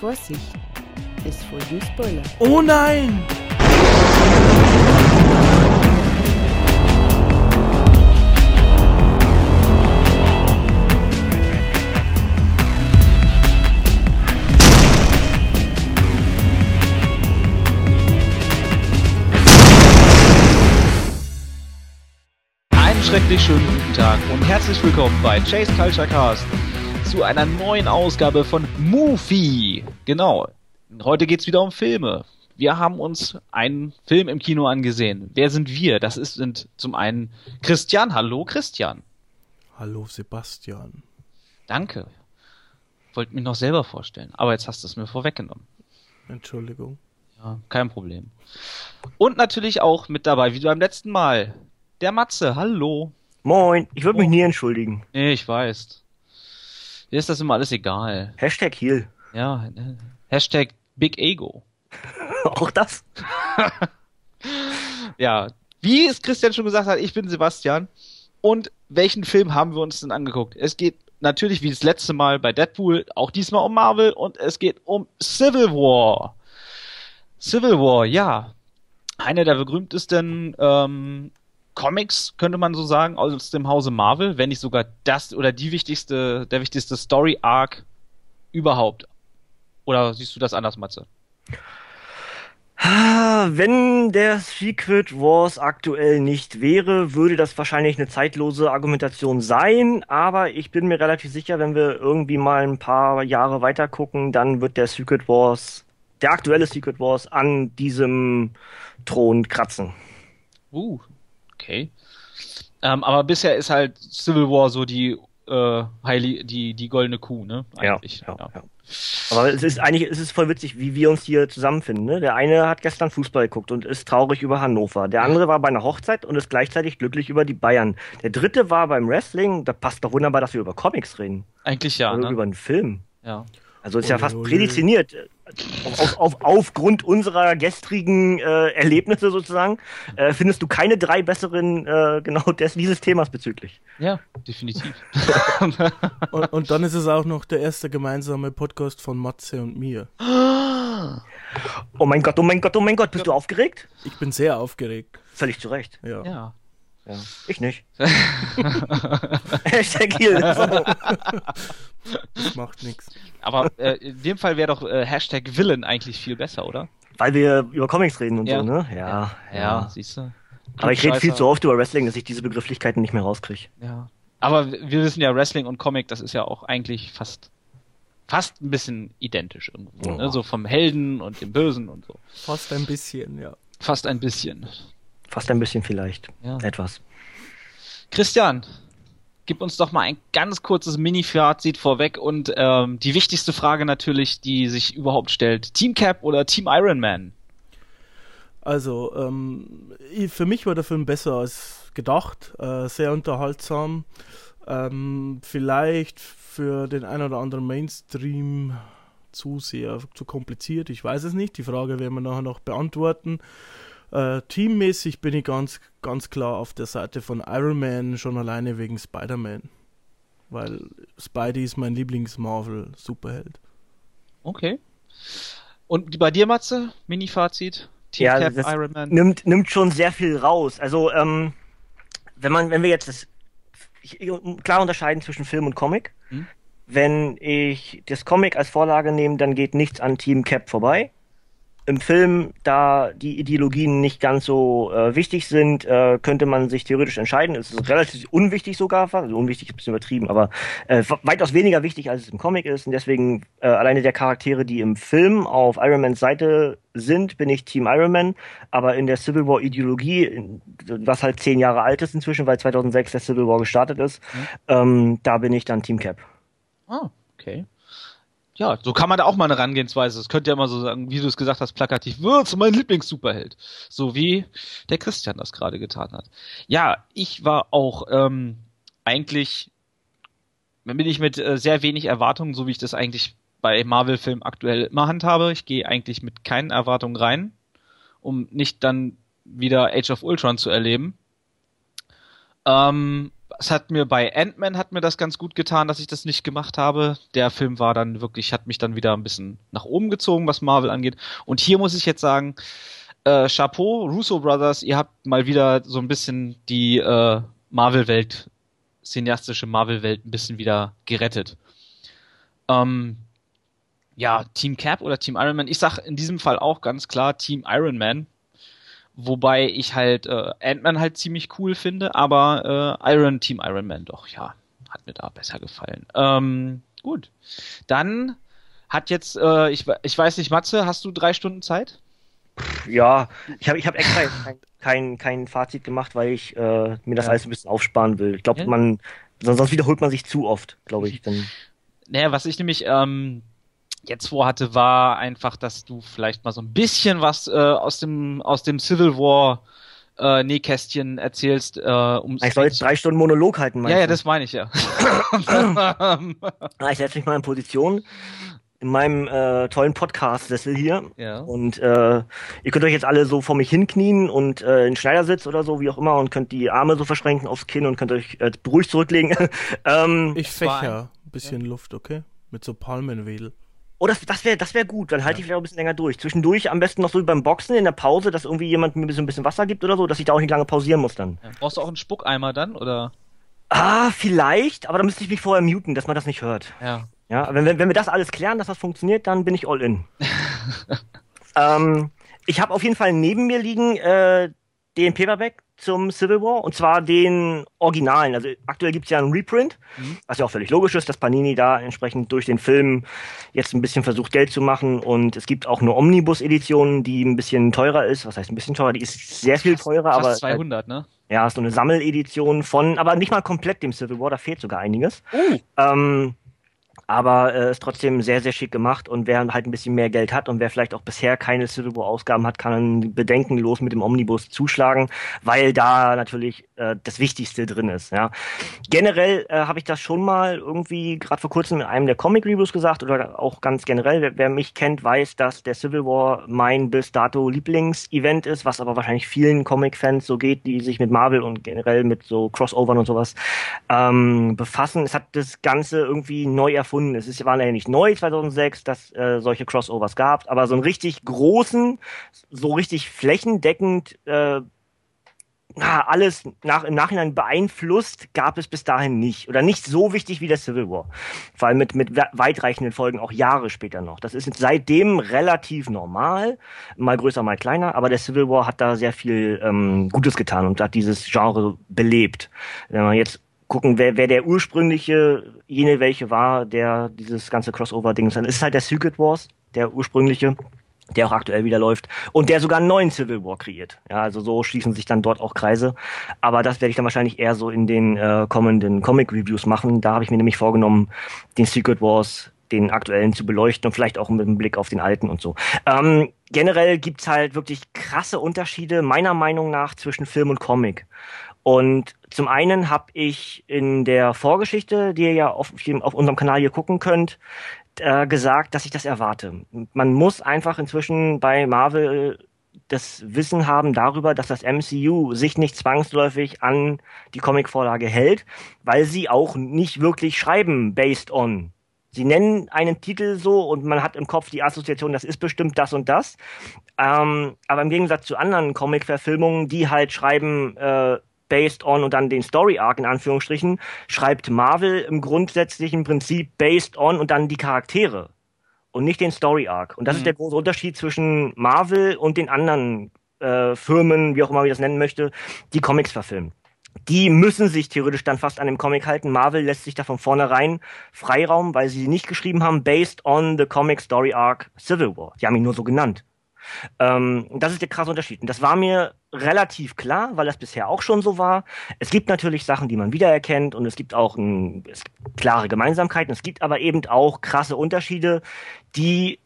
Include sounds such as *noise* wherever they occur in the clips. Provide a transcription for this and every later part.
Vorsicht, es folgen Spoiler. Oh nein! Einen schrecklich schönen guten Tag und herzlich willkommen bei Chase Culture Cast zu einer neuen Ausgabe von Movie. Genau. Heute geht's wieder um Filme. Wir haben uns einen Film im Kino angesehen. Wer sind wir? Das ist, sind zum einen Christian. Hallo Christian. Hallo Sebastian. Danke. Wollte mich noch selber vorstellen, aber jetzt hast du es mir vorweggenommen. Entschuldigung. Ja, kein Problem. Und natürlich auch mit dabei, wie beim letzten Mal, der Matze. Hallo. Moin, ich würde mich nie entschuldigen. Nee, ich weiß. Dir ist das immer alles egal. Hashtag Heal. Ja, äh, Hashtag Big Ego. *laughs* Auch das? *laughs* Ja, wie es Christian schon gesagt hat, ich bin Sebastian. Und welchen Film haben wir uns denn angeguckt? Es geht natürlich wie das letzte Mal bei Deadpool, auch diesmal um Marvel und es geht um Civil War. Civil War, ja. Eine der berühmtesten ähm, Comics, könnte man so sagen, aus dem Hause Marvel, wenn nicht sogar das oder die wichtigste, der wichtigste Story Arc überhaupt. Oder siehst du das anders, Matze? Wenn der Secret Wars aktuell nicht wäre, würde das wahrscheinlich eine zeitlose Argumentation sein, aber ich bin mir relativ sicher, wenn wir irgendwie mal ein paar Jahre weiter gucken, dann wird der Secret Wars, der aktuelle Secret Wars an diesem Thron kratzen. Uh, okay. Ähm, aber bisher ist halt Civil War so die äh, heilig, die die goldene Kuh, ne? Eigentlich. Ja, ja, ja. Aber es ist eigentlich, es ist voll witzig, wie wir uns hier zusammenfinden. Ne? Der eine hat gestern Fußball geguckt und ist traurig über Hannover. Der andere war bei einer Hochzeit und ist gleichzeitig glücklich über die Bayern. Der dritte war beim Wrestling. Da passt doch wunderbar, dass wir über Comics reden. Eigentlich ja, Oder ne? über einen Film. Ja. Also ist ja fast ole. prädestiniert. Auf, auf, auf, aufgrund unserer gestrigen äh, Erlebnisse sozusagen äh, findest du keine drei besseren äh, genau *laughs* des, dieses Themas bezüglich. Ja, definitiv. *laughs* Und, und dann ist es auch noch der erste gemeinsame Podcast von Matze und mir. Oh mein Gott, oh mein Gott, oh mein Gott, bist du aufgeregt? Ich bin sehr aufgeregt. Völlig zu Recht. Ja. ja. Ja. Ich nicht. *laughs* Hashtag hier. *laughs* So. Das macht nichts. Aber äh, in dem Fall wäre doch äh, Hashtag Villain eigentlich viel besser, oder? Weil wir über Comics reden und Ja. so, ne? Ja. Ja, siehst du. Aber ich rede viel zu oft über Wrestling, dass ich diese Begrifflichkeiten nicht mehr rauskriege. Ja. Aber wir wissen ja, Wrestling und Comic, das ist ja auch eigentlich fast fast ein bisschen identisch irgendwo. Ja. Ne? So vom Helden und dem Bösen und so. Fast ein bisschen, ja. Fast ein bisschen. Fast ein bisschen vielleicht. Ja. Etwas. Christian, gib uns doch mal ein ganz kurzes Mini-Fazit vorweg und ähm, die wichtigste Frage natürlich, die sich überhaupt stellt. Team Cap oder Team Iron Man? Also, ähm, für mich war der Film besser als gedacht. Äh, sehr unterhaltsam. Ähm, vielleicht für den ein oder anderen Mainstream zu sehr zu kompliziert. Ich weiß es nicht. Die Frage werden wir nachher noch beantworten. Äh, teammäßig bin ich ganz, ganz klar auf der Seite von Iron Man, schon alleine wegen Spider-Man. Weil Spidey ist mein Lieblings-Marvel-Superheld. Okay. Und bei dir, Matze? Mini-Fazit? Team Ja, Cap, das Iron Man? Nimmt, nimmt schon sehr viel raus. Also, ähm, wenn man, wenn wir jetzt das ich, klar unterscheiden zwischen Film und Comic. Hm. Wenn ich das Comic als Vorlage nehme, dann geht nichts an Team Cap vorbei. Im Film, da die Ideologien nicht ganz so äh, wichtig sind, äh, könnte man sich theoretisch entscheiden. Es ist relativ unwichtig sogar, also unwichtig ist ein bisschen übertrieben, aber äh, weitaus weniger wichtig, als es im Comic ist. Und deswegen äh, alleine der Charaktere, die im Film auf Iron Mans Seite sind, bin ich Team Iron Man. Aber in der Civil War Ideologie, was halt zehn Jahre alt ist inzwischen, weil 2006 der Civil War gestartet ist, ähm, da bin ich dann Team Cap. Ah, okay. Ja, so kann man da auch mal eine Herangehensweise. Das könnte ja immer so sagen, wie du es gesagt hast, plakativ, wird's mein Lieblings-Superheld. So wie der Christian das gerade getan hat. Ja, ich war auch ähm, eigentlich, bin ich mit äh, sehr wenig Erwartungen, so wie ich das eigentlich bei Marvel-Filmen aktuell immer handhabe. Ich gehe eigentlich mit keinen Erwartungen rein, um nicht dann wieder Age of Ultron zu erleben. Ähm, Es hat mir bei Ant-Man hat mir das ganz gut getan, dass ich das nicht gemacht habe. Der Film war dann wirklich, hat mich dann wieder ein bisschen nach oben gezogen, was Marvel angeht. Und hier muss ich jetzt sagen, äh, Chapeau, Russo Brothers, ihr habt mal wieder so ein bisschen die äh, Marvel-Welt, cineastische Marvel-Welt ein bisschen wieder gerettet. Ähm, ja, Team Cap oder Team Iron Man. Ich sag in diesem Fall auch ganz klar Team Iron Man. Wobei ich halt äh, Ant-Man halt ziemlich cool finde, aber äh, Iron Team Iron Man doch, ja, hat mir da besser gefallen. Ähm, gut. Dann hat jetzt, äh, ich, ich weiß nicht, Matze, hast du drei Stunden Zeit? Ja, ich habe ich hab extra kein, kein, kein Fazit gemacht, weil ich äh, mir das Ja. alles ein bisschen aufsparen will. Ich glaube, Ja. man, sonst, wiederholt man sich zu oft, glaube ich. Dann, Naja, was ich nämlich ähm, jetzt vorhatte, war einfach, dass du vielleicht mal so ein bisschen was äh, aus dem aus dem Civil War äh, Nähkästchen erzählst. Äh, um ich soll jetzt drei Stunden Monolog halten, ja, meinst ja, du? das meine ich ja. Ah, ich setze mich mal in Position in meinem äh, tollen Podcast-Sessel hier. ja. Und äh, ihr könnt euch jetzt alle so vor mich hinknien und äh, in Schneidersitz oder so, wie auch immer, und könnt die Arme so verschränken aufs Kinn und könnt euch äh, beruhigt zurücklegen. *laughs* ähm, Ich fächer ein bisschen Luft, okay? Mit so Palmenwedel. Oh, das, das wäre das wär gut, dann halte ich vielleicht auch ein bisschen länger durch. Zwischendurch am besten noch so wie beim Boxen in der Pause, dass irgendwie jemand mir so ein bisschen Wasser gibt oder so, dass ich da auch nicht lange pausieren muss dann. Ja. Brauchst du auch einen Spuckeimer dann oder? Ah, vielleicht, aber da müsste ich mich vorher muten, dass man das nicht hört. Ja. Ja, wenn, wenn, wenn wir das alles klären, dass das funktioniert, dann bin ich all in. *laughs* ähm, ich habe auf jeden Fall neben mir liegen äh, den Paperback zum Civil War und zwar den Originalen. Also aktuell gibt's ja einen Reprint, Mhm. was ja auch völlig logisch ist, dass Panini da entsprechend durch den Film jetzt ein bisschen versucht Geld zu machen und es gibt auch eine Omnibus-Edition, die ein bisschen teurer ist. Was heißt ein bisschen teurer? Die ist sehr viel teurer, Fast aber 200, ne? ja, ist so eine Sammeledition von, aber nicht mal komplett dem Civil War, da fehlt sogar einiges. Oh. Ähm, aber äh, ist trotzdem sehr, sehr schick gemacht und wer halt ein bisschen mehr Geld hat und wer vielleicht auch bisher keine Civil War Ausgaben hat, kann bedenkenlos mit dem Omnibus zuschlagen, weil da natürlich äh, das Wichtigste drin ist. Ja. Generell äh, habe ich das schon mal irgendwie gerade vor kurzem in einem der Comic Reviews gesagt oder auch ganz generell, wer, wer mich kennt, weiß, dass der Civil War mein bis dato Lieblingsevent ist, was aber wahrscheinlich vielen Comic-Fans so geht, die sich mit Marvel und generell mit so Crossovern und sowas ähm, befassen. Es hat das Ganze irgendwie neu erfunden. Es ist, war ja nicht neu 2006, dass äh, solche Crossovers gab, aber so einen richtig großen, so richtig flächendeckend äh, alles nach, im Nachhinein beeinflusst, gab es bis dahin nicht. Oder nicht so wichtig wie der Civil War. Vor allem mit, mit we- weitreichenden Folgen, auch Jahre später noch. Das ist seitdem relativ normal. Mal größer, mal kleiner. Aber der Civil War hat da sehr viel ähm, Gutes getan und hat dieses Genre belebt. Wenn man jetzt gucken, wer, wer der ursprüngliche, jene welche war, der dieses ganze Crossover-Ding ist, dann ist halt der Secret Wars, der ursprüngliche der auch aktuell wieder läuft und der sogar einen neuen Civil War kreiert. Ja, also so schließen sich dann dort auch Kreise. Aber das werde ich dann wahrscheinlich eher so in den äh, kommenden Comic Reviews machen. Da habe ich mir nämlich vorgenommen, den Secret Wars, den aktuellen zu beleuchten und vielleicht auch mit einem Blick auf den alten und so. Ähm, generell gibt's halt wirklich krasse Unterschiede meiner Meinung nach zwischen Film und Comic. Und zum einen habe ich in der Vorgeschichte, die ihr ja auf, auf unserem Kanal hier gucken könnt, äh, gesagt, dass ich das erwarte. Man muss einfach inzwischen bei Marvel das Wissen haben darüber, dass das MCU sich nicht zwangsläufig an die Comicvorlage hält, weil sie auch nicht wirklich schreiben based on. Sie nennen einen Titel so und man hat im Kopf die Assoziation, das ist bestimmt das und das. Ähm, aber im Gegensatz zu anderen Comic-Verfilmungen, die halt schreiben, äh, based on und dann den Story Arc in Anführungsstrichen, schreibt Marvel im grundsätzlichen Prinzip based on und dann die Charaktere und nicht den Story Arc. Und das Mhm. ist der große Unterschied zwischen Marvel und den anderen äh, Firmen, wie auch immer man das nennen möchte, die Comics verfilmen. Die müssen sich theoretisch dann fast an dem Comic halten. Marvel lässt sich da von vornherein Freiraum, weil sie nicht geschrieben haben, based on the comic story arc Civil War. Die haben ihn nur so genannt. Ähm, das ist der krasse Unterschied. Und das war mir relativ klar, weil das bisher auch schon so war. Es gibt natürlich Sachen, die man wiedererkennt und es gibt auch ein, es gibt klare Gemeinsamkeiten. Es gibt aber eben auch krasse Unterschiede, die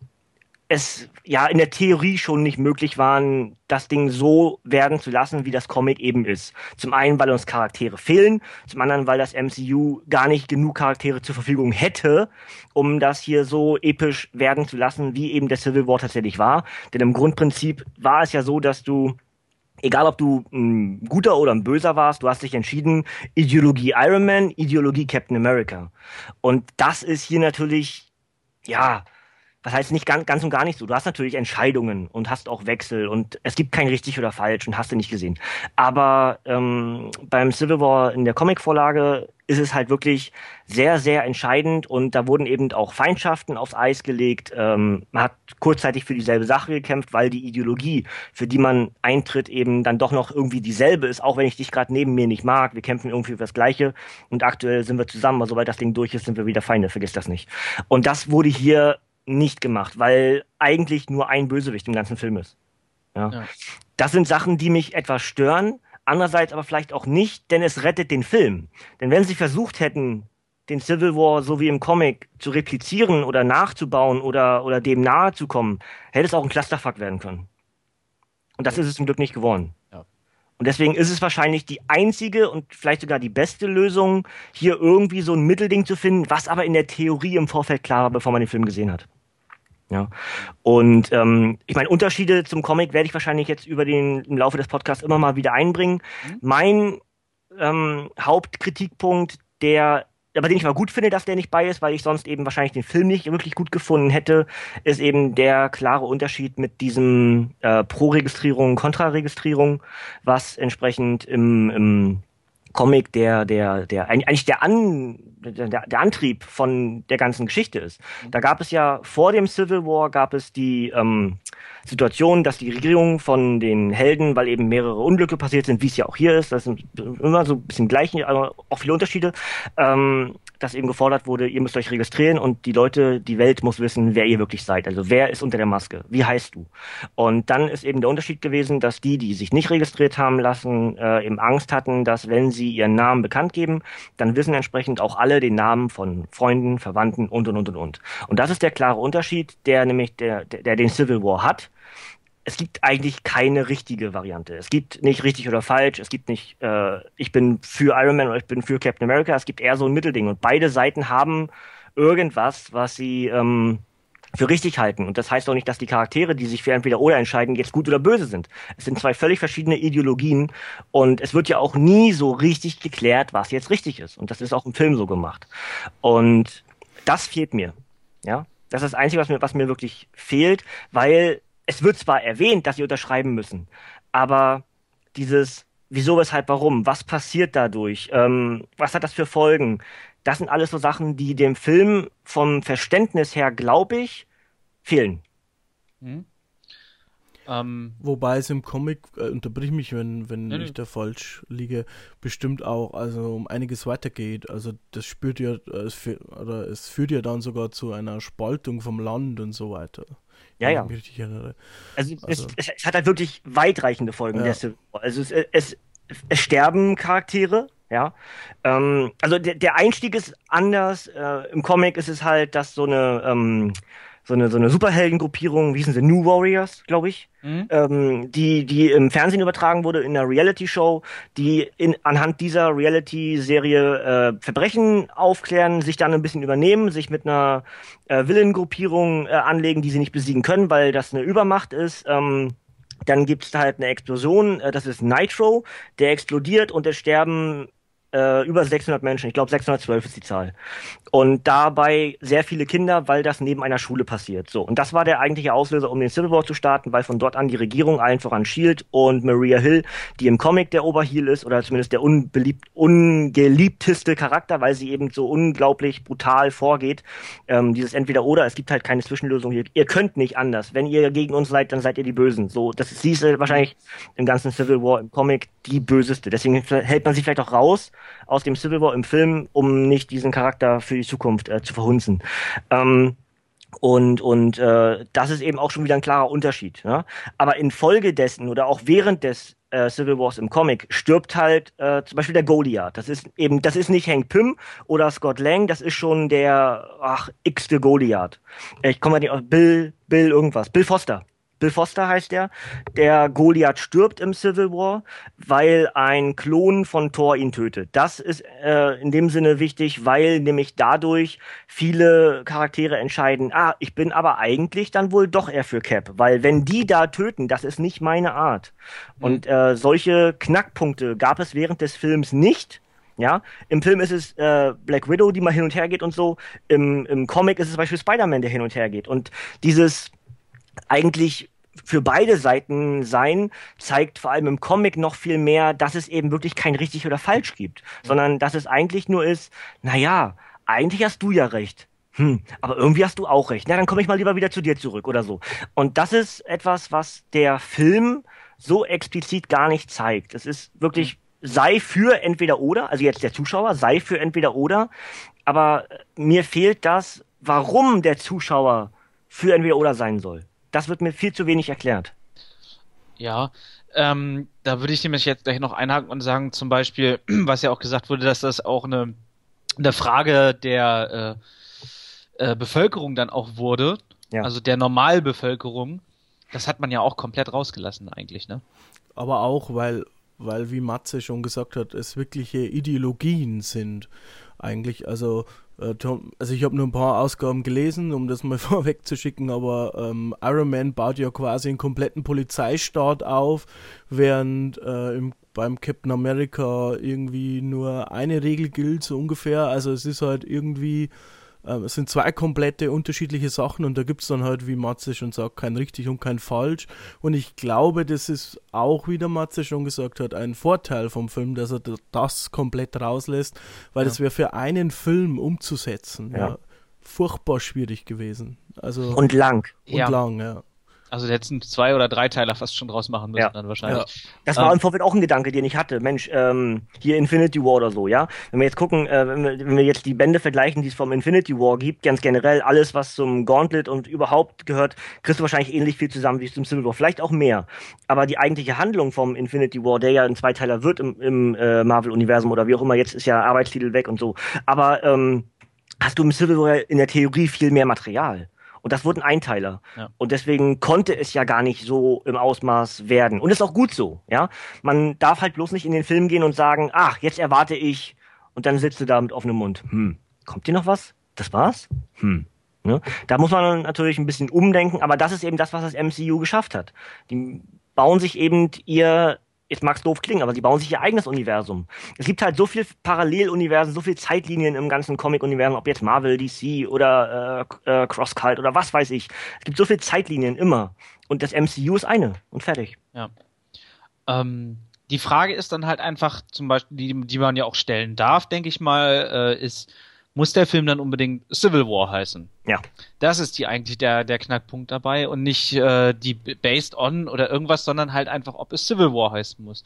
es ja in der Theorie schon nicht möglich waren, das Ding so werden zu lassen, wie das Comic eben ist. Zum einen, weil uns Charaktere fehlen, zum anderen, weil das MCU gar nicht genug Charaktere zur Verfügung hätte, um das hier so episch werden zu lassen, wie eben der Civil War tatsächlich war. Denn im Grundprinzip war es ja so, dass du egal ob du ein guter oder ein böser warst, du hast dich entschieden, Ideologie Iron Man, Ideologie Captain America. Und das ist hier natürlich, ja, was heißt nicht ganz, ganz und gar nicht so. Du hast natürlich Entscheidungen und hast auch Wechsel und es gibt kein richtig oder falsch und hast du nicht gesehen. Aber ähm, beim Civil War in der Comicvorlage ist es halt wirklich sehr, sehr entscheidend und da wurden eben auch Feindschaften aufs Eis gelegt. Ähm, man hat kurzzeitig für dieselbe Sache gekämpft, weil die Ideologie, für die man eintritt, eben dann doch noch irgendwie dieselbe ist, auch wenn ich dich gerade neben mir nicht mag. Wir kämpfen irgendwie für das Gleiche und aktuell sind wir zusammen, aber sobald das Ding durch ist, sind wir wieder Feinde, vergiss das nicht. Und das wurde hier nicht gemacht, weil eigentlich nur ein Bösewicht im ganzen Film ist. Ja. ja. Das sind Sachen, die mich etwas stören, andererseits aber vielleicht auch nicht, denn es rettet den Film. Denn wenn sie versucht hätten, den Civil War so wie im Comic zu replizieren oder nachzubauen oder, oder dem nahe zu kommen, hätte es auch ein Clusterfuck werden können. Und das ist es zum Glück nicht geworden. Ja. Und deswegen ist es wahrscheinlich die einzige und vielleicht sogar die beste Lösung, hier irgendwie so ein Mittelding zu finden, was aber in der Theorie im Vorfeld klar war, bevor man den Film gesehen hat. Ja. Und ähm, ich meine, Unterschiede zum Comic werde ich wahrscheinlich jetzt über den im Laufe des Podcasts immer mal wieder einbringen. Mhm. Mein ähm, Hauptkritikpunkt, der aber den ich mal gut finde, dass der nicht bei ist, weil ich sonst eben wahrscheinlich den Film nicht wirklich gut gefunden hätte, ist eben der klare Unterschied mit diesem äh, Pro-Registrierung, Kontra-Registrierung, was entsprechend im, im Comic der, der, der, eigentlich der, An, der, der Antrieb von der ganzen Geschichte ist. Da gab es ja vor dem Civil War gab es die ähm, Situation, dass die Regierung von den Helden, weil eben mehrere Unglücke passiert sind, wie es ja auch hier ist, das sind immer so ein bisschen gleich, aber auch viele Unterschiede, ähm, dass eben gefordert wurde, ihr müsst euch registrieren und die Leute, die Welt muss wissen, wer ihr wirklich seid. Also wer ist unter der Maske? Wie heißt du? Und dann ist eben der Unterschied gewesen, dass die, die sich nicht registriert haben lassen, äh, eben Angst hatten, dass wenn sie ihren Namen bekannt geben, dann wissen entsprechend auch alle den Namen von Freunden, Verwandten und und und und und. Das ist der klare Unterschied, der nämlich der, der, der den Civil War hat es gibt eigentlich keine richtige Variante. Es gibt nicht richtig oder falsch. Es gibt nicht, äh, ich bin für Iron Man oder ich bin für Captain America. Es gibt eher so ein Mittelding. Und beide Seiten haben irgendwas, was sie ähm, für richtig halten. Und das heißt auch nicht, dass die Charaktere, die sich für entweder oder entscheiden, jetzt gut oder böse sind. Es sind zwei völlig verschiedene Ideologien. Und es wird ja auch nie so richtig geklärt, was jetzt richtig ist. Und das ist auch im Film so gemacht. Und das fehlt mir. Ja, das ist das Einzige, was mir, was mir wirklich fehlt, weil es wird zwar erwähnt, dass sie unterschreiben müssen, aber dieses wieso, weshalb, warum, was passiert dadurch, ähm, was hat das für Folgen, das sind alles so Sachen, die dem Film vom Verständnis her, glaube ich, fehlen. Mhm. Ähm, Wobei es im Comic, äh, unterbrich mich, wenn, wenn nee, ich da falsch liege, bestimmt auch also um einiges weitergeht. Also das spürt ja, äh, es, führt, oder es führt ja dann sogar zu einer Spaltung vom Land und so weiter. Ja, ja. Also, also es, es, hat halt wirklich weitreichende Folgen. Ja. Also es, es, es sterben Charaktere, ja. Ähm, also der, der Einstieg ist anders. Äh, Im Comic ist es halt, dass so eine ähm, so eine, so eine Superheldengruppierung, wie hießen sie, New Warriors, glaube ich, mhm. ähm, die, die im Fernsehen übertragen wurde in einer Reality-Show, die in, anhand dieser Reality-Serie äh, Verbrechen aufklären, sich dann ein bisschen übernehmen, sich mit einer äh, Villain-Gruppierung äh, anlegen, die sie nicht besiegen können, weil das eine Übermacht ist. Ähm, dann gibt's halt eine Explosion, äh, das ist Nitro, der explodiert und es sterben äh, über 600 Menschen. Ich glaube 612 ist die Zahl. Und dabei sehr viele Kinder, weil das neben einer Schule passiert. So. Und das war der eigentliche Auslöser, um den Civil War zu starten, weil von dort an die Regierung allen voran Shield und Maria Hill, die im Comic der Oberheel ist, oder zumindest der unbeliebt, ungeliebteste Charakter, weil sie eben so unglaublich brutal vorgeht. Ähm, dieses Entweder-Oder, es gibt halt keine Zwischenlösung hier. Ihr könnt nicht anders. Wenn ihr gegen uns seid, dann seid ihr die Bösen. So, das ist, sie ist wahrscheinlich im ganzen Civil War im Comic die böseste. Deswegen hält man sie vielleicht auch raus aus dem Civil War im Film, um nicht diesen Charakter für die Zukunft äh, zu verhunzen. Ähm, und und äh, das ist eben auch schon wieder ein klarer Unterschied. Ja? Aber infolgedessen oder auch während des äh, Civil Wars im Comic stirbt halt äh, zum Beispiel der Goliath. Das ist eben, das ist nicht Hank Pym oder Scott Lang, das ist schon der ach x-te Goliath. Ich komme mal nicht auf Bill, Bill irgendwas, Bill Foster. Bill Foster heißt der, der Goliath stirbt im Civil War, weil ein Klon von Thor ihn tötet. Das ist äh, in dem Sinne wichtig, weil nämlich dadurch viele Charaktere entscheiden, ah, ich bin aber eigentlich dann wohl doch eher für Cap, weil wenn die da töten, das ist nicht meine Art. Mhm. Und äh, solche Knackpunkte gab es während des Films nicht. Ja, im Film ist es äh, Black Widow, die mal hin und her geht und so. Im, im Comic ist es zum Beispiel Spider-Man, der hin und her geht. Und dieses eigentlich für beide Seiten sein, zeigt vor allem im Comic noch viel mehr, dass es eben wirklich kein richtig oder falsch gibt, sondern dass es eigentlich nur ist, naja, eigentlich hast du ja recht. Hm, aber irgendwie hast du auch recht. Na, dann komme ich mal lieber wieder zu dir zurück oder so. Und das ist etwas, was der Film so explizit gar nicht zeigt. Es ist wirklich, sei für entweder oder, also jetzt der Zuschauer, sei für entweder oder, aber mir fehlt das, warum der Zuschauer für entweder oder sein soll das wird mir viel zu wenig erklärt. Ja, ähm, da würde ich nämlich jetzt gleich noch einhaken und sagen, zum Beispiel, *clears throat* was ja auch gesagt wurde, dass das auch eine, eine Frage der äh, äh, Bevölkerung dann auch wurde, ja. also der Normalbevölkerung. Das hat man ja auch komplett rausgelassen eigentlich, ne? Aber auch, weil, weil, wie Matze schon gesagt hat, es wirkliche Ideologien sind eigentlich. Also also ich habe nur ein paar Ausgaben gelesen, um das mal *laughs* vorweg zu schicken, aber ähm, Iron Man baut ja quasi einen kompletten Polizeistaat auf, während äh, im, beim Captain America irgendwie nur eine Regel gilt, so ungefähr. Also es ist halt irgendwie ähm, es sind zwei komplette unterschiedliche Sachen und da gibt es dann halt, wie Matze schon sagt, kein richtig und kein falsch. Und ich glaube, das ist auch, wie der Matze schon gesagt hat, ein Vorteil vom Film, dass er das komplett rauslässt, weil es ja. wäre für einen Film umzusetzen, ja. ja. furchtbar schwierig gewesen. Also, und lang. Und ja. lang, ja. Also letzten zwei oder drei Teiler fast schon draus machen müssen ja. dann wahrscheinlich. Ja. Das war ähm, im Vorfeld auch ein Gedanke, den ich hatte. Mensch, ähm, hier Infinity War oder so, ja. Wenn wir jetzt gucken, äh, wenn, wir, wenn wir jetzt die Bände vergleichen, die es vom Infinity War gibt, ganz generell alles, was zum Gauntlet und überhaupt gehört, kriegst du wahrscheinlich ähnlich viel zusammen wie zum Civil War, vielleicht auch mehr. Aber die eigentliche Handlung vom Infinity War, der ja ein Zweiteiler wird im, im äh, Marvel-Universum oder wie auch immer, jetzt ist ja Arbeitstitel weg und so. Aber ähm, hast du im Civil War in der Theorie viel mehr Material. Und das wurden Einteiler. Ja. Und deswegen konnte es ja gar nicht so im Ausmaß werden. Und ist auch gut so, ja. Man darf halt bloß nicht in den Film gehen und sagen, ach, jetzt erwarte ich, und dann sitzt du da mit offenem Mund. Hm, kommt dir noch was? Das war's? Hm. Ne? Da muss man natürlich ein bisschen umdenken, aber das ist eben das, was das MCU geschafft hat. Die bauen sich eben ihr jetzt mag es doof klingen, aber sie bauen sich ihr eigenes Universum. Es gibt halt so viel Paralleluniversen, so viel Zeitlinien im ganzen Comic-Universum, ob jetzt Marvel, DC oder äh, äh, Crosscult oder was weiß ich. Es gibt so viel Zeitlinien immer. Und das MCU ist eine und fertig. Ja. Ähm, die Frage ist dann halt einfach, zum Beispiel, die, die man ja auch stellen darf, denke ich mal, äh, ist, muss der Film dann unbedingt Civil War heißen. Ja. Das ist die eigentlich der, der Knackpunkt dabei und nicht äh, die Based on oder irgendwas, sondern halt einfach, ob es Civil War heißen muss.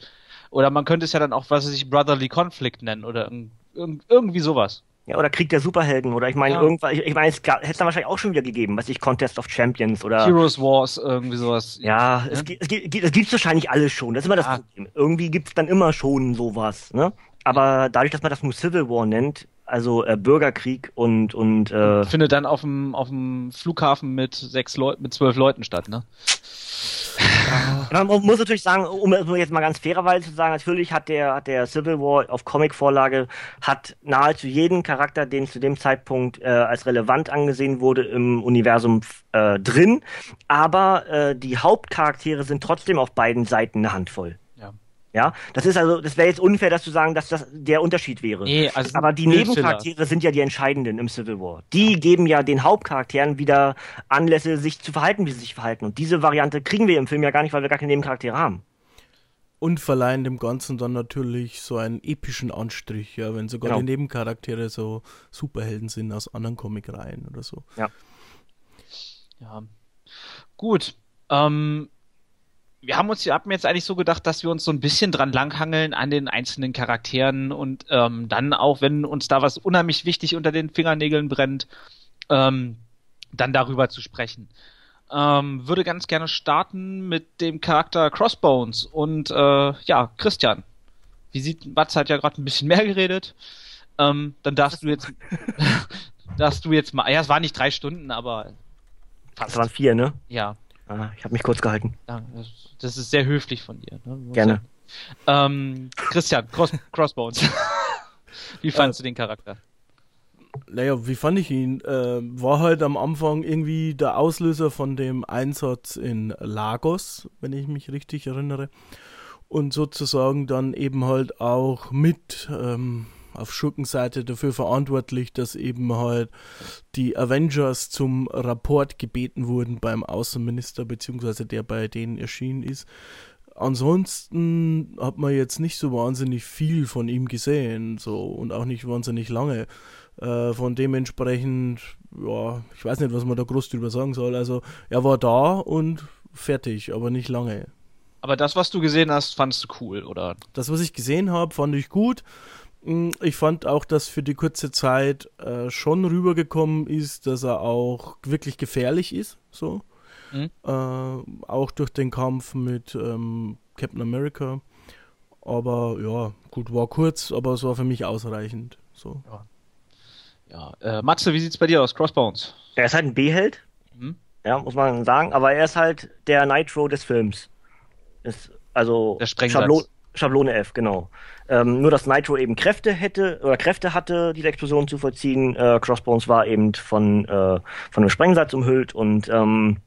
Oder man könnte es ja dann auch, was weiß ich, Brotherly Conflict nennen oder irg irgendwie sowas. Ja, oder Krieg der Superhelden oder ich meine ja. irgendwas, ich, ich meine, es hätte es dann wahrscheinlich auch schon wieder gegeben, was ich Contest of Champions oder Heroes Wars, irgendwie sowas. Ja, ja. es, gibt, es, gibt, es gibt wahrscheinlich alles schon, das ist immer das ja. Problem. Irgendwie gibt es dann immer schon sowas, ne? Aber dadurch, dass man das nur Civil War nennt, also äh, Bürgerkrieg und und äh, findet dann auf dem auf dem Flughafen mit sechs Leuten, mit zwölf Leuten statt, ne? Man muss natürlich sagen, um jetzt mal ganz fairerweise zu sagen, natürlich hat der, hat der Civil War auf Comic-Vorlage hat nahezu jeden Charakter, den zu dem Zeitpunkt äh, als relevant angesehen wurde, im Universum äh, drin. Aber äh, die Hauptcharaktere sind trotzdem auf beiden Seiten eine Handvoll. Ja, das ist also, das wäre jetzt unfair, dass zu sagen, dass das der Unterschied wäre. Nee, also Aber die Nebencharaktere sind ja die entscheidenden im Civil War. Die geben ja den Hauptcharakteren wieder Anlässe, sich zu verhalten, wie sie sich verhalten. Und diese Variante kriegen wir im Film ja gar nicht, weil wir gar keine Nebencharaktere haben. Und verleihen dem Ganzen dann natürlich so einen epischen Anstrich, ja, wenn sogar genau. die Nebencharaktere so Superhelden sind aus anderen Comicreihen oder so. Ja. Ja. Gut. Ähm, wir haben uns haben jetzt eigentlich so gedacht, dass wir uns so ein bisschen dran langhangeln an den einzelnen Charakteren und ähm, dann auch, wenn uns da was unheimlich wichtig unter den Fingernägeln brennt, ähm, dann darüber zu sprechen. Ähm, würde ganz gerne starten mit dem Charakter Crossbones und äh, ja, Christian. Wie sieht, Batz hat ja gerade ein bisschen mehr geredet. Ähm, dann darfst du jetzt, *laughs* *laughs* darfst du jetzt mal, ja, es waren nicht drei Stunden, aber fast. Es waren vier, ne? Ja. Ah, ich habe mich kurz gehalten. Das ist sehr höflich von dir. Ne? Gerne. Ähm, Christian, Cross Crossbones. *laughs* wie fandest du den Charakter? Naja, wie fand ich ihn? Äh, war halt am Anfang irgendwie der Auslöser von dem Einsatz in Lagos, wenn ich mich richtig erinnere. Und sozusagen dann eben halt auch mit ähm, auf Schurkenseite dafür verantwortlich, dass eben halt die Avengers zum Rapport gebeten wurden beim Außenminister, beziehungsweise der bei denen erschienen ist. Ansonsten hat man jetzt nicht so wahnsinnig viel von ihm gesehen, so und auch nicht wahnsinnig lange. Äh, von dementsprechend, ja, ich weiß nicht, was man da groß drüber sagen soll. Also er war da und fertig, aber nicht lange. Aber das, was du gesehen hast, fandest du cool, oder? Das, was ich gesehen habe, fand ich gut. Mm, ich fand auch, dass für die kurze Zeit äh, schon rübergekommen ist, dass er auch wirklich gefährlich ist. So. Mhm. Äh, auch durch den Kampf mit ähm, Captain America. Aber ja, gut, war kurz, aber es war für mich ausreichend. So. Ja. Ja, äh, Matze, wie sieht's bei dir aus? Crossbones? Er ist halt ein B-Held. Mhm. Ja, muss man sagen. Aber er ist halt der Nitro des Films. Ist also der Schablon Schablone F, genau. Ähm, nur dass Nitro eben Kräfte hätte oder Kräfte hatte, diese Explosion zu vollziehen. Äh, Crossbones war eben von, äh, von einem Sprengsatz umhüllt und ähm,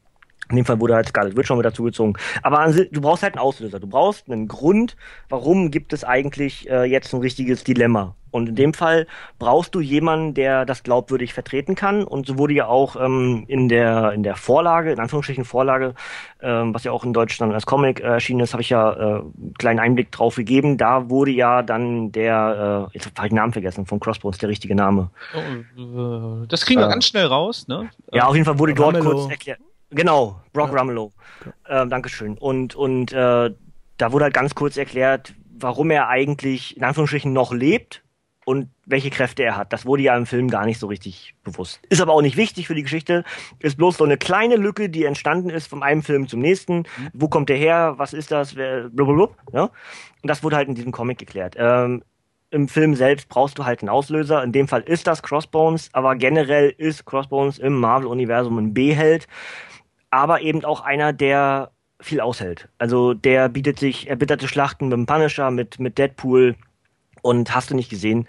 in dem Fall wurde halt Scarlet Witch schon mit dazugezogen. Aber du brauchst halt einen Auslöser. Du brauchst einen Grund, warum gibt es eigentlich äh, jetzt ein richtiges Dilemma. Und in dem Fall brauchst du jemanden, der das glaubwürdig vertreten kann. Und so wurde ja auch ähm, in der in der Vorlage, in Anführungsstrichen Vorlage, ähm, was ja auch in Deutschland als Comic äh, erschienen ist, habe ich ja äh, einen kleinen Einblick drauf gegeben. Da wurde ja dann der, äh, jetzt habe ich den Namen vergessen, von Crossbones, der richtige Name. Oh, äh, das kriegen wir äh, ganz schnell raus, ne? Ja, auf jeden Fall wurde dort kurz erklärt. Genau, Brock ja. Ramelow. Ja. Ähm, Dankeschön. Und, und äh, da wurde halt ganz kurz erklärt, warum er eigentlich in Anführungsstrichen noch lebt und welche Kräfte er hat. Das wurde ja im Film gar nicht so richtig bewusst. Ist aber auch nicht wichtig für die Geschichte. Ist bloß so eine kleine Lücke, die entstanden ist von einem Film zum nächsten. Mhm. Wo kommt der her? Was ist das? Blablabla, ja? Und das wurde halt in diesem Comic geklärt. Ähm, Im Film selbst brauchst du halt einen Auslöser. In dem Fall ist das Crossbones, aber generell ist Crossbones im Marvel-Universum ein B-Held aber eben auch einer, der viel aushält. Also der bietet sich erbitterte Schlachten mit dem Punisher, mit, mit Deadpool und hast du nicht gesehen.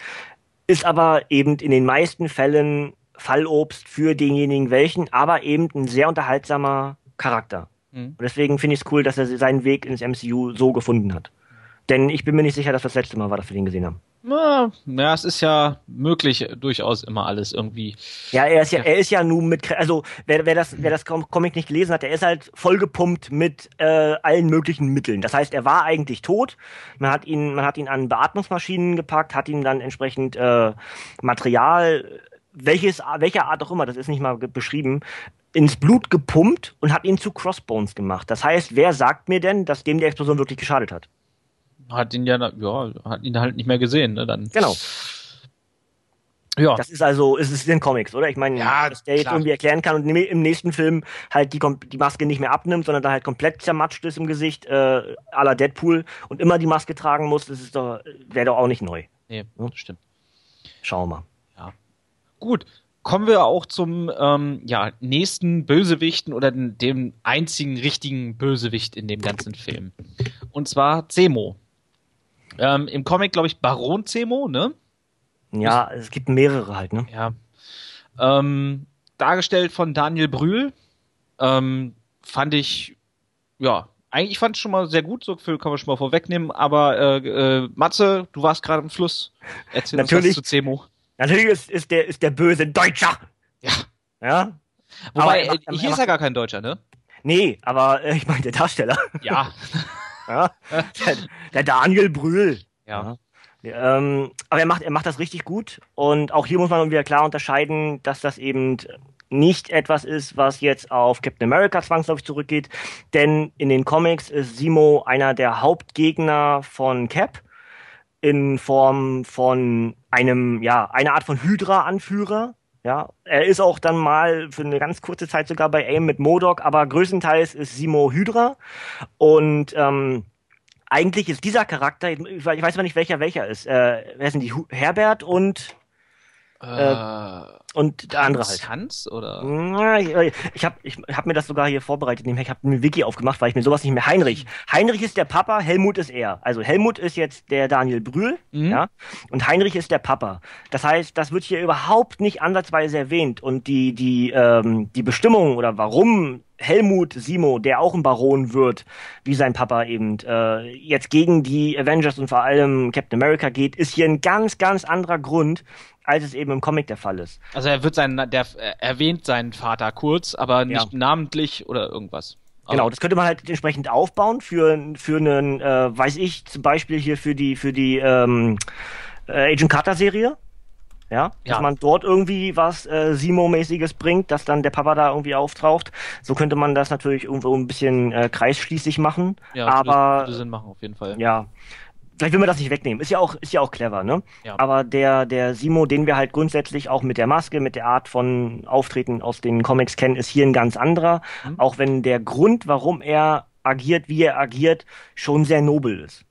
Ist aber eben in den meisten Fällen Fallobst für denjenigen welchen, aber eben ein sehr unterhaltsamer Charakter. Mhm. Und deswegen finde ich es cool, dass er seinen Weg ins MCU so gefunden hat. Denn ich bin mir nicht sicher, dass das letzte Mal war, dass wir den gesehen haben. Na, ja, es ist ja möglich, durchaus immer alles irgendwie. Ja, er ist ja, er ist ja nun mit, also wer, wer das, wer das Comic nicht gelesen hat, der ist halt vollgepumpt mit äh, allen möglichen Mitteln. Das heißt, er war eigentlich tot. Man hat ihn, man hat ihn an Beatmungsmaschinen gepackt, hat ihm dann entsprechend äh, Material, welches, welcher Art auch immer, das ist nicht mal beschrieben, ins Blut gepumpt und hat ihn zu Crossbones gemacht. Das heißt, wer sagt mir denn, dass dem die Explosion wirklich geschadet hat? Hat ihn ja, ja, hat ihn halt nicht mehr gesehen, ne? Dann. Genau. Ja. Das ist also, es ist in den Comics, oder? Ich meine, ja, dass der jetzt irgendwie erklären kann und im nächsten Film halt die, die Maske nicht mehr abnimmt, sondern da halt komplett zermatscht ist im Gesicht, äh, à la Deadpool und immer die Maske tragen muss, das ist doch, wäre doch auch nicht neu. Nee, hm? stimmt. Schauen wir mal. Ja. Gut. Kommen wir auch zum ähm, ja, nächsten Bösewichten oder dem einzigen richtigen Bösewicht in dem ganzen Film. Und zwar Zemo. Ähm, Im Comic, glaube ich, Baron Zemo, ne? Ja, es gibt mehrere halt, ne? Ja. Ähm, dargestellt von Daniel Brühl. Ähm, fand ich, ja, eigentlich fand ich schon mal sehr gut, so viel kann man schon mal vorwegnehmen, aber äh, äh, Matze, du warst gerade im Fluss. Erzähl natürlich, uns was zu Zemo. Natürlich ist, ist, der, ist der böse Deutscher. Ja. Ja. Wobei, macht, hier ist er gar kein Deutscher, ne? Nee, aber äh, ich meine der Darsteller. Ja. *laughs* Ja? Der, Daniel Brühl. Ja. ja. Ähm, aber er macht, er macht das richtig gut. Und auch hier muss man wieder klar unterscheiden, dass das eben nicht etwas ist, was jetzt auf Captain America zwangsläufig zurückgeht. Denn in den Comics ist Simo einer der Hauptgegner von Cap in Form von einem, ja, einer Art von Hydra-Anführer. Ja, er ist auch dann mal für eine ganz kurze Zeit sogar bei AIM mit Modok, aber größtenteils ist Simo Hydra. Und ähm, eigentlich ist dieser Charakter, ich weiß mal nicht welcher welcher ist. Äh, wer sind die? Herbert und Äh, und der andere halt. Hans oder? Ich habe ich hab mir das sogar hier vorbereitet. Ich habe mir Wiki aufgemacht, weil ich mir sowas nicht mehr. Heinrich. Heinrich ist der Papa, Helmut ist er. Also Helmut ist jetzt der Daniel Brühl, Mhm. ja, und Heinrich ist der Papa. Das heißt, das wird hier überhaupt nicht ansatzweise erwähnt. Und die, die, ähm, die Bestimmung oder warum Helmut Simo, der auch ein Baron wird, wie sein Papa eben, äh, jetzt gegen die Avengers und vor allem Captain America geht, ist hier ein ganz, ganz anderer Grund, als es eben im Comic der Fall ist. Also er wird seinen, der er erwähnt seinen Vater kurz, aber nicht namentlich oder irgendwas. Aber- Genau, das könnte man halt entsprechend aufbauen für, für einen, äh, weiß ich, zum Beispiel hier für die, für die ähm, äh, Agent Carter Serie. Ja, dass Ja. man dort irgendwie was äh, Simo-mäßiges bringt, dass dann der Papa da irgendwie auftaucht. So könnte man das natürlich irgendwo ein bisschen äh, kreisschließig machen. Ja, aber würde Sinn machen auf jeden Fall. ja, vielleicht will man das nicht wegnehmen. Ist ja auch, ist ja auch clever, ne? Ja. Aber der, der Simo, den wir halt grundsätzlich auch mit der Maske, mit der Art von Auftreten aus den Comics kennen, ist hier ein ganz anderer. Mhm. Auch wenn der Grund, warum er agiert, wie er agiert, schon sehr nobel ist.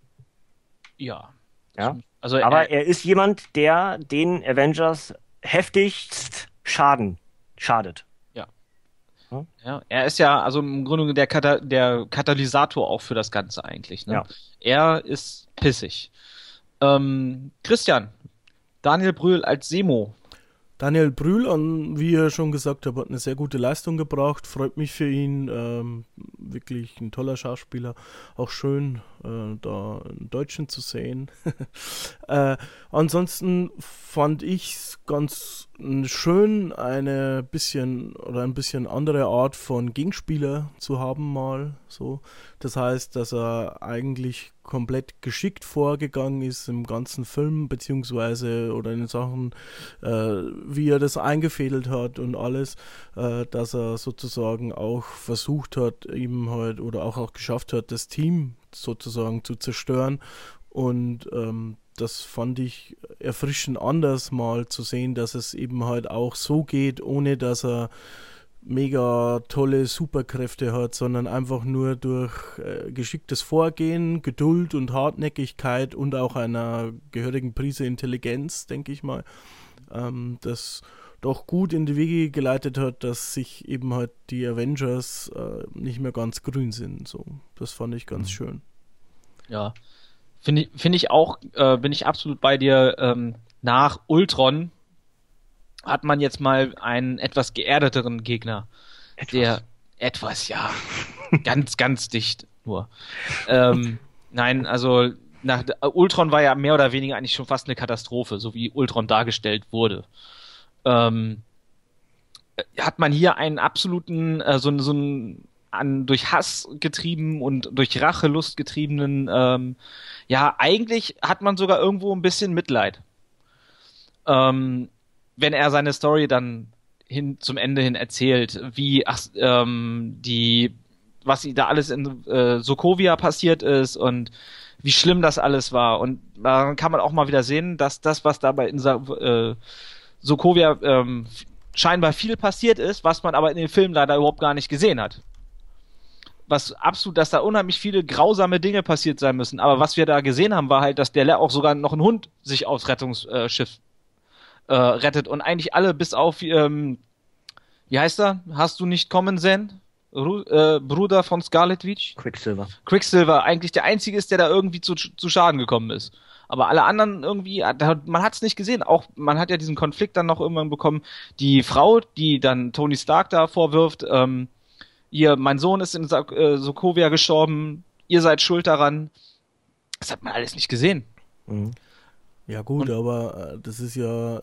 Ja. Ja. Also Aber er, er ist jemand, der den Avengers heftigst Schaden schadet. Ja, er ist ja also im Grunde der, Kata der Katalysator auch für das Ganze eigentlich. Ne? Ja. Er ist pissig. Ähm, Christian, Daniel Brühl als Semo. Daniel Brühl, an, wie ihr schon gesagt habt, hat eine sehr gute Leistung gebracht. Freut mich für ihn. Ähm, wirklich ein toller Schauspieler. Auch schön, äh, da einen Deutschen zu sehen. *laughs* äh, ansonsten fand ich es ganz schön, eine bisschen oder ein bisschen andere Art von Gegenspieler zu haben, mal so. Das heißt, dass er eigentlich komplett geschickt vorgegangen ist im ganzen Film, beziehungsweise oder in den Sachen, äh, wie er das eingefädelt hat und alles, äh, dass er sozusagen auch versucht hat, eben halt oder auch, auch geschafft hat, das Team sozusagen zu zerstören. Und ähm, das fand ich erfrischend anders mal zu sehen, dass es eben halt auch so geht, ohne dass er mega tolle Superkräfte hat, sondern einfach nur durch äh, geschicktes Vorgehen, Geduld und Hartnäckigkeit und auch einer gehörigen Prise Intelligenz, denke ich mal, ähm, das doch gut in die Wege geleitet hat, dass sich eben halt die Avengers äh, nicht mehr ganz grün sind. So, das fand ich ganz schön. Ja. Finde ich, finde ich auch, äh, bin ich absolut bei dir. Ähm, nach Ultron hat man jetzt mal einen etwas geerdeteren Gegner. Der etwas, ja, *laughs* ganz, ganz dicht nur. Ähm, nein, also nach Ultron war ja mehr oder weniger eigentlich schon fast eine Katastrophe, so wie Ultron dargestellt wurde. Ähm, hat man hier einen absoluten, äh, so, so einen an durch Hass getrieben und durch Rachelust getriebenen, ähm, ja, eigentlich hat man sogar irgendwo ein bisschen Mitleid. Ähm, wenn er seine Story dann hin zum Ende hin erzählt, wie ach, ähm, die, was da alles in äh, Sokovia passiert ist und wie schlimm das alles war. Und da kann man auch mal wieder sehen, dass das, was dabei in Sa äh, Sokovia ähm, scheinbar viel passiert ist, was man aber in dem Film leider überhaupt gar nicht gesehen hat was absolut, dass da unheimlich viele grausame Dinge passiert sein müssen. Aber was wir da gesehen haben, war halt, dass der auch sogar noch ein Hund sich aufs Rettungsschiff äh, rettet und eigentlich alle bis auf, ähm, wie heißt er? Hast du nicht kommen sehen? Ru äh, Bruder von Scarlet Witch? Quicksilver. Quicksilver eigentlich der einzige ist, der da irgendwie zu, zu Schaden gekommen ist. Aber alle anderen irgendwie, man hat es nicht gesehen. Auch man hat ja diesen Konflikt dann noch irgendwann bekommen. Die Frau, die dann Tony Stark da vorwirft, ähm, ihr, mein Sohn ist in äh, Sokovia gestorben, ihr seid schuld daran. Das hat man alles nicht gesehen. Mhm. Ja gut, Und- aber äh, das ist ja äh,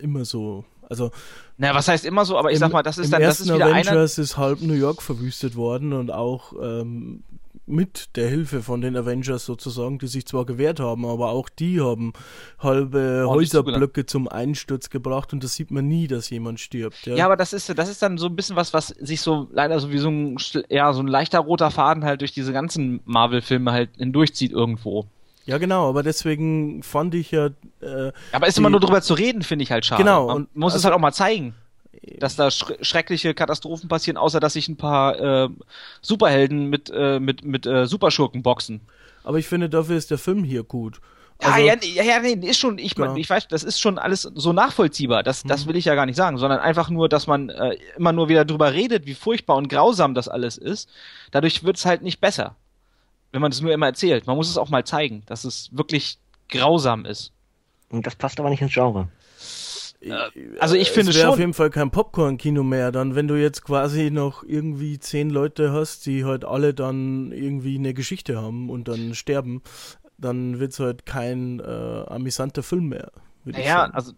immer so. Also Naja, was heißt immer so, aber ich im, sag mal, das ist im dann, das ersten ist wieder einer. Avengers ist halb New York verwüstet worden und auch ähm, mit der Hilfe von den Avengers sozusagen, die sich zwar gewehrt haben, aber auch die haben halbe Ordentlich Häuserblöcke zum Einsturz gebracht und das sieht man nie, dass jemand stirbt. Ja, Ja, aber das ist, das ist dann so ein bisschen was, was sich so leider so wie so ein, ja, so ein leichter roter Faden halt durch diese ganzen Marvel-Filme halt hindurchzieht irgendwo. ja genau, aber deswegen fand ich ja äh, Aber ist immer nur drüber zu reden, finde ich halt schade. Genau, Man und muss es also- halt auch mal zeigen, dass da schre schreckliche Katastrophen passieren, außer dass sich ein paar äh, Superhelden mit, äh, mit, mit äh, Superschurken boxen. Aber ich finde, dafür ist der Film hier gut. Ja, Also- ja, nee, ja, ja, nee, ist schon, ich, Genau. ich weiß, das ist schon alles so nachvollziehbar. Das, das Mhm. will ich ja gar nicht sagen, sondern einfach nur, dass man äh, immer nur wieder drüber redet, wie furchtbar und grausam das alles ist. Dadurch wird es halt nicht besser. Wenn man das nur immer erzählt. Man muss es auch mal zeigen, dass es wirklich grausam ist. Und das passt aber nicht ins Genre. Also ich es finde wäre auf schon- jeden Fall kein Popcorn-Kino mehr, dann wenn du jetzt quasi noch irgendwie zehn Leute hast, die halt alle dann irgendwie eine Geschichte haben und dann sterben, dann wird es halt kein äh, amüsanter Film mehr. sagen. also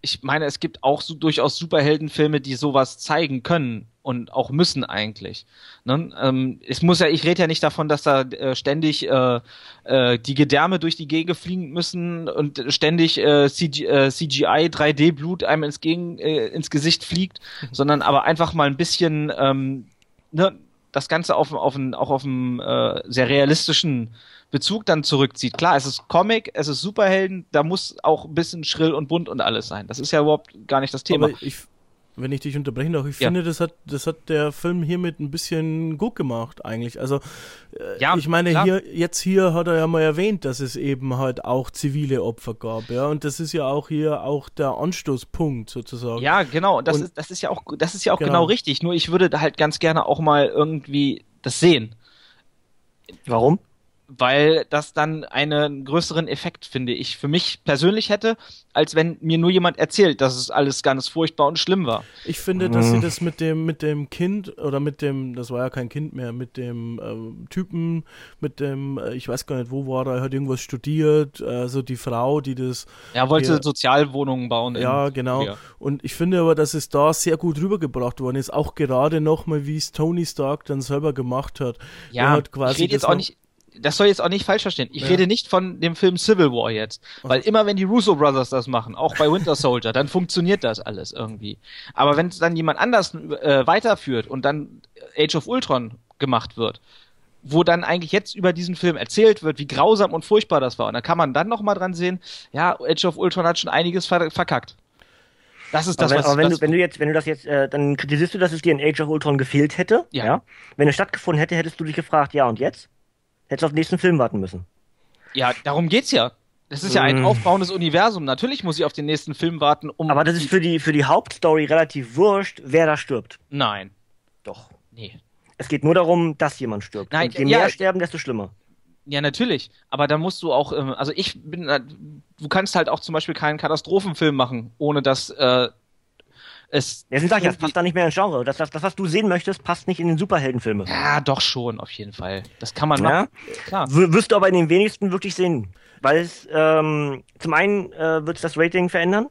ich meine, es gibt auch so durchaus Superheldenfilme, die sowas zeigen können und auch müssen eigentlich. Ne? Ähm, es muss ja, ich rede ja nicht davon, dass da äh, ständig äh, äh, die Gedärme durch die Gegend fliegen müssen und ständig äh, CG, äh, CGI 3D-Blut einem ins, Gegen, äh, ins Gesicht fliegt, sondern aber einfach mal ein bisschen ähm, ne, das Ganze auf, auf einen, auch auf einen äh, sehr realistischen Bezug dann zurückzieht. Klar, es ist Comic, es ist Superhelden, da muss auch ein bisschen schrill und bunt und alles sein. Das ist ja überhaupt gar nicht das Thema. Aber ich, wenn ich dich unterbrechen darf, ich Ja. finde, das hat, das hat der Film hiermit ein bisschen gut gemacht, eigentlich. Also, äh, Ja, ich meine, klar. hier, jetzt hier hat er ja mal erwähnt, dass es eben halt auch zivile Opfer gab, ja. Und das ist ja auch hier auch der Anstoßpunkt sozusagen. Ja, genau. Das, Und- ist, das ist ja auch, das ist ja auch genau. Genau. richtig. Nur ich würde da halt ganz gerne auch mal irgendwie das sehen. Warum? Weil das dann einen größeren Effekt, finde ich, für mich persönlich hätte, als wenn mir nur jemand erzählt, dass es alles ganz furchtbar und schlimm war. Ich finde, dass sie Mhm. das mit dem, mit dem Kind oder mit dem, das war ja kein Kind mehr, mit dem ähm, Typen, mit dem, äh, ich weiß gar nicht, wo war er, er hat irgendwas studiert, also die Frau, die das Er wollte Ja. Sozialwohnungen bauen. in Ja, genau. Ja. Und ich finde aber, dass es da sehr gut rübergebracht worden ist. Auch gerade nochmal, wie es Tony Stark dann selber gemacht hat. Ja, Er hat quasi ich rede jetzt auch nicht, das soll jetzt auch nicht falsch verstehen. Ich Ja. rede nicht von dem Film Civil War jetzt. Weil immer wenn die Russo Brothers das machen, auch bei Winter Soldier, dann funktioniert das alles irgendwie. Aber wenn es dann jemand anders äh, weiterführt und dann Age of Ultron gemacht wird, wo dann eigentlich jetzt über diesen Film erzählt wird, wie grausam und furchtbar das war. Und dann kann man dann noch mal dran sehen, ja, Age of Ultron hat schon einiges ver verkackt. Das ist das, aber wenn, was, aber wenn, was du, wenn du jetzt, wenn du das jetzt, äh, dann kritisierst du, dass es dir in Age of Ultron gefehlt hätte. Ja. Wenn es stattgefunden hätte, hättest du dich gefragt, ja und jetzt? Hättest auf den nächsten Film warten müssen. ja, darum geht's ja. Das ist ja ein Mm. aufbauendes Universum. Natürlich muss ich auf den nächsten Film warten, um. Aber das ist für die, für die Hauptstory relativ wurscht, wer da stirbt. Nein. Doch. Nee. Es geht nur darum, dass jemand stirbt. Nein, und je ja, mehr sterben, desto schlimmer. Ja, natürlich. Aber da musst du auch, ähm, also ich bin, äh, du kannst halt auch zum Beispiel keinen Katastrophenfilm machen, ohne dass äh, es. Deswegen sag ich, das passt da nicht mehr ins Genre. Das, das, das, was du sehen möchtest, passt nicht in den Superheldenfilme. Ja, doch schon, auf jeden Fall. Das kann man Ja? machen. Klar. W wirst du aber in den wenigsten wirklich sehen. Weil es, ähm, zum einen äh, wird es das Rating verändern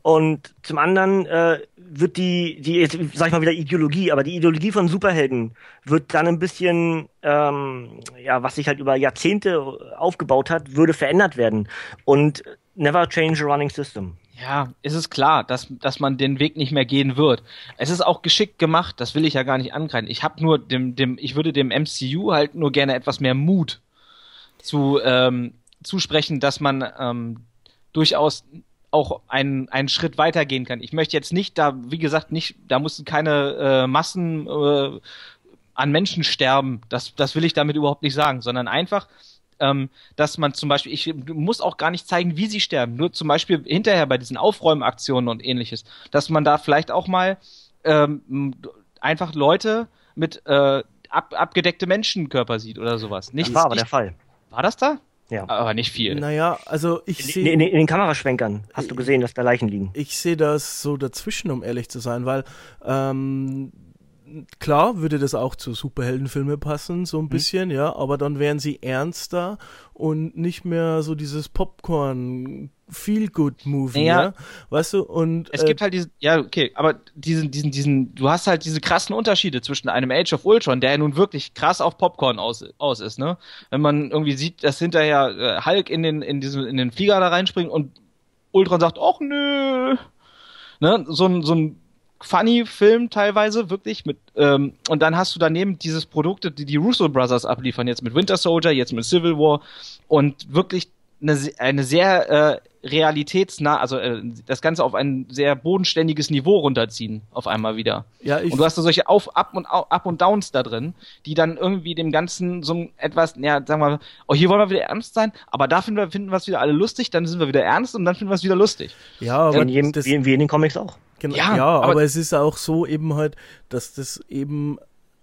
und zum anderen äh, wird die, die, jetzt sag ich mal wieder Ideologie, aber die Ideologie von Superhelden wird dann ein bisschen, ähm, ja, was sich halt über Jahrzehnte aufgebaut hat, würde verändert werden. Und never change a running system. Ja, es ist klar, dass, dass man den Weg nicht mehr gehen wird. Es ist auch geschickt gemacht, das will ich ja gar nicht angreifen. Ich habe nur dem, dem, ich würde dem MCU halt nur gerne etwas mehr Mut zu ähm, zusprechen, dass man ähm, durchaus auch einen, einen Schritt weitergehen kann. Ich möchte jetzt nicht da, wie gesagt, nicht, da mussten keine äh, Massen äh, an Menschen sterben. Das, das will ich damit überhaupt nicht sagen, sondern einfach, ähm, dass man zum Beispiel, ich muss auch gar nicht zeigen, wie sie sterben, nur zum Beispiel hinterher bei diesen Aufräumaktionen und ähnliches, dass man da vielleicht auch mal ähm, einfach Leute mit äh, ab, abgedeckte Menschenkörper sieht oder sowas. Nicht, Das war aber nicht, der Fall. war das da? Ja. Aber nicht viel. Naja, also ich In, sehe in, in den Kameraschwenkern hast du gesehen, dass da Leichen liegen. ich sehe das so dazwischen, um ehrlich zu sein, weil ähm, klar würde das auch zu Superheldenfilme passen, so ein bisschen, ja, aber dann wären sie ernster und nicht mehr so dieses Popcorn Feel Good Movie, Naja. ja, weißt du? Und Es äh, gibt halt diesen, ja, okay, aber diesen, diesen, diesen, du hast halt diese krassen Unterschiede zwischen einem Age of Ultron, der ja nun wirklich krass auf Popcorn aus, aus ist, ne? Wenn man irgendwie sieht, dass hinterher äh, Hulk in den, in diesen, in den Flieger da reinspringt und Ultron sagt, ach nö, ne? So ein, so ein funny Film teilweise, wirklich mit, ähm, und dann hast du daneben dieses Produkte, die die Russo Brothers abliefern, jetzt mit Winter Soldier, jetzt mit Civil War und wirklich eine, eine sehr äh, realitätsnah, also äh, das Ganze auf ein sehr bodenständiges Niveau runterziehen, auf einmal wieder. Ja, ich, Und du hast da solche Auf, Up und Au- Up und Downs da drin, die dann irgendwie dem Ganzen so ein etwas, ja, sagen wir mal, oh, hier wollen wir wieder ernst sein, aber da finden wir, finden wir es wieder alle lustig, dann sind wir wieder ernst und dann finden wir es wieder lustig. ja, aber in jedem, das, wie, wie in den Comics auch. Genau, Ja, ja, aber- aber, es ist auch so eben halt, dass das eben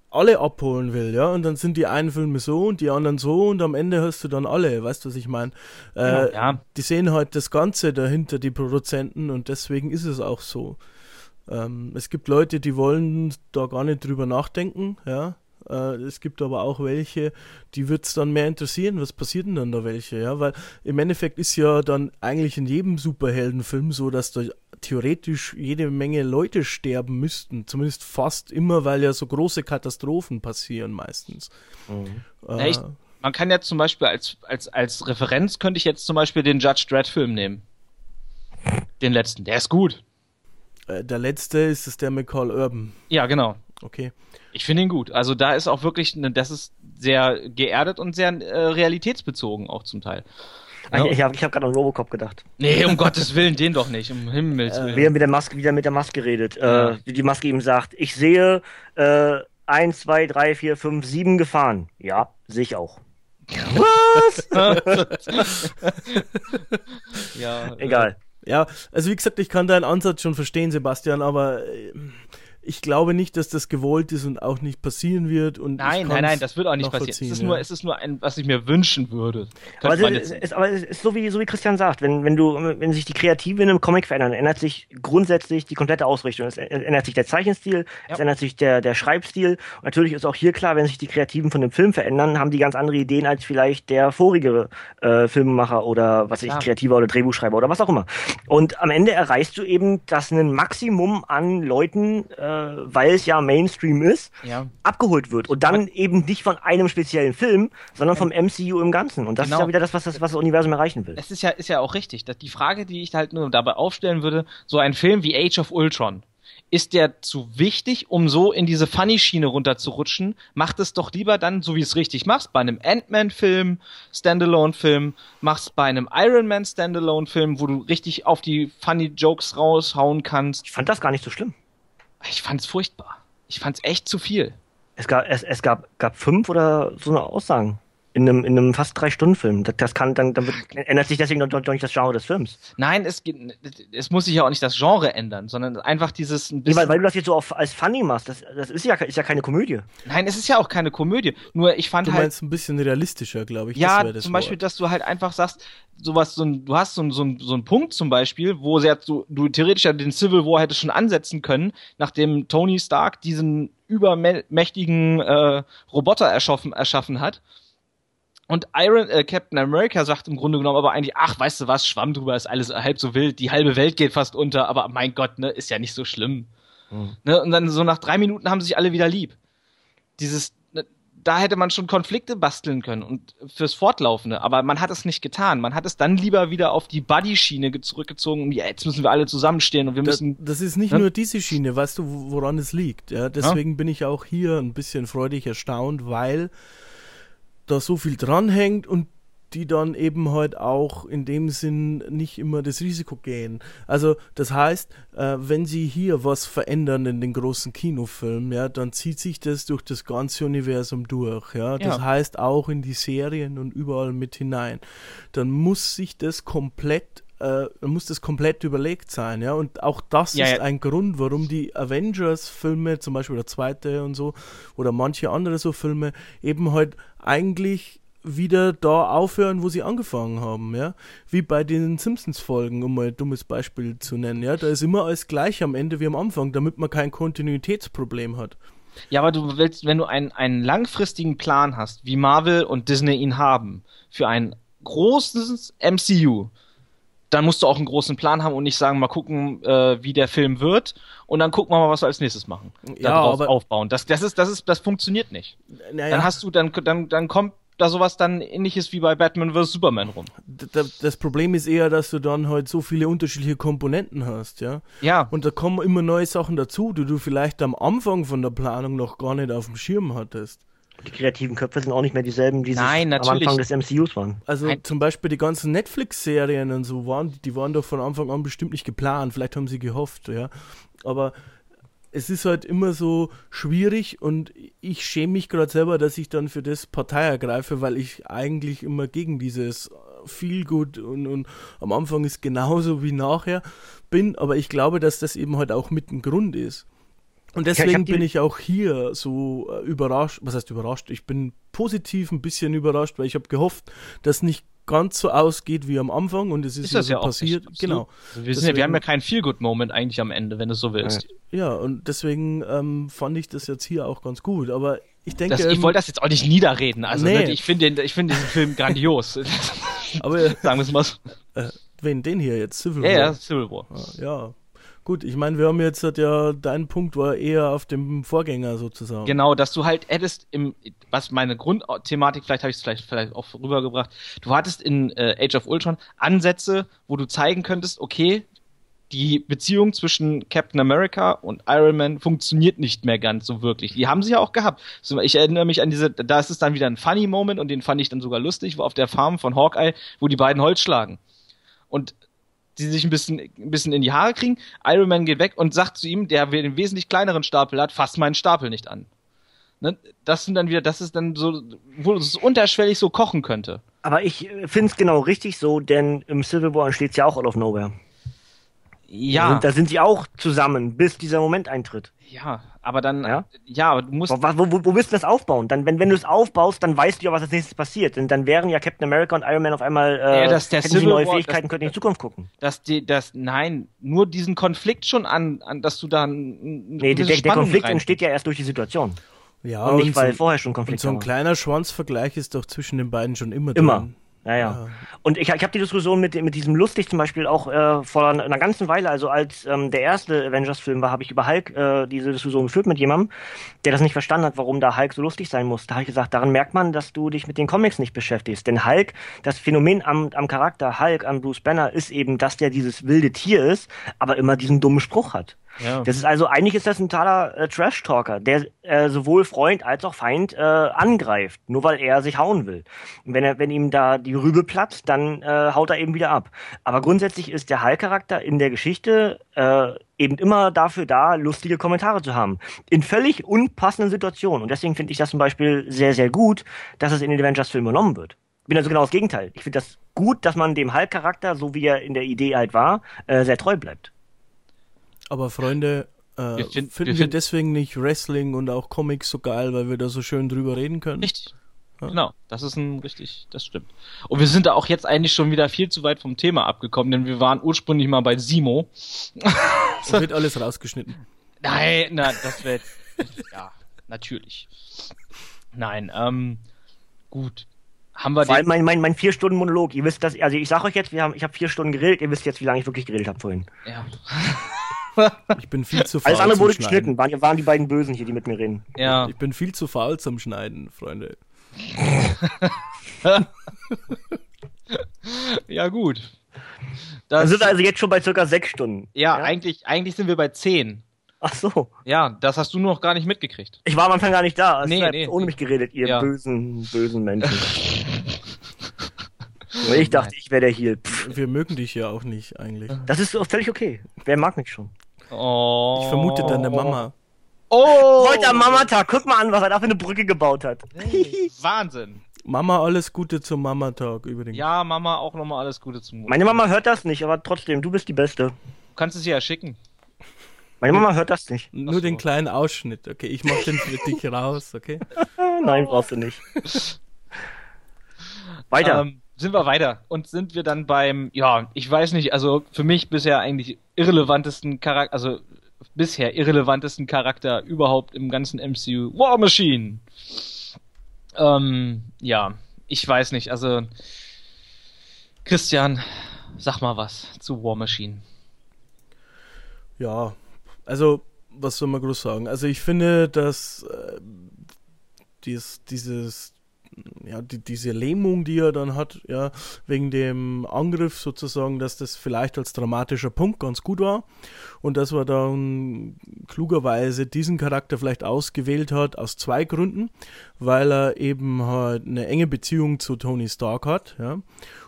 alle abholen will, ja, und dann sind die einen Filme so und die anderen so und am Ende hast du dann alle, weißt du, was ich meine? Äh, Ja. Die sehen halt das Ganze dahinter, die Produzenten, und deswegen ist es auch so. Ähm, es gibt Leute, die wollen da gar nicht drüber nachdenken, ja. Äh, es gibt aber auch welche, die wird es dann mehr interessieren, was passiert denn dann da welche, ja, weil im Endeffekt ist ja dann eigentlich in jedem Superheldenfilm so, dass da theoretisch jede Menge Leute sterben müssten, zumindest fast immer, weil ja so große Katastrophen passieren meistens. Ja, Äh, ich, man kann ja zum Beispiel als, als, als Referenz könnte ich jetzt zum Beispiel den Judge Dredd Film nehmen. Den letzten, der ist gut. äh, der letzte ist es der mit Carl Urban. Ja, genau. Okay. Ich finde ihn gut. Also da ist auch wirklich, ne, das ist sehr geerdet und sehr äh, realitätsbezogen auch zum Teil. Ich, ich habe ich hab gerade an Robocop gedacht. Nee, um *laughs* Gottes Willen, den doch nicht, um Himmels Willen. Wir haben mit der Maske, wieder mit der Maske redet. Ja. Äh, die Maske ihm sagt, ich sehe äh, 1, 2, 3, 4, 5, 7 Gefahren. Ja, sehe ich auch. *laughs* ja, Egal. Ja, also wie gesagt, ich kann deinen Ansatz schon verstehen, Sebastian, aber äh, ich glaube nicht, dass das gewollt ist und auch nicht passieren wird. Und Nein, nein, nein, das wird auch nicht passieren. Es ist, ja. nur, es ist nur ein, was ich mir wünschen würde. Aber, es, ist, aber es ist so wie, so wie Christian sagt, wenn, wenn du, wenn sich die Kreativen in einem Comic verändern, ändert sich grundsätzlich die komplette Ausrichtung. Es ändert sich der Zeichenstil, es Ja. ändert sich der, der Schreibstil. Und natürlich ist auch hier klar, wenn sich die Kreativen von dem Film verändern, haben die ganz andere Ideen als vielleicht der vorige äh, Filmemacher oder was weiß ich. Kreativer oder Drehbuchschreiber oder was auch immer. Und am Ende erreichst du eben, dass ein Maximum an Leuten, äh, weil es ja Mainstream ist, ja. abgeholt wird und dann eben nicht von einem speziellen Film, sondern vom MCU im Ganzen. Und das Genau. ist ja wieder das, was das, was das Universum erreichen will. Es ist ja, ist ja auch richtig. Dass die Frage, die ich halt nur dabei aufstellen würde, so ein Film wie Age of Ultron, ist der zu wichtig, um so in diese Funny-Schiene runterzurutschen? Macht es doch lieber dann, so wie es richtig machst, bei einem Ant-Man-Film, Standalone-Film, machst bei einem Iron Man Standalone-Film, wo du richtig auf die Funny-Jokes raushauen kannst. Ich fand das gar nicht so schlimm. Ich fand's furchtbar. Ich fand's echt zu viel. Es gab, es, es gab, gab fünf oder so eine Aussagen. In einem, in einem fast drei Stunden Film. Das, das kann, dann, dann wird, ändert sich deswegen noch nicht das Genre des Films. Nein, es, geht, es muss sich ja auch nicht das Genre ändern, sondern einfach dieses ein Nee, bisschen weil, weil du das jetzt so auf, als Funny machst, das, das ist ja, ist ja keine Komödie. Nein, es ist ja auch keine Komödie. Nur ich fand Du halt, meinst ein bisschen realistischer, glaube ich. ja, das wär das zum Beispiel, Wort. dass du halt einfach sagst, sowas, so ein, du hast so, ein, so, ein, so einen Punkt zum Beispiel, wo sehr, du, du theoretisch ja den Civil War hättest schon ansetzen können, nachdem Tony Stark diesen übermächtigen äh, Roboter erschaffen, erschaffen hat. Und Iron, äh, Captain America sagt im Grunde genommen aber eigentlich, ach, weißt du was, Schwamm drüber ist alles halb so wild, die halbe Welt geht fast unter, aber mein Gott, ne, ist ja nicht so schlimm. Ne, und dann so nach drei Minuten haben sich alle wieder lieb. Dieses, ne, da hätte man schon Konflikte basteln können und fürs Fortlaufende, aber man hat es nicht getan. Man hat es dann lieber wieder auf die Buddy-Schiene ge- zurückgezogen und ja, jetzt müssen wir alle zusammenstehen und wir Das, müssen. das ist nicht Ja. nur diese Schiene, weißt du, wo- woran es liegt. Ja? Deswegen bin ich auch hier ein bisschen freudig erstaunt, weil da so viel dranhängt und die dann eben halt auch in dem Sinn nicht immer das Risiko gehen. Also das heißt, äh, wenn sie hier was verändern in den großen Kinofilmen, ja, dann zieht sich das durch das ganze Universum durch. Ja, das Ja. heißt auch in die Serien und überall mit hinein. Dann muss sich das komplett äh, muss das komplett überlegt sein, ja. Und auch das Ja, ist ja. ein Grund, warum die Avengers-Filme, zum Beispiel der zweite und so, oder manche andere so Filme, eben halt eigentlich wieder da aufhören, wo sie angefangen haben, ja. Wie bei den Simpsons-Folgen, um mal ein dummes Beispiel zu nennen, ja. Da ist immer alles gleich am Ende wie am Anfang, damit man kein Kontinuitätsproblem hat. Ja, aber du willst, wenn du einen, einen langfristigen Plan hast, wie Marvel und Disney ihn haben, für ein großes MCU, dann musst du auch einen großen Plan haben und nicht sagen, mal gucken, äh, wie der Film wird und dann gucken wir mal, was wir als nächstes machen. Ja, Darauf aber- aufbauen. Das, das ist, das ist, das funktioniert nicht. Naja, Dann hast du, dann, dann, dann kommt da sowas dann ähnliches wie bei Batman vs. Superman rum. das Problem ist eher, dass du dann halt so viele unterschiedliche Komponenten hast, ja. Ja. Und da kommen immer neue Sachen dazu, die du vielleicht am Anfang von der Planung noch gar nicht auf dem Schirm hattest. Die kreativen Köpfe sind auch nicht mehr dieselben, die Nein, am. Anfang des MCUs waren. Also Ein- zum Beispiel die ganzen Netflix-Serien und so waren, die waren doch von Anfang an bestimmt nicht geplant. Vielleicht haben sie gehofft, ja. Aber es ist halt immer so schwierig und ich schäme mich gerade selber, dass ich dann für das Partei ergreife, weil ich eigentlich immer gegen dieses viel gut und, und am Anfang ist genauso wie nachher bin, aber ich glaube, dass das eben halt auch mit ein Grund ist. Und ich deswegen die- bin ich auch hier so äh, überrascht. Was heißt überrascht? Ich bin positiv ein bisschen überrascht, weil ich habe gehofft, dass nicht ganz so ausgeht wie am Anfang und es ist, Ist das so ja passiert. nicht, genau. Also wir, sind ja, wir haben ja Deswegen- keinen Feel-Good-Moment eigentlich am Ende, wenn du es so willst. Ja, und deswegen ähm, fand ich das jetzt hier auch ganz gut. Aber ich denke, Das, ich wollte das jetzt auch nicht niederreden. Also Nee. ne, ich finde ich finde diesen Film *laughs* grandios. aber Sagen wir es mal so. äh, wen den hier jetzt Civil Ja, War? ja, Civil War. Ah, ja. Gut, ich meine, wir haben jetzt halt ja dein Punkt war eher auf dem Vorgänger sozusagen. Genau, dass du halt hättest im, was meine Grundthematik, vielleicht habe ich es vielleicht, vielleicht auch rübergebracht, du hattest in äh, Age of Ultron Ansätze, wo du zeigen könntest, okay, die Beziehung zwischen Captain America und Iron Man funktioniert nicht mehr ganz so wirklich. Die haben sie ja auch gehabt. Ich erinnere mich an diese, da ist es dann wieder ein Funny Moment und den fand ich dann sogar lustig, wo auf der Farm von Hawkeye, wo die beiden Holz schlagen. Und die sich ein bisschen, ein bisschen in die Haare kriegen. Iron Man geht weg und sagt zu ihm, der einen wesentlich kleineren Stapel hat, fass meinen Stapel nicht an. Ne? Das sind dann wieder, das ist dann so, wo es unterschwellig so kochen könnte. Aber ich finde es genau richtig so, denn im Civil War entsteht ja auch out of nowhere. Ja, Und da sind sie auch zusammen, bis dieser Moment eintritt. ja, aber dann, Ja? ja, aber du musst, Wo, wo, wo, willst du das aufbauen? Dann, wenn, wenn du es aufbaust, dann weißt du ja, was als nächstes passiert. Denn dann wären ja Captain America und Iron Man auf einmal äh, Ja, das- der hätten neue War, Fähigkeiten, das- könnten in die Zukunft gucken. dass die, das, nein, nur diesen Konflikt schon an, an dass du da n- Nee, der, der Konflikt rein- entsteht ja erst durch die Situation. Ja, und nicht, weil so, vorher schon und Konflikt so ein war. kleiner Schwanzvergleich ist doch zwischen den beiden schon immer, Immer. drin. Ja, ja. Und ich, ich habe die Diskussion mit, mit diesem Lustig zum Beispiel auch äh, vor einer, einer ganzen Weile, also als ähm, der erste Avengers-Film war, habe ich über Hulk äh, diese Diskussion geführt mit jemandem, der das nicht verstanden hat, warum da Hulk so lustig sein muss. Da habe ich gesagt, daran merkt man, dass du dich mit den Comics nicht beschäftigst. Denn Hulk, das Phänomen am, am Charakter Hulk, an Bruce Banner, ist eben, dass der dieses wilde Tier ist, aber immer diesen dummen Spruch hat. Ja. Das ist also, eigentlich ist das ein totaler äh, Trash-Talker, der äh, sowohl Freund als auch Feind äh, angreift, nur weil er sich hauen will. Und wenn er, wenn ihm da die Rübe platzt, dann äh, haut er eben wieder ab. Aber grundsätzlich ist der Hulk-Charakter in der Geschichte äh, eben immer dafür da, lustige Kommentare zu haben. In völlig unpassenden Situationen. Und deswegen finde ich das zum Beispiel sehr, sehr gut, dass es in den Avengers-Filmen übernommen wird. Ich bin also genau das Gegenteil. Ich finde das gut, dass man dem Hulk-Charakter, so wie er in der Idee halt war, äh, sehr treu bleibt. Aber Freunde, äh, Wir find- finden wir wir, find- deswegen nicht Wrestling und auch Comics so geil, weil wir da so schön drüber reden können? Richtig. Genau, das ist ein richtig, das stimmt. Und wir sind da auch jetzt eigentlich schon wieder viel zu weit vom Thema abgekommen, denn wir waren ursprünglich mal bei Simo. *laughs* Da wird alles rausgeschnitten. Nein, nein, das wäre jetzt, ja, natürlich. Nein, ähm, gut. Haben wir Vor allem den, mein, mein, mein vier Stunden Monolog. Ihr wisst das, also ich sag euch jetzt, wir haben, ich habe vier Stunden geredet, ihr wisst jetzt, wie lange ich wirklich geredet habe vorhin. ja, *laughs* Ich bin viel zu faul Alles andere zum wurde Schneiden. geschnitten, waren, waren die beiden Bösen hier, die mit mir reden. ja, Ich bin viel zu faul zum Schneiden, Freunde. *laughs* ja, gut. Dann Das, sind wir also jetzt schon bei circa sechs Stunden. ja, eigentlich, eigentlich sind wir bei 10. Ach so. Ja, das hast du noch gar nicht mitgekriegt. Ich war am Anfang gar nicht da. Also Nee, ihr habt nee. ohne mich geredet, ihr Ja. bösen, bösen Menschen. *laughs* Und ich dachte, ich wäre der hier. Pff, Wir mögen dich ja auch nicht eigentlich. das ist doch völlig okay. Wer mag mich schon? Oh. Ich vermute deine Mama. Oh! Heute am Mamatag, guck mal an, was er da für eine Brücke gebaut hat. *laughs* Wahnsinn. Mama, alles Gute zum Mama-Tag übrigens. Ja, Mama, auch nochmal alles Gute zum Mut. Meine Mama hört das nicht, aber trotzdem, du bist die Beste. Du kannst es ja schicken. Meine Mama hört das nicht. Nur so. den kleinen Ausschnitt, okay? Ich mach den für dich raus, okay? *laughs* Nein, brauchst du nicht. *laughs* Weiter. Ähm, sind wir weiter und sind wir dann beim, ja, ich weiß nicht, also für mich bisher eigentlich irrelevantesten Charakter, also bisher irrelevantesten Charakter überhaupt im ganzen MCU, War Machine. Ähm, ja, ich weiß nicht, also Christian, sag mal was zu War Machine. Ja, also, was soll man groß sagen? Also, ich finde, dass äh, dies, dieses ja, die, diese Lähmung, die er dann hat, ja, wegen dem Angriff sozusagen, dass das vielleicht als dramatischer Punkt ganz gut war und dass man dann klugerweise diesen Charakter vielleicht ausgewählt hat aus zwei Gründen, weil er eben halt eine enge Beziehung zu Tony Stark hat, ja,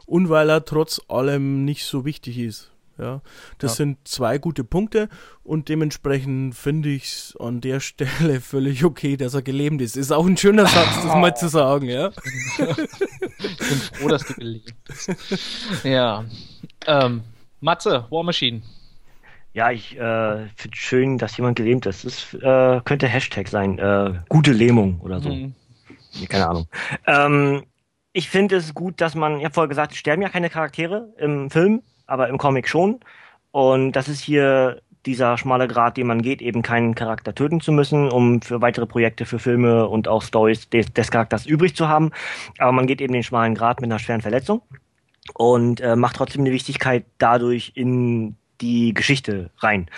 und weil er trotz allem nicht so wichtig ist. Ja, das ja. sind zwei gute Punkte und dementsprechend finde ich es an der *laughs* Stelle völlig okay, dass er gelähmt ist. Ist auch ein schöner Satz, das mal zu sagen, ja. ich bin froh, dass du gelähmt bist. Ja. Ähm, Matze, War Machine. Ja, ich äh, finde schön, dass jemand gelähmt ist. Das äh, könnte Hashtag sein. Äh, gute Lähmung oder so. Mhm. Keine Ahnung. Ähm, ich finde es gut, dass man, ich habe vorher gesagt, es sterben ja keine Charaktere im Film aber im Comic schon. Und das ist hier dieser schmale Grad, den man geht, eben keinen Charakter töten zu müssen, um für weitere Projekte, für Filme und auch Stories des, des Charakters übrig zu haben. Aber man geht eben den schmalen Grad mit einer schweren Verletzung und äh, macht trotzdem eine Wichtigkeit dadurch in die Geschichte rein.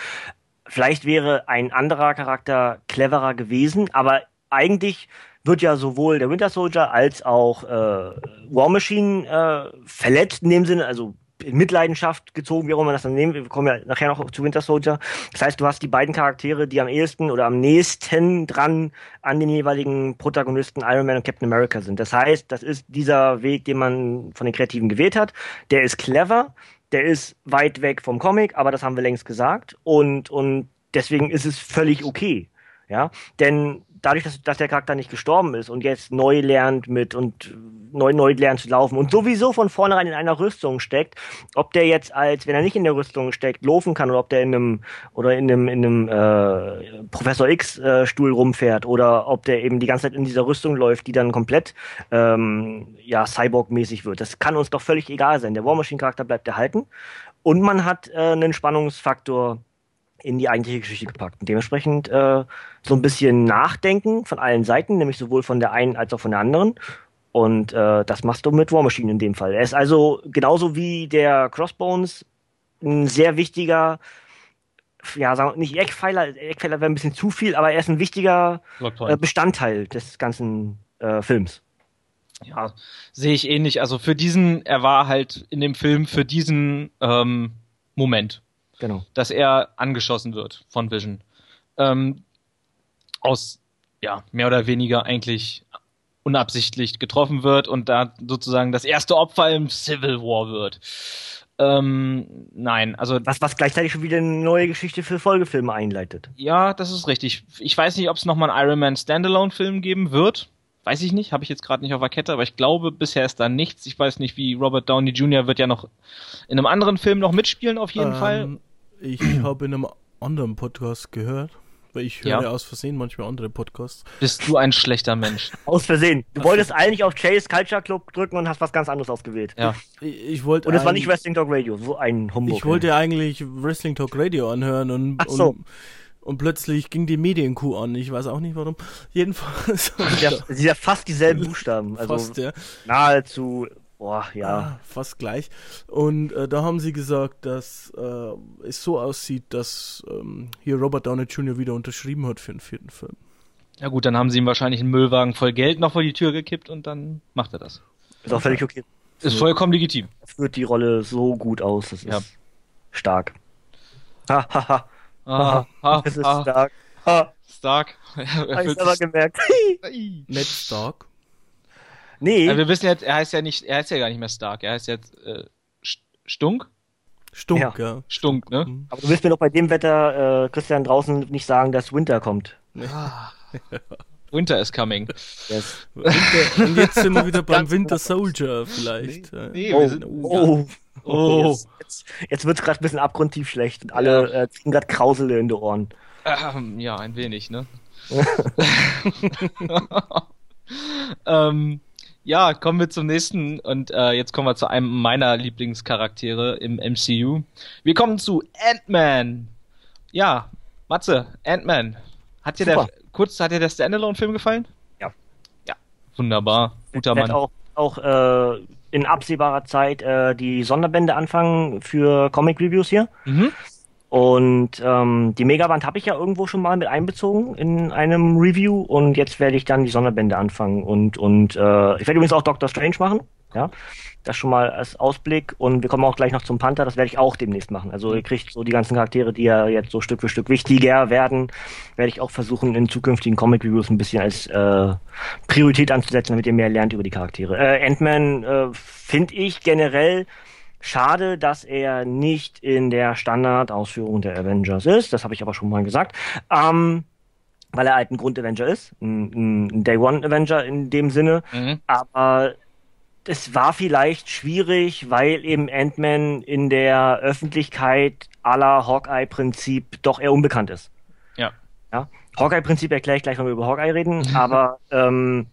Vielleicht wäre ein anderer Charakter cleverer gewesen, aber eigentlich wird ja sowohl der Winter Soldier als auch äh, War Machine äh, verletzt in dem Sinne, also in Mitleidenschaft gezogen, wie auch immer man das dann nehmen. Wir kommen ja nachher noch zu Winter Soldier. Das heißt, du hast die beiden Charaktere, die am ehesten oder am nächsten dran an den jeweiligen Protagonisten Iron Man und Captain America sind. Das heißt, das ist dieser Weg, den man von den Kreativen gewählt hat. Der ist clever, der ist weit weg vom Comic, aber das haben wir längst gesagt. Und, und deswegen ist es völlig okay. Ja, denn dadurch, dass, dass der Charakter nicht gestorben ist und jetzt neu lernt mit und neu, neu lernt zu laufen und sowieso von vornherein in einer Rüstung steckt, ob der jetzt als, wenn er nicht in der Rüstung steckt, laufen kann oder ob der in einem oder in einem, in einem äh, Professor X äh, Stuhl rumfährt oder ob der eben die ganze Zeit in dieser Rüstung läuft, die dann komplett ähm, ja Cyborg-mäßig wird. Das kann uns doch völlig egal sein. Der War Machine Charakter bleibt erhalten und man hat äh, einen Spannungsfaktor in die eigentliche Geschichte gepackt. Und dementsprechend äh, so ein bisschen Nachdenken von allen Seiten, nämlich sowohl von der einen als auch von der anderen. Und äh, das machst du mit War Machine in dem Fall. Er ist also genauso wie der Crossbones ein sehr wichtiger, ja, sagen wir, nicht Eckpfeiler, Eckpfeiler wäre ein bisschen zu viel, aber er ist ein wichtiger äh, Bestandteil des ganzen äh, Films. Ja, sehe ich ähnlich. Also für diesen, er war halt in dem Film für diesen ähm, Moment. Genau. Dass er angeschossen wird von Vision. Ähm, aus, ja, mehr oder weniger eigentlich unabsichtlich getroffen wird und da sozusagen das erste Opfer im Civil War wird. Ähm, nein, also. Was, was gleichzeitig schon wieder eine neue Geschichte für Folgefilme einleitet. Ja, das ist richtig. Ich weiß nicht, ob es nochmal einen Iron Man Standalone-Film geben wird. Weiß ich nicht, habe ich jetzt gerade nicht auf der Kette, aber ich glaube, bisher ist da nichts. Ich weiß nicht, wie Robert Downey Jr. wird ja noch in einem anderen Film noch mitspielen, auf jeden ähm, Fall. Ich *clears throat* habe in einem anderen Podcast gehört, weil ich höre ja. aus Versehen manchmal andere Podcasts. Bist du ein schlechter Mensch? Aus Versehen. Du wolltest eigentlich auf Chase Culture Club drücken und hast was ganz anderes ausgewählt. Ja. Ich, ich wollte. Und es war nicht Wrestling Talk Radio, so ein Humbug. Ich wollte eigentlich Wrestling Talk Radio anhören und. Ach so. Und, und plötzlich ging die Medienkuh an. Ich weiß auch nicht warum. Jedenfalls. Sie ja fast dieselben *laughs* Buchstaben. Also fast, ja. Nahezu Boah, ja. Ah, fast gleich. Und äh, da haben sie gesagt, dass äh, es so aussieht, dass ähm, hier Robert Downey Jr. wieder unterschrieben hat für den vierten Film. Ja gut, dann haben sie ihm wahrscheinlich einen Müllwagen voll Geld noch vor die Tür gekippt und dann macht er das. Ist auch völlig okay. Ist vollkommen legitim. Er führt die Rolle so gut aus, das ist ja. stark. Ha, ha, ha. Ah, ha, das ist ha. stark. Ha. Stark. *laughs* er ich aber gemerkt. *laughs* Ned Stark. Nee. Also wir wissen jetzt, er heißt ja nicht, er heißt ja gar nicht mehr Stark, er heißt jetzt äh, Stunk? Stunk, ja. ja. Stunk, ne? Mhm. Aber du willst mir doch bei dem Wetter, äh, Christian, draußen nicht sagen, dass Winter kommt. Ah. *laughs* Winter is coming. Yes. Winter, und jetzt sind wir wieder beim Winter Soldier vielleicht. Nee, nee oh, wir sind, oh, oh, oh. Jetzt, jetzt, jetzt wird es gerade ein bisschen abgrundtief schlecht und alle ja. äh, ziehen gerade Krausele in die Ohren. Ähm, ja, ein wenig, ne? *laughs* *laughs* ähm, ja, kommen wir zum nächsten und äh, jetzt kommen wir zu einem meiner Lieblingscharaktere im MCU. Wir kommen zu Ant-Man. Ja, Matze, Ant-Man. Hat dir der kurz hat dir der Standalone-Film gefallen? Ja. Ja, wunderbar, guter Mann. auch auch äh, in absehbarer Zeit äh, die Sonderbände anfangen für Comic Reviews hier. Mhm. Und ähm, die Megaband habe ich ja irgendwo schon mal mit einbezogen in einem Review und jetzt werde ich dann die Sonderbände anfangen und und äh, ich werde übrigens auch Doctor Strange machen, ja, das schon mal als Ausblick und wir kommen auch gleich noch zum Panther, das werde ich auch demnächst machen. Also ihr kriegt so die ganzen Charaktere, die ja jetzt so Stück für Stück wichtiger werden, werde ich auch versuchen in zukünftigen Comic Reviews ein bisschen als äh, Priorität anzusetzen, damit ihr mehr lernt über die Charaktere. Äh, Ant-Man äh, finde ich generell Schade, dass er nicht in der Standardausführung der Avengers ist. Das habe ich aber schon mal gesagt. Ähm, weil er halt ein Grund-Avenger ist. Ein, ein Day-One-Avenger in dem Sinne. Mhm. Aber es war vielleicht schwierig, weil eben Ant-Man in der Öffentlichkeit aller Hawkeye-Prinzip doch eher unbekannt ist. Ja. ja? Hawkeye-Prinzip erkläre ich gleich, wenn wir über Hawkeye reden, *laughs* aber ähm,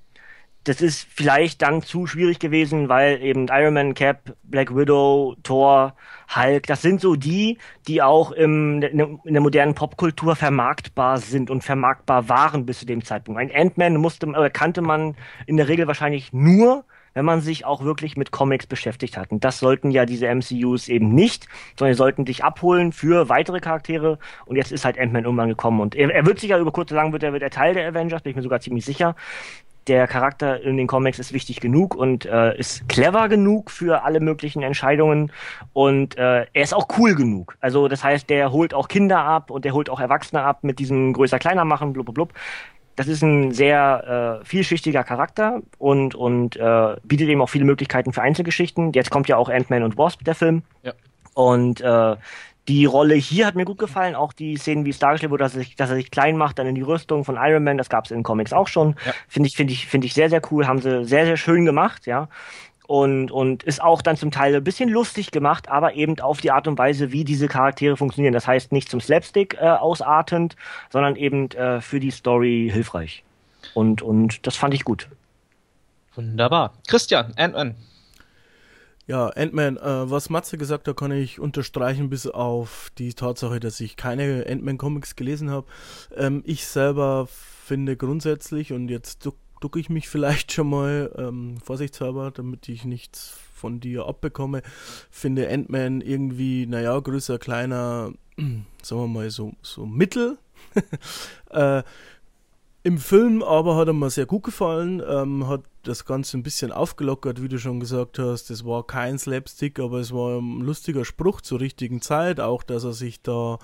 das ist vielleicht dann zu schwierig gewesen, weil eben Iron Man, Cap, Black Widow, Thor, Hulk, das sind so die, die auch im, in der modernen Popkultur vermarktbar sind und vermarktbar waren bis zu dem Zeitpunkt. Ein Ant-Man musste, oder kannte man in der Regel wahrscheinlich nur, wenn man sich auch wirklich mit Comics beschäftigt hat. Und das sollten ja diese MCUs eben nicht, sondern sie sollten dich abholen für weitere Charaktere. Und jetzt ist halt Ant-Man irgendwann gekommen. Und er, er wird sicher über kurz oder lang wird er, wird er Teil der Avengers, bin ich mir sogar ziemlich sicher der Charakter in den Comics ist wichtig genug und äh, ist clever genug für alle möglichen Entscheidungen und äh, er ist auch cool genug. Also das heißt, der holt auch Kinder ab und der holt auch Erwachsene ab mit diesem größer kleiner machen, blub blub. Das ist ein sehr äh, vielschichtiger Charakter und und äh, bietet eben auch viele Möglichkeiten für Einzelgeschichten. Jetzt kommt ja auch Ant-Man und Wasp der Film. Ja. Und äh, die Rolle hier hat mir gut gefallen, auch die Szenen, wie es dargestellt wurde, dass er sich, dass er sich klein macht, dann in die Rüstung von Iron Man, das gab es in Comics auch schon. Ja. Finde ich, finde ich, finde ich sehr, sehr cool, haben sie sehr, sehr schön gemacht, ja. Und, und ist auch dann zum Teil ein bisschen lustig gemacht, aber eben auf die Art und Weise, wie diese Charaktere funktionieren. Das heißt nicht zum Slapstick äh, ausartend, sondern eben äh, für die Story hilfreich. Und, und das fand ich gut. Wunderbar. Christian, Ant-Man. Ja, Ant-Man, äh, was Matze gesagt hat, kann ich unterstreichen, bis auf die Tatsache, dass ich keine Ant-Man-Comics gelesen habe. Ähm, ich selber finde grundsätzlich, und jetzt duck, ducke ich mich *laughs* vielleicht schon mal ähm, vorsichtshalber, damit ich nichts von dir abbekomme, finde Ant-Man irgendwie, naja, größer, kleiner, *clears throat* sagen wir mal so, so mittel. *laughs* äh, Im Film aber hat er mir sehr gut gefallen, ähm, hat das Ganze ein bisschen aufgelockert, wie du schon gesagt hast. Es war kein Slapstick, aber es war ein lustiger Spruch zur richtigen Zeit. Auch, dass er sich da,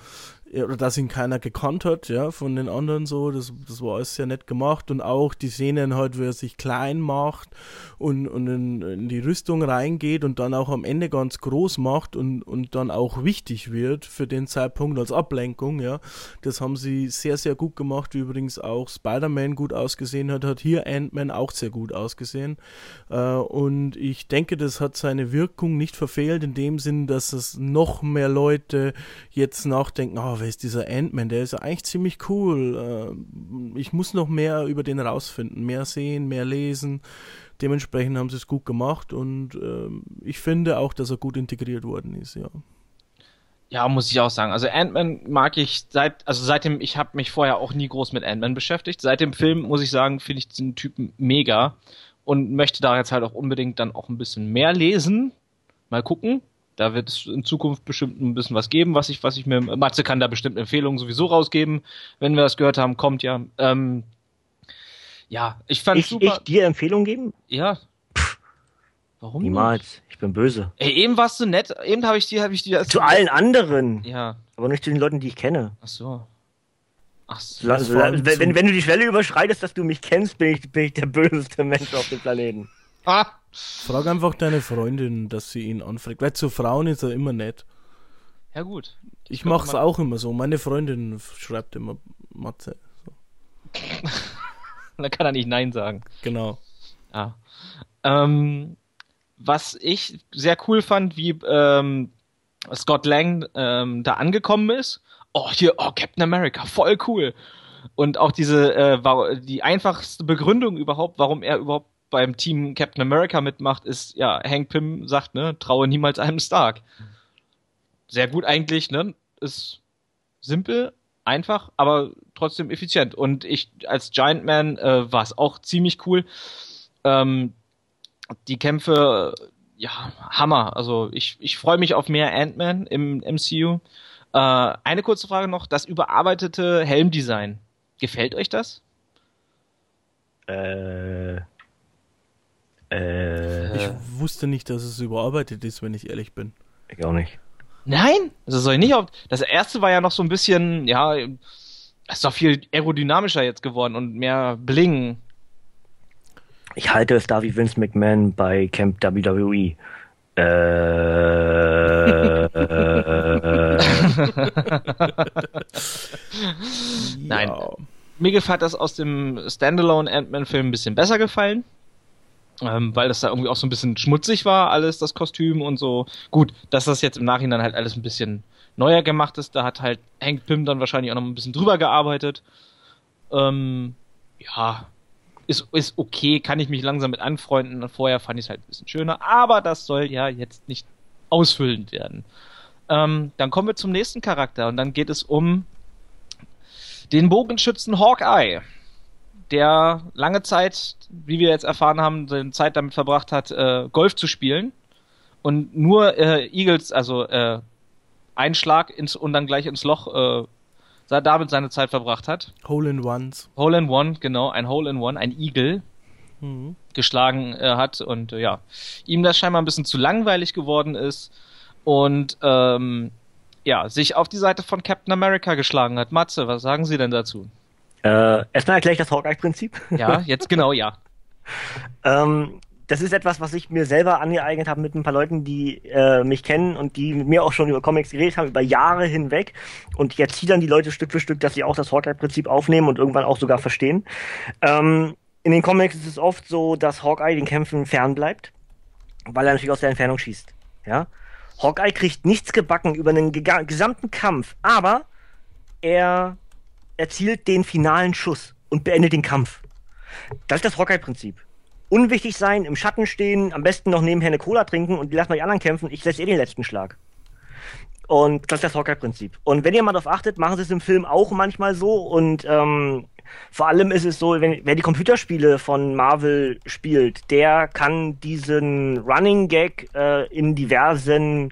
oder dass ihn keiner gekannt hat, ja, von den anderen so. Das, das war alles sehr nett gemacht. Und auch die Szenen halt, wie er sich klein macht und, und in, in die Rüstung reingeht und dann auch am Ende ganz groß macht und, und dann auch wichtig wird für den Zeitpunkt als Ablenkung, ja. Das haben sie sehr, sehr gut gemacht, wie übrigens auch Spider-Man gut ausgesehen hat, hat hier Ant-Man auch sehr gut ausgesehen ausgesehen. Äh, und ich denke, das hat seine Wirkung nicht verfehlt, in dem Sinn, dass es noch mehr Leute jetzt nachdenken, oh, wer ist dieser Ant-Man? Der ist eigentlich ziemlich cool. Äh, ich muss noch mehr über den rausfinden, mehr sehen, mehr lesen. Dementsprechend haben sie es gut gemacht und äh, ich finde auch, dass er gut integriert worden ist, ja. Ja, muss ich auch sagen. Also Ant-Man mag ich seit, also seitdem, ich habe mich vorher auch nie groß mit Ant-Man beschäftigt. Seit dem Film, muss ich sagen, finde ich diesen Typen mega und möchte da jetzt halt auch unbedingt dann auch ein bisschen mehr lesen. Mal gucken. Da wird es in Zukunft bestimmt ein bisschen was geben, was ich, was ich mir, Matze kann da bestimmt Empfehlungen sowieso rausgeben, wenn wir das gehört haben, kommt ja. Ähm, ja, ich fand ich, super. Ich dir Empfehlungen geben? Ja, Warum Niemals. Nicht? Ich bin böse. Ey, eben warst du nett. Eben habe ich dir, habe ich dir. Zu allen anderen. Ja. Aber nicht zu den Leuten, die ich kenne. Ach so. Ach so. Also, wenn, wenn du die Schwelle überschreitest, dass du mich kennst, bin ich, bin ich der böseste Mensch auf dem Planeten. Ah. Frag einfach deine Freundin, dass sie ihn anfragt. Weil zu Frauen ist er immer nett. Ja, gut. Ich, ich mach's auch immer so. Meine Freundin schreibt immer Matze. So. *laughs* Dann kann er nicht Nein sagen. Genau. Ah. Ähm, was ich sehr cool fand, wie ähm, Scott Lang ähm, da angekommen ist. Oh, hier, oh, Captain America, voll cool. Und auch diese, äh, die einfachste Begründung überhaupt, warum er überhaupt beim Team Captain America mitmacht, ist, ja, Hank Pym sagt, ne, traue niemals einem Stark. Sehr gut eigentlich, ne, ist simpel, einfach, aber trotzdem effizient. Und ich, als Giant Man, äh, war es auch ziemlich cool. Ähm, die Kämpfe, ja, Hammer. Also ich, ich freue mich auf mehr Ant-Man im MCU. Äh, eine kurze Frage noch, das überarbeitete Helmdesign. Gefällt euch das? Äh, Ich äh, wusste nicht, dass es überarbeitet ist, wenn ich ehrlich bin. ich auch nicht. Nein, das soll ich nicht auf. Das erste war ja noch so ein bisschen, ja, es ist doch viel aerodynamischer jetzt geworden und mehr Bling. Ich halte es da wie Vince McMahon bei Camp WWE. Äh, äh, *laughs* Nein. Ja. Mir gefällt das aus dem Standalone Ant-Man-Film ein bisschen besser gefallen. Ähm, weil das da irgendwie auch so ein bisschen schmutzig war, alles, das Kostüm und so. Gut, dass das jetzt im Nachhinein halt alles ein bisschen neuer gemacht ist, da hat halt Hank Pym dann wahrscheinlich auch noch ein bisschen drüber gearbeitet. Ähm, ja, ist, ist okay, kann ich mich langsam mit anfreunden. Vorher fand ich es halt ein bisschen schöner, aber das soll ja jetzt nicht ausfüllend werden. Ähm, dann kommen wir zum nächsten Charakter und dann geht es um den Bogenschützen Hawkeye, der lange Zeit, wie wir jetzt erfahren haben, seine Zeit damit verbracht hat, äh, Golf zu spielen und nur äh, Eagles, also äh, einen Schlag ins und dann gleich ins Loch, äh, damit seine Zeit verbracht hat. Hole in Ones. Hole in One, genau, ein Hole in One, ein Eagle Mhm. geschlagen äh, hat und äh, ja, ihm das scheinbar ein bisschen zu langweilig geworden ist und ähm, ja, sich auf die Seite von Captain America geschlagen hat. Matze, was sagen Sie denn dazu? Äh, erstmal erkläre ich das Hawkeye-Prinzip. Ja, jetzt genau, ja. *laughs* Ähm, das ist etwas, was ich mir selber angeeignet habe mit ein paar Leuten, die äh, mich kennen und die mit mir auch schon über Comics geredet haben, über Jahre hinweg. Und jetzt ziehen dann die Leute Stück für Stück, dass sie auch das Hawkeye-Prinzip aufnehmen und irgendwann auch sogar verstehen. Ähm, in den Comics ist es oft so, dass Hawkeye den Kämpfen fern bleibt, weil er natürlich aus der Entfernung schießt. Ja? Hawkeye kriegt nichts gebacken über einen gesamten Kampf, aber er erzielt den finalen Schuss und beendet den Kampf. Das ist das Hawkeye-Prinzip. Unwichtig sein, im Schatten stehen, am besten noch nebenher eine Cola trinken und lassen mal die anderen kämpfen. Ich setze eh den letzten Schlag. Und das ist das Hawkeye-Prinzip. Und wenn ihr mal darauf achtet, machen sie es im Film auch manchmal so. Und ähm, vor allem ist es so, wenn, wer die Computerspiele von Marvel spielt, der kann diesen Running Gag äh, in diversen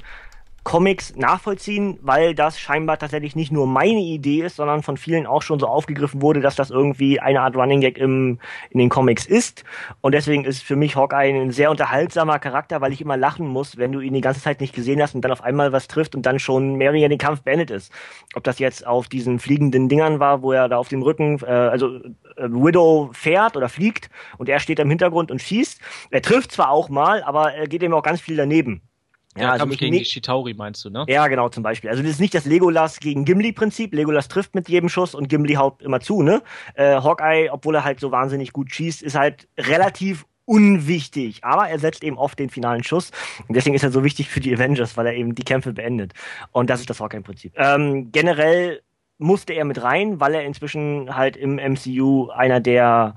Comics nachvollziehen, weil das scheinbar tatsächlich nicht nur meine Idee ist, sondern von vielen auch schon so aufgegriffen wurde, dass das irgendwie eine Art Running Gag im, in den Comics ist. Und deswegen ist für mich Hawkeye ein sehr unterhaltsamer Charakter, weil ich immer lachen muss, wenn du ihn die ganze Zeit nicht gesehen hast und dann auf einmal was trifft und dann schon mehr oder weniger den Kampf beendet ist. Ob das jetzt auf diesen fliegenden Dingern war, wo er da auf dem Rücken, äh, also äh, Widow fährt oder fliegt und er steht im Hintergrund und schießt. Er trifft zwar auch mal, aber er geht ihm auch ganz viel daneben. Ja, also Kampf gegen die Shitauri meinst du, ne? ja, genau, zum Beispiel. Also das ist nicht das Legolas gegen Gimli-Prinzip. Legolas trifft mit jedem Schuss und Gimli haut immer zu, ne? Äh, Hawkeye, obwohl er halt so wahnsinnig gut schießt, ist halt relativ unwichtig. Aber er setzt eben oft den finalen Schuss. Und deswegen ist er so wichtig für die Avengers, weil er eben die Kämpfe beendet. Und das ist das Hawkeye-Prinzip. Ähm, generell musste er mit rein, weil er inzwischen halt im MCU einer der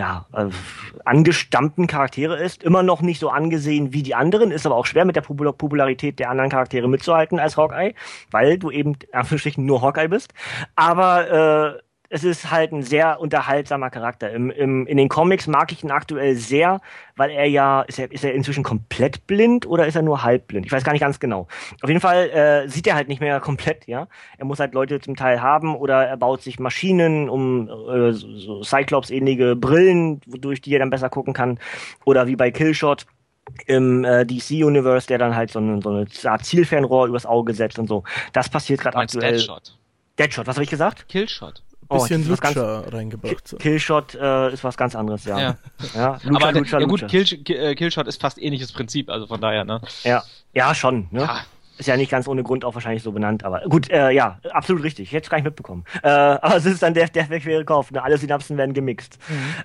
ja, äh, angestammten Charaktere ist, immer noch nicht so angesehen wie die anderen, ist aber auch schwer mit der Popul Popularität der anderen Charaktere mitzuhalten als Hawkeye, weil du eben Anführungsstrichen nur Hawkeye bist. Aber äh, es ist halt ein sehr unterhaltsamer Charakter. Im, im, in den Comics mag ich ihn aktuell sehr, weil er ja, ist er, ist er inzwischen komplett blind oder ist er nur halb blind? Ich weiß gar nicht ganz genau. Auf jeden Fall äh, sieht er halt nicht mehr *laughs* komplett, ja. Er muss halt Leute zum Teil haben oder er baut sich Maschinen, um äh, so, Cyclops-ähnliche Brillen, wodurch die er dann besser gucken kann. Oder wie bei Killshot im äh, DC-Universe, der dann halt so, eine, so eine Art Zielfernrohr übers Auge setzt und so. Das passiert gerade aktuell. Deadshot. Deadshot, was habe ich gesagt? Killshot. Oh, Bisschen ist was ganz- Lutscher reingebracht. So. Killshot äh, ist was ganz anderes, ja. Ja. ja. Lucha, Aber Lucha, ja gut. Kill, äh, Killshot ist fast ähnliches Prinzip, also von daher, ne? Ja, ja schon. Ne? Ja. Ist ja nicht ganz ohne Grund auch wahrscheinlich so benannt, aber gut, äh, ja, absolut richtig. Ich hätte es gar nicht mitbekommen. Äh, *laughs* aber es ist dann der, der schwere Kauf. Ne? Alle Synapsen werden gemixt.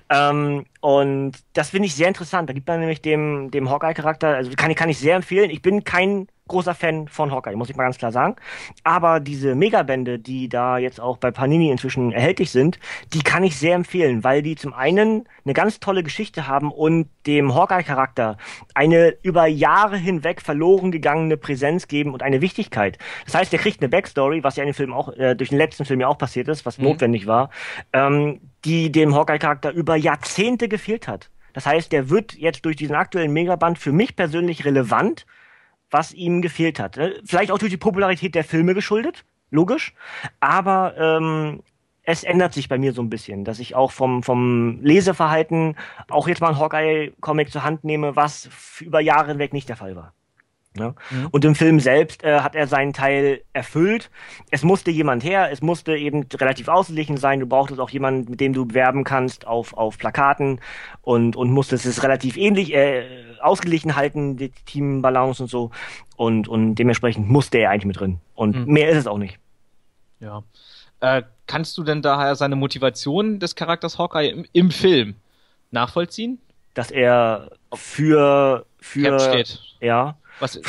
Ähm, und das finde ich sehr interessant. Da gibt man nämlich dem, dem Hawkeye-Charakter, also kann, ich- kann ich sehr empfehlen. Ich bin kein großer Fan von Hawkeye, muss ich mal ganz klar sagen. Aber diese Megabände, die da jetzt auch bei Panini inzwischen erhältlich sind, die kann ich sehr empfehlen, weil die zum einen eine ganz tolle Geschichte haben und dem Hawkeye-Charakter eine über Jahre hinweg verloren gegangene Präsenz geben und eine Wichtigkeit. Das heißt, der kriegt eine Backstory, was ja in dem Film auch, äh, durch den letzten Film ja auch passiert ist, was Mhm. notwendig war, ähm, die dem Hawkeye-Charakter über Jahrzehnte gefehlt hat. Das heißt, der wird jetzt durch diesen aktuellen Megaband für mich persönlich relevant, was ihm gefehlt hat. Ne? Vielleicht auch durch die Popularität der Filme geschuldet, logisch. Aber ähm, es ändert sich bei mir so ein bisschen, dass ich auch vom, vom Leseverhalten auch jetzt mal ein Hawkeye-Comic zur Hand nehme, was über Jahre hinweg nicht der Fall war. Ja? Mhm. Und im Film selbst äh, hat er seinen Teil erfüllt. Es musste jemand her, es musste eben relativ ausgeglichen sein. Du brauchtest auch jemanden, mit dem du bewerben kannst auf, auf Plakaten und, und musstest es relativ ähnlich äh, ausgeglichen halten, die Teambalance und so. Und, und dementsprechend musste er eigentlich mit drin. Und mhm. mehr ist es auch nicht. Ja. Äh, kannst du denn daher seine Motivation des Charakters Hawkeye im, im Film nachvollziehen? Dass er für für Cap steht. Ja. Was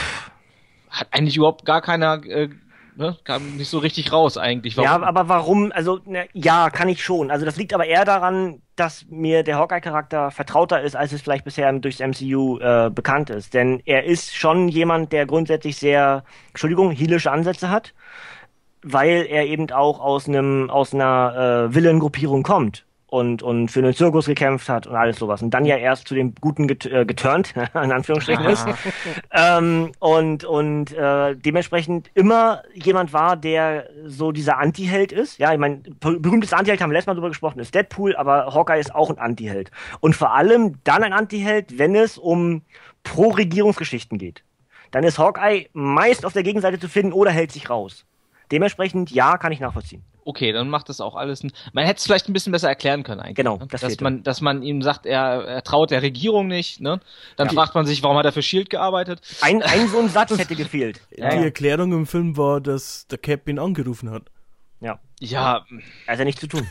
hat eigentlich überhaupt gar keiner äh, ne, kam nicht so richtig raus eigentlich. Warum? Ja, aber warum? Also ne, ja, kann ich schon. Also das liegt aber eher daran, dass mir der Hawkeye-Charakter vertrauter ist, als es vielleicht bisher durchs MCU äh, bekannt ist. Denn er ist schon jemand, der grundsätzlich sehr, Entschuldigung, heelische Ansätze hat weil er eben auch aus einem aus einer äh, Villengruppierung kommt und und für den Zirkus gekämpft hat und alles sowas und dann ja erst zu dem Guten get, äh, geturnt *laughs* in Anführungsstrichen ist ähm, und und äh, dementsprechend immer jemand war, der so dieser Anti-Held ist. Ja, ich meine berühmtes Anti-Held haben wir letztes Mal drüber gesprochen, ist Deadpool, aber Hawkeye ist auch ein Anti-Held und vor allem dann ein Anti-Held, wenn es um Pro-Regierungsgeschichten geht. Dann ist Hawkeye meist auf der Gegenseite zu finden oder hält sich raus. Dementsprechend, ja, kann ich nachvollziehen. Okay, dann macht das auch alles. Man hätte es vielleicht ein bisschen besser erklären können eigentlich. Genau, ne? das dass man, dass man ihm sagt, er, er traut der Regierung nicht. Ne? Dann ja. fragt man sich, warum hat er für Shield gearbeitet? Ein, ein so ein Satz hätte gefehlt. Die ja. Erklärung im Film war, dass der Cap ihn angerufen hat. Ja. Ja. Also nichts zu tun.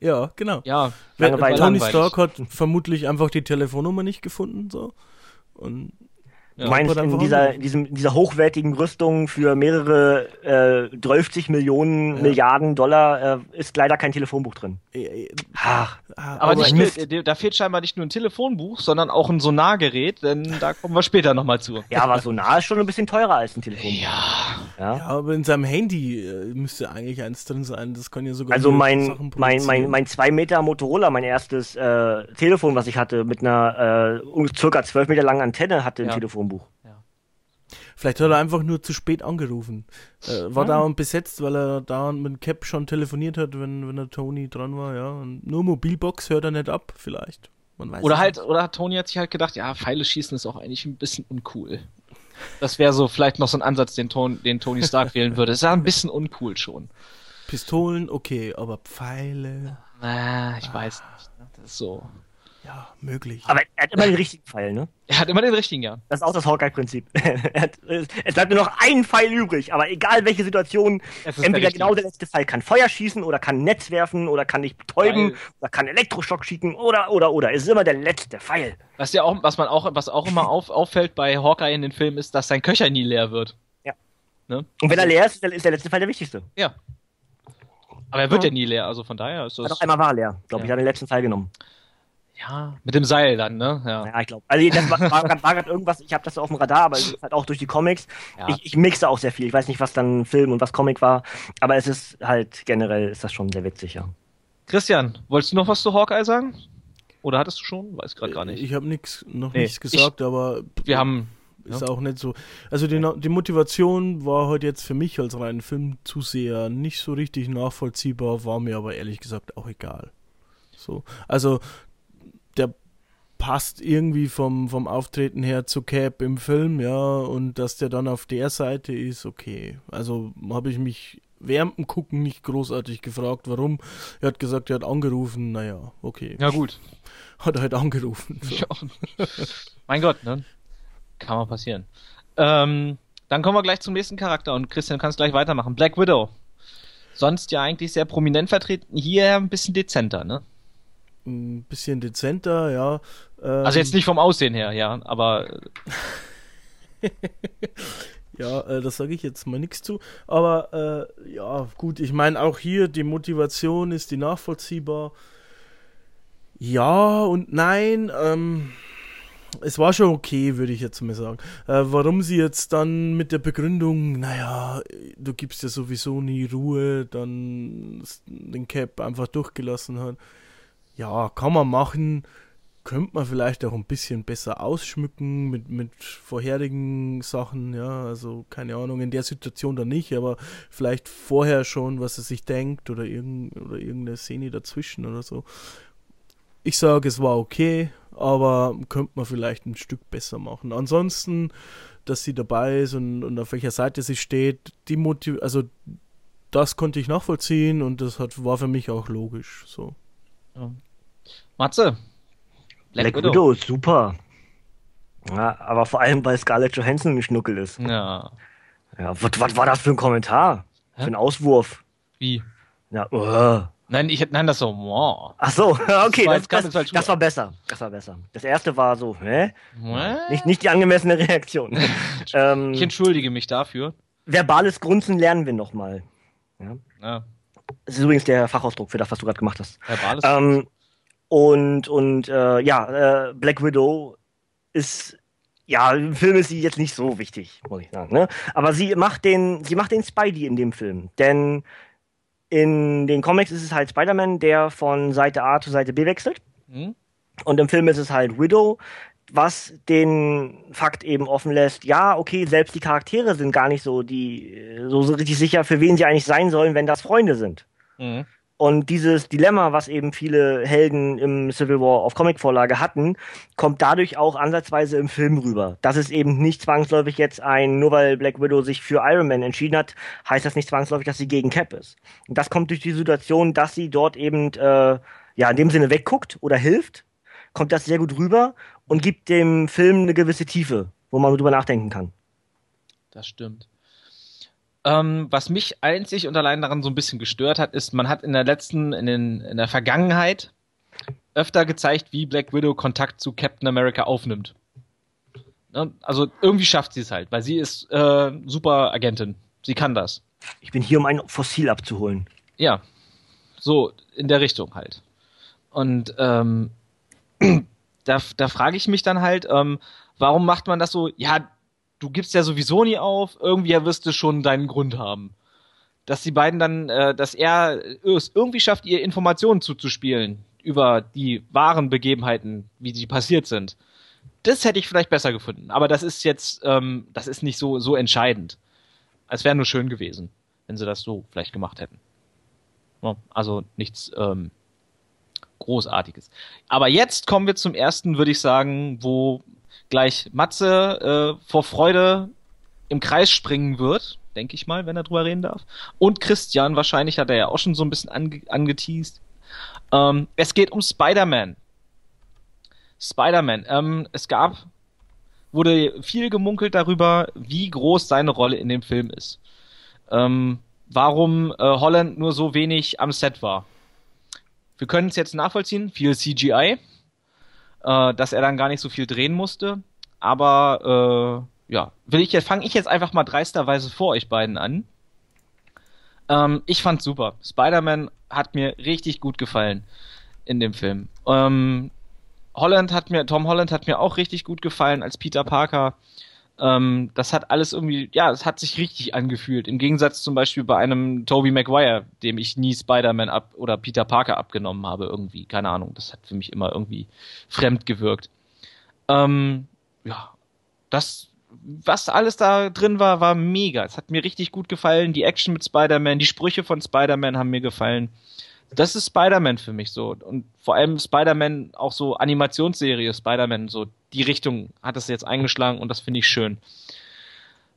Ja, genau. Ja. Tony Stark hat vermutlich einfach die Telefonnummer nicht gefunden, so. Und Du meinst in dieser, in diesem, dieser hochwertigen Rüstung für mehrere äh, 30 Millionen, ja. Milliarden Dollar äh, ist leider kein Telefonbuch drin. Ach, aber, aber nicht, da fehlt scheinbar nicht nur ein Telefonbuch, sondern auch ein Sonargerät, denn da kommen wir später nochmal zu. Ja, aber Sonar ist schon ein bisschen teurer als ein Telefonbuch. Ja. Ja, ja aber in seinem Handy äh, müsste eigentlich eins drin sein. Das kann ja sogar. Also mein, mein, mein, mein 2 Meter Motorola, mein erstes äh, Telefon, was ich hatte, mit einer äh, circa 12 Meter langen Antenne, hatte ein ja. Telefonbuch. Vielleicht hat er einfach nur zu spät angerufen. Äh, war ja. dauernd besetzt, weil er da mit Cap schon telefoniert hat, wenn, wenn der Tony dran war, ja. Und nur Mobilbox hört er nicht ab, vielleicht. oder halt, oder hat Tony hat sich halt gedacht, ja, Pfeile schießen ist auch eigentlich ein bisschen uncool. Das wäre so vielleicht noch so ein Ansatz, den, Ton, den Tony Stark wählen würde. ist ja ein bisschen uncool schon. Pistolen, okay, aber Pfeile. Ah, ich weiß nicht. Ne? Das ist so. Ja, möglich. Aber er hat immer den richtigen Pfeil, ne? Er hat immer den richtigen, ja. Das ist auch das Hawkeye-Prinzip. *laughs* es bleibt nur noch ein Pfeil übrig, aber egal welche Situation, entweder der genau der letzte Pfeil kann Feuer schießen oder kann Netz werfen oder kann dich betäuben Pfeil. oder kann Elektroschock schicken oder, oder, oder. Es ist immer der letzte Pfeil. Was ja auch, was man auch, was auch immer auf, auffällt bei Hawkeye in den Filmen ist, dass sein Köcher nie leer wird. Ja. Ne? Und wenn er leer ist, ist der letzte Pfeil der wichtigste. Ja. Aber er wird ja, ja nie leer, also von daher ist das. Hat auch einmal war leer, glaube ja. ich, hat den letzten Pfeil genommen. Ja, mit dem Seil dann, ne? Ja, ja ich glaube. Also das war, war, war gerade irgendwas, ich habe das auf dem Radar, aber halt auch durch die Comics. Ja. Ich, ich mixe auch sehr viel. Ich weiß nicht, was dann Film und was Comic war, aber es ist halt generell ist das schon sehr witzig, ja. Christian, wolltest du noch was zu Hawkeye sagen? Oder hattest du schon? Weiß gerade gar nicht. Ich habe nichts noch nee, nichts gesagt, ich, aber wir haben ist ja. auch nicht so. Also die, die Motivation war heute jetzt für mich als reinen Filmzuseher nicht so richtig nachvollziehbar, war mir aber ehrlich gesagt auch egal. So, also passt irgendwie vom, vom Auftreten her zu Cap im Film, ja, und dass der dann auf der Seite ist, okay. Also habe ich mich während dem Gucken nicht großartig gefragt, warum. Er hat gesagt, er hat angerufen, naja, okay. Ja, gut. *laughs* Hat er halt angerufen. So. Ja. mein Gott, ne? Kann mal passieren. Ähm, dann kommen wir gleich zum nächsten Charakter und Christian kannst gleich weitermachen. Black Widow. Sonst ja eigentlich sehr prominent vertreten, hier ein bisschen dezenter, ne? ein bisschen dezenter, ja. Ähm, also jetzt nicht vom Aussehen her, ja, aber. *laughs* ja, äh, das sage ich jetzt mal nichts zu. Aber äh, ja, gut, ich meine auch hier die Motivation ist die nachvollziehbar. Ja und nein. Ähm, es war schon okay, würde ich jetzt mal sagen. Äh, warum sie jetzt dann mit der Begründung, naja, du gibst ja sowieso nie Ruhe, dann den Cap einfach durchgelassen hat ja, kann man machen. Könnte man vielleicht auch ein bisschen besser ausschmücken mit, mit vorherigen Sachen, ja, also keine Ahnung, in der Situation dann nicht, aber vielleicht vorher schon, was er sich denkt oder, irgend, oder irgendeine Szene dazwischen oder so. Ich sage, es war okay, aber könnte man vielleicht ein Stück besser machen. Ansonsten, dass sie dabei ist und, und auf welcher Seite sie steht, die Motiv also das konnte ich nachvollziehen und das hat, war für mich auch logisch. So. Ja. Matze, Black, Black Widow. Widow ist super. Ja, aber vor allem, weil Scarlett Johansson ein Schnuckel ist. Ja. Ja, was, was war das für ein Kommentar? Hä? Für ein Auswurf? Wie? Ja, uh. Nein, ich nein, das so, wow. Ach so, *laughs* okay, das, das, das, das, war besser. Das war besser. Das erste war so, hä? Nicht, nicht die angemessene Reaktion. *laughs* ähm, ich entschuldige mich dafür. Verbales Grunzen lernen wir nochmal. Ja. ja. Das ist übrigens der Fachausdruck für das, was du gerade gemacht hast. Verbales ähm, und, und äh, ja, äh, Black Widow ist ja, im Film ist sie jetzt nicht so wichtig, muss ich sagen. Ne? Aber sie macht den, sie macht den Spidey in dem Film. Denn in den Comics ist es halt Spider-Man, der von Seite A zu Seite B wechselt. Mhm. Und im Film ist es halt Widow, was den Fakt eben offen lässt, ja, okay, selbst die Charaktere sind gar nicht so die so, richtig sicher, für wen sie eigentlich sein sollen, wenn das Freunde sind. Mhm. Und dieses Dilemma, was eben viele Helden im Civil War auf Comicvorlage hatten, kommt dadurch auch ansatzweise im Film rüber. Das ist eben nicht zwangsläufig jetzt ein, nur weil Black Widow sich für Iron Man entschieden hat, heißt das nicht zwangsläufig, dass sie gegen Cap ist. Und das kommt durch die Situation, dass sie dort eben, äh, ja, in dem Sinne wegguckt oder hilft, kommt das sehr gut rüber und gibt dem Film eine gewisse Tiefe, wo man drüber nachdenken kann. Das stimmt. Ähm, was mich einzig und allein daran so ein bisschen gestört hat, ist, man hat in der letzten, in, den, in der Vergangenheit öfter gezeigt, wie Black Widow Kontakt zu Captain America aufnimmt. Ne? Also irgendwie schafft sie es halt, weil sie ist äh, super Agentin. Sie kann das. Ich bin hier, um ein Fossil abzuholen. Ja, so in der Richtung halt. Und ähm, *clears throat* da, da frage ich mich dann halt, ähm, warum macht man das so? Ja, du gibst ja sowieso nie auf, irgendwie wirst du schon deinen Grund haben. Dass die beiden dann, äh, dass er es irgendwie schafft, ihr Informationen zuzuspielen über die wahren Begebenheiten, wie sie passiert sind. Das hätte ich vielleicht besser gefunden. Aber das ist jetzt, ähm, das ist nicht so, so entscheidend. Es wäre nur schön gewesen, wenn sie das so vielleicht gemacht hätten. Also nichts ähm, Großartiges. Aber jetzt kommen wir zum ersten, würde ich sagen, wo gleich Matze äh, vor Freude im Kreis springen wird, denke ich mal, wenn er drüber reden darf. Und Christian, wahrscheinlich hat er ja auch schon so ein bisschen ange angeteased. Ähm, es geht um Spider-Man. Spider-Man. Ähm, es gab, wurde viel gemunkelt darüber, wie groß seine Rolle in dem Film ist. Ähm, warum äh, Holland nur so wenig am Set war. Wir können es jetzt nachvollziehen, viel CGI äh, dass er dann gar nicht so viel drehen musste. Aber äh, ja, will ich jetzt fange ich jetzt einfach mal dreisterweise vor euch beiden an. Ähm, ich fand's super. Spider-Man hat mir richtig gut gefallen in dem Film. Ähm, Holland hat mir, Tom Holland hat mir auch richtig gut gefallen als Peter Parker. Ähm, das hat alles irgendwie, ja, es hat sich richtig angefühlt. Im Gegensatz zum Beispiel bei einem Tobey Maguire, dem ich nie Spider-Man ab oder Peter Parker abgenommen habe, irgendwie. Keine Ahnung. Das hat für mich immer irgendwie fremd gewirkt. Ähm, ja, das, was alles da drin war, war mega. Es hat mir richtig gut gefallen. Die Action mit Spider-Man, die Sprüche von Spider-Man haben mir gefallen das ist Spider-Man für mich so. Und vor allem Spider-Man, auch so Animationsserie Spider-Man, so die Richtung hat es jetzt eingeschlagen und das finde ich schön.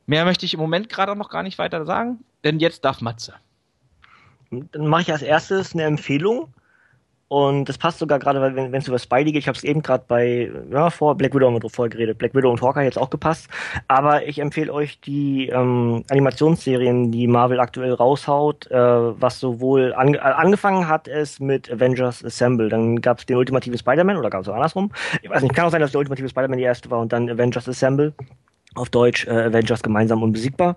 Mehr möchte ich im Moment gerade noch gar nicht weiter sagen, denn jetzt darf Matze. Dann mache ich als erstes eine Empfehlung. Und das passt sogar gerade, weil wenn es über Spidey geht, ich habe es eben gerade bei, ja, vor Black Widow wir vorher geredet, Black Widow und Hawkeye jetzt auch gepasst. Aber ich empfehle euch die ähm, Animationsserien, die Marvel aktuell raushaut, äh, was sowohl an, äh, angefangen hat es mit Avengers Assemble, dann gab es den ultimativen Spider-Man oder gab es auch andersrum. Ich weiß nicht, kann auch sein, dass der ultimative Spider-Man die erste war und dann Avengers Assemble auf Deutsch äh, Avengers gemeinsam unbesiegbar.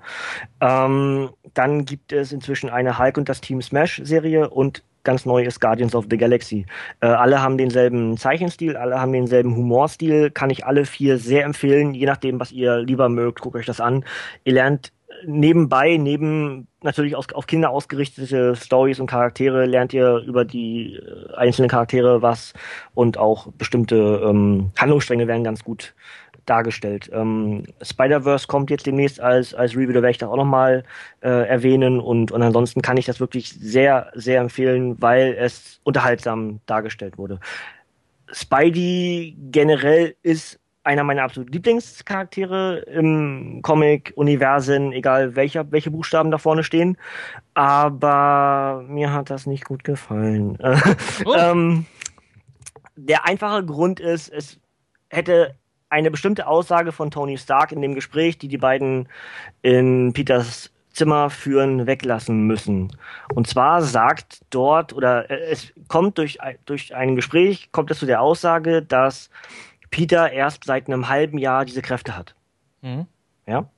Ähm, dann gibt es inzwischen eine Hulk und das Team Smash Serie und ganz neu ist Guardians of the Galaxy. Äh, alle haben denselben Zeichenstil, alle haben denselben Humorstil, kann ich alle vier sehr empfehlen, je nachdem, was ihr lieber mögt, guckt euch das an. Ihr lernt nebenbei, neben natürlich auf, auf Kinder ausgerichtete Stories und Charaktere, lernt ihr über die äh, einzelnen Charaktere was und auch bestimmte ähm, Handlungsstränge werden ganz gut dargestellt. Ähm, Spider-Verse kommt jetzt demnächst als, als Review, da werde ich das auch nochmal äh, erwähnen und, und ansonsten kann ich das wirklich sehr, sehr empfehlen, weil es unterhaltsam dargestellt wurde. Spidey generell ist einer meiner absoluten Lieblingscharaktere im Comic-Universen, egal welcher, welche Buchstaben da vorne stehen. Aber mir hat das nicht gut gefallen. *laughs* Oh. ähm, der einfache Grund ist, es hätte eine bestimmte Aussage von Tony Stark in dem Gespräch, die die beiden in Peters Zimmer führen, weglassen müssen. Und zwar sagt dort, oder es kommt durch, durch ein Gespräch, kommt es zu der Aussage, dass Peter erst seit einem halben Jahr diese Kräfte hat. Mhm. Ja.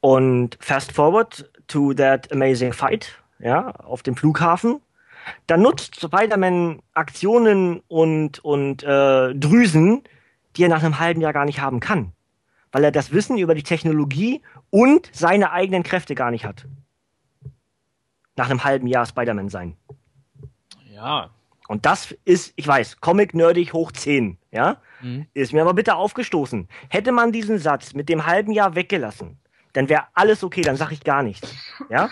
Und fast forward to that amazing fight, ja, auf dem Flughafen. Da nutzt Spider-Man Aktionen und, und äh, Drüsen, die er nach einem halben Jahr gar nicht haben kann. Weil er das Wissen über die Technologie und seine eigenen Kräfte gar nicht hat. Nach einem halben Jahr Spider-Man sein. Ja. Und das ist, ich weiß, Comic-nerdig hoch 10, ja? Mhm. Ist mir aber bitte aufgestoßen. Hätte man diesen Satz mit dem halben Jahr weggelassen, dann wäre alles okay, dann sage ich gar nichts, ja?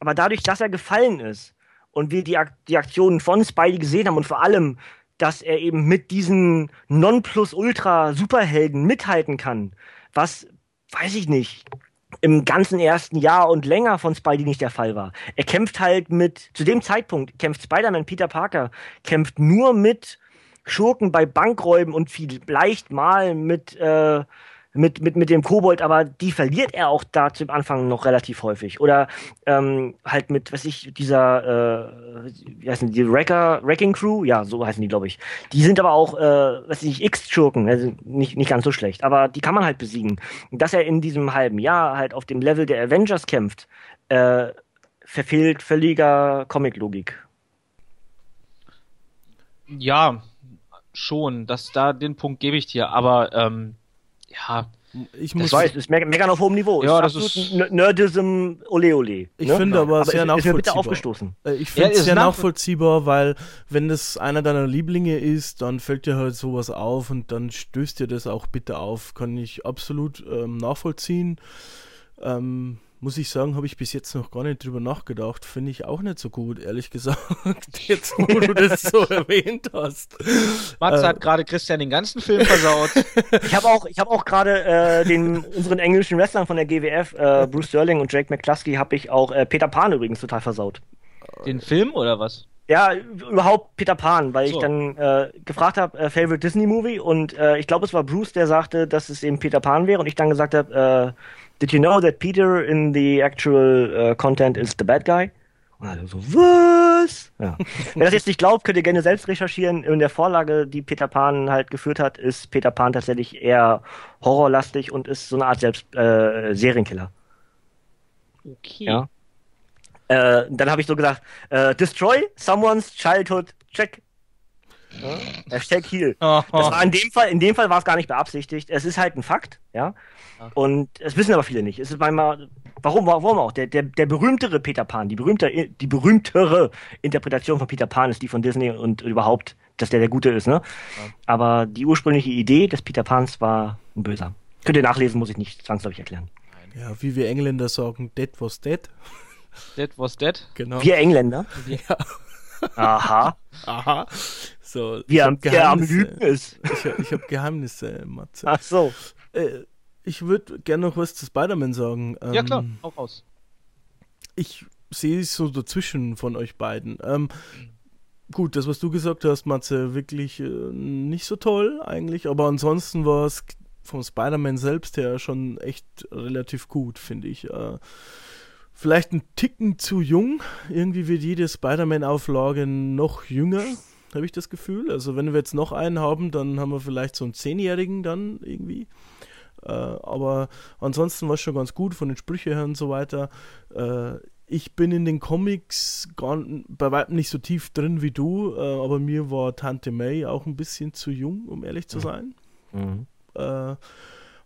Aber dadurch, dass er gefallen ist und wir die, Ak die Aktionen von Spidey gesehen haben und vor allem dass er eben mit diesen Nonplusultra-Superhelden mithalten kann, was, weiß ich nicht, im ganzen ersten Jahr und länger von Spidey nicht der Fall war. Er kämpft halt mit, zu dem Zeitpunkt kämpft Spider-Man Peter Parker, kämpft nur mit Schurken bei Bankräuben und vielleicht mal mit äh, mit, mit, mit dem Kobold, aber die verliert er auch da zum Anfang noch relativ häufig. Oder ähm, halt mit, was ich, dieser, äh, wie heißen die, Wrecker, Wrecking Crew? Ja, so heißen die, glaube ich. Die sind aber auch, äh, was ich, X-Schurken, also nicht, nicht ganz so schlecht, aber die kann man halt besiegen. Dass er in diesem halben Jahr halt auf dem Level der Avengers kämpft, äh, verfehlt völliger Comic-Logik. Ja, schon, dass da den Punkt gebe ich dir, aber ähm, ja, ich muss. Das weiß, ist mega auf hohem Niveau. Ja, ist das ist. Nerdism, ole ole. Ich ne? finde aber, aber sehr ist, nachvollziehbar. Ist mir bitte aufgestoßen. Äh, ich finde ja, es sehr nachvollziehbar, weil, wenn das einer deiner Lieblinge ist, dann fällt dir halt sowas auf und dann stößt dir das auch bitte auf. Kann ich absolut ähm, nachvollziehen. Ähm, muss ich sagen, habe ich bis jetzt noch gar nicht drüber nachgedacht. Finde ich auch nicht so gut, ehrlich gesagt. *laughs* Jetzt, wo du das *laughs* so erwähnt hast. Mats äh, hat gerade Christian den ganzen Film versaut. ich habe auch, ich hab auch gerade äh, den unseren englischen Wrestlern von der GWF, äh, Bruce Sterling und Jake McCluskey, habe ich auch äh, Peter Pan übrigens total versaut. Den Film oder was? Ja, überhaupt Peter Pan, weil so. ich dann äh, gefragt habe, äh, Favorite Disney Movie und äh, ich glaube, es war Bruce, der sagte, dass es eben Peter Pan wäre und ich dann gesagt habe, äh, Did you know that Peter in the actual uh, content is the bad guy? Und alle so, was? Ja. *laughs* Wer das jetzt nicht glaubt, könnt ihr gerne selbst recherchieren. In der Vorlage, die Peter Pan halt geführt hat, ist Peter Pan tatsächlich eher horrorlastig und ist so eine Art selbst äh, Serienkiller. Okay. Ja. Äh, dann habe ich so gesagt, äh, destroy someone's childhood check. Ja? Hashtag Heal. Oh, *laughs* oh. Das war in dem Fall, in dem Fall war es gar nicht beabsichtigt. Es ist halt ein Fakt, ja. Und es wissen aber viele nicht. Es ist manchmal, warum, warum auch? Der, der, der berühmtere Peter Pan, die, berühmte, die berühmtere Interpretation von Peter Pan ist die von Disney und überhaupt, dass der der Gute ist, ne? Ja. Aber die ursprüngliche Idee des Peter Pans war ein Böser. Könnt ihr nachlesen, muss ich nicht zwangsläufig erklären. Ja, wie wir Engländer sagen, dead was dead. Dead was dead? Genau. Wir Engländer? Ja. Aha. Aha. So, wie am, am Lügen ist. Ich, ich habe Geheimnisse, Matze. Ach so. Äh, ich würde gerne noch was zu Spider-Man sagen. Ähm, ja, klar, ähm, auch raus. Ich sehe es so dazwischen von euch beiden. Ähm, gut, das, was du gesagt hast, Matze, wirklich äh, nicht so toll eigentlich, aber ansonsten war es vom Spider-Man selbst her schon echt relativ gut, finde ich. Äh, vielleicht ein Ticken zu jung. Irgendwie wird jede Spider-Man-Auflage noch jünger, habe ich das Gefühl. Also wenn wir jetzt noch einen haben, dann haben wir vielleicht so einen Zehnjährigen dann irgendwie. Äh, aber ansonsten war es schon ganz gut von den Sprüchen her und so weiter. Äh, ich bin in den Comics gar, bei weitem nicht so tief drin wie du, äh, aber mir war Tante May auch ein bisschen zu jung, um ehrlich zu sein. Mhm. Äh,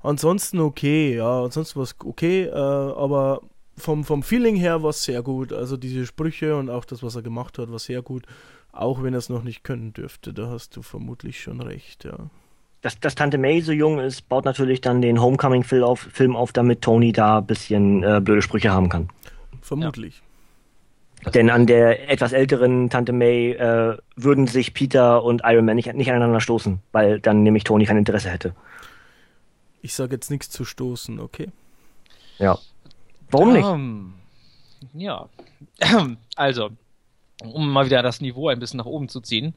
ansonsten okay, ja, ansonsten war es okay, äh, aber vom, vom Feeling her war es sehr gut. Also diese Sprüche und auch das, was er gemacht hat, war sehr gut. Auch wenn er es noch nicht können dürfte, da hast du vermutlich schon recht, ja. Dass, dass Tante May so jung ist, baut natürlich dann den Homecoming-Film auf, Film auf, damit Tony da ein bisschen äh, blöde Sprüche haben kann. Vermutlich. Denn an der etwas älteren Tante May äh, würden sich Peter und Iron Man nicht, nicht aneinander stoßen, weil dann nämlich Tony kein Interesse hätte. Ich sage jetzt nichts zu stoßen, okay? Ja. Warum nicht? Ähm, ja. *clears throat* Also, um mal wieder das Niveau ein bisschen nach oben zu ziehen.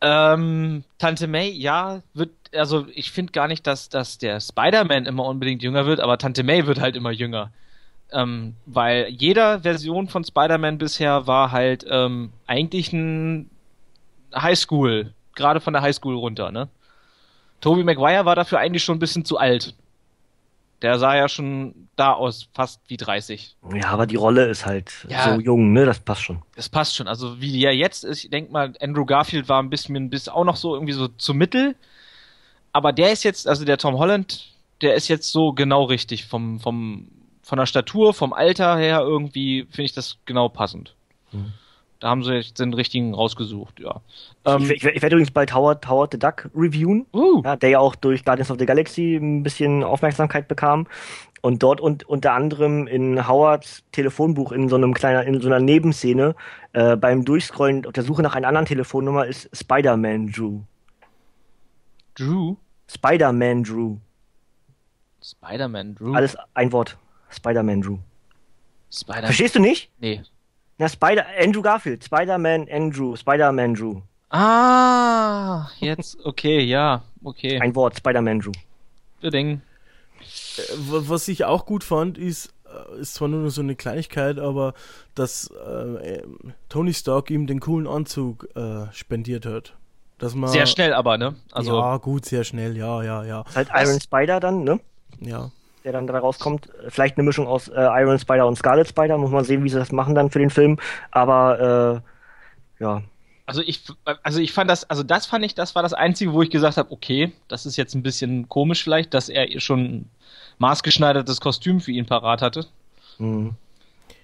Ähm, Tante May, ja, wird, also ich finde gar nicht, dass, dass der Spider-Man immer unbedingt jünger wird, aber Tante May wird halt immer jünger. Ähm, weil jeder Version von Spider-Man bisher war halt ähm, eigentlich ein Highschool, gerade von der Highschool runter, ne? Tobey Maguire war dafür eigentlich schon ein bisschen zu alt. Der sah ja schon da aus, fast wie 30. Ja, aber die Rolle ist halt Ja. so jung, ne? Das passt schon. Das passt schon. Also wie die ja jetzt ist, ich denke mal, Andrew Garfield war ein bisschen, bis auch noch so irgendwie so zu Mittel. Aber der ist jetzt, also der Tom Holland, der ist jetzt so genau richtig vom, vom, von der Statur, vom Alter her irgendwie finde ich das genau passend. Mhm. Da haben sie jetzt den richtigen rausgesucht, ja. ich, Ähm, ich, ich werde übrigens bald Howard, Howard the Duck reviewen, uh, ja, der ja auch durch Guardians of the Galaxy ein bisschen Aufmerksamkeit bekam. Und dort und unter anderem in Howards Telefonbuch in so einem kleiner, in so einer Nebenszene äh, beim Durchscrollen auf der Suche nach einer anderen Telefonnummer ist Spider-Man Drew. Drew, Spider-Man Drew. Spider-Man, Drew, Alles ein Wort. Spider-Man Drew. Spider-Man. Verstehst du nicht? Nee. Na, Spider, Andrew Garfield. Spider-Man Andrew. Spider-Man Drew. Ah, jetzt, okay, ja, okay. Ein Wort. Spider-Man Drew. Ding. Äh, wa- Was ich auch gut fand, ist, äh, ist zwar nur so eine Kleinigkeit, aber dass äh, ähm, Tony Stark ihm den coolen Anzug äh, spendiert hat. Dass man, Sehr schnell aber, ne? Also, ja, gut, sehr schnell, ja, ja, ja. Ist halt Iron Spider dann, ne? Ja, Der dann dabei rauskommt. Vielleicht eine Mischung aus äh, Iron Spider und Scarlet Spider. Muss man sehen, wie sie das machen dann für den Film. Aber, äh, ja. Also ich, also ich fand das, also das fand ich, das war das Einzige, wo ich gesagt habe, okay, das ist jetzt ein bisschen komisch vielleicht, dass er schon ein maßgeschneidertes Kostüm für ihn parat hatte. Hm.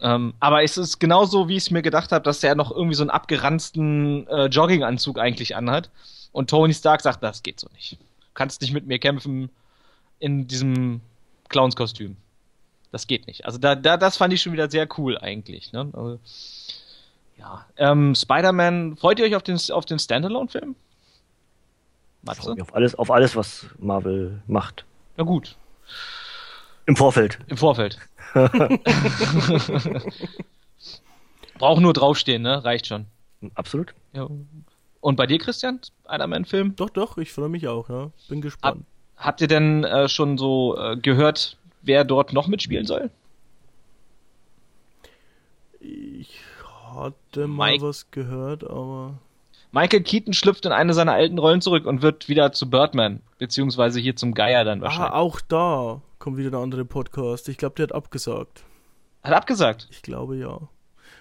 Ähm, aber es ist genauso, wie ich es mir gedacht habe, dass er noch irgendwie so einen abgeranzten äh, Jogginganzug eigentlich anhat. Und Tony Stark sagt, das geht so nicht. Du kannst nicht mit mir kämpfen in diesem Clownskostüm. Das geht nicht. Also da, da, das fand ich schon wieder sehr cool eigentlich. Ne? Also, ja. Ähm, Spider-Man, freut ihr euch auf den, auf den Standalone-Film? Matze? Auf alles, auf alles, was Marvel macht. Na gut, Im Vorfeld. im Vorfeld. *laughs* Braucht nur draufstehen, ne? Reicht schon. Absolut. Ja. Und bei dir, Christian? Spider-Man-Film? doch, doch, ich freue mich auch, ja. Bin gespannt. Habt ihr denn äh, schon so äh, gehört, wer dort noch mitspielen soll? Ich hatte mal Mike- was gehört, aber Michael Keaton schlüpft in eine seiner alten Rollen zurück und wird wieder zu Birdman, beziehungsweise hier zum Geier dann ah, wahrscheinlich. auch da kommt wieder der andere Podcast. Ich glaube, der hat abgesagt. Hat abgesagt. Ich glaube ja.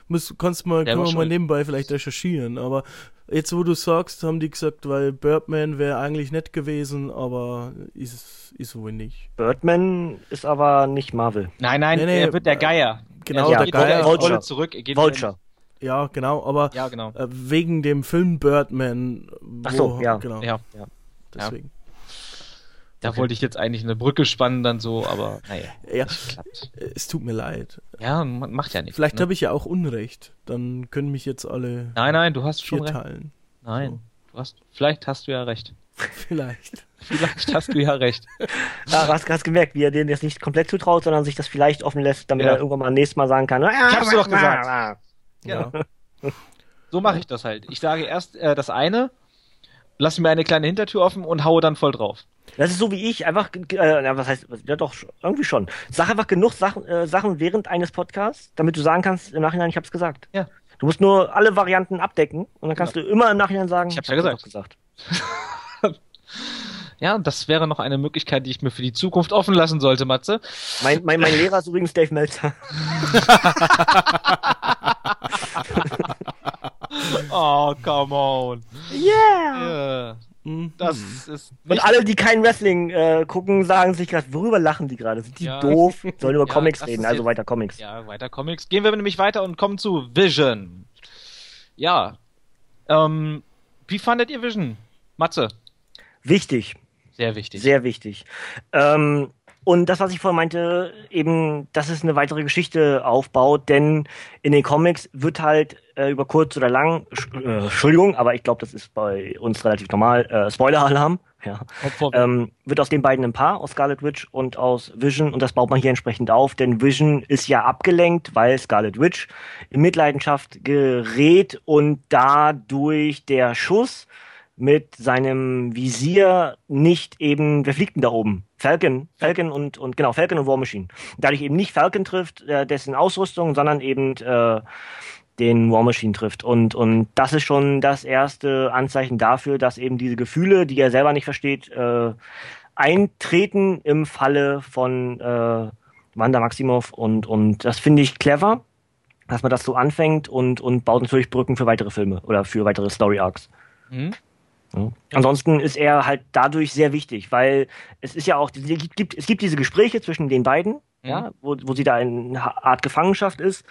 Muss, kannst mal, Der können wir mal nebenbei vielleicht recherchieren, aber jetzt wo du sagst, haben die gesagt, weil Birdman wäre eigentlich nett gewesen, aber ist, ist wohl nicht. Birdman ist aber nicht Marvel. Nein, nein, Nee, nee, er wird der äh, Geier. genau, er der geht Geier. Vulture. Zurück. Er geht Vulture. Ja, genau, aber Ja, genau. äh, wegen dem Film Birdman. Ach so, ja. Genau, Ja, deswegen. Da Okay. wollte ich jetzt eigentlich eine Brücke spannen dann so, aber naja, *laughs* Ja, klappt. es tut mir leid. Ja, ma- macht ja nichts. Vielleicht ne? habe ich ja auch Unrecht. Dann können mich jetzt alle Nein, nein, du hast schon recht. vierteilen. Nein, du hast, vielleicht hast du ja recht. *laughs* Vielleicht. *laughs* Vielleicht hast du ja recht. Ja, du hast, hast gemerkt, wie er denen jetzt nicht komplett zutraut, sondern sich das vielleicht offen lässt, damit Ja. er irgendwann mal nächstes Mal sagen kann. Ich hab's dir doch gesagt. Ja. So mache ich das halt. Ich sage erst äh, das eine, lasse mir eine kleine Hintertür offen und haue dann voll drauf. Das ist so wie ich, einfach, äh, was heißt, ja doch, irgendwie schon. Sag einfach genug Sachen, äh, Sachen während eines Podcasts, damit du sagen kannst, im Nachhinein, ich hab's gesagt. Ja. Du musst nur alle Varianten abdecken und dann kannst du immer im Nachhinein sagen, Ich hab's ja gesagt. doch gesagt. *laughs* Ja, das wäre noch eine Möglichkeit, die ich mir für die Zukunft offen lassen sollte, Matze. Mein, mein, mein Lehrer ist übrigens Dave Meltzer. *laughs* *laughs* Oh, come on. Yeah! Ja. Mhm. Das ist Und alle, die kein Wrestling äh, gucken, sagen sich gerade, worüber lachen die gerade? Sind die Ja. doof? *laughs* Sollen über Ja, Comics reden, also weiter Comics. Ja, weiter Comics. Gehen wir nämlich weiter und kommen zu Vision. Ja. Ähm, wie fandet ihr Vision? Matze. Wichtig. Sehr wichtig. Sehr wichtig. Ähm, und das, was ich vorhin meinte, eben, dass es eine weitere Geschichte aufbaut, denn in den Comics wird halt äh, über kurz oder lang, äh, Entschuldigung, aber ich glaube, das ist bei uns relativ normal, äh, Spoiler-Alarm, *laughs* ja, ähm, wird aus den beiden ein Paar, aus Scarlet Witch und aus Vision, und das baut man hier entsprechend auf, denn Vision ist ja abgelenkt, weil Scarlet Witch in Mitleidenschaft gerät und dadurch der Schuss mit seinem Visier nicht eben, wer fliegt denn da oben? Falcon, Falcon und, und genau, Falcon und War Machine. Dadurch eben nicht Falcon trifft, äh, dessen Ausrüstung, sondern eben äh, den War Machine trifft. Und, und das ist schon das erste Anzeichen dafür, dass eben diese Gefühle, die er selber nicht versteht, äh, eintreten im Falle von äh, Wanda Maximoff. Und, und das finde ich clever, dass man das so anfängt und, und baut natürlich Brücken für weitere Filme oder für weitere Story Arcs. Mhm. Ja. Ansonsten ist er halt dadurch sehr wichtig, weil es ist ja auch, es gibt, es gibt diese Gespräche zwischen den beiden, ja, wo, wo sie da in einer Art Gefangenschaft ist.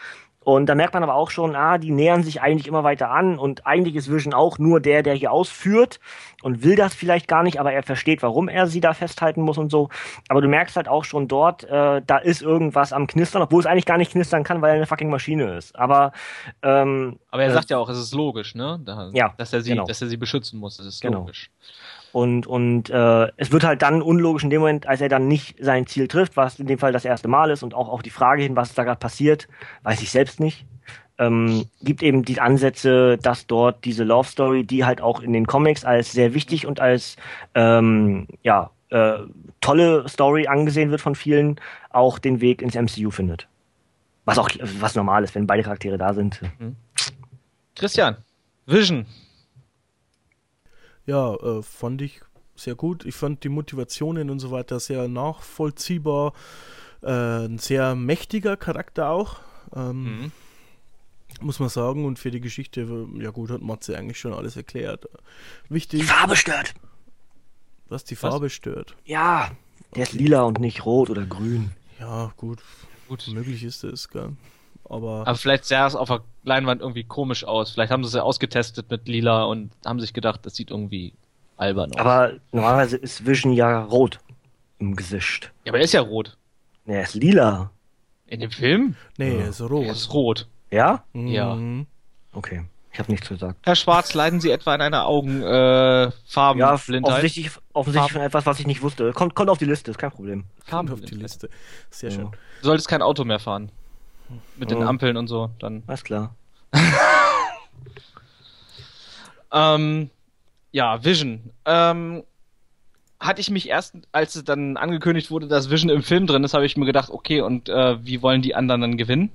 Und da merkt man aber auch schon, ah, die nähern sich eigentlich immer weiter an und eigentlich ist Vision auch nur der, der hier ausführt und will das vielleicht gar nicht, aber er versteht, warum er sie da festhalten muss und so. Aber du merkst halt auch schon dort, äh, da ist irgendwas am Knistern, obwohl es eigentlich gar nicht knistern kann, weil er eine fucking Maschine ist. Aber ähm, Aber er äh, sagt ja auch, es ist logisch, ne? Da, Ja, dass er sie, genau. dass er sie beschützen muss. Das ist Genau. logisch. Und, und äh, es wird halt dann unlogisch in dem Moment, als er dann nicht sein Ziel trifft, was in dem Fall das erste Mal ist und auch auf die Frage hin, was da gerade passiert, weiß ich selbst nicht. Ähm, gibt eben die Ansätze, dass dort diese Love Story, die halt auch in den Comics als sehr wichtig und als ähm, ja äh, tolle Story angesehen wird von vielen, auch den Weg ins MCU findet. Was auch was normal ist, wenn beide Charaktere da sind. Christian, Vision. Ja, äh, fand ich sehr gut. Ich fand die Motivationen und so weiter sehr nachvollziehbar. Äh, ein sehr mächtiger Charakter auch, ähm, Mhm. muss man sagen. Und für die Geschichte, ja gut, hat Matze eigentlich schon alles erklärt. Die Wichtig, Farbe stört. was die Farbe stört. Ja, der ist lila und nicht rot oder grün. Ja, gut, Gut. möglich ist es, gell. Aber, Aber vielleicht sah es auf der Leinwand irgendwie komisch aus. Vielleicht haben sie es ja ausgetestet mit Lila und haben sich gedacht, das sieht irgendwie albern aus. Aber normalerweise ist Vision ja rot im Gesicht. ja, aber er ist ja rot. Nee, er ist lila. In dem Film? nee, Ja. er ist rot. Er ist rot. Ja? ja. Mhm. Okay. Ich habe nichts gesagt. Herr Schwarz, leiden Sie etwa an einer Augenfarbenblindheit? äh, Ja, offensichtlich, offensichtlich von etwas, was ich nicht wusste. Kommt, kommt auf die Liste, ist kein Problem. Kommt auf die. Liste. Sehr Ja. schön. Du solltest kein Auto mehr fahren. Mit den Oh. Ampeln und so. Dann. Alles klar. *laughs* Ähm, ja, Vision. Ähm, hatte ich mich erst, als es dann angekündigt wurde, dass Vision im Film drin ist, habe ich mir gedacht, okay, und äh, wie wollen die anderen dann gewinnen?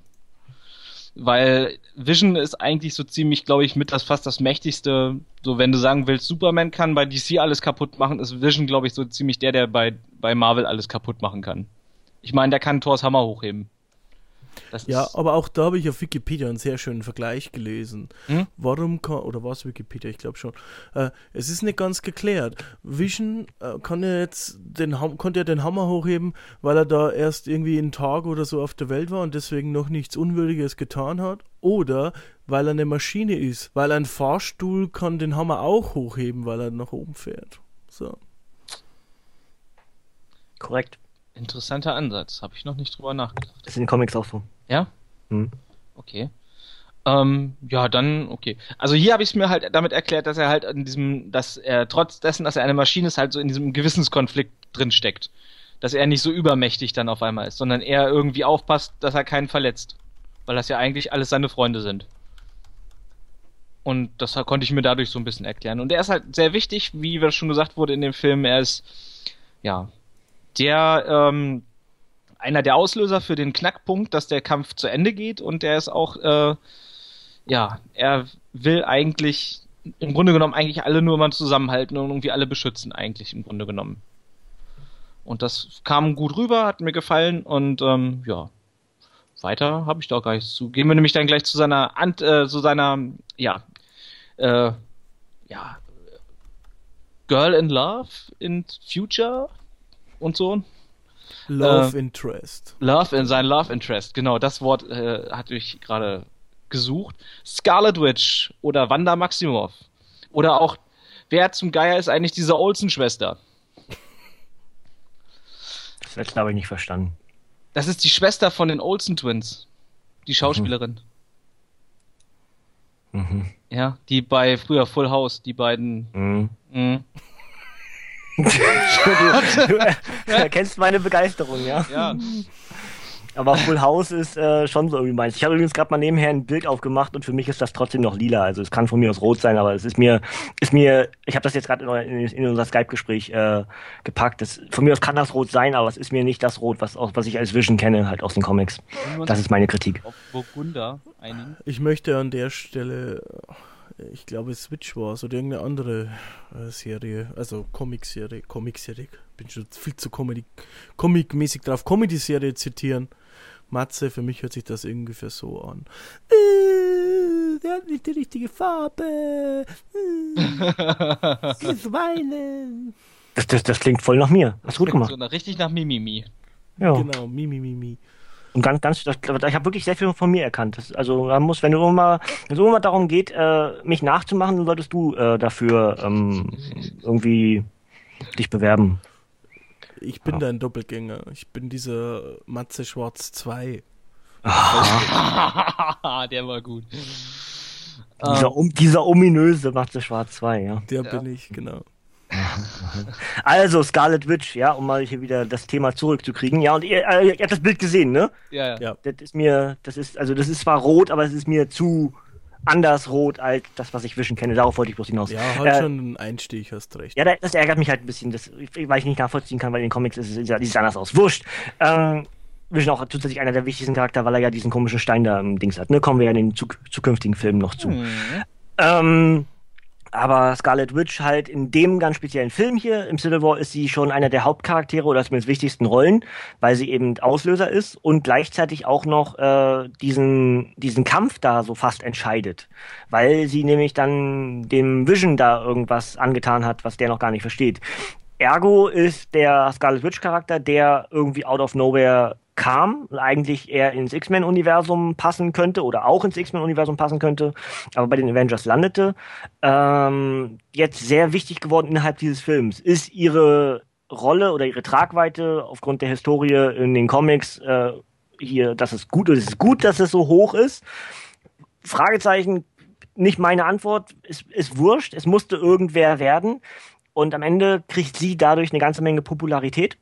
Weil Vision ist eigentlich so ziemlich, glaube ich, mit das fast das mächtigste. So, wenn du sagen willst, Superman kann bei DC alles kaputt machen, ist Vision, glaube ich, so ziemlich der, der bei, bei Marvel alles kaputt machen kann. Ich meine, der kann Thors Hammer hochheben. Das Ja, aber auch da habe ich auf Wikipedia einen sehr schönen Vergleich gelesen. Hm? Warum kann, oder war es Wikipedia? Ich glaube schon. Äh, es ist nicht ganz geklärt. Vision äh, kann ja jetzt den, konnte ja den Hammer hochheben, weil er da erst irgendwie einen Tag oder so auf der Welt war und deswegen noch nichts Unwürdiges getan hat. Oder weil er eine Maschine ist. Weil ein Fahrstuhl kann den Hammer auch hochheben, weil er nach oben fährt. So. Korrekt. Interessanter Ansatz. Habe ich noch nicht drüber nachgedacht. Das ist in den Comics auch so. Ja? Hm. Okay. Ähm, ja, dann, okay. Also hier habe ich es mir halt damit erklärt, dass er halt in diesem, dass er trotz dessen, dass er eine Maschine ist, halt so in diesem Gewissenskonflikt drin steckt. Dass er nicht so übermächtig dann auf einmal ist, sondern er irgendwie aufpasst, dass er keinen verletzt. Weil das ja eigentlich alles seine Freunde sind. Und das konnte ich mir dadurch so ein bisschen erklären. Und er ist halt sehr wichtig, wie das schon gesagt wurde in dem Film. Er ist, ja, der, ähm, einer der Auslöser für den Knackpunkt, dass der Kampf zu Ende geht und der ist auch, äh, ja, er will eigentlich, im Grunde genommen eigentlich alle nur mal zusammenhalten und irgendwie alle beschützen, eigentlich im Grunde genommen. Und das kam gut rüber, hat mir gefallen und ähm, ja, weiter habe ich da gar nichts zu. Gehen wir nämlich dann gleich zu seiner, Ant, äh, zu seiner, ja, äh, ja, Girl in Love in Future und so. Love äh, Interest. Love in sein Love Interest, genau, das Wort äh, hatte ich gerade gesucht. Scarlet Witch oder Wanda Maximoff. Oder auch, wer zum Geier ist eigentlich diese Olsen-Schwester? Das letzte habe ich nicht verstanden. Das ist die Schwester von den Olsen Twins. Die Schauspielerin. Mhm. Mhm. Ja, die bei früher Full House, die beiden. Mhm. Mhm. Du, du, erkennst meine Begeisterung, ja. Ja. Aber Full House ist äh, schon so irgendwie meins. Ich habe übrigens gerade mal nebenher ein Bild aufgemacht und für mich ist das trotzdem noch lila. Also es kann von mir aus rot sein, aber es ist mir, ist mir, ich habe das jetzt gerade in, in, in, unser Skype-Gespräch äh, gepackt. Das, von mir aus kann das rot sein, aber es ist mir nicht das Rot, was, was ich als Vision kenne, halt aus den Comics. Das ist meine Kritik. Auf Burgunder einigen. Ich möchte an der Stelle ich glaube Switch Wars oder irgendeine andere äh, Serie, also Comic-Serie, Comic-Serie, bin schon viel zu Comic-mäßig drauf, Comedy-Serie zitieren. Matze, für mich hört sich das ungefähr so an. Äh, der hat nicht die richtige Farbe. Äh, *laughs* weinen. Das, das, das klingt voll nach mir. Hast du gut gemacht. So nach, richtig nach Mimimi. Ja. Genau, Mimimi. Und ganz, ganz, das, ich habe wirklich sehr viel von mir erkannt. Das, also man muss, wenn du immer, wenn es immer darum geht, äh, mich nachzumachen, dann solltest du äh, dafür ähm, irgendwie dich bewerben. Ich bin ja. dein Doppelgänger. Ich bin dieser Matze Schwarz 2. *laughs* Der war gut. Dieser, um, dieser ominöse Matze Schwarz 2, ja. Der ja. bin ich, genau. *laughs* Also, Scarlet Witch, ja, um mal hier wieder das Thema zurückzukriegen. Ja, und ihr, äh, ihr habt das Bild gesehen, ne? Ja, ja. Das ist mir, das ist, also das ist zwar rot, aber es ist mir zu anders rot als das, was ich Vision kenne. Darauf wollte ich bloß hinaus. Ja, halt äh, schon ein Einstieg, hast recht. Ja, das ärgert mich halt ein bisschen, das, weil ich nicht nachvollziehen kann, weil in den Comics ist es sieht anders aus. Wurscht. Ähm, Vision auch zusätzlich einer der wichtigsten Charakter, weil er ja diesen komischen Stein da im Dings hat. Ne? Kommen wir ja in den zuk zukünftigen Filmen noch zu. Mhm. Ähm, aber Scarlet Witch halt in dem ganz speziellen Film hier, im Civil War, ist sie schon einer der Hauptcharaktere oder zumindest wichtigsten Rollen, weil sie eben Auslöser ist und gleichzeitig auch noch äh, diesen, diesen Kampf da so fast entscheidet. Weil sie nämlich dann dem Vision da irgendwas angetan hat, was der noch gar nicht versteht. Ergo ist der Scarlet Witch Charakter, der irgendwie out of nowhere kam, eigentlich eher ins X-Men-Universum passen könnte oder auch ins X-Men-Universum passen könnte, aber bei den Avengers landete. Ähm, jetzt sehr wichtig geworden innerhalb dieses Films ist ihre Rolle oder ihre Tragweite aufgrund der Historie in den Comics äh, hier, dass es gut ist. Ist gut, dass es so hoch ist. Fragezeichen, nicht meine Antwort, ist, ist wurscht. Es musste irgendwer werden. Und am Ende kriegt sie dadurch eine ganze Menge Popularität.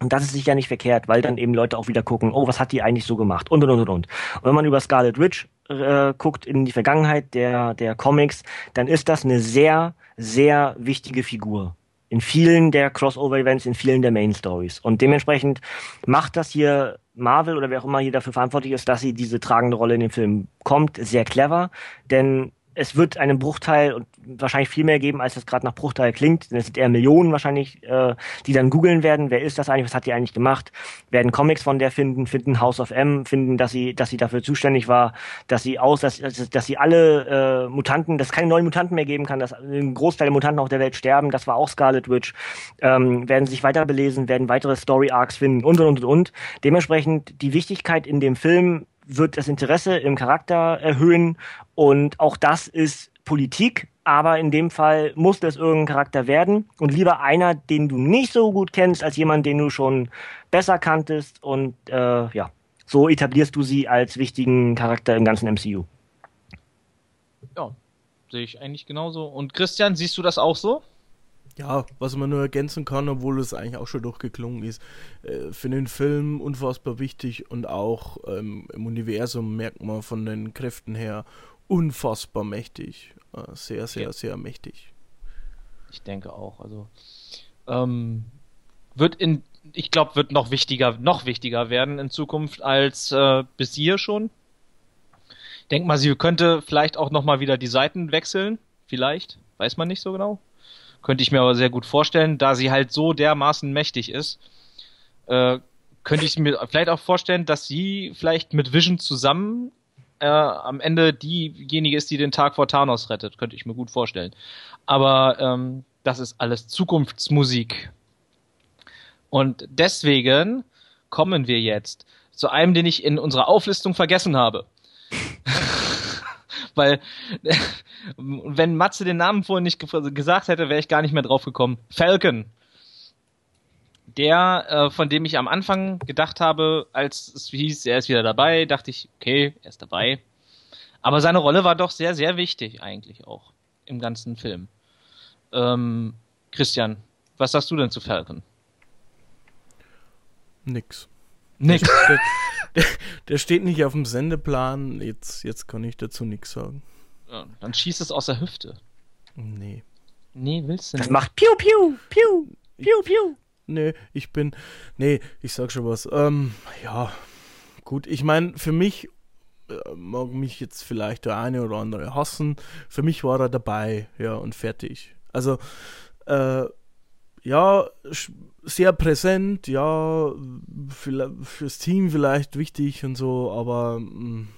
Und das ist sicher nicht verkehrt, weil dann eben Leute auch wieder gucken, oh, was hat die eigentlich so gemacht? Und, und, und, und. Und wenn man über Scarlet Witch äh, guckt in die Vergangenheit der, der Comics, dann ist das eine sehr, sehr wichtige Figur. In vielen der Crossover-Events, in vielen der Main-Stories. Und dementsprechend macht das hier Marvel oder wer auch immer hier dafür verantwortlich ist, dass sie diese tragende Rolle in dem Film kommt, sehr clever. Denn es wird einen Bruchteil und wahrscheinlich viel mehr geben, als das gerade nach Bruchteil klingt. Denn es sind eher Millionen wahrscheinlich, äh, die dann googeln werden, wer ist das eigentlich, was hat die eigentlich gemacht, werden Comics von der finden, finden House of M, finden, dass sie, dass sie dafür zuständig war, dass sie aus, dass, dass, sie alle äh, Mutanten, dass es keine neuen Mutanten mehr geben kann, dass ein Großteil der Mutanten auf der Welt sterben, das war auch Scarlet Witch, ähm, werden sich weiter belesen, werden weitere Story Arcs finden und und und und. Dementsprechend die Wichtigkeit in dem Film wird das Interesse im Charakter erhöhen und auch das ist Politik, aber in dem Fall muss das irgendein Charakter werden und lieber einer, den du nicht so gut kennst, als jemand, den du schon besser kanntest und äh, ja, so etablierst du sie als wichtigen Charakter im ganzen MCU. Ja, sehe ich eigentlich genauso. Und Christian, siehst du das auch so? Ja, was man nur ergänzen kann, obwohl es eigentlich auch schon durchgeklungen ist, äh, für den Film unfassbar wichtig und auch ähm, im Universum merkt man von den Kräften her unfassbar mächtig. Äh, sehr, sehr, sehr mächtig. Ich denke auch. Also ähm, wird in, ich glaube, wird noch wichtiger, noch wichtiger werden in Zukunft als äh, bis hier schon. Denk mal, sie könnte vielleicht auch noch mal wieder die Seiten wechseln. Vielleicht, weiß man nicht so genau. Könnte ich mir aber sehr gut vorstellen, da sie halt so dermaßen mächtig ist. Äh, könnte ich mir vielleicht auch vorstellen, dass sie vielleicht mit Vision zusammen äh, am Ende diejenige ist, die den Tag vor Thanos rettet. Könnte ich mir gut vorstellen. Aber ähm, das ist alles Zukunftsmusik. Und deswegen kommen wir jetzt zu einem, den ich in unserer Auflistung vergessen habe. *laughs* Weil, *laughs* wenn Matze den Namen vorhin nicht gesagt hätte, wäre ich gar nicht mehr drauf gekommen. Falcon. Der, äh, von dem ich am Anfang gedacht habe, als es hieß, er ist wieder dabei, dachte ich, okay, er ist dabei. Aber seine Rolle war doch sehr, sehr wichtig eigentlich auch im ganzen Film. Ähm, Christian, was sagst du denn zu Falcon? Nix. Nix. Der, der, der, steht nicht auf dem Sendeplan. Jetzt, jetzt kann ich dazu nichts sagen. Ja, dann schießt es aus der Hüfte. Nee. Nee, willst du nicht. Das macht Piu, Piu, Piu, Piu, Piu. Nee, ich bin. Nee, ich sag schon was. Ähm, ja, gut. Ich meine, für mich äh, mag mich jetzt vielleicht der eine oder andere hassen. Für mich war er dabei, ja, und fertig. Also, äh, ja, sehr präsent, ja, für, fürs Team vielleicht wichtig und so, aber mh, mm,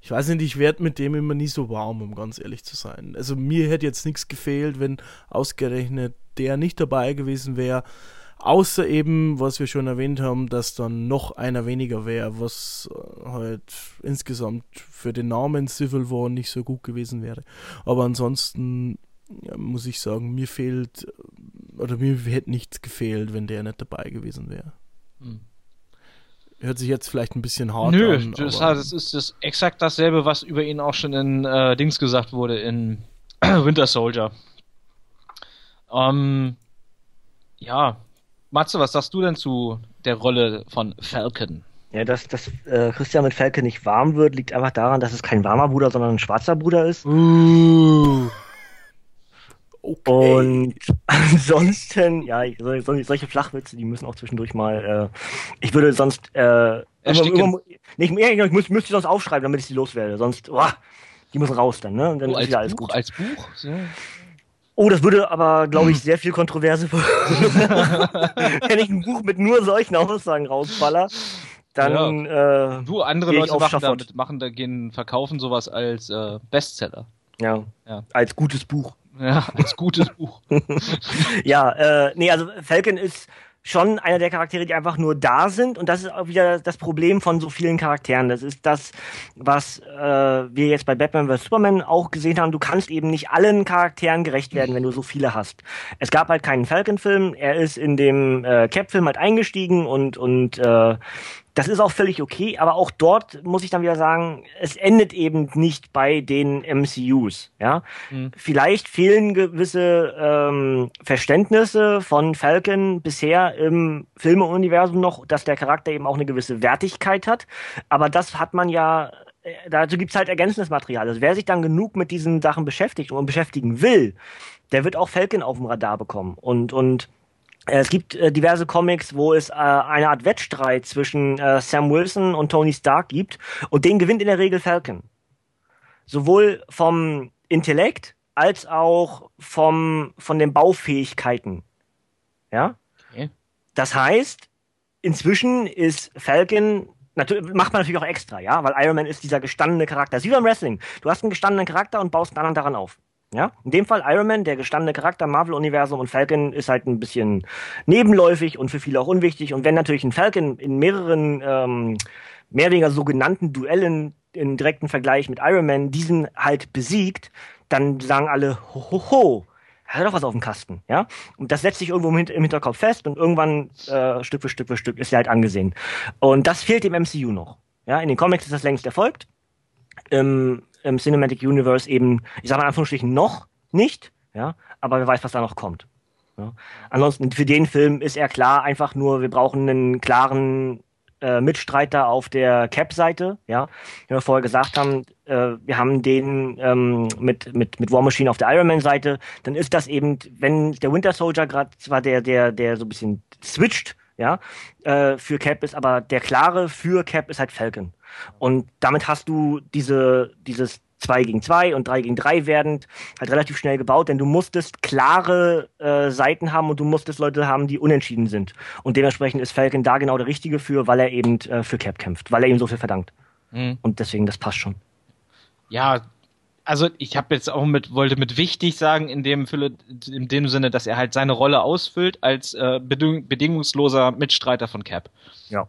ich weiß nicht, ich werde mit dem immer nie so warm, um ganz ehrlich zu sein. Also mir hätte jetzt nichts gefehlt, wenn ausgerechnet der nicht dabei gewesen wäre. Außer eben, was wir schon erwähnt haben, dass dann noch einer weniger wäre, was äh, halt insgesamt für den Namen Civil War nicht so gut gewesen wäre. Aber ansonsten ja, muss ich sagen, mir fehlt, oder mir hätte nichts gefehlt, wenn der nicht dabei gewesen wäre. Hm. Hört sich jetzt vielleicht ein bisschen hart Nö, an. Nö, das, das, ist das exakt dasselbe, was über ihn auch schon in äh, Dings gesagt wurde, in *clears throat* Winter Soldier. Ähm, ja, Matze, was sagst du denn zu der Rolle von Falcon? Ja, dass, dass äh, Christian mit Falcon nicht warm wird, liegt einfach daran, dass es kein warmer Bruder, sondern ein schwarzer Bruder ist. Uh. Okay. Und *laughs* ansonsten, ja, solche Flachwitze, die müssen auch zwischendurch mal. Äh, ich würde sonst äh, immer, immer, nicht mehr, ich muss, müsste sonst aufschreiben, damit ich sie loswerde. Sonst, oh, die müssen raus dann, ne? Und dann oh, ist wieder alles Buch, gut. Als Buch? So. Oh, das würde aber, glaube ich, *laughs* sehr viel Kontroverse *laughs* Wenn ich ein Buch mit nur solchen Aussagen rausfaller, dann. Ja. Äh, du, andere Leute machen, damit, machen da gehen, verkaufen sowas als äh, Bestseller. Ja, ja. Als gutes Buch. Ja, als gutes Buch. *laughs* ja, äh, nee, also Falcon ist schon einer der Charaktere, die einfach nur da sind. Und das ist auch wieder das Problem von so vielen Charakteren. Das ist das, was äh, wir jetzt bei Batman vs. Superman auch gesehen haben. Du kannst eben nicht allen Charakteren gerecht werden, wenn du so viele hast. Es gab halt keinen Falcon-Film. Er ist in dem äh, Cap-Film halt eingestiegen und, und äh, das ist auch völlig okay, aber auch dort muss ich dann wieder sagen, es endet eben nicht bei den MCUs. Ja, mhm. vielleicht fehlen gewisse ähm, Verständnisse von Falcon bisher im Filmeuniversum noch, dass der Charakter eben auch eine gewisse Wertigkeit hat. Aber das hat man ja äh, dazu gibt's halt ergänzendes Material. Also wer sich dann genug mit diesen Sachen beschäftigt und beschäftigen will, der wird auch Falcon auf dem Radar bekommen. Und, und es gibt äh, diverse Comics, wo es äh, eine Art Wettstreit zwischen äh, Sam Wilson und Tony Stark gibt und den gewinnt in der Regel Falcon. Sowohl vom Intellekt als auch vom, von den Baufähigkeiten. Ja? Okay. Das heißt, inzwischen ist Falcon Natürlich, macht man natürlich auch extra, ja, weil Iron Man ist dieser gestandene Charakter. wie beim Wrestling. Du hast einen gestandenen Charakter und baust einen anderen daran auf. Ja, in dem Fall Iron Man, der gestandene Charakter Marvel-Universum und Falcon ist halt ein bisschen nebenläufig und für viele auch unwichtig. Und wenn natürlich ein Falcon in mehreren ähm, mehr oder weniger sogenannten Duellen im direkten Vergleich mit Iron Man diesen halt besiegt, dann sagen alle, ho, ho, ho, hat er doch was auf dem Kasten, ja? Und das setzt sich irgendwo im, Hinterkopf fest und irgendwann äh, Stück für Stück für Stück ist er halt angesehen. Und das fehlt dem MCU noch. Ja, in den Comics ist das längst erfolgt. Im im Cinematic Universe eben, ich sage mal in Anführungsstrichen noch nicht, ja, aber wer weiß, was da noch kommt. Ja. Ansonsten für den Film ist er klar, einfach nur, wir brauchen einen klaren äh, Mitstreiter auf der Cap-Seite, ja. Wie wir vorher gesagt haben, äh, wir haben den ähm, mit, mit, mit War Machine auf der Iron Man-Seite, dann ist das eben, wenn der Winter Soldier gerade zwar der, der, der so ein bisschen switcht, ja, äh, für Cap ist, aber der klare für Cap ist halt Falcon. Und damit hast du diese, dieses 2 gegen 2 und 3 gegen 3 werdend halt relativ schnell gebaut, denn du musstest klare äh, Seiten haben und du musstest Leute haben, die unentschieden sind. Und dementsprechend ist Falcon da genau der Richtige für, weil er eben äh, für Cap kämpft, weil er ihm so viel verdankt. Mhm. Und deswegen, das passt schon. Ja, also ich habe jetzt auch mit, wollte mit wichtig sagen, in dem, in dem Sinne, dass er halt seine Rolle ausfüllt als äh, beding bedingungsloser Mitstreiter von Cap. Ja.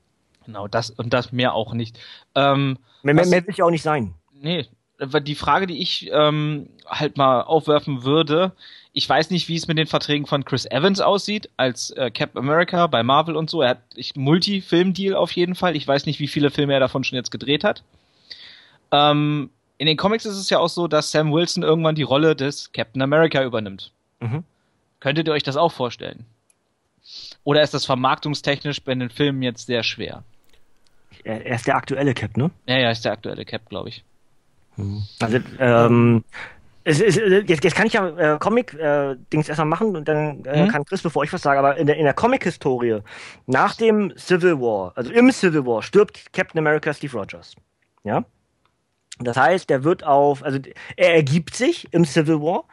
Genau, das und das mehr auch nicht. Ähm, mehr, mehr, mehr will ich auch nicht sein. Nee, die Frage, die ich ähm, halt mal aufwerfen würde, ich weiß nicht, wie es mit den Verträgen von Chris Evans aussieht, als äh, Cap America bei Marvel und so. Er hat Multi-Film-Deal auf jeden Fall. Ich weiß nicht, wie viele Filme er davon schon jetzt gedreht hat. Ähm, in den Comics ist es ja auch so, dass Sam Wilson irgendwann die Rolle des Captain America übernimmt. Mhm. Könntet ihr euch das auch vorstellen? Oder ist das vermarktungstechnisch bei den Filmen jetzt sehr schwer? Er ist der aktuelle Cap, ne? Ja, ja, ist der aktuelle Cap, glaube ich. Hm. Also, ähm, es, es, jetzt, jetzt kann ich ja äh, Comic-Dings äh, erstmal machen und dann äh, mhm. kann Chris, bevor ich was sage, aber in der, in der Comic-Historie, nach dem Civil War, also im Civil War, stirbt Captain America Steve Rogers. Ja? Das heißt, der wird auf, also er ergibt sich im Civil War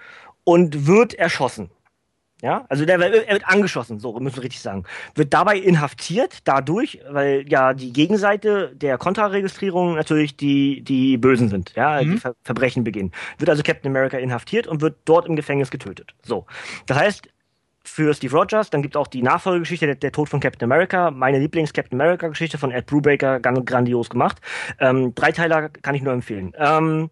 und wird erschossen. Ja, also der, er wird angeschossen, so müssen wir richtig sagen. Wird dabei inhaftiert, dadurch, weil ja die Gegenseite der Kontraregistrierung natürlich die, die Bösen sind, ja, mhm. die Ver Verbrechen beginnen. Wird also Captain America inhaftiert und wird dort im Gefängnis getötet. So. Das heißt, für Steve Rogers. Dann gibt es auch die Nachfolgegeschichte, der, der, Tod von Captain America. Meine Lieblings-Captain America-Geschichte von Ed Brubaker, grandios gemacht. Ähm, Dreiteiler kann ich nur empfehlen. Ähm,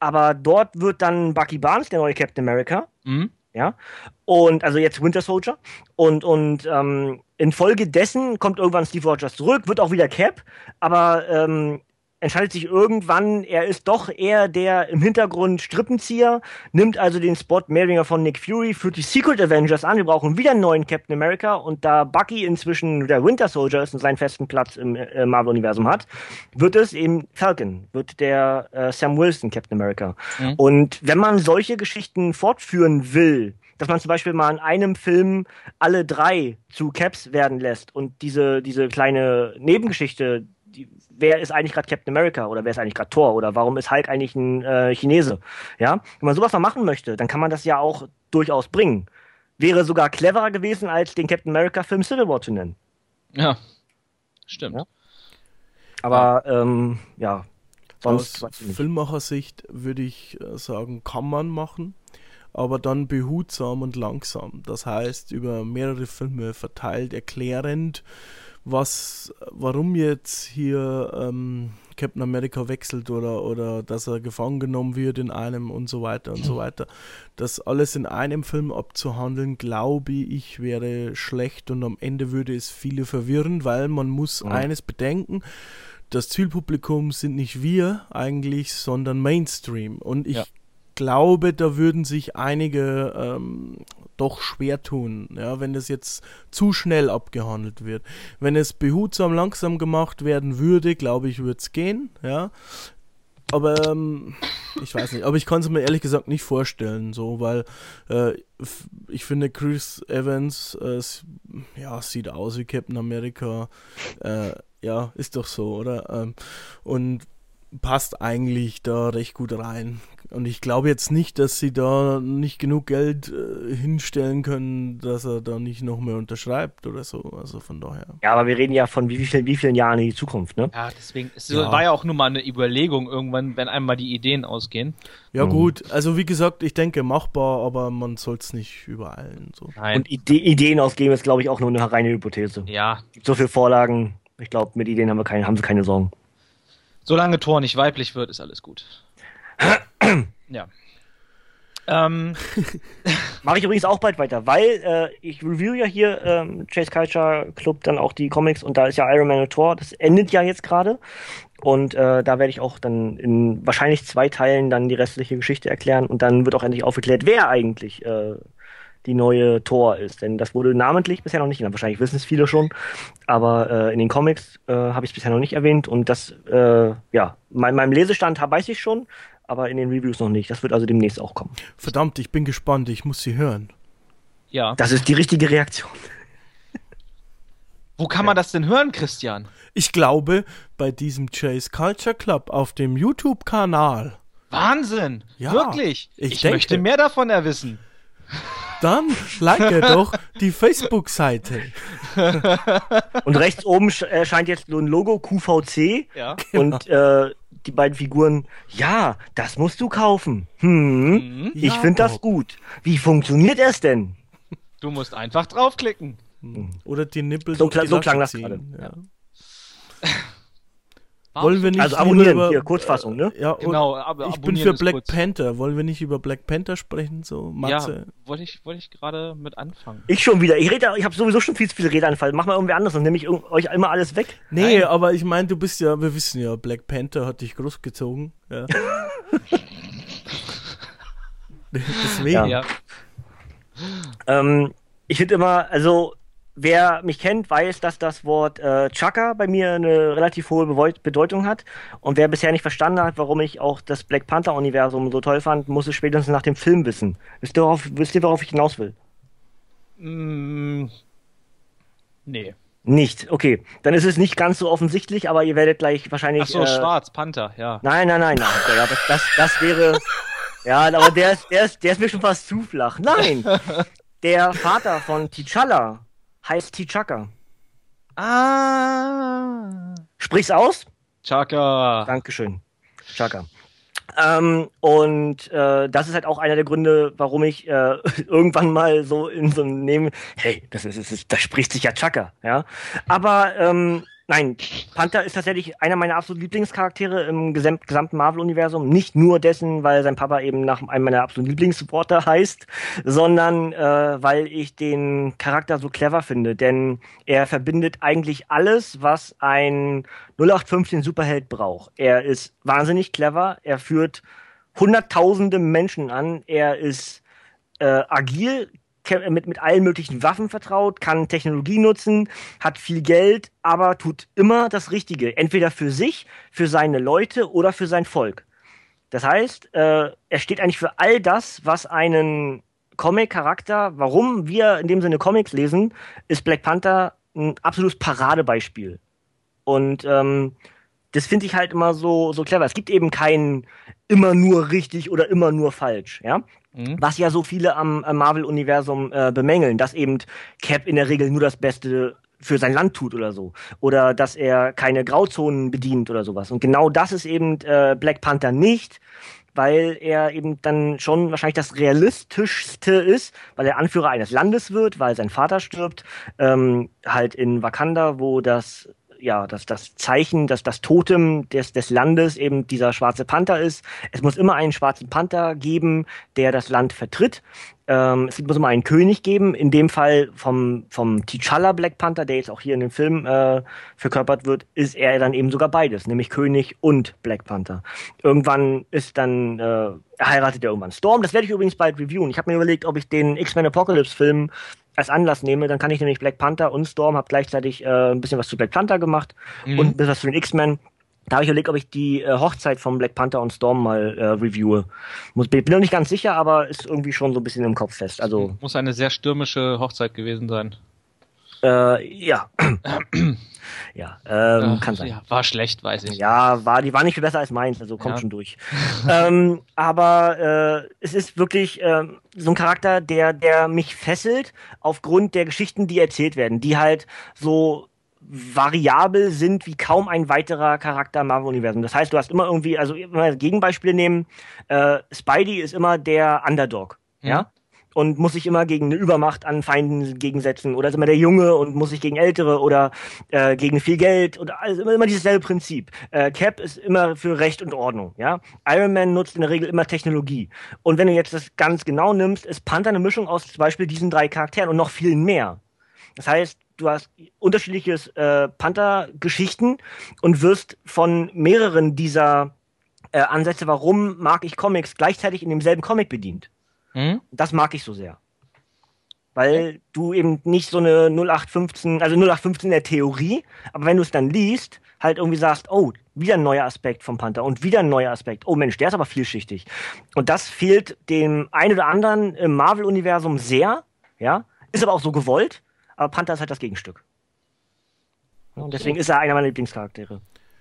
aber dort wird dann Bucky Barnes, der neue Captain America. Mhm. Ja. Und also jetzt Winter Soldier. Und, und ähm, infolgedessen kommt irgendwann Steve Rogers zurück, wird auch wieder Cap, aber ähm, entscheidet sich irgendwann, er ist doch eher der im Hintergrund Strippenzieher, nimmt also den Spot Mehringer von Nick Fury, führt die Secret Avengers an, wir brauchen wieder einen neuen Captain America und da Bucky inzwischen der Winter Soldier ist und seinen festen Platz im äh, Marvel-Universum hat, wird es eben Falcon, wird der äh, Sam Wilson Captain America. Mhm. Und wenn man solche Geschichten fortführen will, dass man zum Beispiel mal in einem Film alle drei zu Caps werden lässt und diese, diese kleine Nebengeschichte, die, wer ist eigentlich gerade Captain America oder wer ist eigentlich gerade Thor oder warum ist Hulk eigentlich ein äh, Chinese? Ja, wenn man sowas mal machen möchte, dann kann man das ja auch durchaus bringen. Wäre sogar cleverer gewesen, als den Captain America Film Civil War zu nennen. Ja, stimmt. Ja? Aber ja, ähm, ja sonst aus Filmmachersicht würde ich äh, sagen, kann man machen aber dann behutsam und langsam. Das heißt, über mehrere Filme verteilt, erklärend, was, warum jetzt hier ähm, Captain America wechselt oder, oder dass er gefangen genommen wird in einem und so weiter und so weiter. Das alles in einem Film abzuhandeln, glaube ich, wäre schlecht und am Ende würde es viele verwirren, weil man muss ja. eines bedenken, das Zielpublikum sind nicht wir eigentlich, sondern Mainstream. Und ich ja. Glaube, da würden sich einige ähm, doch schwer tun, ja, wenn das jetzt zu schnell abgehandelt wird. Wenn es behutsam langsam gemacht werden würde, glaube ich, würde es gehen, ja. Aber ähm, ich weiß nicht, aber ich kann es mir ehrlich gesagt nicht vorstellen, so, weil äh, ich finde Chris Evans äh, ja, sieht aus wie Captain America. Äh, ja, ist doch so, oder? Ähm, und passt eigentlich da recht gut rein. Und ich glaube jetzt nicht, dass sie da nicht genug Geld äh, hinstellen können, dass er da nicht noch mehr unterschreibt oder so. Also von daher. Ja, aber wir reden ja von wie, viel, wie vielen Jahren in die Zukunft, ne? Ja, deswegen. Es ja. war ja auch nur mal eine Überlegung irgendwann, wenn einmal die Ideen ausgehen. Ja, mhm. gut. Also wie gesagt, ich denke machbar, aber man soll es nicht übereilen. So. Nein. Und Ide Ideen ausgeben ist, glaube ich, auch nur eine reine Hypothese. Ja. Gibt so viele Vorlagen. Ich glaube, mit Ideen haben wir keine, haben sie keine Sorgen. Solange Thor nicht weiblich wird, ist alles gut. ja. Ähm. *laughs* Mache ich übrigens auch bald weiter, weil äh, ich review ja hier ähm, Chase Culture Club dann auch die Comics und da ist ja Iron Man und Thor, das endet ja jetzt gerade. Und äh, da werde ich auch dann in wahrscheinlich zwei Teilen dann die restliche Geschichte erklären und dann wird auch endlich aufgeklärt, wer eigentlich äh, die neue Tor ist. Denn das wurde namentlich bisher noch nicht genannt. Wahrscheinlich wissen es viele schon. Aber äh, in den Comics äh, habe ich es bisher noch nicht erwähnt. Und das, äh, ja, mein, meinem Lesestand weiß ich schon, aber in den Reviews noch nicht. Das wird also demnächst auch kommen. Verdammt, ich bin gespannt. Ich muss sie hören. Ja. Das ist die richtige Reaktion. Wo kann man das denn hören, Christian? Ich glaube, bei diesem Chase Culture Club auf dem YouTube-Kanal. Wahnsinn! Ja, Wirklich? Ich, ich möchte mehr davon erwissen. Dann like doch die Facebook-Seite. *laughs* Und rechts oben erscheint jetzt so ein Logo QVC. Ja. Und äh, die beiden Figuren, ja, das musst du kaufen. Hm, Mhm. ich Ja, finde das gut. Wie funktioniert es denn? Du musst einfach draufklicken. Oder die Nippel So kla- so klang das gerade. Ja. Wollen wir nicht Also abonnieren, über, hier, Kurzfassung, ne? Ja, Genau, aber ich bin für Black kurz. Panther. Wollen wir nicht über Black Panther sprechen, so Matze? Ja, wollte ich, wollte ich gerade mit anfangen. Ich schon wieder. Ich rede, ich habe sowieso schon viel zu viele Redeanfall. Mach mal irgendwie anders, dann nehme ich euch immer alles weg. Nee, Nein. aber ich meine, du bist ja, wir wissen ja, Black Panther hat dich großgezogen. Ja. *laughs* *laughs* Deswegen. Ja. Ja. Ähm, ich finde immer, also wer mich kennt, weiß, dass das Wort äh, Chaka bei mir eine relativ hohe Bedeut- Bedeutung hat. Und wer bisher nicht verstanden hat, warum ich auch das Black Panther-Universum so toll fand, muss es spätestens nach dem Film wissen. Wisst ihr, worauf, wisst ihr, worauf ich hinaus will? Mm, nee. Nicht. Okay. Dann ist es nicht ganz so offensichtlich, aber ihr werdet gleich wahrscheinlich. Ach so, äh, schwarz, Panther, ja. Nein, nein, nein, nein. Ja, das, das, das wäre. Ja, aber der ist, der, ist, der ist mir schon fast zu flach. Nein! *laughs* Der Vater von T'Challa heißt T'Chaka. Ah. Sprich's aus? Chaka. Dankeschön. Chaka. Ähm, und äh, das ist halt auch einer der Gründe, warum ich äh, *laughs* irgendwann mal so in so einem Neben, hey, das ist, das ist, das spricht sich ja Chaka, ja. Aber ähm, nein, Panther ist tatsächlich einer meiner absoluten Lieblingscharaktere im gesam gesamten Marvel-Universum. Nicht nur dessen, weil sein Papa eben nach einem meiner absoluten Lieblingsworte *laughs* heißt, sondern äh, weil ich den Charakter so clever finde. Denn er verbindet eigentlich alles, was ein 0815 Superheld braucht. Er ist wahnsinnig clever, er führt hunderttausende Menschen an, er ist äh, agil, mit, mit allen möglichen Waffen vertraut, kann Technologie nutzen, hat viel Geld, aber tut immer das Richtige. Entweder für sich, für seine Leute oder für sein Volk. Das heißt, äh, er steht eigentlich für all das, was einen Comic-Charakter, warum wir in dem Sinne Comics lesen, ist Black Panther ein absolutes Paradebeispiel. Und ähm, das finde ich halt immer so, so clever. Es gibt eben keinen immer nur richtig oder immer nur falsch, ja. Mhm. Was ja so viele am, am Marvel-Universum äh, bemängeln, dass eben Cap in der Regel nur das Beste für sein Land tut oder so. Oder dass er keine Grauzonen bedient oder sowas. Und genau das ist eben äh, Black Panther nicht, weil er eben dann schon wahrscheinlich das realistischste ist, weil er Anführer eines Landes wird, weil sein Vater stirbt, ähm, halt in Wakanda, wo das ja, das, das Zeichen, das, das Totem des, des Landes eben dieser schwarze Panther ist. Es muss immer einen schwarzen Panther geben, der das Land vertritt. Ähm, es muss immer einen König geben, in dem Fall vom, vom T'Challa Black Panther, der jetzt auch hier in dem Film äh, verkörpert wird, ist er dann eben sogar beides, nämlich König und Black Panther. Irgendwann ist dann, äh, heiratet er irgendwann Storm. Das werde ich übrigens bald reviewen. Ich habe mir überlegt, ob ich den X-Men Apocalypse Film als Anlass nehme, dann kann ich nämlich Black Panther und Storm, habe gleichzeitig äh, ein bisschen was zu Black Panther gemacht Mhm. und ein bisschen was zu den X-Men. Da habe ich überlegt, ob ich die äh, Hochzeit von Black Panther und Storm mal äh, reviewe. Muss, bin noch nicht ganz sicher, aber ist irgendwie schon so ein bisschen im Kopf fest. Also, Muss eine sehr stürmische Hochzeit gewesen sein. äh, ja. *clears throat* ja, ähm, Ach, kann sein. Ja, war schlecht, weiß ich. Ja, war, die war nicht viel besser als meins, also kommt Ja. schon durch. *laughs* ähm, aber äh, es ist wirklich ähm, so ein Charakter, der, der mich fesselt aufgrund der Geschichten, die erzählt werden, die halt so variabel sind wie kaum ein weiterer Charakter im Marvel-Universum. Das heißt, du hast immer irgendwie, also wenn wir Gegenbeispiele nehmen, äh, Spidey ist immer der Underdog, Mhm. ja? Und muss sich immer gegen eine Übermacht an Feinden gegensetzen. Oder ist immer der Junge und muss sich gegen Ältere oder äh, gegen viel Geld. Oder also immer, immer dieses selbe Prinzip. Äh, Cap ist immer für Recht und Ordnung, ja? Iron Man nutzt in der Regel immer Technologie. Und wenn du jetzt das ganz genau nimmst, ist Panther eine Mischung aus zum Beispiel diesen drei Charakteren und noch viel mehr. Das heißt, du hast unterschiedliches äh, Panther-Geschichten und wirst von mehreren dieser äh, Ansätze, warum mag ich Comics, gleichzeitig in demselben Comic bedient. Mhm. Das mag ich so sehr. Weil du eben nicht so eine 0815, also 0815 in der Theorie, aber wenn du es dann liest, halt irgendwie sagst, oh, wieder ein neuer Aspekt vom Panther und wieder ein neuer Aspekt. Oh Mensch, der ist aber vielschichtig. Und das fehlt dem einen oder anderen im Marvel-Universum sehr, ja, ist aber auch so gewollt, aber Panther ist halt das Gegenstück. Und deswegen ist er einer meiner Lieblingscharaktere.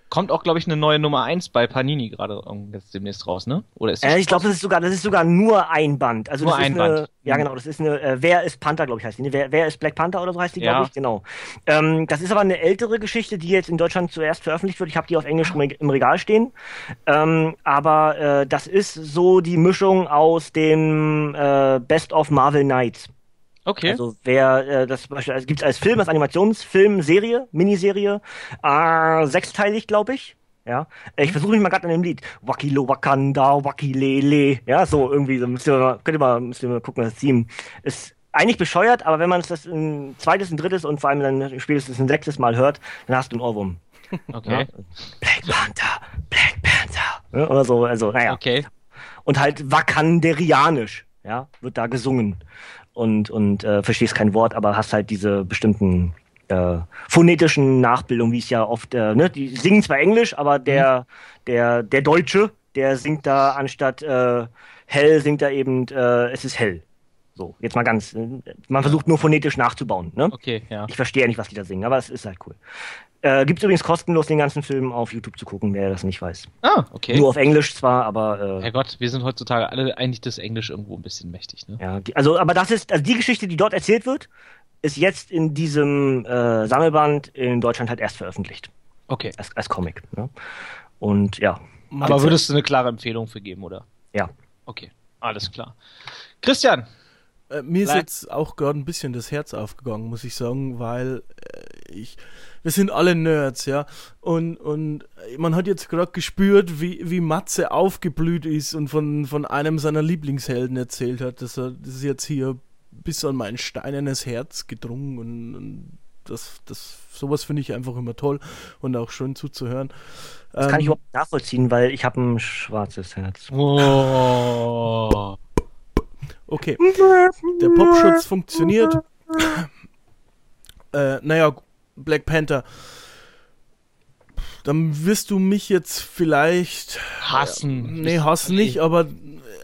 kommt auch, glaube ich, eine neue Nummer 1 bei Panini gerade jetzt demnächst raus, ne? Oder ist das äh, ich glaube, das ist sogar, das ist sogar nur ein Band. Also nur ein eine, Band. Ja, genau. Das ist eine. Äh, Wer ist Panther, glaube ich, heißt die. Ne? Wer, Wer ist Black Panther oder so heißt die, glaube Ja. ich. Genau. Ähm, das ist aber eine ältere Geschichte, die jetzt in Deutschland zuerst veröffentlicht wird. Ich habe die auf Englisch im Regal stehen. Ähm, aber äh, das ist so die Mischung aus dem äh, Best of Marvel Knights. Okay. Also wer äh, das zum Beispiel, also gibt's als Film, als Animationsfilm, Serie, Miniserie, äh, sechsteilig, glaube ich. Ja, ich versuche mich mal gerade an dem Lied. Wakilo Wakanda, Wakilele. Ja, so irgendwie, so müsst ihr mal, könnt ihr mal, müsst ihr mal gucken, das Theme ist eigentlich bescheuert, aber wenn man es das ein zweites, ein drittes und vor allem dann spätestens ein sechstes Mal hört, dann hast du einen Ohrwurm. *laughs* okay. Black Panther, Black Panther. Ja, oder so, also, naja Okay. und halt wakanderianisch, ja, wird da gesungen und und äh, verstehst kein Wort, aber hast halt diese bestimmten äh, phonetischen Nachbildungen, wie es ja oft, äh, ne, die singen zwar Englisch, aber der der der Deutsche, der singt da anstatt äh, hell singt da eben äh, es ist hell. So, jetzt mal ganz, man versucht nur phonetisch nachzubauen, ne? Okay, ja. Ich verstehe ja nicht, was die da singen, aber es ist halt cool. Äh, gibt's übrigens kostenlos den ganzen Film auf YouTube zu gucken, wer das nicht weiß. Ah, okay. Nur auf Englisch zwar, aber äh, Herrgott, wir sind heutzutage alle eigentlich das Englisch irgendwo ein bisschen mächtig, ne? Ja, die, also, aber das ist, also die Geschichte, die dort erzählt wird, ist jetzt in diesem äh, Sammelband in Deutschland halt erst veröffentlicht. Okay. Als, als Comic. Ne? Und ja, Aber würdest du eine klare Empfehlung für geben, oder? ja. Okay, alles klar. Christian, Äh, mir ist Nein. jetzt auch gerade ein bisschen das Herz aufgegangen, muss ich sagen, weil äh, ich, wir sind alle Nerds, ja, und, und man hat jetzt gerade gespürt, wie, wie Matze aufgeblüht ist und von, von einem seiner Lieblingshelden erzählt hat, dass er, das ist jetzt hier bis an mein steinernes Herz gedrungen und, und das, das, sowas finde ich einfach immer toll und auch schön zuzuhören. Das kann ich Ähm, überhaupt nachvollziehen, weil ich habe ein schwarzes Herz. Oh. Okay, der Popschutz funktioniert. äh, naja, Black Panther. Dann wirst du mich jetzt vielleicht Hassen. Nee, hassen nicht, aber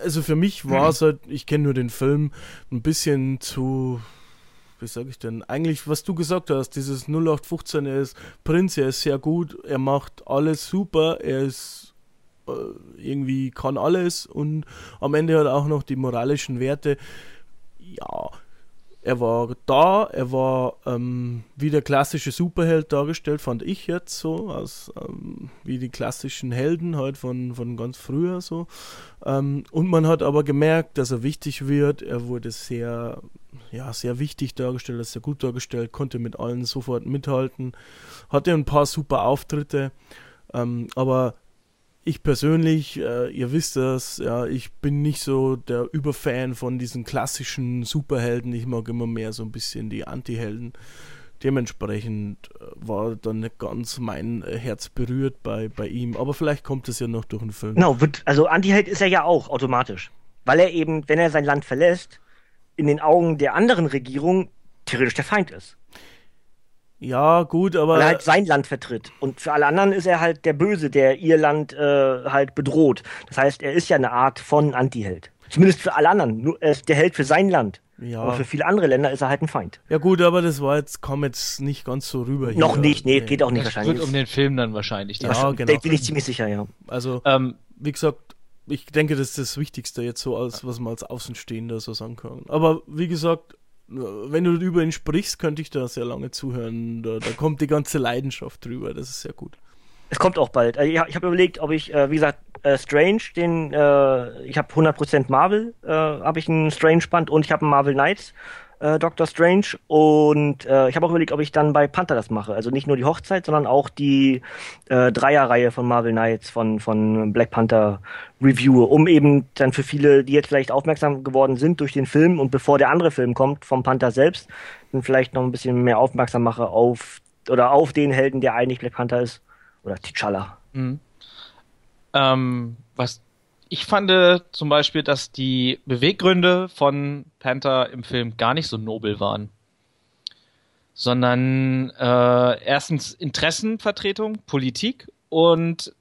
also für mich war es halt, ich kenne nur den Film, ein bisschen zu, wie sag ich denn, eigentlich, was du gesagt hast, dieses 0815, er ist Prinz, er ist sehr gut, er macht alles super, er ist irgendwie kann alles und am Ende hat er auch noch die moralischen Werte. Ja, er war da, er war ähm, wie der klassische Superheld dargestellt, fand ich jetzt so, als ähm, wie die klassischen Helden halt von, von ganz früher so. Ähm, und man hat aber gemerkt, dass er wichtig wird. Er wurde sehr, ja, sehr wichtig dargestellt, sehr gut dargestellt, konnte mit allen sofort mithalten, hatte ein paar super Auftritte, ähm, aber ich persönlich, äh, ihr wisst das, ja, ich bin nicht so der Überfan von diesen klassischen Superhelden. Ich mag immer mehr so ein bisschen die Anti-Helden. Dementsprechend äh, war dann nicht ganz mein äh, Herz berührt bei, bei ihm. Aber vielleicht kommt es ja noch durch den Film. Genau, wird, also Antiheld ist er ja auch automatisch. Weil er eben, wenn er sein Land verlässt, in den Augen der anderen Regierung theoretisch der Feind ist. Ja, gut, aber. Weil er halt sein Land vertritt. Und für alle anderen ist er halt der Böse, der ihr Land äh, halt bedroht. Das heißt, er ist ja eine Art von Antiheld. Zumindest für alle anderen. Nur, er ist der Held für sein Land. ja. Aber für viele andere Länder ist er halt ein Feind. ja, gut, aber das war jetzt, kam jetzt nicht ganz so rüber. Noch hier. nicht, nee, geht auch nicht Das wahrscheinlich. wird um den Film dann wahrscheinlich. Ja, dann. genau. Da bin ich ziemlich sicher, ja. Also, Ähm, wie gesagt, ich denke, das ist das Wichtigste jetzt so, als was man als Außenstehender so sagen kann. Aber wie gesagt, wenn du über ihn sprichst, könnte ich da sehr lange zuhören. Da, da kommt die ganze Leidenschaft drüber. Das ist sehr gut. Es kommt auch bald. Also ich, habe überlegt, ob ich, äh, wie gesagt, äh, Strange, den, äh, ich habe 100% Marvel, äh, habe ich einen Strange-Band und ich habe einen Marvel Knights, äh, Doctor Strange. Und äh, ich habe auch überlegt, ob ich dann bei Panther das mache. Also nicht nur die Hochzeit, sondern auch die äh, Dreierreihe von Marvel Knights, von, von Black Panther reviewe, um eben dann für viele, die jetzt vielleicht aufmerksam geworden sind durch den Film und bevor der andere Film kommt, vom Panther selbst, dann vielleicht noch ein bisschen mehr aufmerksam mache auf, oder auf den Helden, der eigentlich Black Panther ist. Oder T'Challa. Mhm. Ähm, was ich fand äh, zum Beispiel, dass die Beweggründe von Panther im Film gar nicht so nobel waren. Sondern äh, erstens Interessenvertretung, Politik und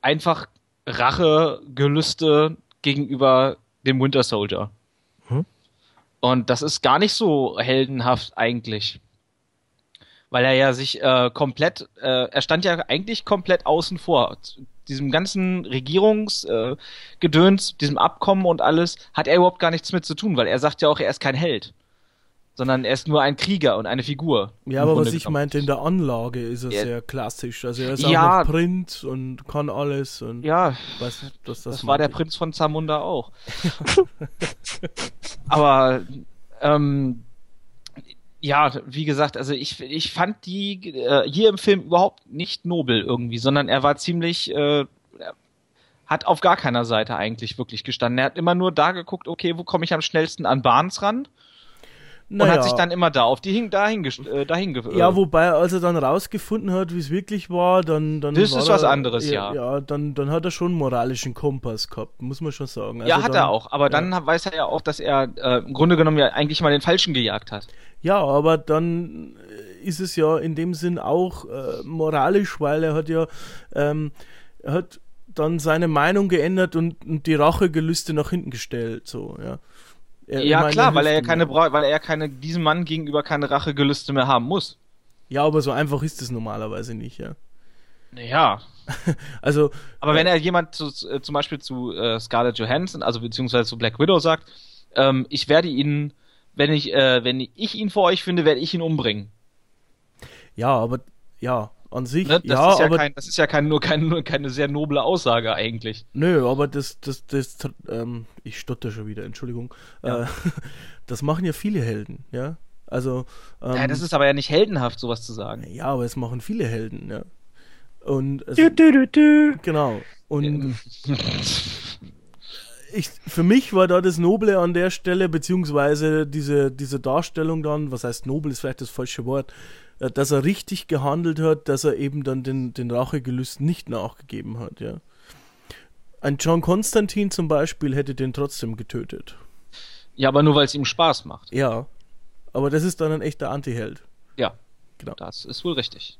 einfach Rachegelüste gegenüber dem Winter Soldier. Hm. Und das ist gar nicht so heldenhaft eigentlich. weil er ja sich äh, komplett, äh, er stand ja eigentlich komplett außen vor. Diesem ganzen Regierungsgedöns, äh, diesem Abkommen und alles, hat er überhaupt gar nichts mit zu tun, weil er sagt ja auch, er ist kein Held sondern er ist nur ein Krieger und eine Figur. Ja, aber was ich meinte, in der Anlage ist er ja. sehr klassisch. Also er ist ja. auch noch Prinz und kann alles. Und ja, weiß nicht, das, das war der Prinz von Zamunda auch. *laughs* aber ähm, ja, wie gesagt, also ich, ich fand die äh, hier im Film überhaupt nicht nobel irgendwie, sondern er war ziemlich, äh, hat auf gar keiner Seite eigentlich wirklich gestanden. Er hat immer nur da geguckt, okay, wo komme ich am schnellsten an Barnes ran? Naja. und hat sich dann immer da auf die hin, dahin, äh, dahin äh, Ja, wobei, als er dann rausgefunden hat, wie es wirklich war, dann. dann das ist was er, anderes, ja. Ja, dann, dann hat er schon einen moralischen Kompass gehabt, muss man schon sagen. Also ja, hat dann, er auch, aber ja. dann weiß er ja auch, dass er äh, im Grunde genommen ja eigentlich mal den Falschen gejagt hat. Ja, aber dann ist es ja in dem Sinn auch äh, moralisch, weil er hat ja. Ähm, er hat dann seine Meinung geändert und, und die Rachegelüste nach hinten gestellt, so, ja. Er ja, klar, weil er ja keine, weil er keine, diesem Mann gegenüber keine Rachegelüste mehr haben muss. Ja, aber so einfach ist es normalerweise nicht, ja. Naja. *laughs* also. Aber äh, wenn er jemand zu, äh, zum Beispiel zu äh, Scarlett Johansson, also beziehungsweise zu Black Widow sagt, ähm, ich werde ihn, wenn ich, äh, wenn ich ihn vor euch finde, werde ich ihn umbringen. Ja, aber ja, an sich, ne? das ja, ist ja aber kein, das ist ja kein, nur, kein, nur keine sehr noble Aussage eigentlich. Nö, aber das, das, das, ähm, ich stotter schon wieder, Entschuldigung. Ja. Äh, *laughs* das machen ja viele Helden, ja. Also. Ähm, ja, das ist aber ja nicht heldenhaft, sowas zu sagen. Ja, aber es machen viele Helden, ja. Und es, du, du, du, genau. Und *laughs* ich, für mich war da das Noble an der Stelle, beziehungsweise diese, diese Darstellung dann, was heißt nobel, ist vielleicht das falsche Wort, dass er richtig gehandelt hat, dass er eben dann den, den Rachegelüsten nicht nachgegeben hat, ja. Ein John Constantine zum Beispiel hätte den trotzdem getötet. Ja, aber nur weil es ihm Spaß macht. Ja. Aber das ist dann ein echter Anti-Held. Ja. Genau. Das ist wohl richtig.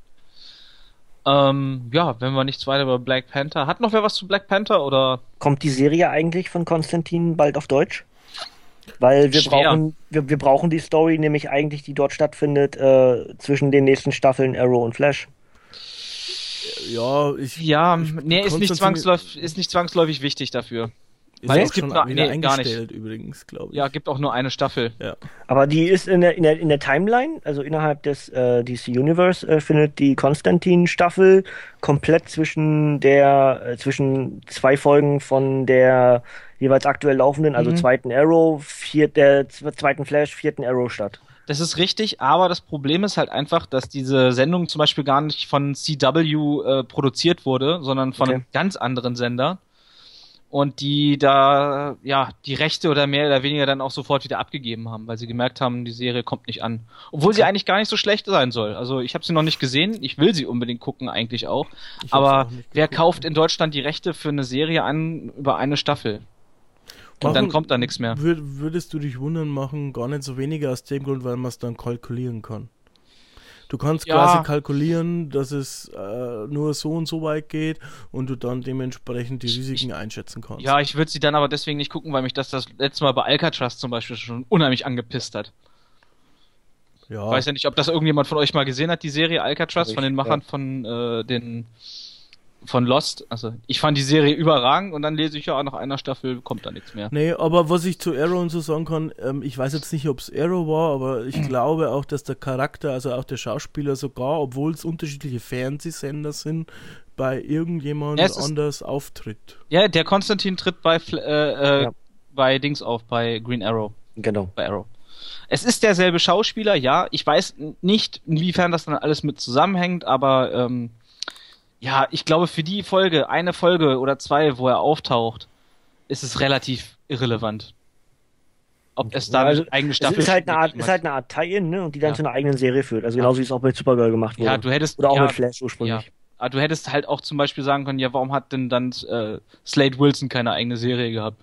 Ähm, ja, wenn wir nichts weiter über Black Panther. Hat noch wer was zu Black Panther oder? Kommt die Serie eigentlich von Konstantin bald auf Deutsch? Weil wir brauchen, wir, wir brauchen die Story nämlich eigentlich, die dort stattfindet, äh, zwischen den nächsten Staffeln Arrow und Flash. Ja, ich. Ja, ich, nee, ist nicht, zwangsläufig, ist nicht zwangsläufig wichtig dafür. Ist es gibt nur, nee, gar nicht. übrigens, glaube ich. Ja, gibt auch nur eine Staffel. Ja. Aber die ist in der, in der, in der Timeline, also innerhalb des äh, DC Universe, äh, findet die Konstantin-Staffel komplett zwischen der, äh, zwischen zwei Folgen von der jeweils aktuell laufenden, also mhm. zweiten Arrow, vier, der zweiten Flash, vierten Arrow statt. Das ist richtig, aber das Problem ist halt einfach, dass diese Sendung zum Beispiel gar nicht von CW äh, produziert wurde, sondern von okay. einem ganz anderen Sender und die da ja die Rechte oder mehr oder weniger dann auch sofort wieder abgegeben haben, weil sie gemerkt haben, die Serie kommt nicht an, obwohl sie eigentlich gar nicht so schlecht sein soll. Also ich habe sie noch nicht gesehen, ich will sie unbedingt gucken eigentlich auch, ich aber auch wer kauft in Deutschland die Rechte für eine Serie an über eine Staffel? Und machen, dann kommt da nichts mehr. Würdest du dich wundern machen, gar nicht so weniger aus dem Grund, weil man es dann kalkulieren kann. Du kannst ja. quasi kalkulieren, dass es äh, nur so und so weit geht und du dann dementsprechend die Risiken ich, einschätzen kannst. Ja, ich würde sie dann aber deswegen nicht gucken, weil mich das das letzte Mal bei Alcatraz zum Beispiel schon unheimlich angepisst hat. Ja. Ich weiß ja nicht, ob das irgendjemand von euch mal gesehen hat, die Serie Alcatraz von den Machern ja. von äh, den von Lost. Also ich fand die Serie überragend und dann lese ich ja nach einer Staffel kommt da nichts mehr. Nee, aber was ich zu Arrow und so sagen kann, ähm, ich weiß jetzt nicht, ob es Arrow war, aber ich glaube auch, dass der Charakter, also auch der Schauspieler sogar, obwohl es unterschiedliche Fernsehsender sind, bei irgendjemand ja, anders auftritt. Ja, der Konstantin tritt bei äh, äh, ja. bei Dings auf, bei Green Arrow. Genau. Bei Arrow. Es ist derselbe Schauspieler, ja. Ich weiß nicht, inwiefern das dann alles mit zusammenhängt, aber ähm, ja, ich glaube, für die Folge, eine Folge oder zwei, wo er auftaucht, ist es relativ irrelevant. Ob es da ja, also, eine eigene Staffel ist. Halt eine Art, ist halt eine Art Tie-In, ne? Und die dann ja. zu einer eigenen Serie führt. Also genauso wie es auch bei Supergirl gemacht wurde. Ja, du hättest. Oder auch ja, mit Flash ursprünglich. Aber du hättest halt auch zum Beispiel sagen können, ja, warum hat denn dann äh, Slade Wilson keine eigene Serie gehabt?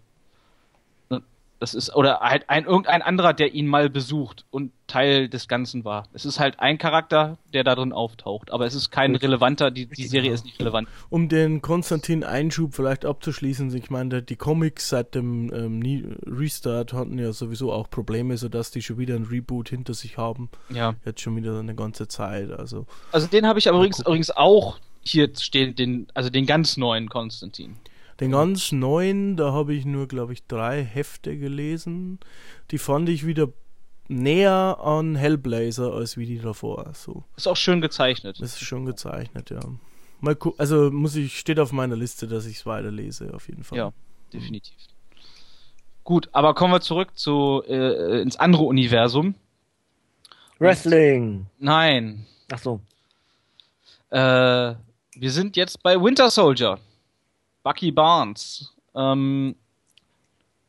Das ist, oder halt ein, irgendein anderer, der ihn mal besucht und Teil des Ganzen war. Es ist halt ein Charakter, der da drin auftaucht, aber es ist kein relevanter, die, die Serie ist nicht relevant. Um den Konstantin-Einschub vielleicht abzuschließen, ich meine, die Comics seit dem ähm, Restart hatten ja sowieso auch Probleme, sodass die schon wieder ein Reboot hinter sich haben. Ja. Jetzt schon wieder eine ganze Zeit. Also, also den habe ich aber übrigens, übrigens auch hier stehen, den, also den ganz neuen Konstantin. Den ganz neuen, da habe ich nur, glaube ich, drei Hefte gelesen. Die fand ich wieder näher an Hellblazer als wie die davor. So. Ist auch schön gezeichnet. Ist schon gezeichnet, ja. Mal also muss ich, steht auf meiner Liste, dass ich es weiterlese, auf jeden Fall. Ja, definitiv. Gut, aber kommen wir zurück zu äh, ins andere Universum. Wrestling. Nein. Ach so. Äh, wir sind jetzt bei Winter Soldier. Bucky Barnes. Ähm,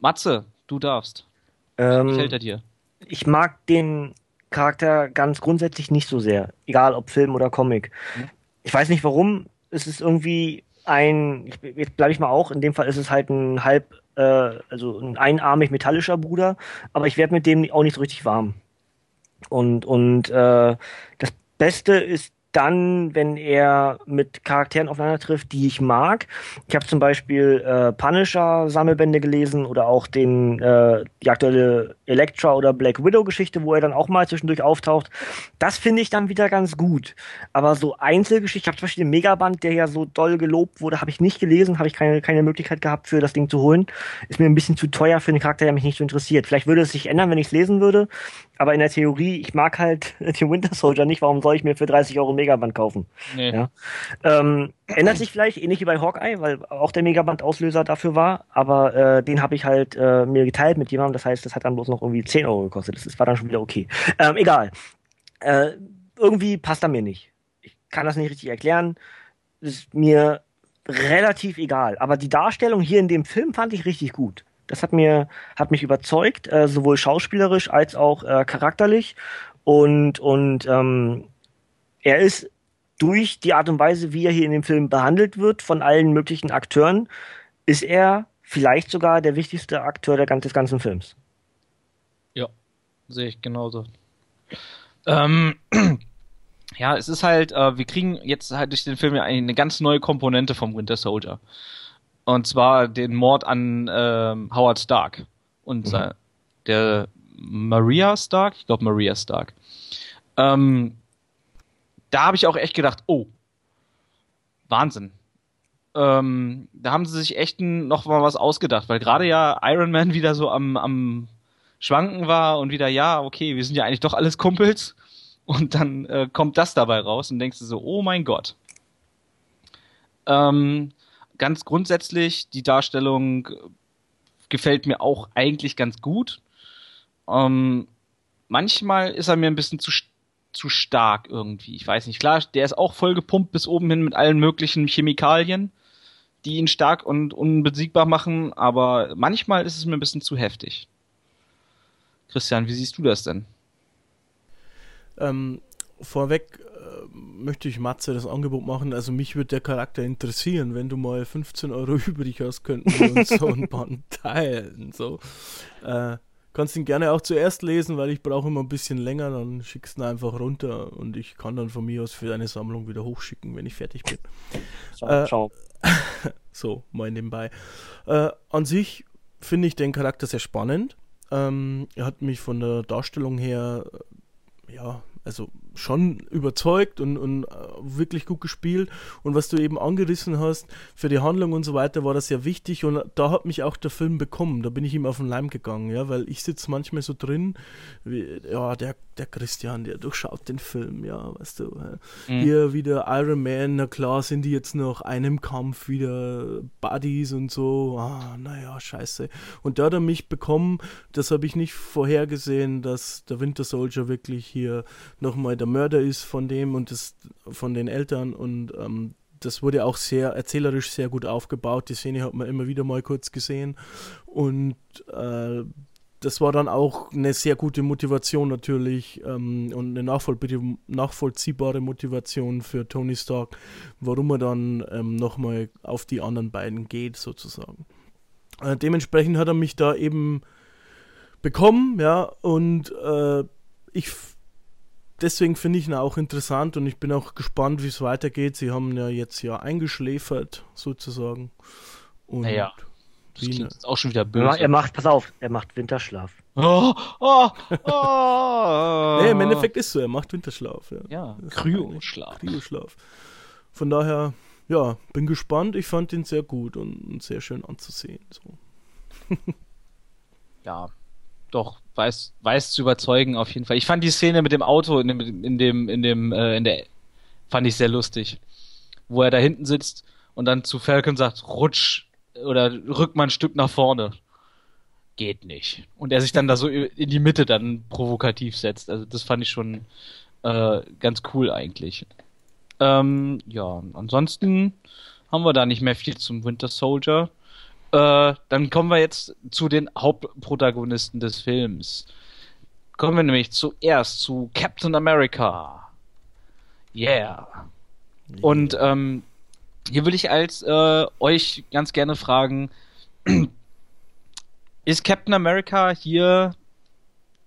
Matze, du darfst. Ähm, Wie gefällt er dir? Ich mag den Charakter ganz grundsätzlich nicht so sehr. Egal ob Film oder Comic. Mhm. Ich weiß nicht warum. Es ist irgendwie ein, ich, jetzt bleibe ich mal auch, in dem Fall ist es halt ein halb, äh, also ein einarmig metallischer Bruder, aber ich werde mit dem auch nicht so richtig warm. Und, und äh, das Beste ist dann, wenn er mit Charakteren aufeinander trifft, die ich mag. Ich habe zum Beispiel äh, Punisher-Sammelbände gelesen oder auch den äh, die aktuelle Elektra oder Black Widow-Geschichte, wo er dann auch mal zwischendurch auftaucht. Das finde ich dann wieder ganz gut. Aber so Einzelgeschichten, ich habe zum Beispiel den Megaband, der ja so doll gelobt wurde, habe ich nicht gelesen, habe ich keine, keine Möglichkeit gehabt, für das Ding zu holen. Ist mir ein bisschen zu teuer für einen Charakter, der mich nicht so interessiert. Vielleicht würde es sich ändern, wenn ich es lesen würde, aber in der Theorie, ich mag halt *laughs* den Winter Soldier nicht, warum soll ich mir für 30 Euro Megaband kaufen? Nee. Ja. Ähm, ändert sich vielleicht, ähnlich wie bei Hawkeye, weil auch der Megaband-Auslöser dafür war, aber äh, den habe ich halt äh, mir geteilt mit jemandem, das heißt, das hat dann bloß noch irgendwie 10 Euro gekostet. Das, das war dann schon wieder okay. Ähm, egal. Äh, irgendwie passt er mir nicht. Ich kann das nicht richtig erklären. Ist mir relativ egal. Aber die Darstellung hier in dem Film fand ich richtig gut. Das hat mir hat mich überzeugt, äh, sowohl schauspielerisch als auch äh, charakterlich. Und und ähm, er ist durch die Art und Weise, wie er hier in dem Film behandelt wird von allen möglichen Akteuren, ist er vielleicht sogar der wichtigste Akteur der, des ganzen Films. Ja, sehe ich genauso. Ähm, *clears throat* ja, es ist halt, äh, wir kriegen jetzt halt durch den Film ja eine ganz neue Komponente vom Winter Soldier. Und zwar den Mord an ähm, Howard Stark. Und mhm. der Maria Stark? Ich glaube Maria Stark. Ähm, da habe ich auch echt gedacht, oh, Wahnsinn. Ähm, da haben sie sich echt noch mal was ausgedacht, weil gerade ja Iron Man *laughs* wieder so am, am Schwanken war und wieder, ja, okay, wir sind ja eigentlich doch alles Kumpels. Und dann äh, kommt das dabei raus und denkst du so, oh mein Gott. Ähm, ganz grundsätzlich, die Darstellung gefällt mir auch eigentlich ganz gut. Ähm, manchmal ist er mir ein bisschen zu, zu stark irgendwie. Ich weiß nicht. Klar, der ist auch voll gepumpt bis oben hin mit allen möglichen Chemikalien, die ihn stark und unbesiegbar machen, aber manchmal ist es mir ein bisschen zu heftig. Christian, wie siehst du das denn? Ähm, vorweg äh, möchte ich Matze das Angebot machen. Also mich würde der Charakter interessieren. Wenn du mal 15 Euro *laughs* übrig hast, könnten wir uns so ein *laughs* Band teilen. So. Äh, kannst ihn gerne auch zuerst lesen, weil ich brauche immer ein bisschen länger. Dann schickst du ihn einfach runter und ich kann dann von mir aus für deine Sammlung wieder hochschicken, wenn ich fertig bin. Schau. Äh, schau. *laughs* so, mal nebenbei. Äh, an sich finde ich den Charakter sehr spannend. Ähm, er hat mich von der Darstellung her, äh, ja, also schon überzeugt und, und äh, wirklich gut gespielt. Und was du eben angerissen hast, für die Handlung und so weiter war das sehr wichtig. Und da hat mich auch der Film bekommen. Da bin ich ihm auf den Leim gegangen, ja, weil ich sitze manchmal so drin, wie, ja, der, der Christian, der durchschaut den Film, ja, weißt du. Mhm. Hier wieder Iron Man, na klar sind die jetzt noch einem Kampf wieder Buddies und so. Ah, naja, scheiße. Und da hat er mich bekommen, das habe ich nicht vorhergesehen, dass der Winter Soldier wirklich hier nochmal der Mörder ist von dem und das von den Eltern und ähm, das wurde auch sehr erzählerisch sehr gut aufgebaut. Die Szene hat man immer wieder mal kurz gesehen und äh, das war dann auch eine sehr gute Motivation natürlich ähm, und eine nachvoll nachvollziehbare Motivation für Tony Stark, warum er dann ähm, nochmal auf die anderen beiden geht sozusagen. Äh, dementsprechend hat er mich da eben bekommen, ja, und äh, ich deswegen finde ich ihn auch interessant und ich bin auch gespannt, wie es weitergeht. Sie haben ja jetzt ja eingeschläfert, sozusagen. Und naja, das klingt jetzt auch schon wieder böse. Er macht, pass auf, er macht Winterschlaf. Oh, oh, oh. *laughs* nee, im Endeffekt ist so, er macht Winterschlaf. Ja, ja Kryoschlaf. Kryoschlaf. Von daher, ja, bin gespannt. Ich fand ihn sehr gut und sehr schön anzusehen. So. *laughs* ja, doch, weiß, weiß zu überzeugen auf jeden Fall. Ich fand die Szene mit dem Auto in dem, in dem, in dem, äh, in der, fand ich sehr lustig. Wo er da hinten sitzt und dann zu Falcon sagt, rutsch oder rück mal ein Stück nach vorne. Geht nicht. Und er sich dann da so in die Mitte dann provokativ setzt. Also das fand ich schon äh, ganz cool eigentlich. Ähm, ja, ansonsten haben wir da nicht mehr viel zum Winter Soldier. Äh, dann kommen wir jetzt zu den Hauptprotagonisten des Films. Kommen wir nämlich zuerst zu Captain America. Yeah. Und ähm, hier will ich als äh, euch ganz gerne fragen, *clears throat* ist Captain America hier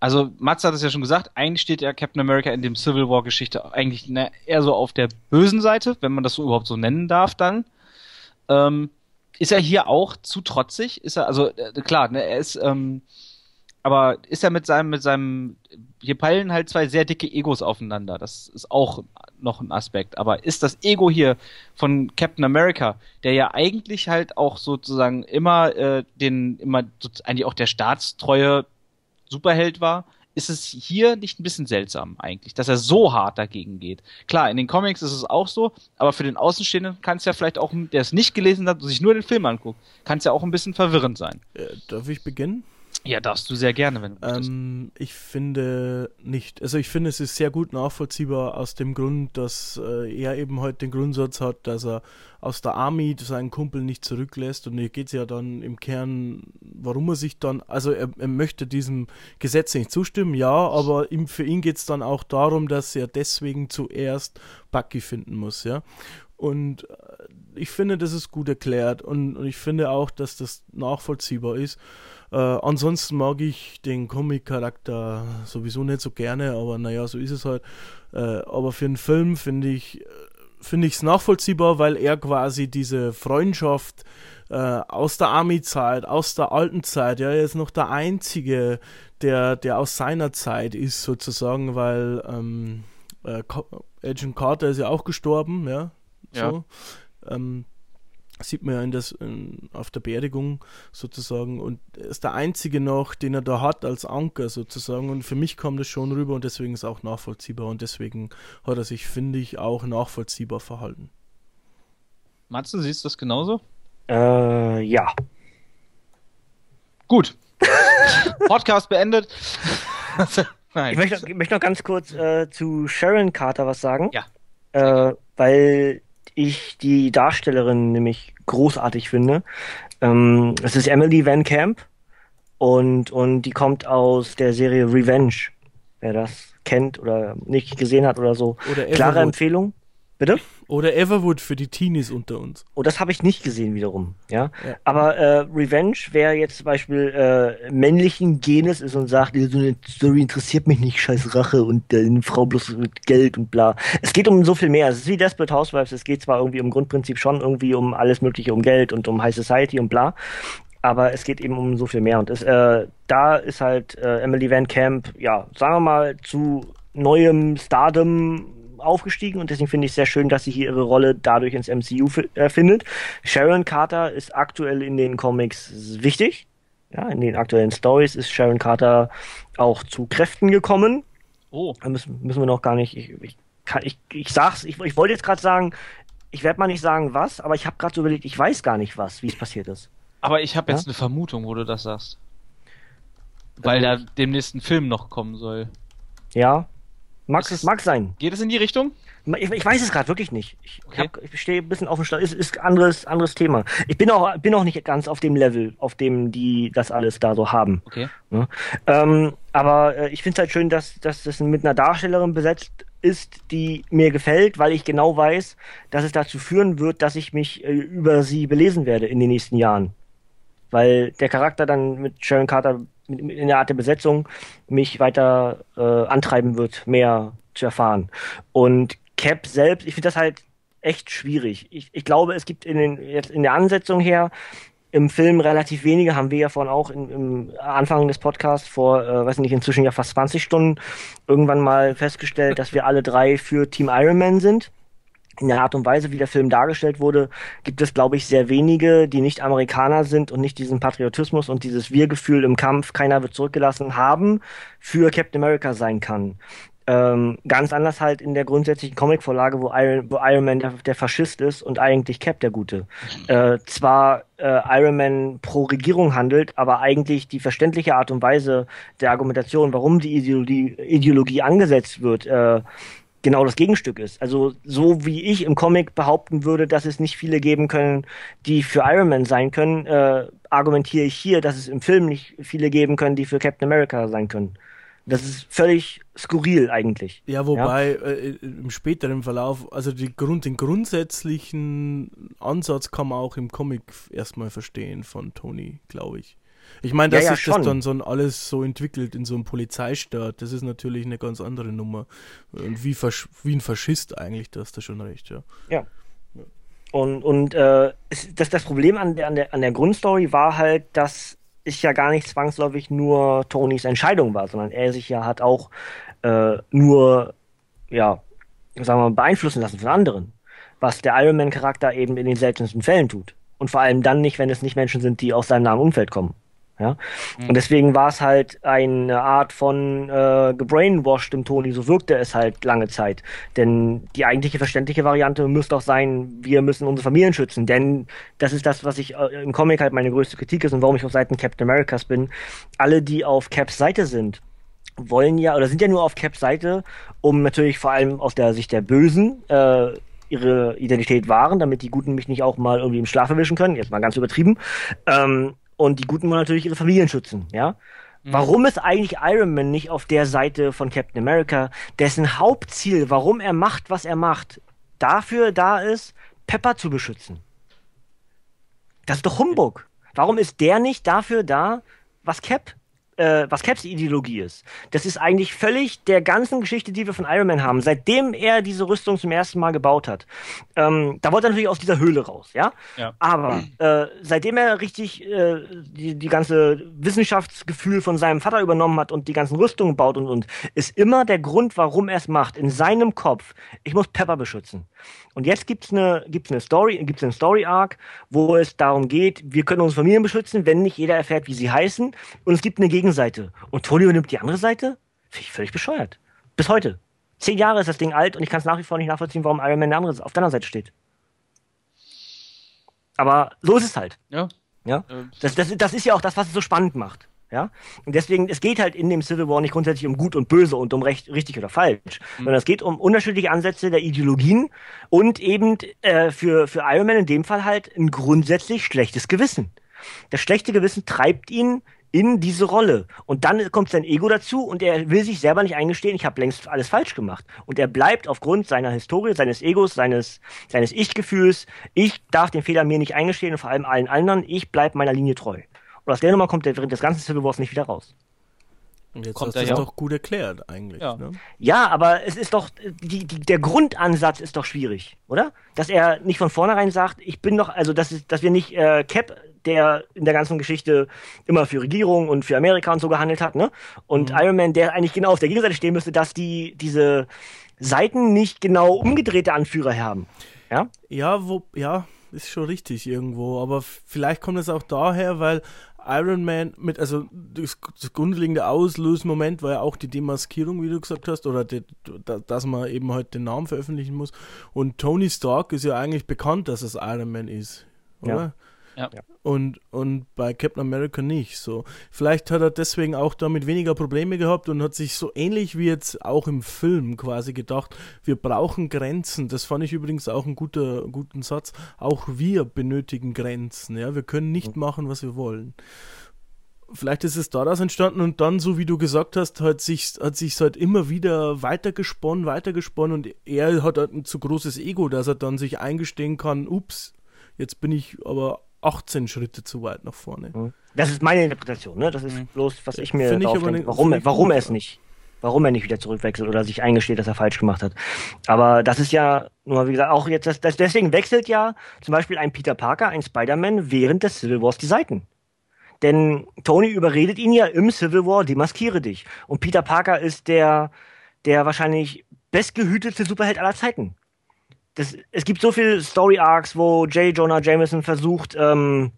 also Mats hat es ja schon gesagt, eigentlich steht ja Captain America in dem Civil War Geschichte eigentlich eher so auf der bösen Seite, wenn man das so überhaupt so nennen darf dann. Ähm, ist er hier auch zu trotzig? Ist er, also äh, klar, ne, er ist, ähm, aber ist er mit seinem, mit seinem, hier peilen halt zwei sehr dicke Egos aufeinander. Das ist auch noch ein Aspekt. Aber ist das Ego hier von Captain America, der ja eigentlich halt auch sozusagen immer äh, den, immer eigentlich auch der staatstreue Superheld war, ist es hier nicht ein bisschen seltsam eigentlich, dass er so hart dagegen geht. Klar, in den Comics ist es auch so, aber für den Außenstehenden kann es ja vielleicht auch, der es nicht gelesen hat und sich nur den Film anguckt, kann es ja auch ein bisschen verwirrend sein. Äh, darf ich beginnen? Ja, darfst du sehr gerne, wenn du ähm, Ich finde nicht. Also ich finde, es ist sehr gut nachvollziehbar aus dem Grund, dass äh, er eben heute halt den Grundsatz hat, dass er aus der Army seinen Kumpel nicht zurücklässt. Und hier geht es ja dann im Kern, warum er sich dann, also er, er möchte diesem Gesetz nicht zustimmen, ja, aber ihm, für ihn geht es dann auch darum, dass er deswegen zuerst Bucky finden muss, ja. Und äh, ich finde, das ist gut erklärt und, und ich finde auch, dass das nachvollziehbar ist. Äh, ansonsten mag ich den Comic-Charakter sowieso nicht so gerne, aber naja, so ist es halt. Äh, aber für einen Film finde ich finde ich es nachvollziehbar, weil er quasi diese Freundschaft äh, aus der Army-Zeit, aus der alten Zeit, ja, er ist noch der Einzige, der, der aus seiner Zeit ist, sozusagen, weil ähm, äh, Agent Carter ist ja auch gestorben, ja. So. Ja. Ähm, sieht man ja in das, in, auf der Beerdigung sozusagen und er ist der einzige noch, den er da hat als Anker sozusagen und für mich kommt das schon rüber und deswegen ist auch nachvollziehbar und deswegen hat er sich, finde ich, auch nachvollziehbar verhalten. Matze, siehst du das genauso? Äh, ja. Gut. *laughs* Podcast beendet. *laughs* ich, möchte, möchte noch ganz kurz äh, zu Sharon Carter was sagen. Ja. Äh, weil ich die Darstellerin nämlich großartig finde. Ähm, es ist Emily Van Camp und, und die kommt aus der Serie Revenge. Wer das kennt oder nicht gesehen hat oder so. Oder Klare Empfehlung. Bitte? Oder Everwood für die Teenies unter uns. Oh, das habe ich nicht gesehen wiederum, ja. ja. Aber äh, Revenge, wer jetzt zum Beispiel äh, männlichen Genes ist und sagt, so eine Story interessiert mich nicht, scheiß Rache und äh, eine Frau bloß mit Geld und bla. Es geht um so viel mehr. Es ist wie Desperate Housewives, es geht zwar irgendwie im Grundprinzip schon irgendwie um alles mögliche, um Geld und um High Society und bla. Aber es geht eben um so viel mehr. Und es, äh, da ist halt äh, Emily Van Camp, ja, sagen wir mal, zu neuem Stardom aufgestiegen und deswegen finde ich es sehr schön, dass sie hier ihre Rolle dadurch ins MCU äh, findet. Sharon Carter ist aktuell in den Comics wichtig. Ja, in den aktuellen Stories ist Sharon Carter auch zu Kräften gekommen. Oh. Da müssen, müssen wir noch gar nicht. Ich, ich, kann, ich, ich sag's, ich, ich wollte jetzt gerade sagen, ich werde mal nicht sagen was, aber ich habe gerade so überlegt, ich weiß gar nicht was, wie es passiert ist. Aber ich habe jetzt ja? eine Vermutung, wo du das sagst. Weil da demnächst ein Film noch kommen soll. Ja, Mag, es, mag sein. Geht es in die Richtung? Ich, ich weiß es gerade wirklich nicht. Ich, okay. ich stehe ein bisschen auf dem Stand. Ist, ist anderes anderes Thema. Ich bin auch bin auch nicht ganz auf dem Level, auf dem die das alles da so haben. Okay. Ja. Ähm, aber äh, ich finde es halt schön, dass, dass das mit einer Darstellerin besetzt ist, die mir gefällt, weil ich genau weiß, dass es dazu führen wird, dass ich mich äh, über sie belesen werde in den nächsten Jahren. Weil der Charakter dann mit Sharon Carter mit, mit, in der Art der Besetzung mich weiter äh, antreiben wird, mehr zu erfahren. Und Cap selbst, ich finde das halt echt schwierig. Ich, ich glaube, es gibt in, den, jetzt in der Ansetzung her im Film relativ wenige, haben wir ja vorhin auch im, im Anfang des Podcasts vor, äh, weiß nicht, inzwischen ja fast 20 Stunden irgendwann mal festgestellt, dass wir alle drei für Team Iron Man sind. In der Art und Weise, wie der Film dargestellt wurde, gibt es, glaube ich, sehr wenige, die nicht Amerikaner sind und nicht diesen Patriotismus und dieses Wir-Gefühl im Kampf, keiner wird zurückgelassen haben, für Captain America sein kann. Ähm, ganz anders halt in der grundsätzlichen Comicvorlage, wo Iron, wo Iron Man der, der, Faschist ist und eigentlich Cap der Gute. Äh, zwar äh, Iron Man pro Regierung handelt, aber eigentlich die verständliche Art und Weise der Argumentation, warum die Ideologie, Ideologie angesetzt wird, äh, genau das Gegenstück ist. Also so wie ich im Comic behaupten würde, dass es nicht viele geben können, die für Iron Man sein können, äh, argumentiere ich hier, dass es im Film nicht viele geben können, die für Captain America sein können. Das ist völlig skurril eigentlich. Ja, wobei ja? Äh, im späteren Verlauf, also Grund, den grundsätzlichen Ansatz kann man auch im Comic erstmal verstehen von Tony, glaube ich. Ich meine, dass ja, ja, sich das dann so alles so entwickelt in so einem Polizeistaat, das ist natürlich eine ganz andere Nummer. Und wie, wie ein Faschist eigentlich, das da schon recht, ja. Ja. Und, und äh, das, das Problem an der, an, der, an der Grundstory war halt, dass ist ja gar nicht zwangsläufig nur Tonys Entscheidung war, sondern er sich ja hat auch äh, nur, ja, sagen wir mal, beeinflussen lassen von anderen. Was der Iron Man-Charakter eben in den seltensten Fällen tut. Und vor allem dann nicht, wenn es nicht Menschen sind, die aus seinem nahen Umfeld kommen. Ja? Mhm. Und deswegen war es halt eine Art von äh, gebrainwashed im Toni, so wirkte es halt lange Zeit. Denn die eigentliche verständliche Variante müsste auch sein, wir müssen unsere Familien schützen. Denn das ist das, was ich äh, im Comic halt meine größte Kritik ist und warum ich auf Seiten Captain Americas bin. Alle, die auf Caps Seite sind, wollen ja oder sind ja nur auf Caps Seite, um natürlich vor allem aus der Sicht der Bösen äh, ihre Identität wahren, damit die Guten mich nicht auch mal irgendwie im Schlaf erwischen können. Jetzt mal ganz übertrieben. Ähm, und die Guten wollen natürlich ihre Familien schützen, ja. Mhm. Warum ist eigentlich Iron Man nicht auf der Seite von Captain America, dessen Hauptziel, warum er macht, was er macht, dafür da ist, Pepper zu beschützen? Das ist doch Humbug. Warum ist der nicht dafür da, was Cap äh, was Caps Ideologie ist. Das ist eigentlich völlig der ganzen Geschichte, die wir von Iron Man haben, seitdem er diese Rüstung zum ersten Mal gebaut hat. Ähm, da wollte er natürlich aus dieser Höhle raus, ja. ja. Aber äh, seitdem er richtig äh, die, die ganze Wissenschaftsgefühl von seinem Vater übernommen hat und die ganzen Rüstungen baut und und, ist immer der Grund, warum er es macht, in seinem Kopf. Ich muss Pepper beschützen. Und jetzt gibt's eine, gibt's eine Story, gibt's einen Story Arc, wo es darum geht, wir können unsere Familien beschützen, wenn nicht jeder erfährt, wie sie heißen. Und es gibt eine Gegenseite. Und Tony übernimmt die andere Seite? Finde ich völlig bescheuert. Bis heute. Zehn Jahre ist das Ding alt und ich kann es nach wie vor nicht nachvollziehen, warum Iron Man auf der anderen Seite steht. Aber so ist es halt. Ja. Ja. Das, das, das ist ja auch das, was es so spannend macht. Ja? Und deswegen, es geht halt in dem Civil War nicht grundsätzlich um gut und böse und um recht, richtig oder falsch, mhm. sondern es geht um unterschiedliche Ansätze der Ideologien und eben äh, für, für Iron Man in dem Fall halt ein grundsätzlich schlechtes Gewissen. Das schlechte Gewissen treibt ihn in diese Rolle. Und dann kommt sein Ego dazu und er will sich selber nicht eingestehen, ich habe längst alles falsch gemacht. Und er bleibt aufgrund seiner Historie, seines Egos, seines, seines Ich-Gefühls, ich darf den Fehler mir nicht eingestehen und vor allem allen anderen, ich bleib meiner Linie treu. Und aus der Nummer kommt der während des ganzen Civil Wars nicht wieder raus. Und jetzt kommt hast du das doch gut erklärt eigentlich. Ja. Ne? ja, aber es ist doch, die, die, der Grundansatz ist doch schwierig, oder? Dass er nicht von vornherein sagt, ich bin doch, also dass, dass wir nicht äh, Cap, der in der ganzen Geschichte immer für Regierung und für Amerika und so gehandelt hat, ne? Und mhm. Iron Man, der eigentlich genau auf der Gegenseite stehen müsste, dass die diese Seiten nicht genau umgedrehte Anführer haben. Ja? Ja, wo, ja, ist schon richtig irgendwo, aber vielleicht kommt es auch daher, weil Iron Man mit, also das, das grundlegende Auslösmoment war ja auch die Demaskierung, wie du gesagt hast, oder die, dass man eben halt den Namen veröffentlichen muss. Und Tony Stark ist ja eigentlich bekannt, dass es Iron Man ist, oder? Ja. Ja. Und, und bei Captain America nicht. So. Vielleicht hat er deswegen auch damit weniger Probleme gehabt und hat sich so ähnlich wie jetzt auch im Film quasi gedacht, wir brauchen Grenzen. Das fand ich übrigens auch einen guter, guten Satz. Auch wir benötigen Grenzen. Ja? Wir können nicht machen, was wir wollen vielleicht ist es daraus entstanden und dann, so wie du gesagt hast, hat sich hat sich halt immer wieder weitergesponnen, weitergesponnen und er hat halt ein zu großes Ego, dass er dann sich eingestehen kann, ups, jetzt bin ich aber 18 Schritte zu weit nach vorne. Mhm. Das ist meine Interpretation, ne? Das ist Mhm. bloß, was ich mir Find ich darauf aber denke, nicht- warum, warum er es nicht, warum er nicht wieder zurückwechselt oder sich eingesteht, dass er falsch gemacht hat. Aber das ist ja, nur mal wie gesagt, auch jetzt, das, das, deswegen wechselt ja zum Beispiel ein Peter Parker, ein Spider-Man während des Civil Wars die Seiten. Denn Tony überredet ihn ja im Civil War, demaskiere dich. Und Peter Parker ist der, der wahrscheinlich bestgehütete Superheld aller Zeiten. Das, es gibt so viele Story Arcs, wo J. Jonah Jameson versucht, ähm,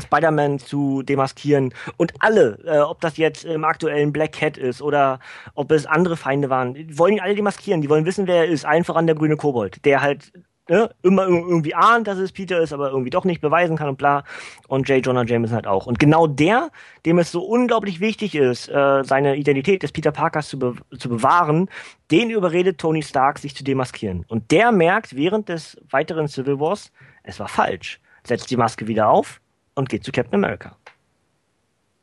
Spider-Man zu demaskieren. Und alle, äh, ob das jetzt im aktuellen Black Cat ist oder ob es andere Feinde waren, wollen ihn alle demaskieren. Die wollen wissen, wer er ist. Allen voran der grüne Kobold, der halt ne, immer ir- irgendwie ahnt, dass es Peter ist, aber irgendwie doch nicht beweisen kann und bla. Und J. Jonah Jameson halt auch. Und genau der, dem es so unglaublich wichtig ist, äh, seine Identität des Peter Parkers zu, be zu bewahren, den überredet Tony Stark, sich zu demaskieren. Und der merkt während des weiteren Civil Wars, es war falsch, setzt die Maske wieder auf und geht zu Captain America.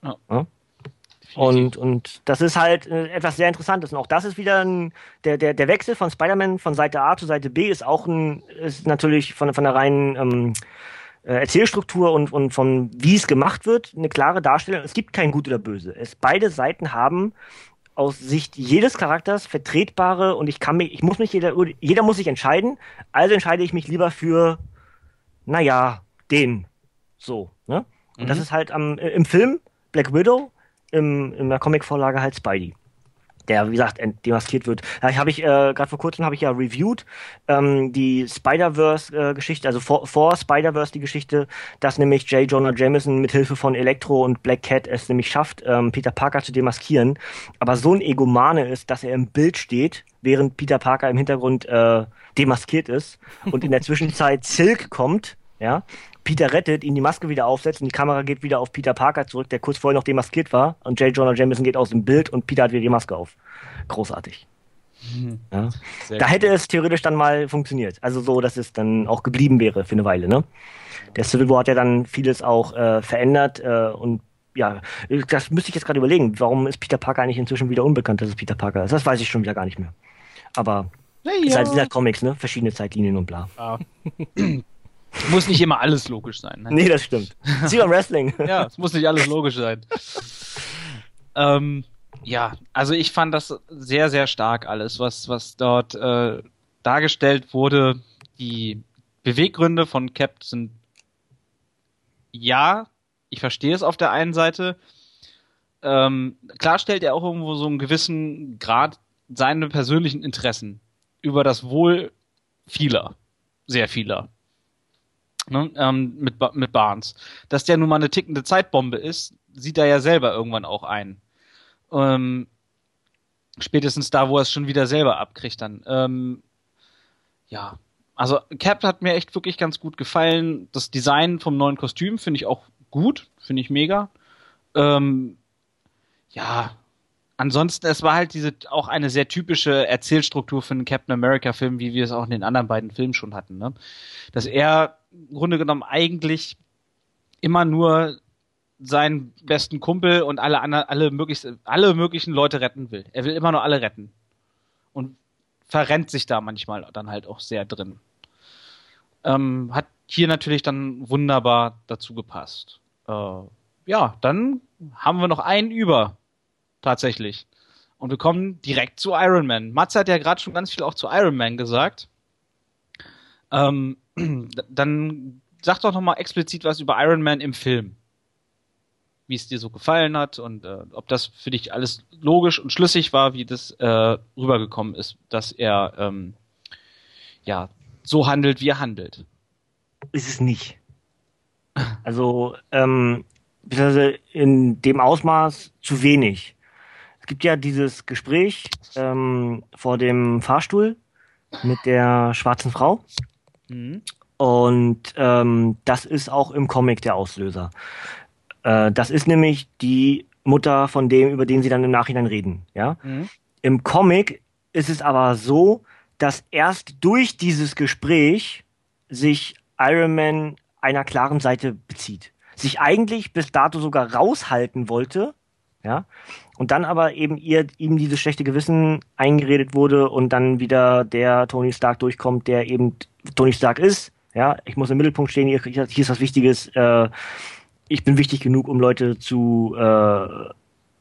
Ja. Ja? Und, und das ist halt äh, etwas sehr Interessantes. Und auch das ist wieder ein, der, der, der Wechsel von Spider-Man von Seite A zu Seite B ist auch ein, ist natürlich von, von der reinen ähm, äh, Erzählstruktur und, und von wie es gemacht wird, eine klare Darstellung. Es gibt kein Gut oder Böse. Es, beide Seiten haben aus Sicht jedes Charakters vertretbare und ich kann mich, ich muss mich jeder, jeder muss sich entscheiden, also entscheide ich mich lieber für, naja, den. So, ne? Und das Mhm. ist halt am, im Film Black Widow, im, in der Comicvorlage halt Spidey. Der, wie gesagt, demaskiert wird. Da habe ich, äh, gerade vor kurzem habe ich ja reviewed, ähm, die Spider-Verse-Geschichte, also vor, vor Spider-Verse die Geschichte, dass nämlich J. Jonah Jameson mit Hilfe von Electro und Black Cat es nämlich schafft, ähm, Peter Parker zu demaskieren, aber so ein Egomane ist, dass er im Bild steht, während Peter Parker im Hintergrund äh, demaskiert ist und in der Zwischenzeit Silk kommt, ja, Peter rettet, ihn die Maske wieder aufsetzt und die Kamera geht wieder auf Peter Parker zurück, der kurz vorher noch demaskiert war und J. Jonah Jameson geht aus dem Bild und Peter hat wieder die Maske auf. Großartig. Ja. Sehr Da hätte es theoretisch dann mal funktioniert. Also so, dass es dann auch geblieben wäre für eine Weile, ne? Der Civil War hat ja dann vieles auch äh, verändert äh, und ja, das müsste ich jetzt gerade überlegen. Warum ist Peter Parker eigentlich inzwischen wieder unbekannt, dass es Peter Parker ist? Das weiß ich schon wieder gar nicht mehr. Aber ist halt wieder Comics, ne? Verschiedene Zeitlinien und bla. Ja. *clears throat* Muss nicht immer alles logisch sein. Ne? Nee, das stimmt. Sie beim Wrestling. *laughs* Ja, es muss nicht alles logisch sein. ähm, ja, also ich fand das sehr, sehr stark alles, was, was dort äh, dargestellt wurde. Die Beweggründe von Cap sind ja, ich verstehe es auf der einen Seite. Ähm, klar stellt er auch irgendwo so einen gewissen Grad seine persönlichen Interessen über das Wohl vieler, sehr vieler. Ne, ähm, mit, mit Barnes. Dass der nun mal eine tickende Zeitbombe ist, sieht er ja selber irgendwann auch ein. Ähm, spätestens da, wo er es schon wieder selber abkriegt dann. Ähm, ja, also Cap hat mir echt wirklich ganz gut gefallen. Das Design vom neuen Kostüm finde ich auch gut, finde ich mega. Ähm, ja, ansonsten, es war halt diese auch eine sehr typische Erzählstruktur für einen Captain America-Film, wie wir es auch in den anderen beiden Filmen schon hatten. Ne? Dass er Grunde genommen eigentlich immer nur seinen besten Kumpel und alle anderen, alle möglichst, alle möglichen Leute retten will. Er will immer nur alle retten. Und verrennt sich da manchmal dann halt auch sehr drin. Ähm, hat hier natürlich dann wunderbar dazu gepasst. Äh, ja, dann haben wir noch einen über. Tatsächlich. Und wir kommen direkt zu Iron Man. Matze hat ja gerade schon ganz viel auch zu Iron Man gesagt. Ähm, *clears throat* dann sag doch noch mal explizit was über Iron Man im Film. Wie es dir so gefallen hat und äh, ob das für dich alles logisch und schlüssig war, wie das äh, rübergekommen ist, dass er ähm, ja so handelt, wie er handelt. Ist es nicht. Also, ähm, in dem Ausmaß zu wenig. Es gibt ja dieses Gespräch ähm, vor dem Fahrstuhl mit der schwarzen Frau. Mhm. Und ähm, das ist auch im Comic der Auslöser. Äh, das ist nämlich die Mutter von dem, über den sie dann im Nachhinein reden. Ja? Mhm. Im Comic ist es aber so, dass erst durch dieses Gespräch sich Iron Man einer klaren Seite bezieht. Sich eigentlich bis dato sogar raushalten wollte, ja, und dann aber eben ihr, ihm dieses schlechte Gewissen eingeredet wurde und dann wieder der Tony Stark durchkommt, der eben Tony Stark ist, Ja, ich muss im Mittelpunkt stehen, hier, hier ist was Wichtiges, äh, ich bin wichtig genug, um Leute zu, äh,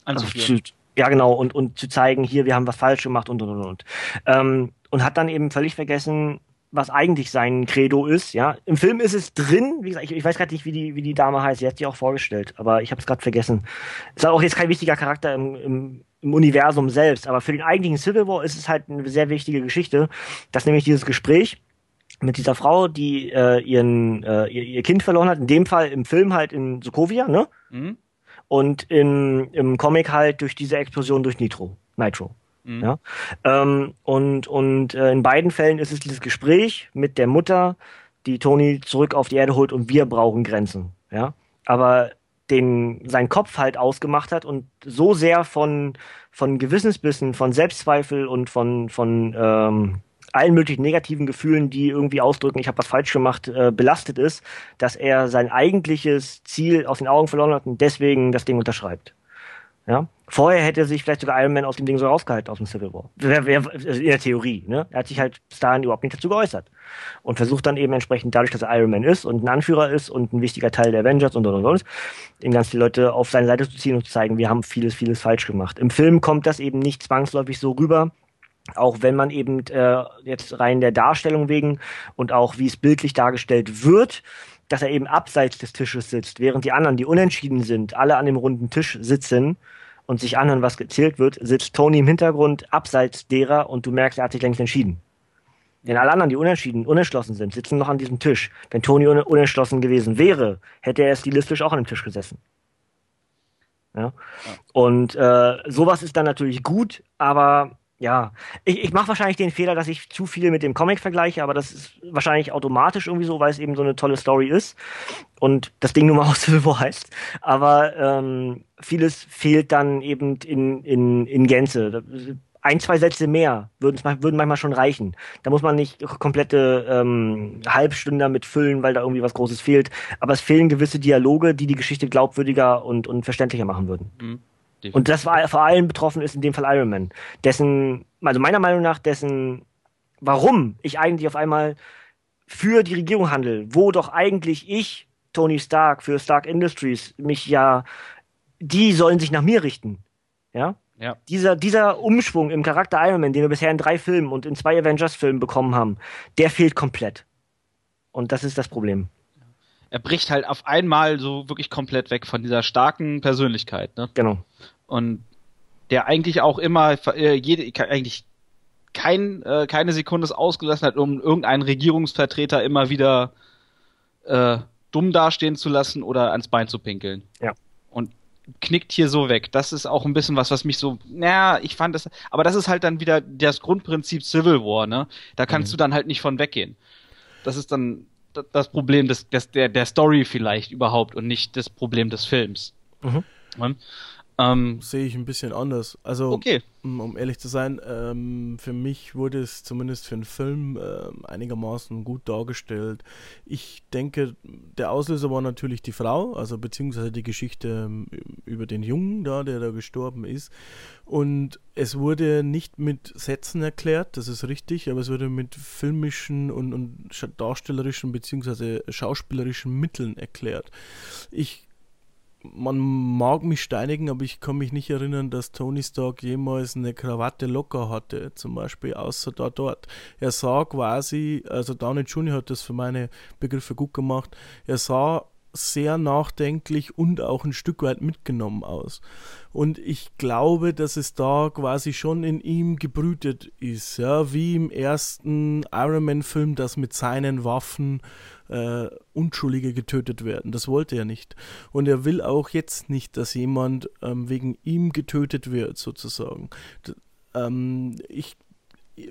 also zu ja genau, und, und zu zeigen, hier, wir haben was falsch gemacht und und und und. Ähm, und hat dann eben völlig vergessen, was eigentlich sein Credo ist. Ja, im Film ist es drin. Wie gesagt, ich, ich weiß gerade nicht, wie die wie die Dame heißt. Sie hat sie auch vorgestellt, aber ich habe es gerade vergessen. Ist auch jetzt kein wichtiger Charakter im, im, im Universum selbst, aber für den eigentlichen Civil War ist es halt eine sehr wichtige Geschichte, dass nämlich dieses Gespräch mit dieser Frau, die äh, ihren äh, ihr, ihr Kind verloren hat, in dem Fall im Film halt in Sokovia, ne? Mhm. Und im, im Comic halt durch diese Explosion durch Nitro, Nitro. Mhm. Ja? Ähm, und und äh, in beiden Fällen ist es dieses Gespräch mit der Mutter, die Tony zurück auf die Erde holt und wir brauchen Grenzen. Ja? Aber den sein Kopf halt ausgemacht hat und so sehr von von Gewissensbissen, von Selbstzweifel und von von ähm, allen möglichen negativen Gefühlen, die irgendwie ausdrücken, ich habe was falsch gemacht, äh, belastet ist, dass er sein eigentliches Ziel aus den Augen verloren hat und deswegen das Ding unterschreibt. Ja? Vorher hätte sich vielleicht sogar Iron Man aus dem Ding so rausgehalten aus dem Civil War. Wär, in der Theorie. Ne? Er hat sich halt bis dahin überhaupt nicht dazu geäußert. Und versucht dann eben entsprechend dadurch, dass er Iron Man ist und ein Anführer ist und ein wichtiger Teil der Avengers und und und, und eben ganz viele Leute auf seine Seite zu ziehen und zu zeigen, wir haben vieles, vieles falsch gemacht. Im Film kommt das eben nicht zwangsläufig so rüber, auch wenn man eben äh, jetzt rein der Darstellung wegen und auch wie es bildlich dargestellt wird, dass er eben abseits des Tisches sitzt, während die anderen, die unentschieden sind, alle an dem runden Tisch sitzen und sich anhören, was gezählt wird, sitzt Tony im Hintergrund abseits derer und du merkst, er hat sich längst entschieden. Denn alle anderen, die unentschieden, unentschlossen sind, sitzen noch an diesem Tisch. Wenn Tony unentschlossen gewesen wäre, hätte er stilistisch auch an dem Tisch gesessen. Ja? ja. Und äh, sowas ist dann natürlich gut, aber ja, ich, ich mache wahrscheinlich den Fehler, dass ich zu viel mit dem Comic vergleiche, aber das ist wahrscheinlich automatisch irgendwie so, weil es eben so eine tolle Story ist und das Ding nun mal *laughs* aus Civil War heißt. Aber ähm, vieles fehlt dann eben in, in, in Gänze. Ein, zwei Sätze mehr würden, würden manchmal schon reichen. Da muss man nicht komplette ähm, Halbstunden damit füllen, weil da irgendwie was Großes fehlt. Aber es fehlen gewisse Dialoge, die die Geschichte glaubwürdiger und, und verständlicher machen würden. Mhm. Definitiv. Und das war vor allem betroffen ist in dem Fall Iron Man. Dessen, also meiner Meinung nach, dessen, warum ich eigentlich auf einmal für die Regierung handle, wo doch eigentlich ich, Tony Stark, für Stark Industries, mich ja, die sollen sich nach mir richten. Ja? Ja. Dieser, dieser Umschwung im Charakter Iron Man, den wir bisher in drei Filmen und in zwei Avengers-Filmen bekommen haben, der fehlt komplett. Und das ist das Problem. Er bricht halt auf einmal so wirklich komplett weg von dieser starken Persönlichkeit. Ne? Genau und der eigentlich auch immer äh, jede eigentlich kein, äh, keine Sekunde ausgelassen hat, um irgendeinen Regierungsvertreter immer wieder äh, dumm dastehen zu lassen oder ans Bein zu pinkeln. Ja. Und knickt hier so weg. Das ist auch ein bisschen was, was mich so, naja, ich fand das, aber das ist halt dann wieder das Grundprinzip Civil War, ne? Da kannst mhm. du dann halt nicht von weggehen. Das ist dann das Problem des, des, der, der Story vielleicht überhaupt und nicht das Problem des Films. Mhm. Ähm, Sehe ich ein bisschen anders. Also, okay. um, ehrlich zu sein, ähm, für mich wurde es zumindest für einen Film äh, einigermaßen gut dargestellt. Ich denke, der Auslöser war natürlich die Frau, also beziehungsweise die Geschichte ähm, über den Jungen da, der da gestorben ist. Und es wurde nicht mit Sätzen erklärt, das ist richtig, aber es wurde mit filmischen und, und darstellerischen beziehungsweise schauspielerischen Mitteln erklärt. Ich man mag mich steinigen, aber ich kann mich nicht erinnern, dass Tony Stark jemals eine Krawatte locker hatte, zum Beispiel, außer da dort. Er sah quasi, also Downey Jr. hat das für meine Begriffe gut gemacht, er sah sehr nachdenklich und auch ein Stück weit mitgenommen aus. Und ich glaube, dass es da quasi schon in ihm gebrütet ist, ja, wie im ersten Iron Man-Film, das mit seinen Waffen äh, Unschuldige getötet werden. Das wollte er nicht. Und er will auch jetzt nicht, dass jemand ähm, wegen ihm getötet wird, sozusagen. D ähm, ich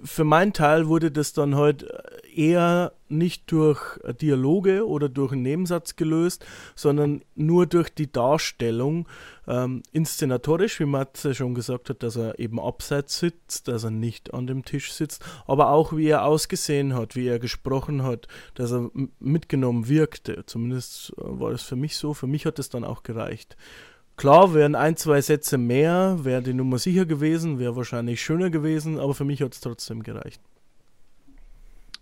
für meinen Teil wurde das dann halt eher nicht durch Dialoge oder durch einen Nebensatz gelöst, sondern nur durch die Darstellung. Ähm, inszenatorisch, wie Matze schon gesagt hat, dass er eben abseits sitzt, dass er nicht an dem Tisch sitzt, aber auch wie er ausgesehen hat, wie er gesprochen hat, dass er mitgenommen wirkte. Zumindest äh, war das für mich so. Für mich hat es dann auch gereicht. Klar, wären ein, zwei Sätze mehr, wäre die Nummer sicher gewesen, wäre wahrscheinlich schöner gewesen, aber für mich hat es trotzdem gereicht.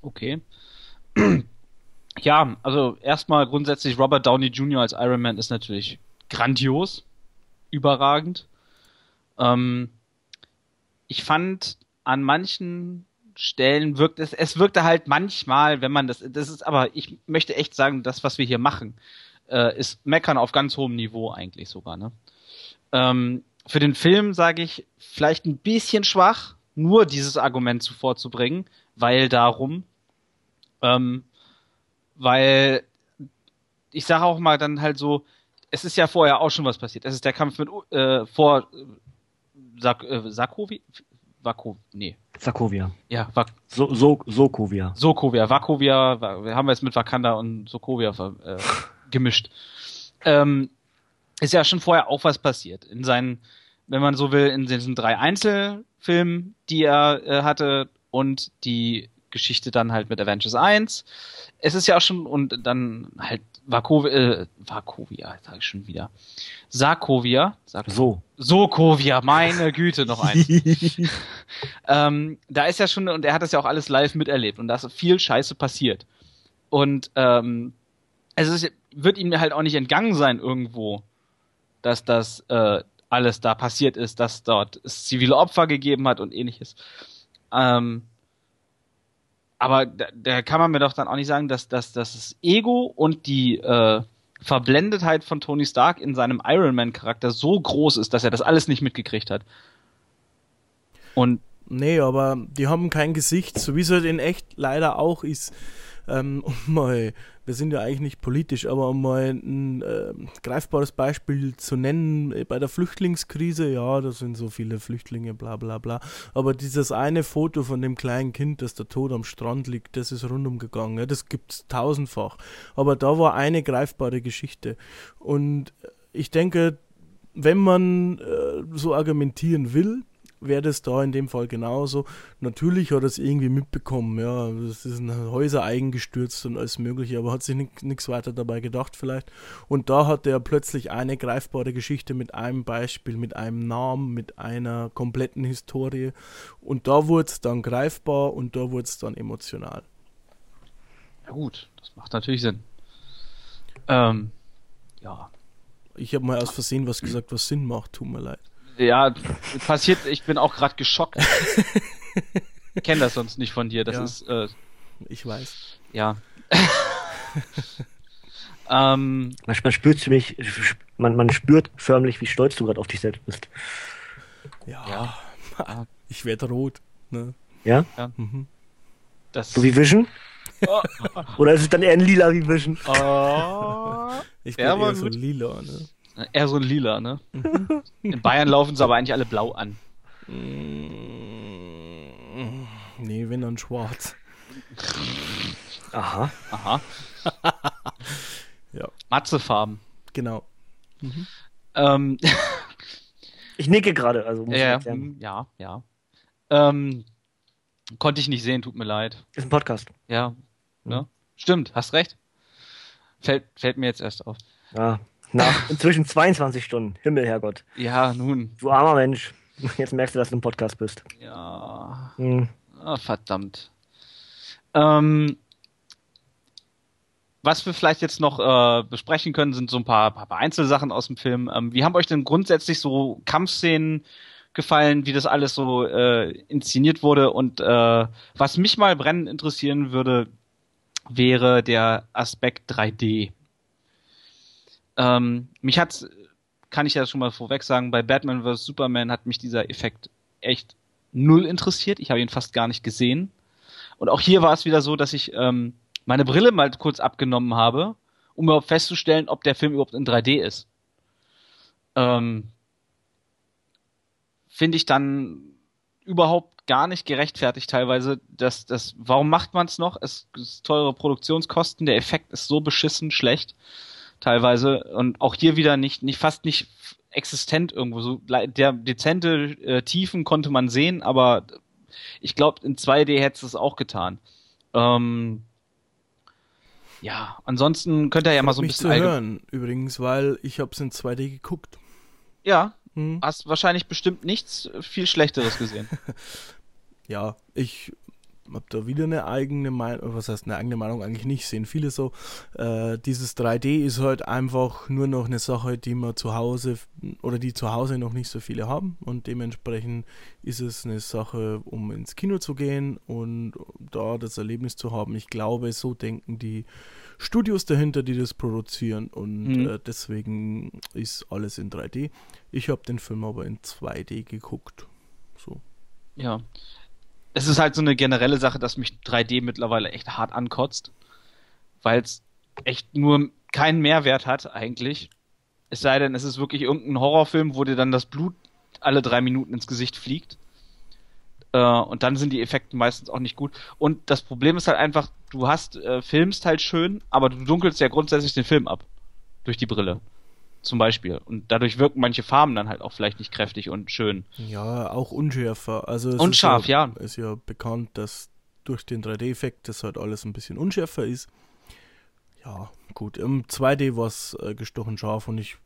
Okay. *clears throat* Ja, also erstmal grundsätzlich Robert Downey Jr. als Iron Man ist natürlich grandios, überragend. Ähm, ich fand an manchen Stellen wirkt es, es wirkte halt manchmal, wenn man das, das ist aber, ich möchte echt sagen, das, was wir hier machen, äh, ist Meckern auf ganz hohem Niveau eigentlich sogar, ne? Ähm, für den Film sage ich vielleicht ein bisschen schwach, nur dieses Argument zuvorzubringen, weil darum, ähm, weil ich sage auch mal dann halt so, es ist ja vorher auch schon was passiert. Es ist der Kampf mit äh, vor Sak äh, Sakovi, Vako, nee. Sakovia. Ja, Vak So, so, Sokovia. Sokovia, Vakovia, wir haben jetzt mit Wakanda und Sokovia äh, *laughs* gemischt. Ähm, ist ja schon vorher auch was passiert. In seinen, wenn man so will, in diesen drei Einzelfilmen, die er äh, hatte und die Geschichte dann halt mit Avengers 1. Es ist ja auch schon, und dann halt Vakovia, äh, Vakovia, sag ich schon wieder. Sarkovia. Sark So. Sokovia, meine Güte, noch eins. *laughs* ähm, da ist ja schon, und er hat das ja auch alles live miterlebt und da ist viel Scheiße passiert. Und ähm, es ist, wird ihm halt auch nicht entgangen sein irgendwo, dass das äh, alles da passiert ist, dass dort es zivile Opfer gegeben hat und ähnliches. Ähm, aber da, da kann man mir doch dann auch nicht sagen, dass, dass, dass das Ego und die äh, Verblendetheit von Tony Stark in seinem Iron Man Charakter so groß ist, dass er das alles nicht mitgekriegt hat. Und Nee, aber die haben kein Gesicht, so wie es halt in echt leider auch ist. Ähm, *laughs* um mal, wir sind ja eigentlich nicht politisch, aber um mal ein äh, greifbares Beispiel zu nennen, äh, bei der Flüchtlingskrise, ja, da sind so viele Flüchtlinge, bla bla bla. Aber dieses eine Foto von dem kleinen Kind, das da tot am Strand liegt, das ist rundum gegangen. Ja, das gibt's tausendfach. Aber da war eine greifbare Geschichte. Und ich denke, wenn man äh, so argumentieren will, wäre das da in dem Fall genauso. Natürlich hat er es irgendwie mitbekommen, ja, es ist ein Häuser eingestürzt und alles mögliche, aber hat sich nichts weiter dabei gedacht vielleicht. Und da hat er plötzlich eine greifbare Geschichte mit einem Beispiel, mit einem Namen, mit einer kompletten Historie. Und da wurde es dann greifbar und da wurde es dann emotional. Ja gut, das macht natürlich Sinn. Ähm, ja. Ich habe mal aus Versehen was gesagt, was Sinn macht, tut mir leid. Ja, passiert, ich bin auch gerade geschockt. ich kenne das sonst nicht von dir. Das Ja. ist, äh, Ich weiß. ja. *laughs* ähm, Man, man spürt mich, man, man spürt förmlich, wie stolz du gerade auf dich selbst bist. Ja, ja, *laughs* ich werde rot. Ne? Ja? Mhm. das. So wie Vision? Oder ist es dann eher ein lila wie Vision? Oh. Ich Ja, bin eher so gut. lila. Ne? Eher so ein Lila, ne? In Bayern laufen sie aber eigentlich alle blau an. Mm, Nee, wenn dann schwarz. Aha. Aha. *laughs* Ja. Matzefarben. Genau. Ähm, *laughs* Ich nicke gerade, also muss ich ja, erklären. mm, ja, ja. Ähm, konnte ich nicht sehen, tut mir leid. Ist ein Podcast. Ja, ne? Stimmt, hast recht. Fällt, fällt mir jetzt erst auf. Ja. Nach inzwischen 22 Stunden. Himmel, Herrgott. Ja, nun, Du armer Mensch. Jetzt merkst du, dass du ein Podcast bist. ja, Hm. ah, verdammt. Ähm, was wir vielleicht jetzt noch äh, besprechen können, sind so ein paar, paar Einzelsachen aus dem Film. Ähm, wie haben euch denn grundsätzlich so Kampfszenen gefallen, wie das alles so äh, inszeniert wurde? Und äh, was mich mal brennend interessieren würde, wäre der Aspekt 3D. Ähm, mich hat, kann ich ja schon mal vorweg sagen, bei Batman vs. Superman hat mich dieser Effekt echt null interessiert. Ich habe ihn fast gar nicht gesehen. Und auch hier war es wieder so, dass ich ähm, meine Brille mal kurz abgenommen habe, um überhaupt festzustellen, ob der Film überhaupt in 3D ist. Ähm, Finde ich dann überhaupt gar nicht gerechtfertigt teilweise. dass das, warum macht man es noch? Es ist teure Produktionskosten, der Effekt ist so beschissen schlecht teilweise und auch hier wieder nicht, nicht fast nicht existent irgendwo. So der dezente äh, Tiefen konnte man sehen, aber ich glaube in 2D hätte es es auch getan. Ähm, ja, ansonsten könnt ihr ja mal so ein bisschen zu hören, übrigens, weil ich habe es in 2D geguckt. Ja, Hm. hast wahrscheinlich bestimmt nichts viel Schlechteres gesehen. *laughs* Ja, ich habe da wieder eine eigene Meinung, was heißt eine eigene Meinung eigentlich nicht, sehen viele so. Äh, dieses 3D ist halt einfach nur noch eine Sache, die man zu Hause oder die zu Hause noch nicht so viele haben und dementsprechend ist es eine Sache, um ins Kino zu gehen und da das Erlebnis zu haben. Ich glaube, so denken die Studios dahinter, die das produzieren und mhm. äh, deswegen ist alles in 3D. Ich habe den Film aber in 2D geguckt. So. Ja, es ist halt so eine generelle Sache, dass mich 3D mittlerweile echt hart ankotzt, weil es echt nur keinen Mehrwert hat eigentlich. Es sei denn, es ist wirklich irgendein Horrorfilm, wo dir dann das Blut alle drei Minuten ins Gesicht fliegt. Äh, und dann sind die Effekte meistens auch nicht gut. Und das Problem ist halt einfach, du hast, äh, filmst halt schön, aber du dunkelst ja grundsätzlich den Film ab. Durch die Brille zum Beispiel. Und dadurch wirken manche Farben dann halt auch vielleicht nicht kräftig und schön. Ja, auch unschärfer. Also Unscharf, ja, ja. Ist ja bekannt, dass durch den 3D-Effekt das halt alles ein bisschen unschärfer ist. Ja, gut. Im 2D war es äh, gestochen scharf und ich,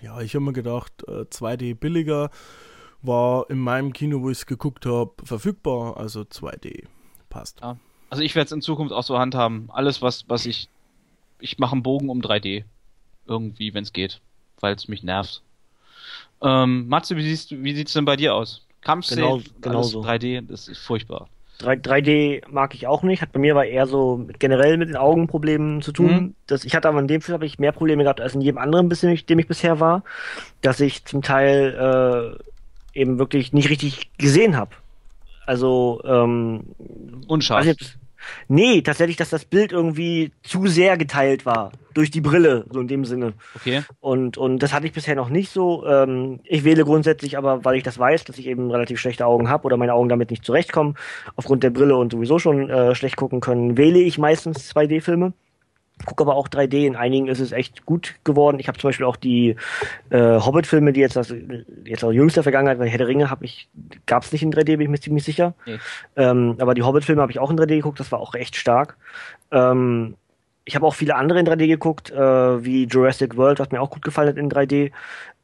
ja, ich habe mir gedacht, äh, 2D billiger war in meinem Kino, wo ich es geguckt habe, verfügbar. Also 2D passt. Ja. Also ich werde es in Zukunft auch so handhaben. Alles, was, was ich, ich mache einen Bogen um 3D. Irgendwie, wenn es geht weil es mich nervt. Ähm, Matze, wie, siehst du, wie sieht's denn bei dir aus? Kampfszene, genau, genau so. 3D, das ist furchtbar. 3, 3D mag ich auch nicht, hat bei mir aber eher so mit, generell mit den Augenproblemen zu tun. Mhm. Das, ich hatte aber in dem Film habe ich mehr Probleme gehabt als in jedem anderen, bisschen, dem ich bisher war, dass ich zum Teil äh, eben wirklich nicht richtig gesehen habe. Also ähm, Unscharf. nicht, Nee, tatsächlich, dass das Bild irgendwie zu sehr geteilt war. Durch die Brille, so in dem Sinne. Okay. Und, und das hatte ich bisher noch nicht so. Ähm, ich wähle grundsätzlich aber, weil ich das weiß, dass ich eben relativ schlechte Augen habe oder meine Augen damit nicht zurechtkommen, aufgrund der Brille und sowieso schon äh, schlecht gucken können, wähle ich meistens 2D-Filme. Guck aber auch 3D. In einigen ist es echt gut geworden. Ich habe zum Beispiel auch die äh, Hobbit-Filme, die jetzt, das, jetzt auch jüngster Vergangenheit, weil Herr der Ringe habe ich, gab es nicht in 3D, bin ich mir ziemlich sicher. Nee. Ähm, aber die Hobbit-Filme habe ich auch in 3D geguckt, das war auch echt stark. Ähm, ich habe auch viele andere in 3D geguckt, äh, wie Jurassic World, was mir auch gut gefallen hat in 3D.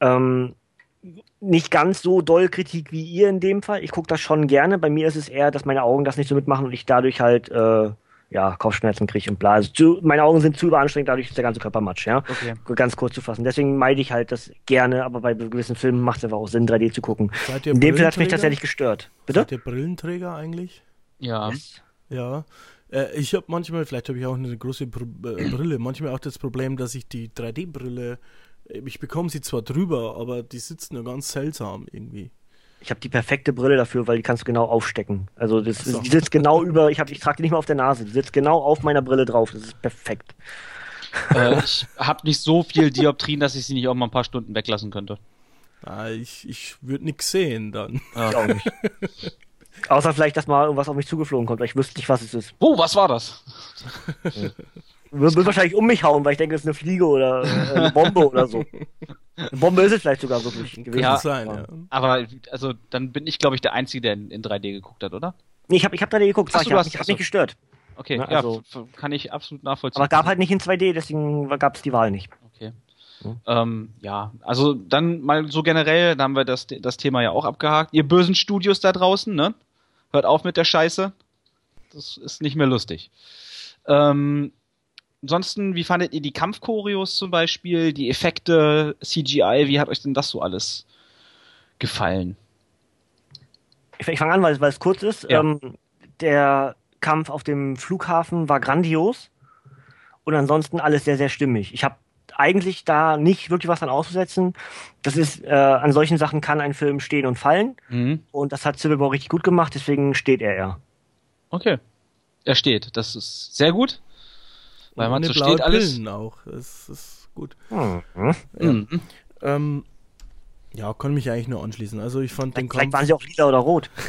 Ähm, nicht ganz so doll Kritik wie ihr in dem Fall. Ich gucke das schon gerne. Bei mir ist es eher, dass meine Augen das nicht so mitmachen und ich dadurch halt äh, ja, Kopfschmerzen kriege und bla. Also zu, meine Augen sind zu überanstrengend, dadurch ist der ganze Körper matsch, ja. Okay. Ganz kurz zu fassen. Deswegen meide ich halt das gerne, aber bei gewissen Filmen macht es einfach auch Sinn, 3D zu gucken. Seid ihr In dem Fall hat es mich tatsächlich gestört. Bitte? Seid ihr Brillenträger eigentlich? Ja. Yes. Ja. Äh, ich habe manchmal, vielleicht habe ich auch eine große Br äh, Brille, manchmal auch das Problem, dass ich die 3D-Brille, äh, ich bekomme sie zwar drüber, aber die sitzt nur ganz seltsam irgendwie. Ich habe die perfekte Brille dafür, weil die kannst du genau aufstecken. Also das, so. die sitzt genau über, ich, hab, ich trage die nicht mal auf der Nase, die sitzt genau auf meiner Brille drauf. Das ist perfekt. äh, *laughs* ich habe nicht so viel Dioptrien, dass ich sie nicht auch mal ein paar Stunden weglassen könnte. Ah, ich ich würde nichts sehen dann. Ich auch nicht. *laughs* Außer vielleicht, dass mal irgendwas auf mich zugeflogen kommt, weil ich wüsste nicht, was es ist. Oh, was war das? Wird, wird wahrscheinlich um mich hauen, weil ich denke, es ist eine Fliege oder äh, eine Bombe oder so. *laughs* Eine Bombe ist es vielleicht sogar wirklich gewesen. Ja, Kann sein, ja. Aber also dann bin ich, glaube ich, der Einzige, der in, in 3D geguckt hat, oder? Nee, ich habe ich hab 3D geguckt, Ach sag so, ich, hab, mich, ach hat so. mich gestört. Okay, Na, ja, also- kann ich absolut nachvollziehen. Aber gab halt nicht in 2D, deswegen gab es die Wahl nicht. Okay. Ja. Ähm, ja, also dann mal so generell, da haben wir das, das Thema ja auch abgehakt. Ihr bösen Studios da draußen, ne? Hört auf mit der Scheiße. Das ist nicht mehr lustig. Ähm, ansonsten, wie fandet ihr die Kampfchoreos zum Beispiel, die Effekte, CGI, wie hat euch denn das so alles gefallen? Ich, ich fange an, weil, weil es kurz ist. Ja. Ähm, der Kampf auf dem Flughafen war grandios und ansonsten alles sehr, sehr stimmig. Ich habe eigentlich da nicht wirklich was dran auszusetzen. Das ist, äh, an solchen Sachen kann ein Film stehen und fallen Mhm. und das hat Civil War richtig gut gemacht, deswegen steht er ja. Okay. Er steht. Das ist sehr gut. Weil man so blaue steht alles. Pillen auch. Das ist gut. Hm. Mhm. Ähm, ja, kann mich eigentlich nur anschließen. Also ich fand den Vielleicht Kampf. waren sie auch lila oder rot. *laughs*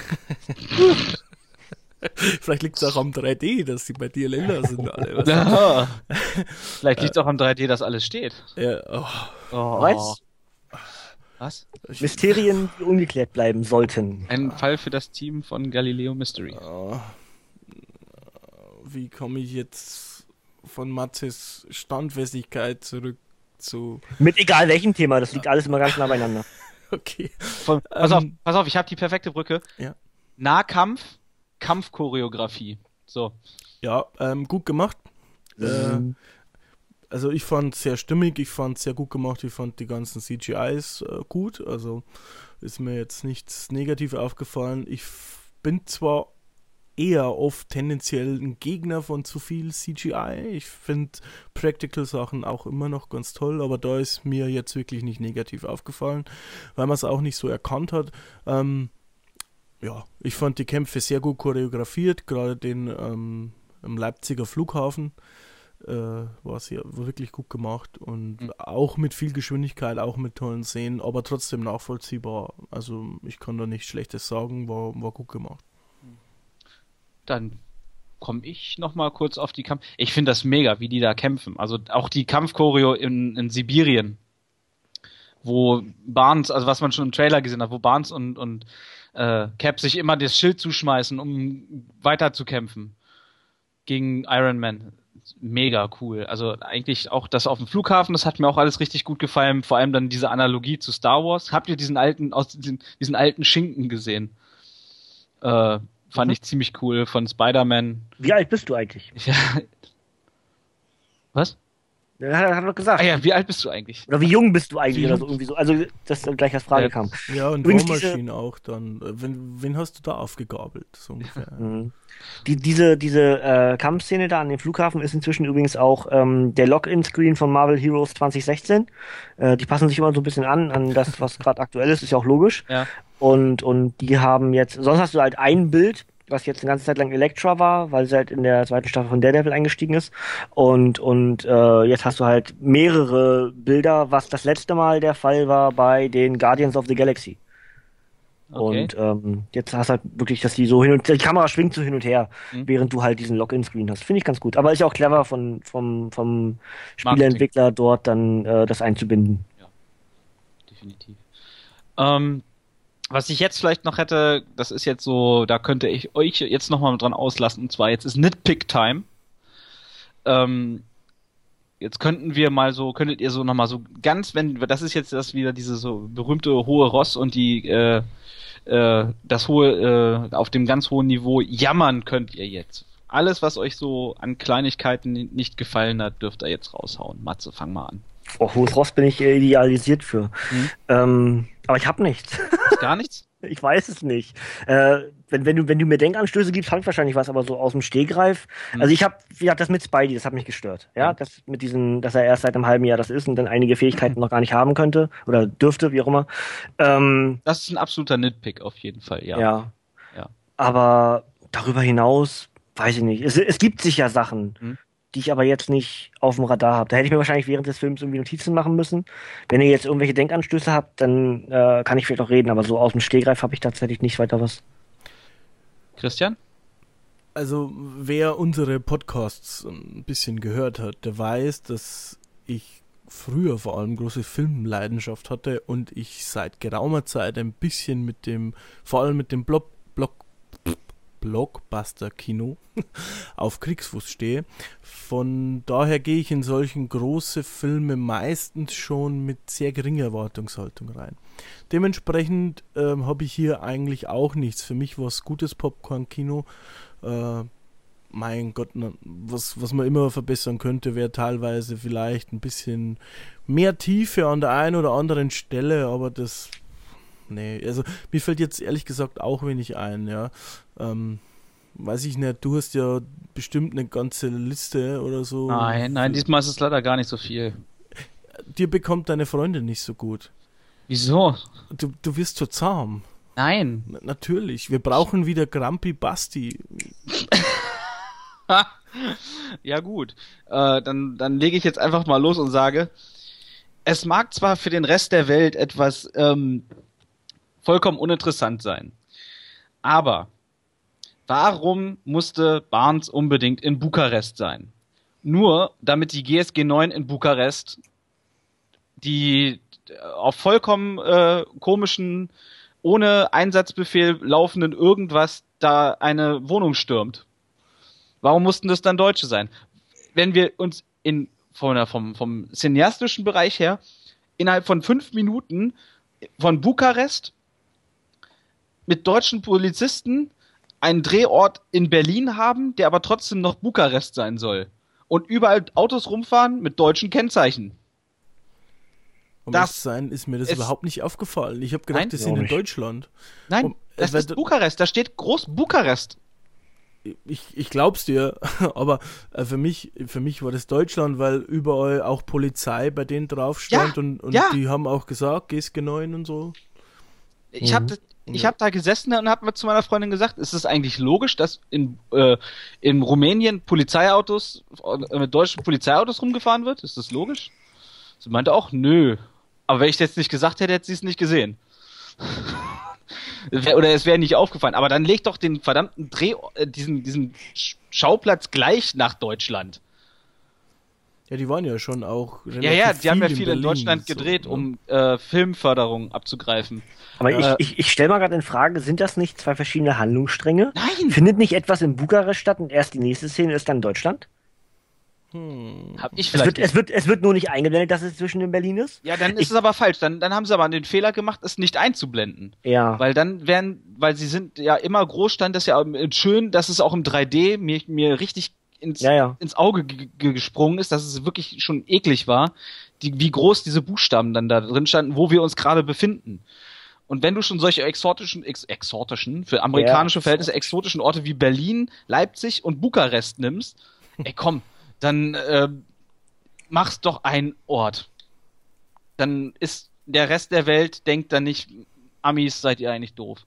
Vielleicht liegt es auch am 3D, dass die bei dir lila sind alle. Was? Ja. *laughs* Vielleicht liegt es auch am 3D, dass alles steht. Ja, oh, Oh. Was? Was? Mysterien, die ungeklärt bleiben sollten. Ein Fall für das Team von Galileo Mystery. oh, wie komme ich jetzt von Matzes Standfestigkeit zurück zu. Mit egal welchem Thema, das liegt alles immer ganz nah beieinander. *laughs* Okay. Von, pass, auf, Ähm, pass auf, ich habe die perfekte Brücke. Ja. Nahkampf Kampfchoreografie. So. Ja, ähm, gut gemacht. Mhm. Äh, also ich fand es sehr stimmig, ich fand es sehr gut gemacht, ich fand die ganzen CGIs äh, gut, also ist mir jetzt nichts Negatives aufgefallen. Ich bin zwar eher oft tendenziell ein Gegner von zu viel CGI. Ich finde Practical-Sachen auch immer noch ganz toll, aber da ist mir jetzt wirklich nicht negativ aufgefallen, weil man es auch nicht so erkannt hat. Ähm, ja, ich fand die Kämpfe sehr gut choreografiert, gerade den ähm, im Leipziger Flughafen äh, war sehr war wirklich gut gemacht und Mhm. auch mit viel Geschwindigkeit, auch mit tollen Szenen, aber trotzdem nachvollziehbar. Also ich kann da nichts Schlechtes sagen, war, war gut gemacht. Dann komme ich noch mal kurz auf die Kampf. Ich finde das mega, wie die da kämpfen. Also auch die Kampfchoreo in, in Sibirien, wo Barnes, also was man schon im Trailer gesehen hat, wo Barnes und, und äh, Cap sich immer das Schild zuschmeißen, um weiter zu kämpfen gegen Iron Man. Mega cool. Also eigentlich auch das auf dem Flughafen, das hat mir auch alles richtig gut gefallen. Vor allem dann diese Analogie zu Star Wars. Habt ihr diesen alten, aus diesen, diesen alten Schinken gesehen? Äh, fand Mhm. ich ziemlich cool von Spider-Man. Wie alt bist du eigentlich? Ja. *laughs* Was? Ja, Hat hat er doch gesagt. Ah ja, wie alt bist du eigentlich? Oder wie jung bist du eigentlich oder so irgendwie so. Also, dass dann gleich als Frage Ja. kam. Ja, und Übrigens War diese- auch dann. Wen, wen hast du da aufgegabelt? So ungefähr. *laughs* Mhm. Die, diese diese äh, Kampfszene da an dem Flughafen ist inzwischen übrigens auch ähm, der Login-Screen von Marvel Heroes 2016. Äh, die passen sich immer so ein bisschen an, an das, was gerade aktuell ist, ist ja auch logisch. Ja. Und, und die haben jetzt, sonst hast du halt ein Bild, was jetzt eine ganze Zeit lang Elektra war, weil sie halt in der zweiten Staffel von Daredevil eingestiegen ist. Und, und äh, jetzt hast du halt mehrere Bilder, was das letzte Mal der Fall war bei den Guardians of the Galaxy. Okay. Und ähm, jetzt hast du halt wirklich, dass die so hin und die Kamera schwingt so hin und her, Mhm. während du halt diesen Login-Screen hast. Finde ich ganz gut. Aber ist ja auch clever von, vom, vom Spieleentwickler dort dann äh, das einzubinden. definitiv. Ähm, was ich jetzt vielleicht noch hätte, das ist jetzt so, da könnte ich euch jetzt noch mal dran auslassen, und zwar jetzt ist Nitpick Time. Ähm, jetzt könnten wir mal so, könntet ihr so noch mal so ganz, wenn, das ist jetzt das wieder diese so berühmte hohe Ross und die, äh, äh, das hohe, äh, auf dem ganz hohen Niveau jammern könnt ihr jetzt. Alles, was euch so an Kleinigkeiten nicht gefallen hat, dürft ihr jetzt raushauen. Matze, fang mal an. Oh, hohes Ross bin ich äh, idealisiert für. Mhm. Ähm, aber ich habe nichts. Gar nichts? *laughs* Ich weiß es nicht. Äh, wenn, wenn, du, wenn du mir Denkanstöße gibst, habe ich wahrscheinlich was, aber so aus dem Stehgreif. Hm. Also ich habe, wie gesagt, das mit Spidey, das hat mich gestört. Ja, Hm. das mit diesem, dass er erst seit einem halben Jahr das ist und dann einige Fähigkeiten *laughs* noch gar nicht haben könnte oder dürfte, wie auch immer. Ähm, Das ist ein absoluter Nitpick auf jeden Fall, ja. ja. Ja. Aber darüber hinaus, weiß ich nicht. Es, es gibt sicher Sachen, Hm. Die ich aber jetzt nicht auf dem Radar habe. Da hätte ich mir wahrscheinlich während des Films irgendwie Notizen machen müssen. Wenn ihr jetzt irgendwelche Denkanstöße habt, dann äh, kann ich vielleicht auch reden, aber so aus dem Stehgreif habe ich tatsächlich nicht weiter was. Christian? Also, wer unsere Podcasts ein bisschen gehört hat, der weiß, dass ich früher vor allem große Filmleidenschaft hatte und ich seit geraumer Zeit ein bisschen mit dem, vor allem mit dem Block, Blockbuster-Kino *laughs* auf Kriegsfuß stehe. Von daher gehe ich in solchen große Filme meistens schon mit sehr geringer Erwartungshaltung rein. Dementsprechend ähm, habe ich hier eigentlich auch nichts. Für mich war es gutes Popcorn-Kino. Äh, mein Gott, was, was man immer verbessern könnte, wäre teilweise vielleicht ein bisschen mehr Tiefe an der einen oder anderen Stelle, aber das. Nee, also mir fällt jetzt ehrlich gesagt auch wenig ein, ja. Ähm, weiß ich nicht, du hast ja bestimmt eine ganze Liste oder so. Nein, nein, diesmal ist es leider gar nicht so viel. Dir bekommt deine Freundin nicht so gut. Wieso? Du, du wirst so zahm. Nein. Na, natürlich. Wir brauchen wieder Grumpy Basti. *laughs* ja gut, äh, dann, dann lege ich jetzt einfach mal los und sage, es mag zwar für den Rest der Welt etwas ähm, vollkommen uninteressant sein, aber warum musste Barnes unbedingt in Bukarest sein? Nur damit die GSG 9 in Bukarest die äh, auf vollkommen äh, komischen, ohne Einsatzbefehl laufenden irgendwas da eine Wohnung stürmt. Warum mussten das dann Deutsche sein? Wenn wir uns in von vom, vom cineastischen Bereich her innerhalb von fünf Minuten von Bukarest mit deutschen Polizisten einen Drehort in Berlin haben, der aber trotzdem noch Bukarest sein soll. Und überall Autos rumfahren mit deutschen Kennzeichen. Um Das- das sein ist mir das überhaupt nicht aufgefallen. Ich habe gedacht, Nein? Ja, sind in. Deutschland. Nein, Um- das äh, ist weil- Bukarest. Da steht groß Bukarest. Ich, ich glaub's dir, *laughs* aber äh, für mich, für mich war das Deutschland, weil überall auch Polizei bei denen drauf stand Ja, und, und ja. die haben auch gesagt, GSG 9 und so. Ich habe ich hab da gesessen und habe zu meiner Freundin gesagt, ist es eigentlich logisch, dass in, äh, in Rumänien Polizeiautos, äh, mit deutschen Polizeiautos rumgefahren wird? Ist das logisch? Sie meinte auch, nö. Aber wenn ich das jetzt nicht gesagt hätte, hätte sie es nicht gesehen. *laughs* Oder es wäre nicht aufgefallen. Aber dann leg doch den verdammten Dreh, äh, diesen, diesen Sch- Schauplatz gleich nach Deutschland. Ja, die waren ja schon auch. Ja, ja, die haben ja viel in, Berlin, Deutschland so, gedreht, ne? um äh, Filmförderung abzugreifen. Aber Äh, ich, ich, ich stelle mal gerade in Frage, sind das nicht zwei verschiedene Handlungsstränge? Nein! Findet nicht etwas in Bukarest statt und erst die nächste Szene ist dann Deutschland? Hm. Hab ich Es vielleicht wird, es, wird, es wird nur nicht eingeblendet, dass es zwischen den Berlin ist? Ja, dann ist es aber falsch. Dann, dann haben sie aber den Fehler gemacht, es nicht einzublenden. Ja. Weil dann werden, weil sie sind ja immer groß, stand das ja schön, dass es auch im 3D mir, mir richtig ins, Ja, ja. ins Auge ge- ge- gesprungen ist, dass es wirklich schon eklig war, die, wie groß diese Buchstaben dann da drin standen, wo wir uns gerade befinden. Und wenn du schon solche exotischen, ex, exotischen, für amerikanische Ja. Verhältnisse exotischen Orte wie Berlin, Leipzig und Bukarest nimmst, *laughs* ey komm, dann äh, mach's doch ein Ort. Dann ist der Rest der Welt denkt dann nicht, Amis seid ihr eigentlich doof.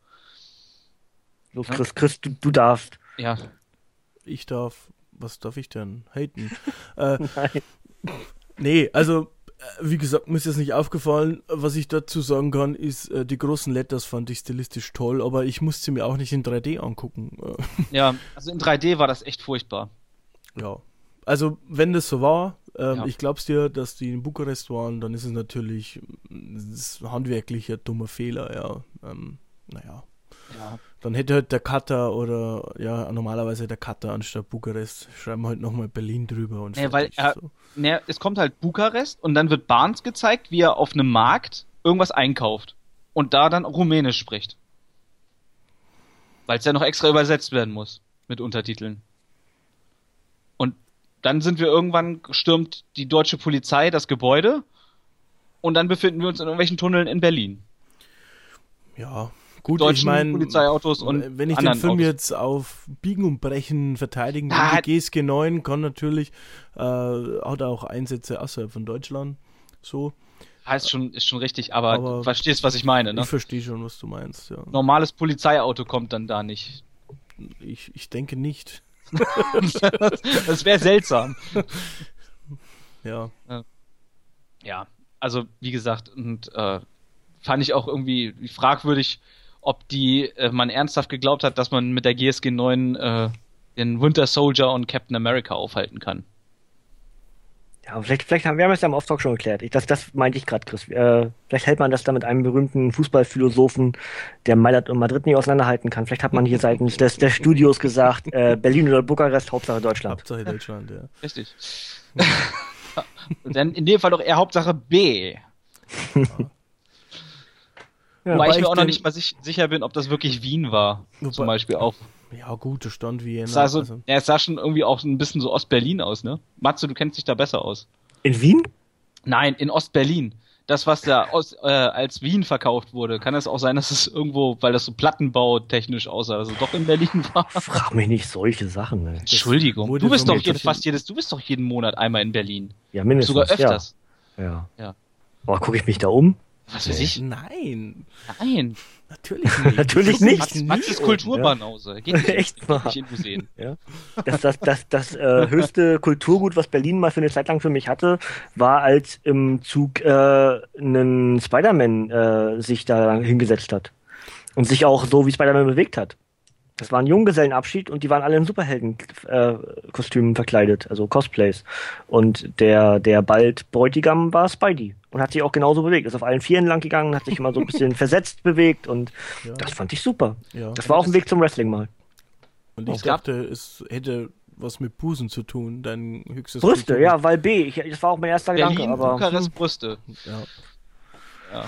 Los, Chris, Chris, du, du darfst. Ja. Ich darf, was darf ich denn? Haten. *laughs* äh, Nein. nee, also, äh, wie gesagt, mir ist jetzt nicht aufgefallen. Was ich dazu sagen kann, ist, äh, die großen Letters fand ich stilistisch toll, aber ich musste sie mir auch nicht in 3D angucken. *laughs* Ja, also in 3D war das echt furchtbar. ja. Also, wenn das so war, ähm, Ja. ich glaub's dir, dass die in Bukarest waren, dann ist es natürlich mm, das ist handwerklich ein dummer Fehler, ja. Ähm, naja. Ja. Dann hätte halt der Cutter oder ja, normalerweise der Cutter anstatt Bukarest. Schreiben wir halt nochmal Berlin drüber und Nee, weil er- so. Ne, es kommt halt Bukarest und dann wird Barnes gezeigt, wie er auf einem Markt irgendwas einkauft und da dann Rumänisch spricht. Weil es ja noch extra übersetzt werden muss mit Untertiteln. Und dann sind wir irgendwann stürmt die deutsche Polizei das Gebäude und dann befinden wir uns in irgendwelchen Tunneln in Berlin. Ja, gut, Deutschen ich meine, Polizeiautos und wenn ich den Film Autos. jetzt auf Biegen und Brechen verteidigen will, Ah, GSG 9 kann natürlich, äh, hat auch Einsätze außerhalb von Deutschland. So, Heißt schon, ist schon richtig, aber, Aber- du verstehst, was ich meine, ne? ich verstehe schon, was du meinst. Ja. Normales Polizeiauto kommt dann da nicht. Ich, ich denke nicht. *laughs* das wäre seltsam. *laughs* Ja, ja, also wie gesagt, und äh, fand ich auch irgendwie fragwürdig, ob die äh, man ernsthaft geglaubt hat, dass man mit der GSG 9 äh, den Winter Soldier und Captain America aufhalten kann. Ja, vielleicht, vielleicht haben wir haben es ja im Auftrag schon geklärt. Ich, das, das meinte ich gerade, Chris. Äh, vielleicht hält man das da mit einem berühmten Fußballphilosophen, der Mailand und Madrid nicht auseinanderhalten kann. Vielleicht hat man hier seitens des, des Studios gesagt, äh, Berlin oder Bukarest, Hauptsache Deutschland. Hauptsache *laughs* Deutschland, ja. Richtig. *laughs* und dann in dem Fall doch eher Hauptsache B. Ja, Wobei ich mir ich auch noch nicht mal sich, sicher bin, ob das wirklich Wien war. Wobei- zum Beispiel auch. Ja, gut, da stand Vienna. Es sah, so, also, ja, es sah schon irgendwie auch ein bisschen so Ostberlin aus, ne? Matze, du kennst dich da besser aus. In Wien? Nein, in Ostberlin. Das, was da aus, äh, als Wien verkauft wurde, kann es auch sein, dass es irgendwo, weil das so plattenbautechnisch aussah, dass es doch in Berlin war. Frag mich nicht solche Sachen. Ne. Entschuldigung, du bist doch mit jede, solchen- fast jedes, du bist doch jeden Monat einmal in Berlin. Ja, mindestens. Sogar öfters. Ja. ja. Ja. Aber gucke ich mich da um? Was weiß ich? nein, Nein. natürlich *laughs* nicht. Natürlich nicht. Mats, Mats ist Kulturbanause. Geht nicht, *laughs* Echt mal. nicht in Museen. Das, das, das, das äh, höchste Kulturgut, was Berlin mal für eine Zeit lang für mich hatte, war, als im Zug äh, ein Spider-Man äh, sich da hingesetzt hat. Und sich auch so wie Spider-Man bewegt hat. Das war ein Junggesellenabschied und die waren alle in Superhelden-Kostümen verkleidet, also Cosplays. Und der, der bald Bräutigam war Spidey und hat sich auch genauso bewegt. Ist auf allen Vieren lang gegangen, hat sich immer so ein bisschen *laughs* versetzt bewegt und Ja, das fand ich super. ja. Das war auch ein Weg zum Wrestling mal. Und ich dachte, es hätte was mit Busen zu tun, dein höchstes Brüste, Kultur- ja, weil B. Ich, das war auch mein erster Gedanke, Berlin, aber. Bukarest, hm, Brüste. ja. Ja.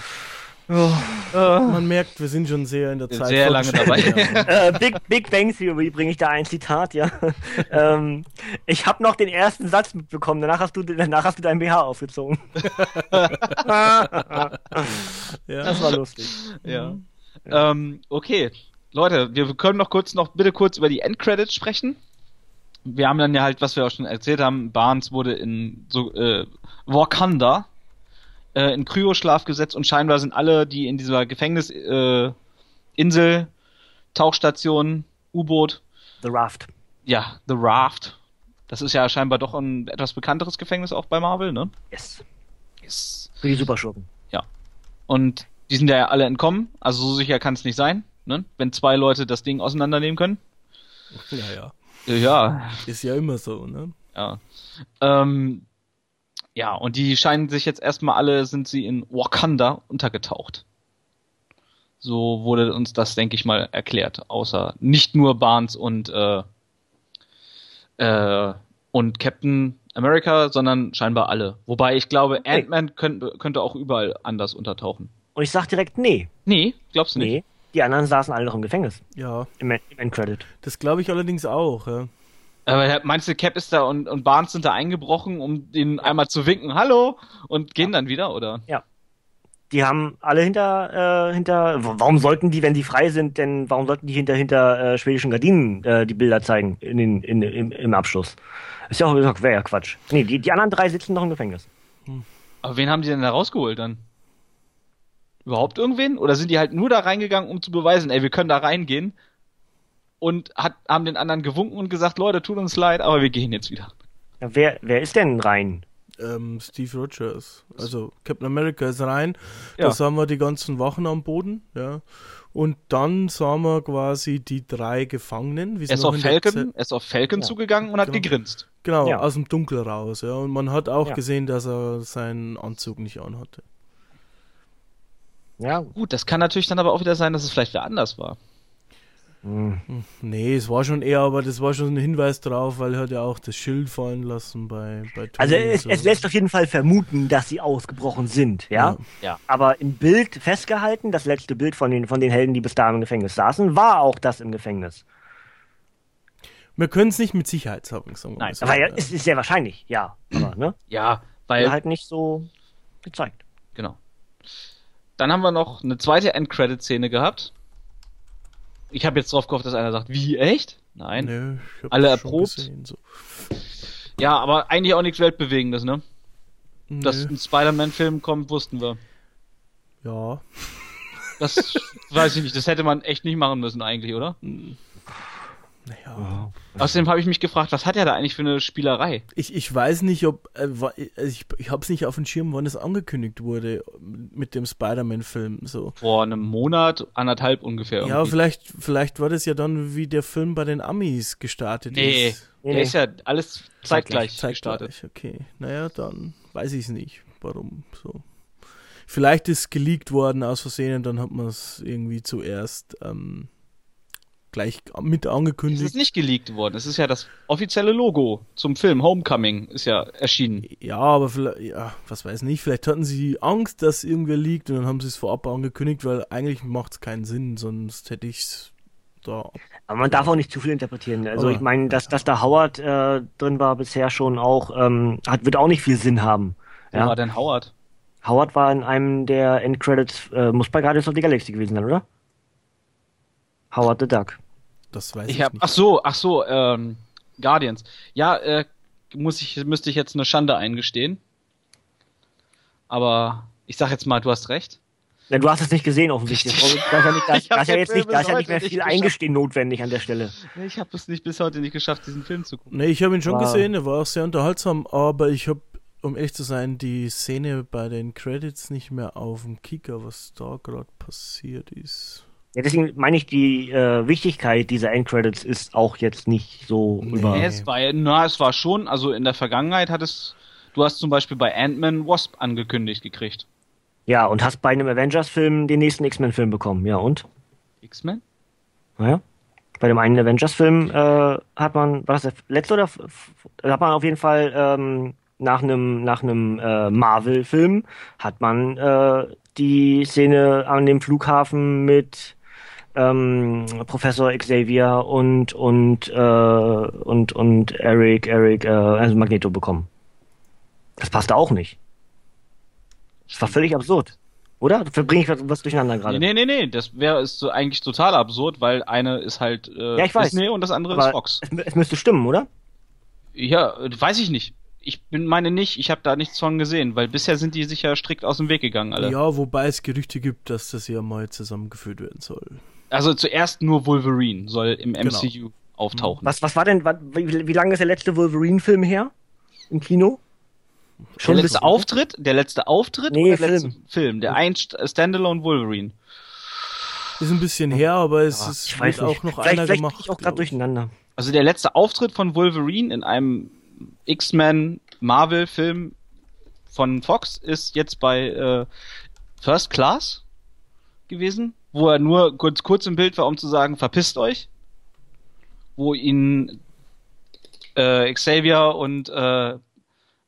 Man merkt, wir sind schon sehr in der Zeit. Sehr lange dabei. *laughs* äh, Big, Big Bang Theory bringe ich da ein Zitat, ja. *laughs* ähm, ich habe noch den ersten Satz mitbekommen, danach hast du, danach hast du dein BH aufgezogen. *laughs* ja. Das war lustig. ja. Ähm, okay. Leute, wir können noch kurz noch bitte kurz über die Endcredits sprechen. Wir haben dann ja halt, was wir auch schon erzählt haben, Barnes wurde in so äh, Wakanda äh, in Kryoschlaf gesetzt und scheinbar sind alle, die in dieser Gefängnis äh, Insel, Tauchstation, U-Boot, The Raft. ja, The Raft. Das ist ja scheinbar doch ein etwas bekannteres Gefängnis auch bei Marvel, ne? Yes. Yes. Für die Superschurken. Und die sind ja alle entkommen, also so sicher kann es nicht sein, ne? Wenn zwei Leute das Ding auseinandernehmen können. ja, ja. Ja, Ist ja immer so, ne? ja. Ähm, ja, und die scheinen sich jetzt erstmal alle, sind sie in Wakanda untergetaucht. So wurde uns das, denke ich mal, erklärt. Außer nicht nur Barnes und, äh, äh, und Captain America, sondern scheinbar alle. Wobei ich glaube, Okay. Ant-Man könnte, könnte auch überall anders untertauchen. Und ich sag direkt, nee. Nee, glaubst du nicht? Nee. Die anderen saßen alle noch im Gefängnis. Ja, Im, im Endcredit. das glaube ich allerdings auch, ja. Aber meinst du, Cap ist da und, und Barnes sind da eingebrochen, um den einmal zu winken, hallo, und gehen dann wieder, oder? Die haben alle hinter, äh, hinter, warum sollten die, wenn die frei sind, denn warum sollten die hinter, hinter äh, schwedischen Gardinen äh, die Bilder zeigen in den, in, im, im Abschluss? Ist ja auch wäre ja Quatsch. Nee, die, die anderen drei sitzen noch im Gefängnis. Aber wen haben die denn da rausgeholt dann? Überhaupt irgendwen? Oder sind die halt nur da reingegangen, um zu beweisen, ey, wir können da reingehen? Und hat, haben den anderen gewunken und gesagt, Leute, tut uns leid, aber wir gehen jetzt wieder. Ja, wer, wer ist denn rein? Ähm, Steve Rogers. Also Captain America ist rein. Ja. Da sahen wir die ganzen Wachen am Boden, ja. Und dann sahen wir quasi die drei Gefangenen. Er ist noch auf Falcon, er ist auf Falcon Ja. zugegangen und hat Genau. gegrinst. Genau, Ja. aus dem Dunkel raus, ja. Und man hat auch Ja. gesehen, dass er seinen Anzug nicht anhatte. Ja, Gut, das kann natürlich dann aber auch wieder sein, dass es vielleicht wer anders war. Hm. Nee, es war schon eher, aber das war schon ein Hinweis drauf, weil er hat ja auch das Schild fallen lassen bei, bei Tony Also es, so. es lässt auf jeden Fall vermuten, dass sie ausgebrochen sind, ja? Ja. Aber im Bild festgehalten, das letzte Bild von den, von den Helden, die bis dahin im Gefängnis saßen, war auch das im Gefängnis. Wir können es nicht mit Sicherheit sagen, sagen wir Nein, so. Aber ja, es ist sehr wahrscheinlich, ja. Aber, ne? Ja, weil Weil halt nicht so gezeigt. Genau. Dann haben wir noch eine zweite Endcredit-Szene gehabt. Ich habe jetzt drauf gehofft, dass einer sagt, wie, echt? Nein. Nö, Alle erprobt? gesehen, so. Ja, aber eigentlich auch nichts Weltbewegendes, ne? Dass Nö. ein Spider-Man-Film kommt, wussten wir. Ja. Das *laughs* weiß ich nicht, das hätte man echt nicht machen müssen eigentlich, oder? Naja. Außerdem habe ich mich gefragt, was hat er da eigentlich für eine Spielerei? Ich, ich weiß nicht, ob. Äh, also ich ich habe es nicht auf dem Schirm, wann es angekündigt wurde mit dem Spider-Man-Film. So. Vor einem Monat, anderthalb ungefähr. Ja, vielleicht, vielleicht war das ja dann, wie der Film bei den Amis gestartet Nee, ist. Nee, der nee. ist ja alles zeitgleich, gestartet. Zeitgleich, okay. Naja, dann weiß ich es nicht, warum so. Vielleicht ist geleakt worden aus Versehen und dann hat man es irgendwie zuerst ähm, gleich mit Es angekündigt. ist nicht geleakt worden. Es ist ja das offizielle Logo zum Film Homecoming ist ja erschienen. Ja, aber vielleicht, ja, was weiß nicht, vielleicht hatten sie Angst, dass irgendwer liegt und dann haben sie es vorab angekündigt, weil eigentlich macht es keinen Sinn, sonst hätte ich es da. Aber man darf auch nicht zu viel interpretieren. Also Aber- ich meine, dass, dass da Howard äh, drin war bisher schon auch, ähm, hat, wird auch nicht viel Sinn haben. Wo Ja? war denn Howard? Howard war in einem der Endcredits, äh, muss bei Guardians of the Galaxy gewesen sein, oder? Howard the Duck. Das weiß ich, Ich hab, nicht. ach so, ach so, ähm, Guardians. Ja, äh, muss ich, müsste ich jetzt eine Schande eingestehen. Aber ich sag jetzt mal, du hast recht. Ja, du hast es nicht gesehen offensichtlich. Da ist ja, nicht, da, *laughs* Ich hab da ist ja jetzt nicht, da ist ja nicht mehr nicht viel geschafft. Eingestehen notwendig an der Stelle. Ich habe es nicht bis heute nicht geschafft, diesen Film zu gucken. Nee, ich habe ihn schon War- gesehen, er war auch sehr unterhaltsam, aber ich habe, um ehrlich zu sein, die Szene bei den Credits nicht mehr auf dem Kicker, was da gerade passiert ist. Ja, deswegen meine ich, die äh, Wichtigkeit dieser Endcredits ist auch jetzt nicht so Nee. über. Nee, es war, ja- na, es war schon, also in der Vergangenheit hat es, du hast zum Beispiel bei Ant-Man Wasp angekündigt gekriegt. Ja, und hast bei einem Avengers-Film den nächsten X-Men-Film bekommen. Ja, und? X-Men? Naja. Bei dem einen Avengers-Film äh, hat man, war das der letzte oder? hat man auf jeden Fall ähm, nach einem nach einem äh, Marvel-Film hat man äh, die Szene an dem Flughafen mit ähm, Professor Xavier und und äh, und und Eric Eric äh, also Magneto bekommen. Das passte auch nicht. Das war völlig absurd. Oder? Verbringe ich was, was durcheinander gerade? Nee, nee, nee, das wäre ist so eigentlich total absurd, weil eine ist halt äh, Ja, ich weiß. Disney und das andere Aber ist Fox. Es, es müsste stimmen, oder? Ja, äh, weiß ich nicht. Ich bin meine nicht, ich habe da nichts von gesehen, weil bisher sind die sicher strikt aus dem Weg gegangen, alle. Ja, wobei es Gerüchte gibt, dass das ja mal zusammengeführt werden soll. Also zuerst nur Wolverine soll im Genau. MCU auftauchen. Was, was war denn, wie, wie lange ist der letzte Wolverine-Film her? Im Kino? der ein letzte bisschen- Auftritt, der letzte Auftritt Nee, oder der letzte Film. Film, der ein St- Standalone Wolverine. Ist ein bisschen her, aber es Ja, ist ich weiß auch noch vielleicht, einer vielleicht gemacht. bin ich auch gerade durcheinander. Also der letzte Auftritt von Wolverine in einem X-Men Marvel Film von Fox ist jetzt bei äh, First Class gewesen, wo er nur kurz, kurz im Bild war, um zu sagen, verpisst euch. Wo ihn äh, Xavier und äh,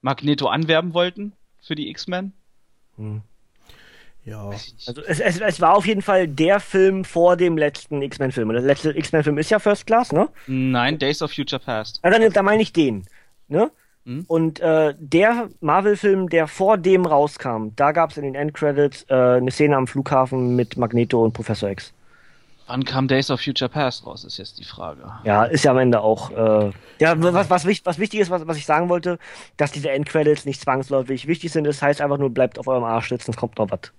Magneto anwerben wollten für die X-Men. Hm. Ja, Also es, es, es war auf jeden Fall der Film vor dem letzten X-Men-Film. Und der letzte X-Men-Film ist ja First Class, ne? Nein, Days of Future Past. Ja, dann, da meine ich den. Ne? Mhm. Und äh, der Marvel-Film, der vor dem rauskam, da gab es in den Endcredits äh, eine Szene am Flughafen mit Magneto und Professor X. Wann kam Days of Future Past raus, ist jetzt die Frage. Ja, ist ja am Ende auch. Äh, ja, was, was, wich- was wichtig ist, was, was ich sagen wollte, dass diese Endcredits nicht zwangsläufig wichtig sind. Das heißt einfach nur, bleibt auf eurem Arsch sitzen, es kommt noch was.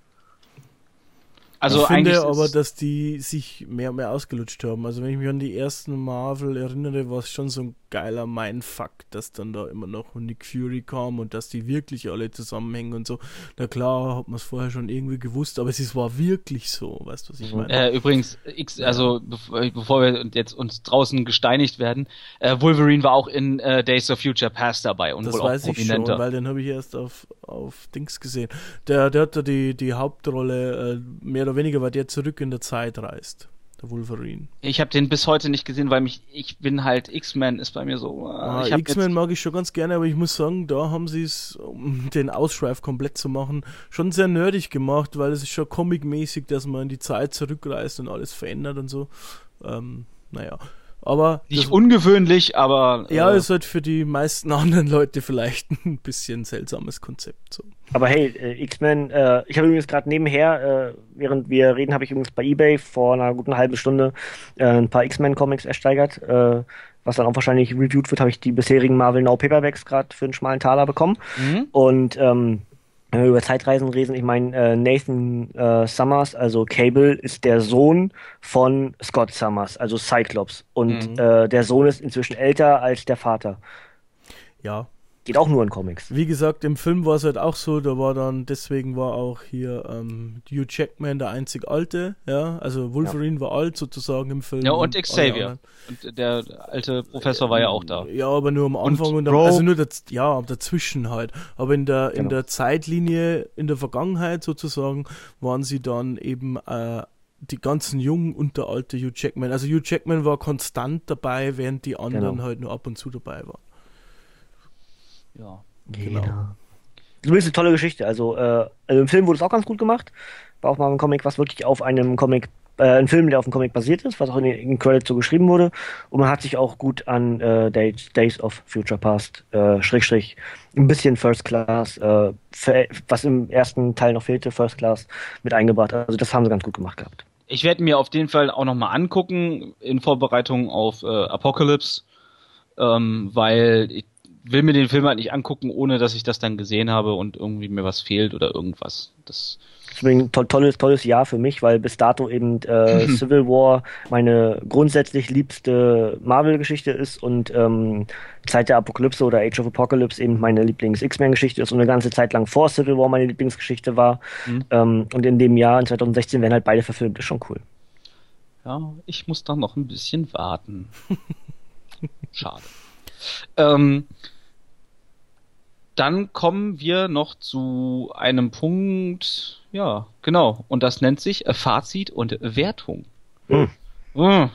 Also ich finde aber, dass die sich mehr und mehr ausgelutscht haben. Also wenn ich mich an die ersten Marvel erinnere, war es schon so ein geiler Mindfuck, dass dann da immer noch Nick Fury kam und dass die wirklich alle zusammenhängen und so. Na klar, hat man es vorher schon irgendwie gewusst, aber es ist, war wirklich so, weißt du, was ich meine? Äh, übrigens, X, also bev- bevor wir jetzt uns draußen gesteinigt werden, äh, Wolverine war auch in äh, Days of Future Past dabei und das wohl auch weiß ich schon, prominenter. weil den habe ich erst auf, auf Dings gesehen. Der, der hat da die, die Hauptrolle, äh, mehr oder weniger, weil der zurück in der Zeit reist. Der Wolverine. ich habe den bis heute nicht gesehen, weil mich, ich bin halt X-Men ist bei mir so. Äh, Ah, X-Men mag ich schon ganz gerne, aber ich muss sagen, da haben sie es, um *laughs* den Ausschweif komplett zu machen, schon sehr nerdig gemacht, weil es ist schon comic-mäßig, dass man in die Zeit zurückreist und alles verändert und so. Ähm, naja. Aber nicht das, ungewöhnlich, aber ja, äh, ist halt für die meisten *laughs* anderen Leute vielleicht ein bisschen seltsames Konzept. So. Aber hey, äh, X-Men, äh, ich habe übrigens gerade nebenher, äh, während wir reden, habe ich übrigens bei Ebay vor einer guten halben Stunde äh, ein paar X-Men-Comics ersteigert. Äh, was dann auch wahrscheinlich reviewed wird, habe ich die bisherigen Marvel Now Paperbacks gerade für einen schmalen Taler bekommen. mhm. Und ähm, wenn wir über Zeitreisen reden, ich meine, äh, Nathan äh, Summers, also Cable, ist der Sohn von Scott Summers, also Cyclops. Und Mhm. äh, der Sohn ist inzwischen älter als der Vater. Ja, Geht auch nur in Comics. wie gesagt, im Film war es halt auch so, da war dann, deswegen war auch hier ähm, Hugh Jackman der einzig Alte, ja, also Wolverine war alt sozusagen im Film. Ja, und Xavier. Und der alte Professor war ja auch da. Ja, aber nur am Anfang und, am, Rogue. also nur daz, ja, dazwischen halt. Aber in der in Genau. der Zeitlinie, in der Vergangenheit sozusagen, waren sie dann eben äh, die ganzen Jungen und der alte Hugh Jackman. Also Hugh Jackman war konstant dabei, während die anderen Genau. halt nur ab und zu dabei waren. Ja. Genau. Übrigens eine tolle Geschichte. Also, äh, also im Film wurde es auch ganz gut gemacht. War auch mal ein Comic, was wirklich auf einem Comic, äh, ein Film, der auf einem Comic basiert ist, was auch in den, in Credits so geschrieben wurde. Und man hat sich auch gut an äh, Days, Days of Future Past, äh, Schrägstrich, ein bisschen First Class, äh, was im ersten Teil noch fehlte, First Class, mit eingebracht. Also das haben sie ganz gut gemacht gehabt. Ich werde mir auf jeden Fall auch nochmal angucken in Vorbereitung auf äh, Apocalypse, ähm, weil ich will mir den Film halt nicht angucken, ohne dass ich das dann gesehen habe und irgendwie mir was fehlt oder irgendwas. Das Deswegen ein to tolles, tolles Jahr für mich, weil bis dato eben äh, *clears throat* Civil War meine grundsätzlich liebste Marvel-Geschichte ist und ähm, Zeit der Apokalypse oder Age of Apocalypse eben meine Lieblings-X-Men-Geschichte ist und eine ganze Zeit lang vor Civil War meine Lieblingsgeschichte war. Mhm. Ähm, und in dem Jahr, in 2016, werden halt beide verfilmt. Ist schon cool. Ja, ich muss da noch ein bisschen warten. *laughs* Schade. Ähm, dann kommen wir noch zu einem Punkt, ja, genau, und das nennt sich Fazit und Wertung. Hm. Hm.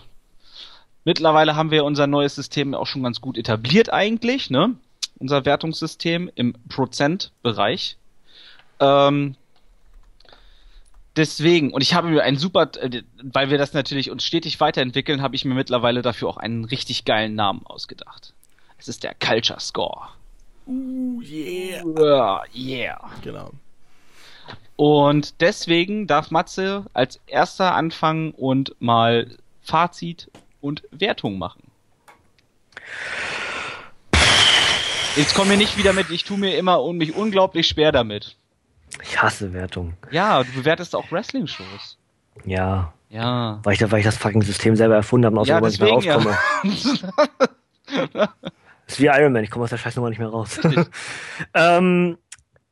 Mittlerweile haben wir unser neues System auch schon ganz gut etabliert eigentlich, ne? unser Wertungssystem im Prozentbereich. Ähm, deswegen, und ich habe mir einen super, äh, weil wir das natürlich uns stetig weiterentwickeln, habe ich mir mittlerweile dafür auch einen richtig geilen Namen ausgedacht. Es ist der Culture Score. Uh, yeah. Uh, yeah. Genau. Und deswegen darf Matze als erster anfangen und mal Fazit und Wertung machen. Jetzt komm mir nicht wieder mit, ich tue mir immer und mich unglaublich schwer damit. Ich hasse Wertung. Ja, du bewertest auch Wrestling-Shows. Ja. Ja. Weil ich, weil ich das fucking System selber erfunden habe und aus Ja, mehr deswegen, rauskomme. *laughs* Das ist wie Iron Man, ich komme aus der Scheißnummer nicht mehr raus. *laughs* ähm,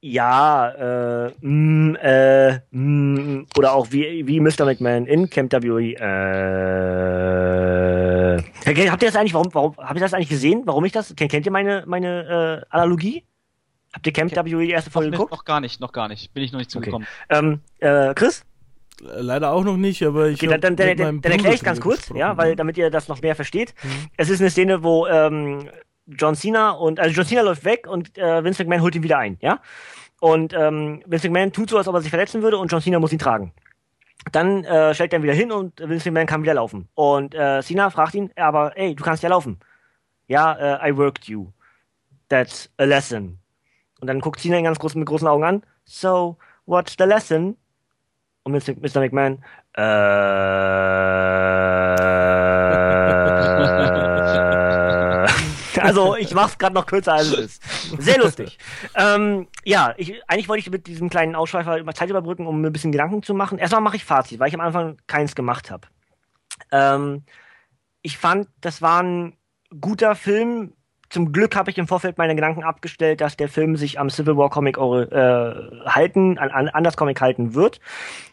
ja, äh, mm, äh, mm, oder auch wie, wie Mr. McMahon in Camp WWE. Äh, Okay, habt ihr das eigentlich, warum, warum, habt ihr das eigentlich gesehen? Warum ich das? Kennt, kennt ihr meine, meine äh, Analogie? Habt ihr Camp WWE die erste Folge geguckt? noch gar nicht, noch gar nicht. Bin ich noch nicht zugekommen. Ähm, äh, Chris? Leider auch noch nicht, aber ich. Okay, dann, dann, dann, dann, dann erkläre ich ganz kurz, ja, weil damit ihr das noch mehr versteht. Mhm. Es ist eine Szene, wo ähm, John Cena und also John Cena läuft weg und äh, Vince McMahon holt ihn wieder ein, ja. Und ähm, Vince McMahon tut so, als ob er sich verletzen würde und John Cena muss ihn tragen. Dann äh, stellt er ihn wieder hin und Vince McMahon kann wieder laufen. Und äh, Cena fragt ihn, aber ey, du kannst ja laufen. Ja, äh, I worked you. That's a lesson. Und dann guckt Cena ihn ganz groß mit großen Augen an. So, what's the lesson? Und Mr. McMahon, äh, *laughs* also ich mach's gerade noch kürzer als es ist. Sehr lustig. *laughs* ähm, ja, ich, eigentlich wollte ich mit diesem kleinen Ausschweifer über Zeit überbrücken, um mir ein bisschen Gedanken zu machen. Erstmal mache ich Fazit, weil ich am Anfang keins gemacht habe. Ähm, ich fand, das war ein guter Film. Zum Glück habe ich im Vorfeld meine Gedanken abgestellt, dass der Film sich am Civil War Comic äh, halten, an, an, das Comic halten wird,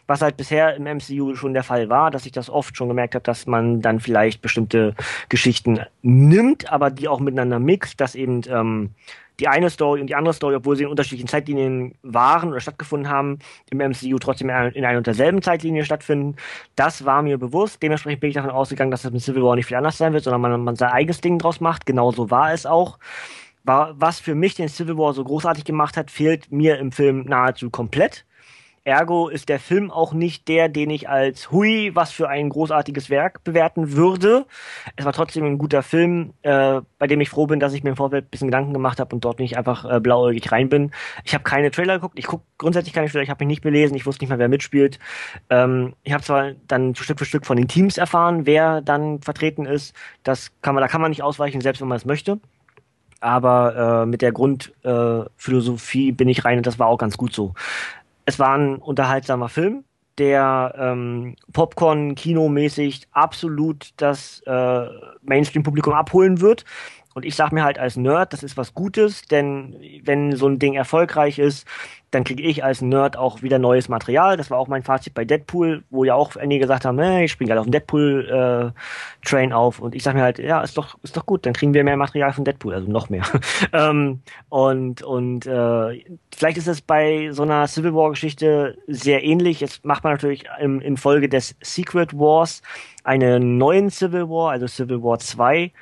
was halt bisher im MCU schon der Fall war, dass ich das oft schon gemerkt habe, dass man dann vielleicht bestimmte Geschichten nimmt, aber die auch miteinander mixt, dass eben ähm, die eine Story und die andere Story, obwohl sie in unterschiedlichen Zeitlinien waren oder stattgefunden haben, im MCU trotzdem in einer und derselben Zeitlinie stattfinden. Das war mir bewusst. Dementsprechend bin ich davon ausgegangen, dass das mit Civil War nicht viel anders sein wird, sondern man, man sein eigenes Ding draus macht. Genauso war es auch. War, was für mich den Civil War so großartig gemacht hat, fehlt mir im Film nahezu komplett. Ergo ist der Film auch nicht der, den ich als hui, was für ein großartiges Werk bewerten würde. Es war trotzdem ein guter Film, äh, bei dem ich froh bin, dass ich mir im Vorfeld ein bisschen Gedanken gemacht habe und dort nicht einfach äh, blauäugig rein bin. Ich habe keine Trailer geguckt, ich gucke grundsätzlich keine Trailer, ich habe mich nicht belesen, ich wusste nicht mehr, wer mitspielt. Ähm, ich habe zwar dann Stück für Stück von den Teams erfahren, wer dann vertreten ist. Das kann man, da kann man nicht ausweichen, selbst wenn man es möchte aber äh, mit der Grundphilosophie äh, bin ich rein und das war auch ganz gut so. Es war ein unterhaltsamer Film, der ähm, Popcorn-Kinomäßig absolut das äh, Mainstream-Publikum abholen wird. Und ich sag mir halt als Nerd, das ist was Gutes, denn wenn so ein Ding erfolgreich ist, dann kriege ich als Nerd auch wieder neues Material. Das war auch mein Fazit bei Deadpool, wo ja auch einige gesagt haben, hey, ich springe gerade auf den Deadpool-Train äh, auf. Und ich sag mir halt, ja, ist doch, ist doch gut, dann kriegen wir mehr Material von Deadpool, also noch mehr. *laughs* ähm, und und äh, vielleicht ist es bei so einer Civil War-Geschichte sehr ähnlich. Jetzt macht man natürlich im, in Folge des Secret Wars einen neuen Civil War, also Civil War 2.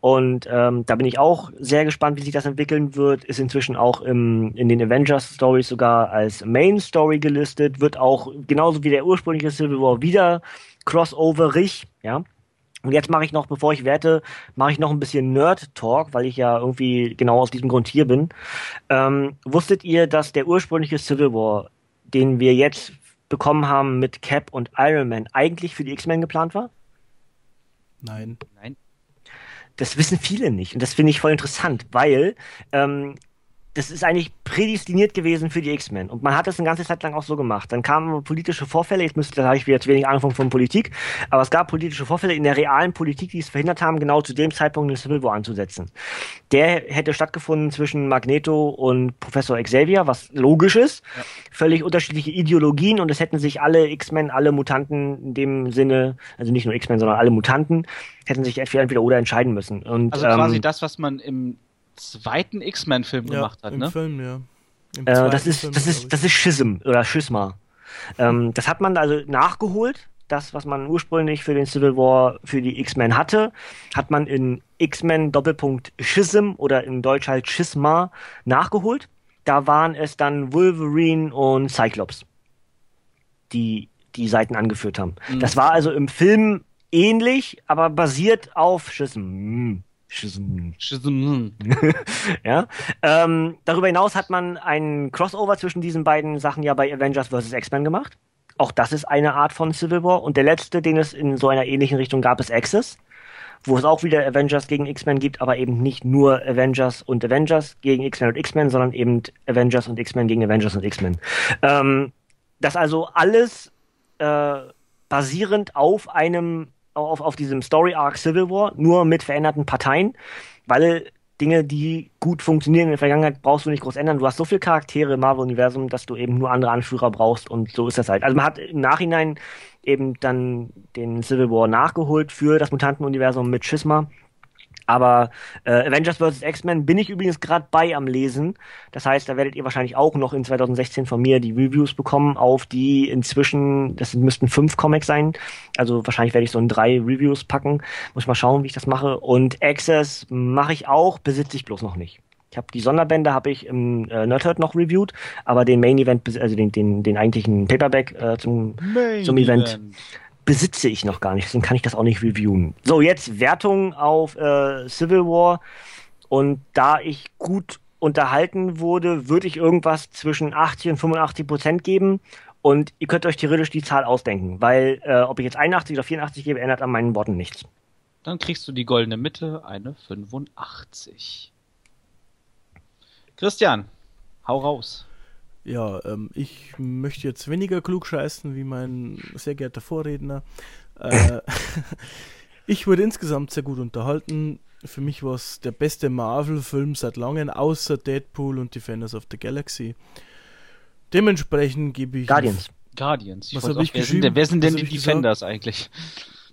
Und ähm, da bin ich auch sehr gespannt, wie sich das entwickeln wird. Ist inzwischen auch im, in den Avengers Stories sogar als Main Story gelistet. Wird auch genauso wie der ursprüngliche Civil War wieder crossoverig, ja. Und jetzt mache ich noch, bevor ich werte, mache ich noch ein bisschen Nerd-Talk, weil ich ja irgendwie genau aus diesem Grund hier bin. Ähm, wusstet ihr, dass der ursprüngliche Civil War, den wir jetzt bekommen haben mit Cap und Iron Man, eigentlich für die X-Men geplant war? Nein. Nein. Das wissen viele nicht. Und das finde ich voll interessant, weil ähm, das ist eigentlich prädestiniert gewesen für die X-Men. Und man hat das eine ganze Zeit lang auch so gemacht. Dann kamen politische Vorfälle, jetzt müsste, da habe ich wieder zu wenig Ahnung von, von Politik, aber es gab politische Vorfälle in der realen Politik, die es verhindert haben, genau zu dem Zeitpunkt den Civil War anzusetzen. Der hätte stattgefunden zwischen Magneto und Professor Xavier, was logisch ist. Ja. Völlig unterschiedliche Ideologien und es hätten sich alle X-Men, alle Mutanten in dem Sinne, also nicht nur X-Men, sondern alle Mutanten, hätten sich entweder oder entscheiden müssen. Und, also quasi ähm, das, was man im zweiten X-Men-Film ja, gemacht hat, im ne? Film, ja. Im Äh, das ist, Film, das ist, das ist Schism oder Schisma. Ähm, das hat man also nachgeholt das, was man ursprünglich für den Civil War für die X-Men hatte, hat man in X-Men Doppelpunkt Schism oder in Deutsch halt Schisma nachgeholt. Da waren es dann Wolverine und Cyclops, die die Seiten angeführt haben. Mhm. Das war also im Film ähnlich, aber basiert auf Schism. Schism. Schism. *laughs* ja. Ähm, darüber hinaus hat man einen Crossover zwischen diesen beiden Sachen ja bei Avengers vs. X-Men gemacht. Auch das ist eine Art von Civil War. Und der letzte, den es in so einer ähnlichen Richtung gab, ist Access, wo es auch wieder Avengers gegen X-Men gibt, aber eben nicht nur Avengers und Avengers gegen X-Men und X-Men, sondern eben Avengers und X-Men gegen Avengers und X-Men. Ähm, das also alles äh, basierend auf einem auf, auf diesem Story Arc Civil War, nur mit veränderten Parteien, weil Dinge, die gut funktionieren in der Vergangenheit, brauchst du nicht groß ändern. Du hast so viele Charaktere im Marvel-Universum, dass du eben nur andere Anführer brauchst und so ist das halt. Also man hat im Nachhinein eben dann den Civil War nachgeholt für das Mutanten-Universum mit Schisma aber äh, Avengers vs. X-Men bin ich übrigens gerade bei am Lesen. Das heißt, da werdet ihr wahrscheinlich auch noch in 2016 von mir die Reviews bekommen auf die inzwischen, das müssten fünf Comics sein. Also wahrscheinlich werde ich so in drei Reviews packen. Muss mal schauen, wie ich das mache. Und Access mache ich auch, besitze ich bloß noch nicht. Ich habe die Sonderbände habe ich im äh, Nerdhurt noch reviewed, aber den Main Event, also den, den, den eigentlichen Paperback äh, zum, zum Event. Event besitze ich noch gar nicht, deswegen kann ich das auch nicht reviewen. So, jetzt Wertung auf äh, Civil War. Und da ich gut unterhalten wurde, würde ich irgendwas zwischen 80 und 85 Prozent geben. Und ihr könnt euch theoretisch die Zahl ausdenken, weil äh, ob ich jetzt 81 oder 84 gebe, ändert an meinen Worten nichts. Dann kriegst du die goldene Mitte, eine 85. Christian, hau raus. Ja, ähm, ich möchte jetzt weniger klug scheißen wie mein sehr geehrter Vorredner. Äh, *laughs* ich wurde insgesamt sehr gut unterhalten. Für mich war es der beste Marvel-Film seit langem, außer Deadpool und Defenders of the Galaxy. Dementsprechend gebe ich. Guardians. Guardians. Was habe ich geschrieben? wer sind denn die Defenders gesagt? eigentlich?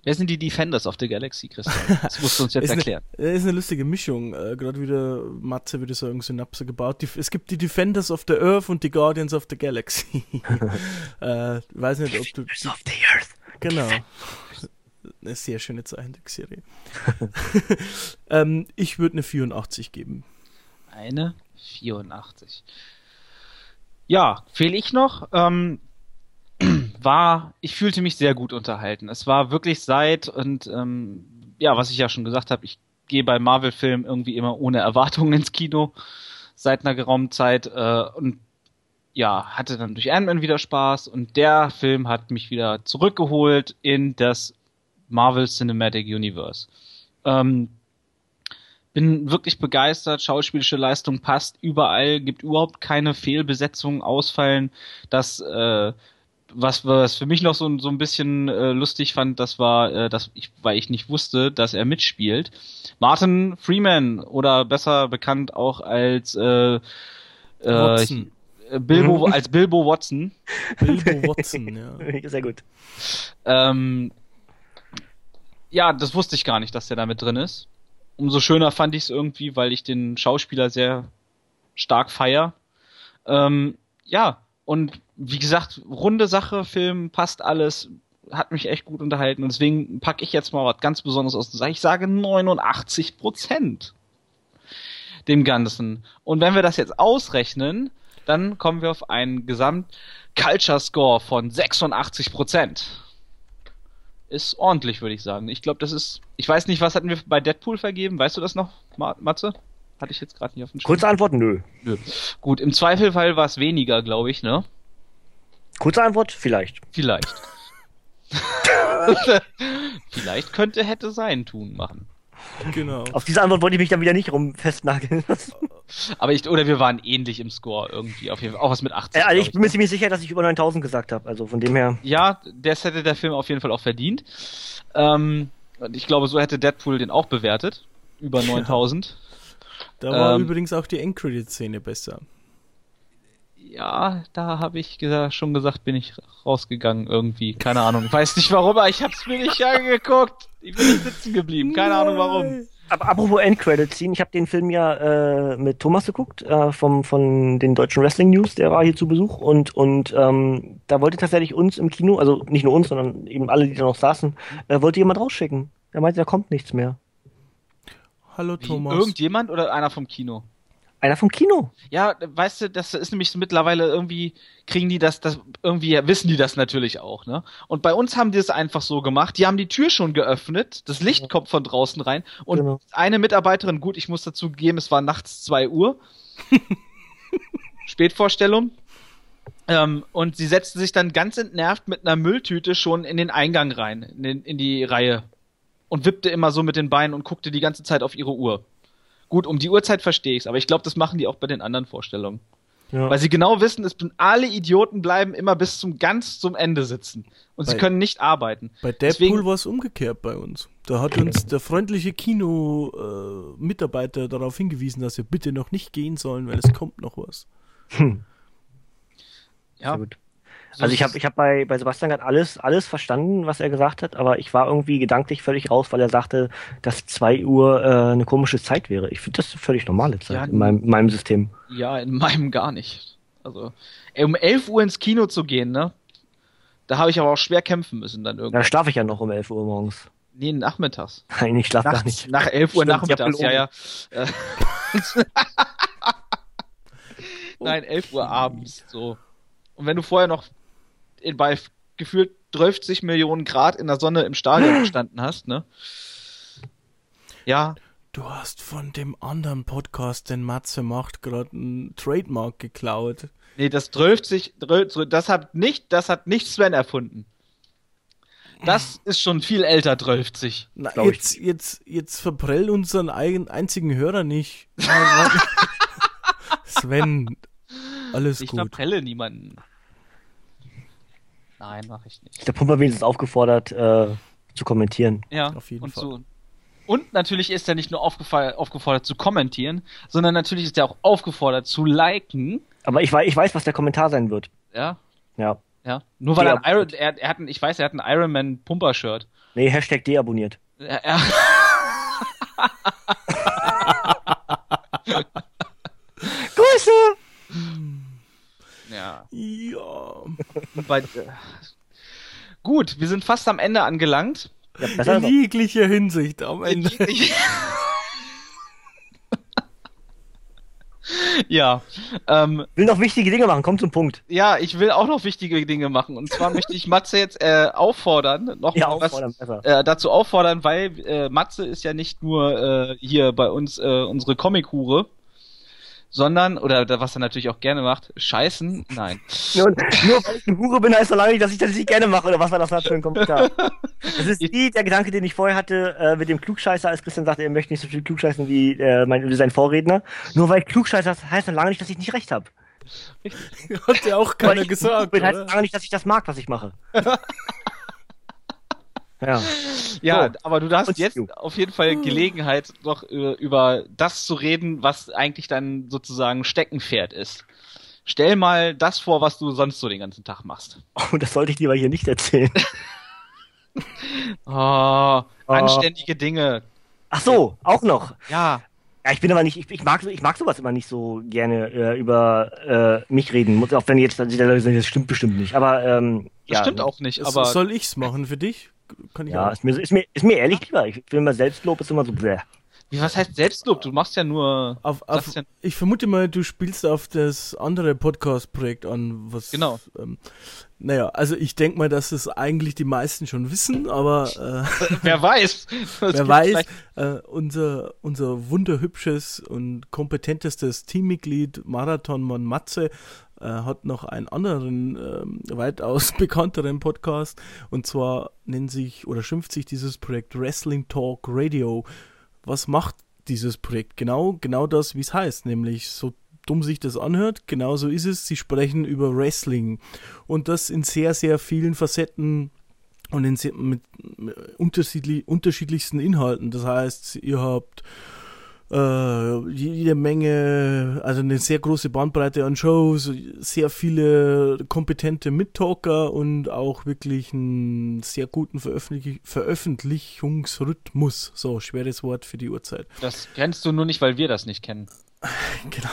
Wer sind die Defenders of the Galaxy, Christian? Das musst du uns *laughs* jetzt erklären. Eine, ist eine lustige Mischung. Äh, Gerade wieder Matze würde sagen, Synapse gebaut. Die, es gibt die Defenders of the Earth und die Guardians of the Galaxy. *laughs* äh, weiß nicht, ob du. Defenders of the Earth. Genau. Eine sehr schöne Zeichentrickserie. *laughs* ähm, ich würde eine 84 geben. Eine 84. Ja, fehle ich noch. Ähm, *clears throat* war, ich fühlte mich sehr gut unterhalten. Es war wirklich seit und ähm, ja, was ich ja schon gesagt habe, ich gehe bei Marvel-Filmen irgendwie immer ohne Erwartungen ins Kino seit einer geraumen Zeit äh, und ja, hatte dann durch Ant-Man wieder Spaß und der Film hat mich wieder zurückgeholt in das Marvel Cinematic Universe. Ähm, bin wirklich begeistert, schauspielische Leistung passt überall, gibt überhaupt keine Fehlbesetzungen ausfallen, dass äh, was, was für mich noch so, so ein bisschen äh, lustig fand, das war, äh, dass ich, weil ich nicht wusste, dass er mitspielt. Martin Freeman oder besser bekannt auch als äh, äh, Bilbo, mhm. als Bilbo Watson. *laughs* Bilbo Watson, ja. *laughs* Sehr gut. Ähm, ja, das wusste ich gar nicht, dass der da mit drin ist. Umso schöner fand ich es irgendwie, weil ich den Schauspieler sehr stark feier. Ähm, ja, und wie gesagt, runde Sache, Film, passt alles, hat mich echt gut unterhalten. Und deswegen packe ich jetzt mal was ganz Besonderes aus. Ich sage 89 Prozent dem Ganzen. Und wenn wir das jetzt ausrechnen, dann kommen wir auf einen Gesamt-Culture-Score von 86 Prozent. Ist ordentlich, würde ich sagen. Ich glaube, das ist. Ich weiß nicht, was hatten wir bei Deadpool vergeben? Weißt du das noch, Matze? Hatte ich jetzt gerade nicht auf dem Schirm. Kurze Antwort, nö. nö. Gut, im Zweifelfall war es weniger, glaube ich, ne? Kurze Antwort, vielleicht. Vielleicht. *laughs* vielleicht könnte, hätte sein, tun, machen. Genau. Auf diese Antwort wollte ich mich dann wieder nicht rum festnageln. Aber ich, oder wir waren ähnlich im Score irgendwie, auf jeden Fall, auch was mit 80. Äh, also ich bin mir ziemlich sicher, dass ich über 9000 gesagt habe, also von dem her. Ja, das hätte der Film auf jeden Fall auch verdient. Ähm, ich glaube, so hätte Deadpool den auch bewertet. Über *laughs* 9000. Da war ähm, übrigens auch die Endcredit-Szene besser. Ja, da habe ich gesagt, schon gesagt, bin ich rausgegangen irgendwie. Keine Ahnung. Weiß nicht warum, aber ich habe es mir nicht angeguckt. Ich bin nicht sitzen geblieben. Keine Nein. Ahnung warum. Aber apropos Endcredit-Scene, ich habe den Film ja äh, mit Thomas geguckt, äh, vom, von den deutschen Wrestling News, der war hier zu Besuch und, und ähm, da wollte tatsächlich uns im Kino, also nicht nur uns, sondern eben alle, die da noch saßen, äh, wollte jemand rausschicken. Er meinte, da kommt nichts mehr. Hallo Wie, Thomas. Irgendjemand oder einer vom Kino? Einer vom Kino. Ja, weißt du, das ist nämlich mittlerweile irgendwie, kriegen die das, das, irgendwie wissen die das natürlich auch, ne? Und bei uns haben die es einfach so gemacht, die haben die Tür schon geöffnet, das Licht kommt von draußen rein und Genau. eine Mitarbeiterin, gut, ich muss dazu geben, es war nachts 2 Uhr, *laughs* Spätvorstellung, ähm, und sie setzte sich dann ganz entnervt mit einer Mülltüte schon in den Eingang rein, in, den, in die Reihe und wippte immer so mit den Beinen und guckte die ganze Zeit auf ihre Uhr. Gut, um die Uhrzeit verstehe ich's, aber ich glaube, das machen die auch bei den anderen Vorstellungen. Ja. Weil sie genau wissen, es bin, alle Idioten bleiben immer bis zum ganz zum Ende sitzen. Und sie Bei- können nicht arbeiten. Bei Deadpool war es umgekehrt bei uns. Da hat uns der freundliche Kino-Mitarbeiter darauf hingewiesen, dass wir bitte noch nicht gehen sollen, weil es kommt noch was. Ja, Sehr gut. Also ich habe ich hab bei, bei Sebastian gerade alles, alles verstanden, was er gesagt hat, aber ich war irgendwie gedanklich völlig raus, weil er sagte, dass 2 Uhr äh, eine komische Zeit wäre. Ich finde das eine völlig normale Zeit Ja, in, meinem, in meinem System. ja, in meinem gar nicht. Also, um 11 Uhr ins Kino zu gehen, ne? Da habe ich aber auch schwer kämpfen müssen dann Da irgendwann. schlafe ich ja noch um 11 Uhr morgens. Nee, nachmittags. *laughs* Nein, ich schlafe gar nicht. nach 11 Uhr Stimmt, nachmittags, ja, hab ja. Äh, *laughs* Nein, 11 Uhr abends, so. Und wenn du vorher noch bei gefühlt 30 Millionen Grad in der Sonne im Stadion *gasps* gestanden hast, ne? Ja, Du hast von dem anderen Podcast, den Matze macht, gerade einen Trademark geklaut. nee, das 30, das hat nicht, das hat nicht Sven erfunden. Das *sighs* ist schon viel älter, 30. Na, Glaub ich jetzt, jetzt, jetzt verprell unseren eigen, einzigen Hörer nicht. *laughs* Sven, alles Ich gut. verprelle niemanden. Nein, mache ich nicht. Der Pumper wenigstens aufgefordert, äh, zu kommentieren. Ja, Auf jeden und Fall. So. Und natürlich ist er nicht nur aufgefordert zu kommentieren, sondern natürlich ist er auch aufgefordert zu liken. Aber ich, wei ich weiß, was der Kommentar sein wird. Ja, Ja. ja. Nur weil Ja. er, ein Iron, er, er hat ein, ich weiß, er hat ein Iron Man Pumper Shirt. Nee, Hashtag deabonniert. Er, er, *laughs* Grüße! *laughs* ja. Ja. Bei, äh, gut, wir sind fast am Ende angelangt. Ja, In jeglicher Hinsicht am Ende. ja, ähm, Will noch wichtige Dinge machen, komm zum Punkt. ja, ich will auch noch wichtige Dinge machen. Und zwar möchte ich Matze jetzt äh, auffordern, noch Ja, was, auffordern, äh, dazu auffordern, weil äh, Matze ist ja nicht nur äh, hier bei uns äh, unsere Comic-Hure, sondern, oder was er natürlich auch gerne macht, scheißen, nein. *laughs* Nur, nur weil ich eine Hure bin, heißt das lange nicht, dass ich das nicht gerne mache. Oder was war das für ein Kommentar? *laughs* Das ist wie der Gedanke, den ich vorher hatte äh, mit dem Klugscheißer, als Christian sagte, er möchte nicht so viel klugscheißen wie, äh, mein, wie sein Vorredner. Nur weil Klugscheißer das heißt noch lange nicht, dass ich nicht recht habe. *laughs* Hat ja auch keiner ich gesagt. bin heißt oder? lange nicht, dass ich das mag, was ich mache. Ja. Ja, So. aber du hast Und jetzt auf jeden Fall Gelegenheit, noch äh, über das zu reden, was eigentlich dein sozusagen Steckenpferd ist. Stell mal das vor, was du sonst so den ganzen Tag machst. *laughs* Oh, das sollte ich lieber hier nicht erzählen. *laughs* Oh, anständige Dinge. Ach so, auch noch. Ja, Ja, ich bin aber nicht, ich, ich mag so- ich mag sowas immer nicht so gerne äh, über äh, mich reden. Muss- Auch wenn jetzt dann die Leute sagen, das stimmt bestimmt nicht. Aber ähm, das ja, stimmt auch nicht, aber Soll ich's machen für dich? Kann ich Ja, auch. ist mir, ist mir, ist mir ehrlich lieber. Ich finde immer Selbstlob ist immer so bläh. wie, was heißt Selbstlob? Du machst ja nur. Auf, auf, ja, ich vermute mal, du spielst auf das andere Podcast-Projekt an, was. Genau. Ähm, naja, also ich denke mal, dass es eigentlich die meisten schon wissen, aber äh, *laughs* wer weiß. *laughs* Wer weiß, äh, unser, unser wunderhübsches und kompetentestes Teammitglied Marathonmann Matze äh, hat noch einen anderen, ähm, weitaus *laughs* bekannteren Podcast und zwar nennt sich oder schimpft sich dieses Projekt Wrestling Talk Radio. Was macht dieses Projekt? Genau, genau das, wie es heißt, nämlich so dumm sich das anhört, genauso ist es. Sie sprechen über Wrestling und das in sehr, sehr vielen Facetten und mit, mit unterschiedlich, unterschiedlichsten Inhalten. Das heißt, ihr habt äh, jede Menge, also eine sehr große Bandbreite an Shows, sehr viele kompetente Mittalker und auch wirklich einen sehr guten Veröffentlich Veröffentlichungsrhythmus. So, schweres Wort für die Uhrzeit. Das kennst du nur nicht, weil wir das nicht kennen. *laughs* Genau.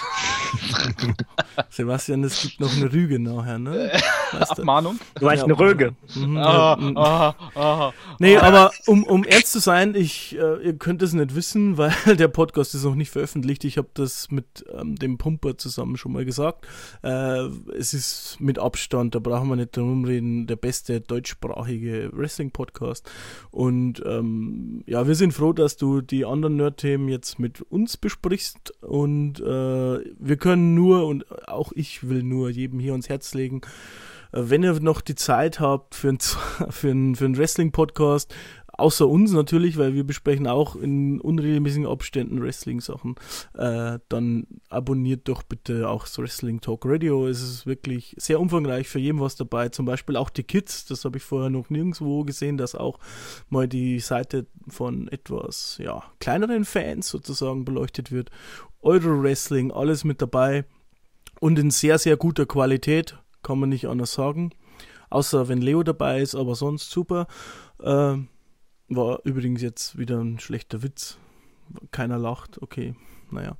*laughs* Sebastian, es gibt noch eine Rüge nachher, ne? *laughs* Weißt du? Abmahnung? Du meinst ja, eine Röge. Mhm, ja, ah, ah, nee, aber um, um ernst zu sein, ich, äh, ihr könnt es nicht wissen, *laughs* weil der Podcast ist noch nicht veröffentlicht. Ich habe das mit ähm, dem Pumper zusammen schon mal gesagt. Äh, es ist mit Abstand, da brauchen wir nicht drum reden, der beste deutschsprachige Wrestling-Podcast. Und ähm, ja, wir sind froh, dass du die anderen Nerd-Themen jetzt mit uns besprichst und äh, wir können nur und auch ich will nur jedem hier ans Herz legen, äh, wenn ihr noch die Zeit habt für einen *laughs* für für ein Wrestling-Podcast, außer uns natürlich, weil wir besprechen auch in unregelmäßigen Abständen Wrestling-Sachen, äh, dann abonniert doch bitte auch das Wrestling Talk Radio. Es ist wirklich sehr umfangreich, für jeden was dabei. Zum Beispiel auch die Kids, das habe ich vorher noch nirgendwo gesehen, dass auch mal die Seite von etwas ja, kleineren Fans sozusagen beleuchtet wird. Euro-Wrestling, alles mit dabei und in sehr, sehr guter Qualität, kann man nicht anders sagen. Außer wenn Leo dabei ist, aber sonst super. Äh, war übrigens jetzt wieder ein schlechter Witz. Keiner lacht, okay, naja.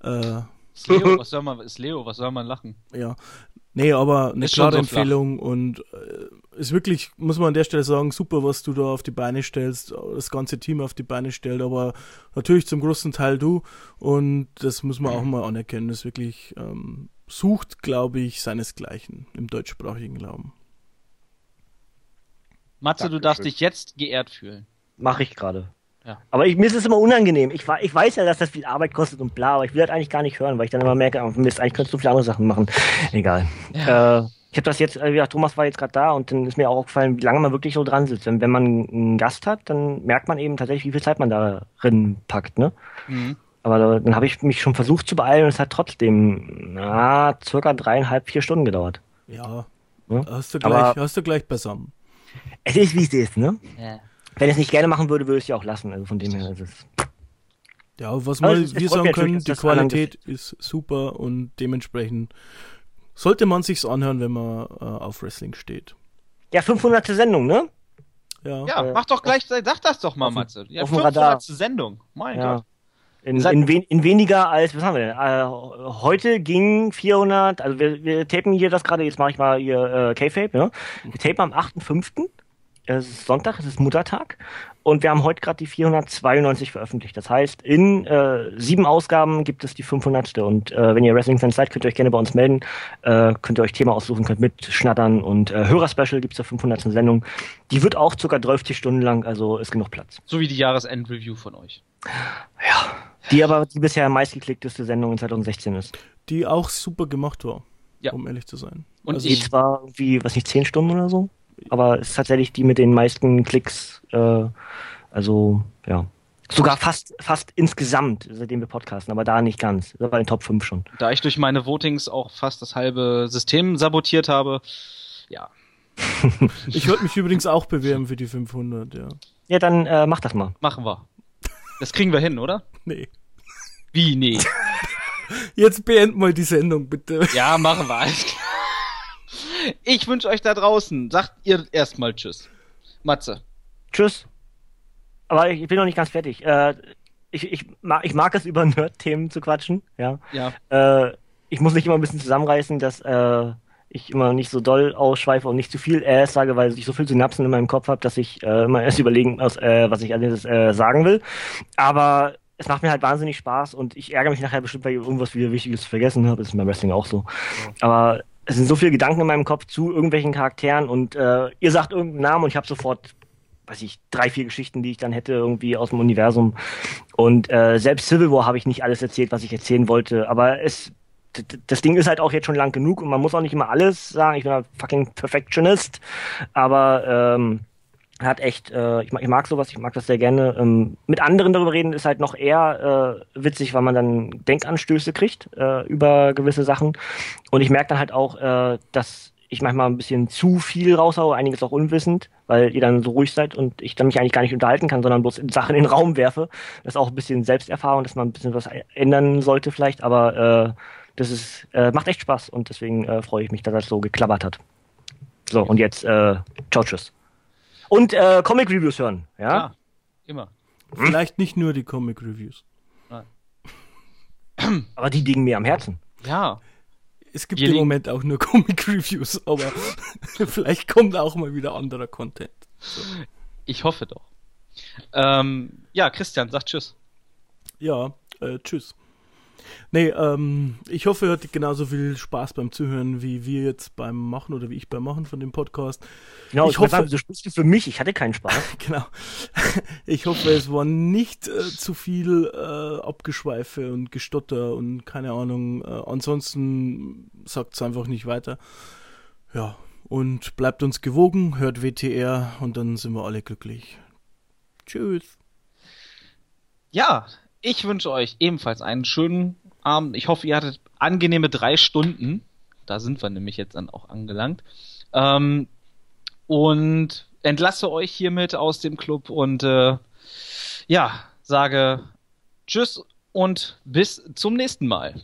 Äh, ist Leo, *laughs* was soll man, ist Leo, was soll man lachen? Ja, Nee, aber eine ist klare so Empfehlung flach. und äh, ist wirklich, muss man an der Stelle sagen, super, was du da auf die Beine stellst, das ganze Team auf die Beine stellt, aber natürlich zum großen Teil du und das muss man auch mal anerkennen, das wirklich ähm, sucht, glaube ich, seinesgleichen im deutschsprachigen Raum. Matze, du darfst dich jetzt geehrt fühlen. Mach ich gerade. Ja. Aber ich, mir ist es immer unangenehm. Ich, ich weiß ja, dass das viel Arbeit kostet und bla, aber ich will das eigentlich gar nicht hören, weil ich dann immer merke, oh, Mist, eigentlich könntest du viele andere Sachen machen. Egal. Ja. Äh, ich habe das jetzt, äh, ja, Thomas war jetzt gerade da und dann ist mir auch aufgefallen, wie lange man wirklich so dran sitzt. Wenn, wenn man einen Gast hat, dann merkt man eben tatsächlich, wie viel Zeit man darin packt, ne? Mhm. Aber da, dann habe ich mich schon versucht zu beeilen und es hat trotzdem, na, circa dreieinhalb, vier Stunden gedauert. Ja. ja? Hast, du gleich, aber hast du gleich besser. Es ist, wie es ist, ne? Ja wenn ich es nicht gerne machen würde, würde ich es ja auch lassen. Also von dem her ist es. Ja, was mal wir sagen können, die Qualität ist super und dementsprechend sollte man sich's anhören, wenn man äh, auf Wrestling steht. Ja, 500. Sendung, ne? Ja, ja äh, mach doch gleich, sag das doch mal, Matze. Ja, auf 500. Radar. Sendung, mein ja. Gott. In, in, wen, in, weniger als, was haben wir denn? Äh, heute ging 400, also wir, wir tapen hier das gerade, jetzt mache ich mal hier äh, K-Fape, ja? Wir tapen am 8.5. Es ist Sonntag, es ist Muttertag und wir haben heute gerade die 492 veröffentlicht. Das heißt, in äh, sieben Ausgaben gibt es die 500. Und äh, wenn ihr Wrestling-Fans seid, könnt ihr euch gerne bei uns melden. Äh, könnt ihr euch Thema aussuchen, könnt mitschnattern und äh, Hörerspecial gibt es der 500. Sendung. Die wird auch sogar 30 Stunden lang, also ist genug Platz. So wie die Jahresend-Review von euch. Ja, die aber die bisher meistgeklickteste Sendung in 2016 ist. Die auch super gemacht war, ja. um ehrlich zu sein. Und also, die zwar irgendwie, was nicht, 10 Stunden oder so? Aber es ist tatsächlich die mit den meisten Klicks. Äh, also, ja. Sogar fast, fast insgesamt, seitdem wir podcasten, aber da nicht ganz. Das war in den Top 5 schon. Da ich durch meine Votings auch fast das halbe System sabotiert habe, ja. *laughs* ich würde mich übrigens auch bewerben für die 500, ja. Ja, dann äh, mach das mal. Machen wir. Das kriegen wir hin, oder? Nee. Wie, nee? *laughs* Jetzt beenden mal die Sendung, bitte. Ja, machen wir. Ich wünsche euch da draußen, sagt ihr erstmal Tschüss. Matze. Tschüss. Aber ich bin noch nicht ganz fertig. Äh, ich, ich, mag, ich mag es, *laughs* über Nerd-Themen zu quatschen. Ja. ja. Äh, ich muss mich immer ein bisschen zusammenreißen, dass äh, ich immer nicht so doll ausschweife und nicht zu viel äh sage, weil ich so viel Synapsen in meinem Kopf habe, dass ich äh, immer erst überlegen muss, äh, was ich alles äh, sagen will. Aber es macht mir halt wahnsinnig Spaß und ich ärgere mich nachher bestimmt, weil ich irgendwas wieder Wichtiges vergessen habe. Das ist beim Wrestling auch so. Ja. Aber es sind so viele Gedanken in meinem Kopf zu irgendwelchen Charakteren und äh, ihr sagt irgendeinen Namen und ich habe sofort, weiß ich, drei, vier Geschichten, die ich dann hätte irgendwie aus dem Universum. Und äh, selbst Civil War habe ich nicht alles erzählt, was ich erzählen wollte. Aber es, das Ding ist halt auch jetzt schon lang genug und man muss auch nicht immer alles sagen. Ich bin ein fucking Perfectionist, aber ähm, hat echt, äh, ich, mag, ich mag sowas, ich mag das sehr gerne. Ähm, mit anderen darüber reden ist halt noch eher äh, witzig, weil man dann Denkanstöße kriegt äh, über gewisse Sachen. Und ich merke dann halt auch, äh, dass ich manchmal ein bisschen zu viel raushaue, einiges auch unwissend, weil ihr dann so ruhig seid und ich dann mich eigentlich gar nicht unterhalten kann, sondern bloß Sachen in den Raum werfe. Das ist auch ein bisschen Selbsterfahrung, dass man ein bisschen was ändern sollte vielleicht, aber äh, das ist, äh, macht echt Spaß und deswegen äh, freue ich mich, dass das so geklappert hat. So, und jetzt, äh, ciao, tschüss. Und äh, Comic-Reviews hören, ja? Ja, immer. Vielleicht nicht nur die Comic Reviews. *clears throat* Aber die liegen mir am Herzen. Ja. Es gibt Wir im Moment auch nur *laughs* Comic Reviews, aber *laughs* vielleicht kommt auch mal wieder anderer Content. Ich hoffe doch. Ähm, ja, Christian, sag Tschüss. Ja, äh, tschüss. Nee, ähm, ich hoffe, ihr hattet genauso viel Spaß beim Zuhören, wie wir jetzt beim Machen oder wie ich beim Machen von dem Podcast. Genau, Ich ich, hoffe, hoffe- sagen, du sprichst für mich, ich hatte keinen Spaß. *laughs* Genau. Ich hoffe, es war nicht äh, zu viel äh, Abgeschweife und Gestotter und keine Ahnung. Äh, ansonsten sagt es einfach nicht weiter. Ja, und bleibt uns gewogen, hört WTR und dann sind wir alle glücklich. Tschüss. Ja, ich wünsche euch ebenfalls einen schönen Abend. Ich hoffe, ihr hattet angenehme drei Stunden. Da sind wir nämlich jetzt dann auch angelangt. Ähm, und entlasse euch hiermit aus dem Club und äh, ja, sage Tschüss und bis zum nächsten Mal.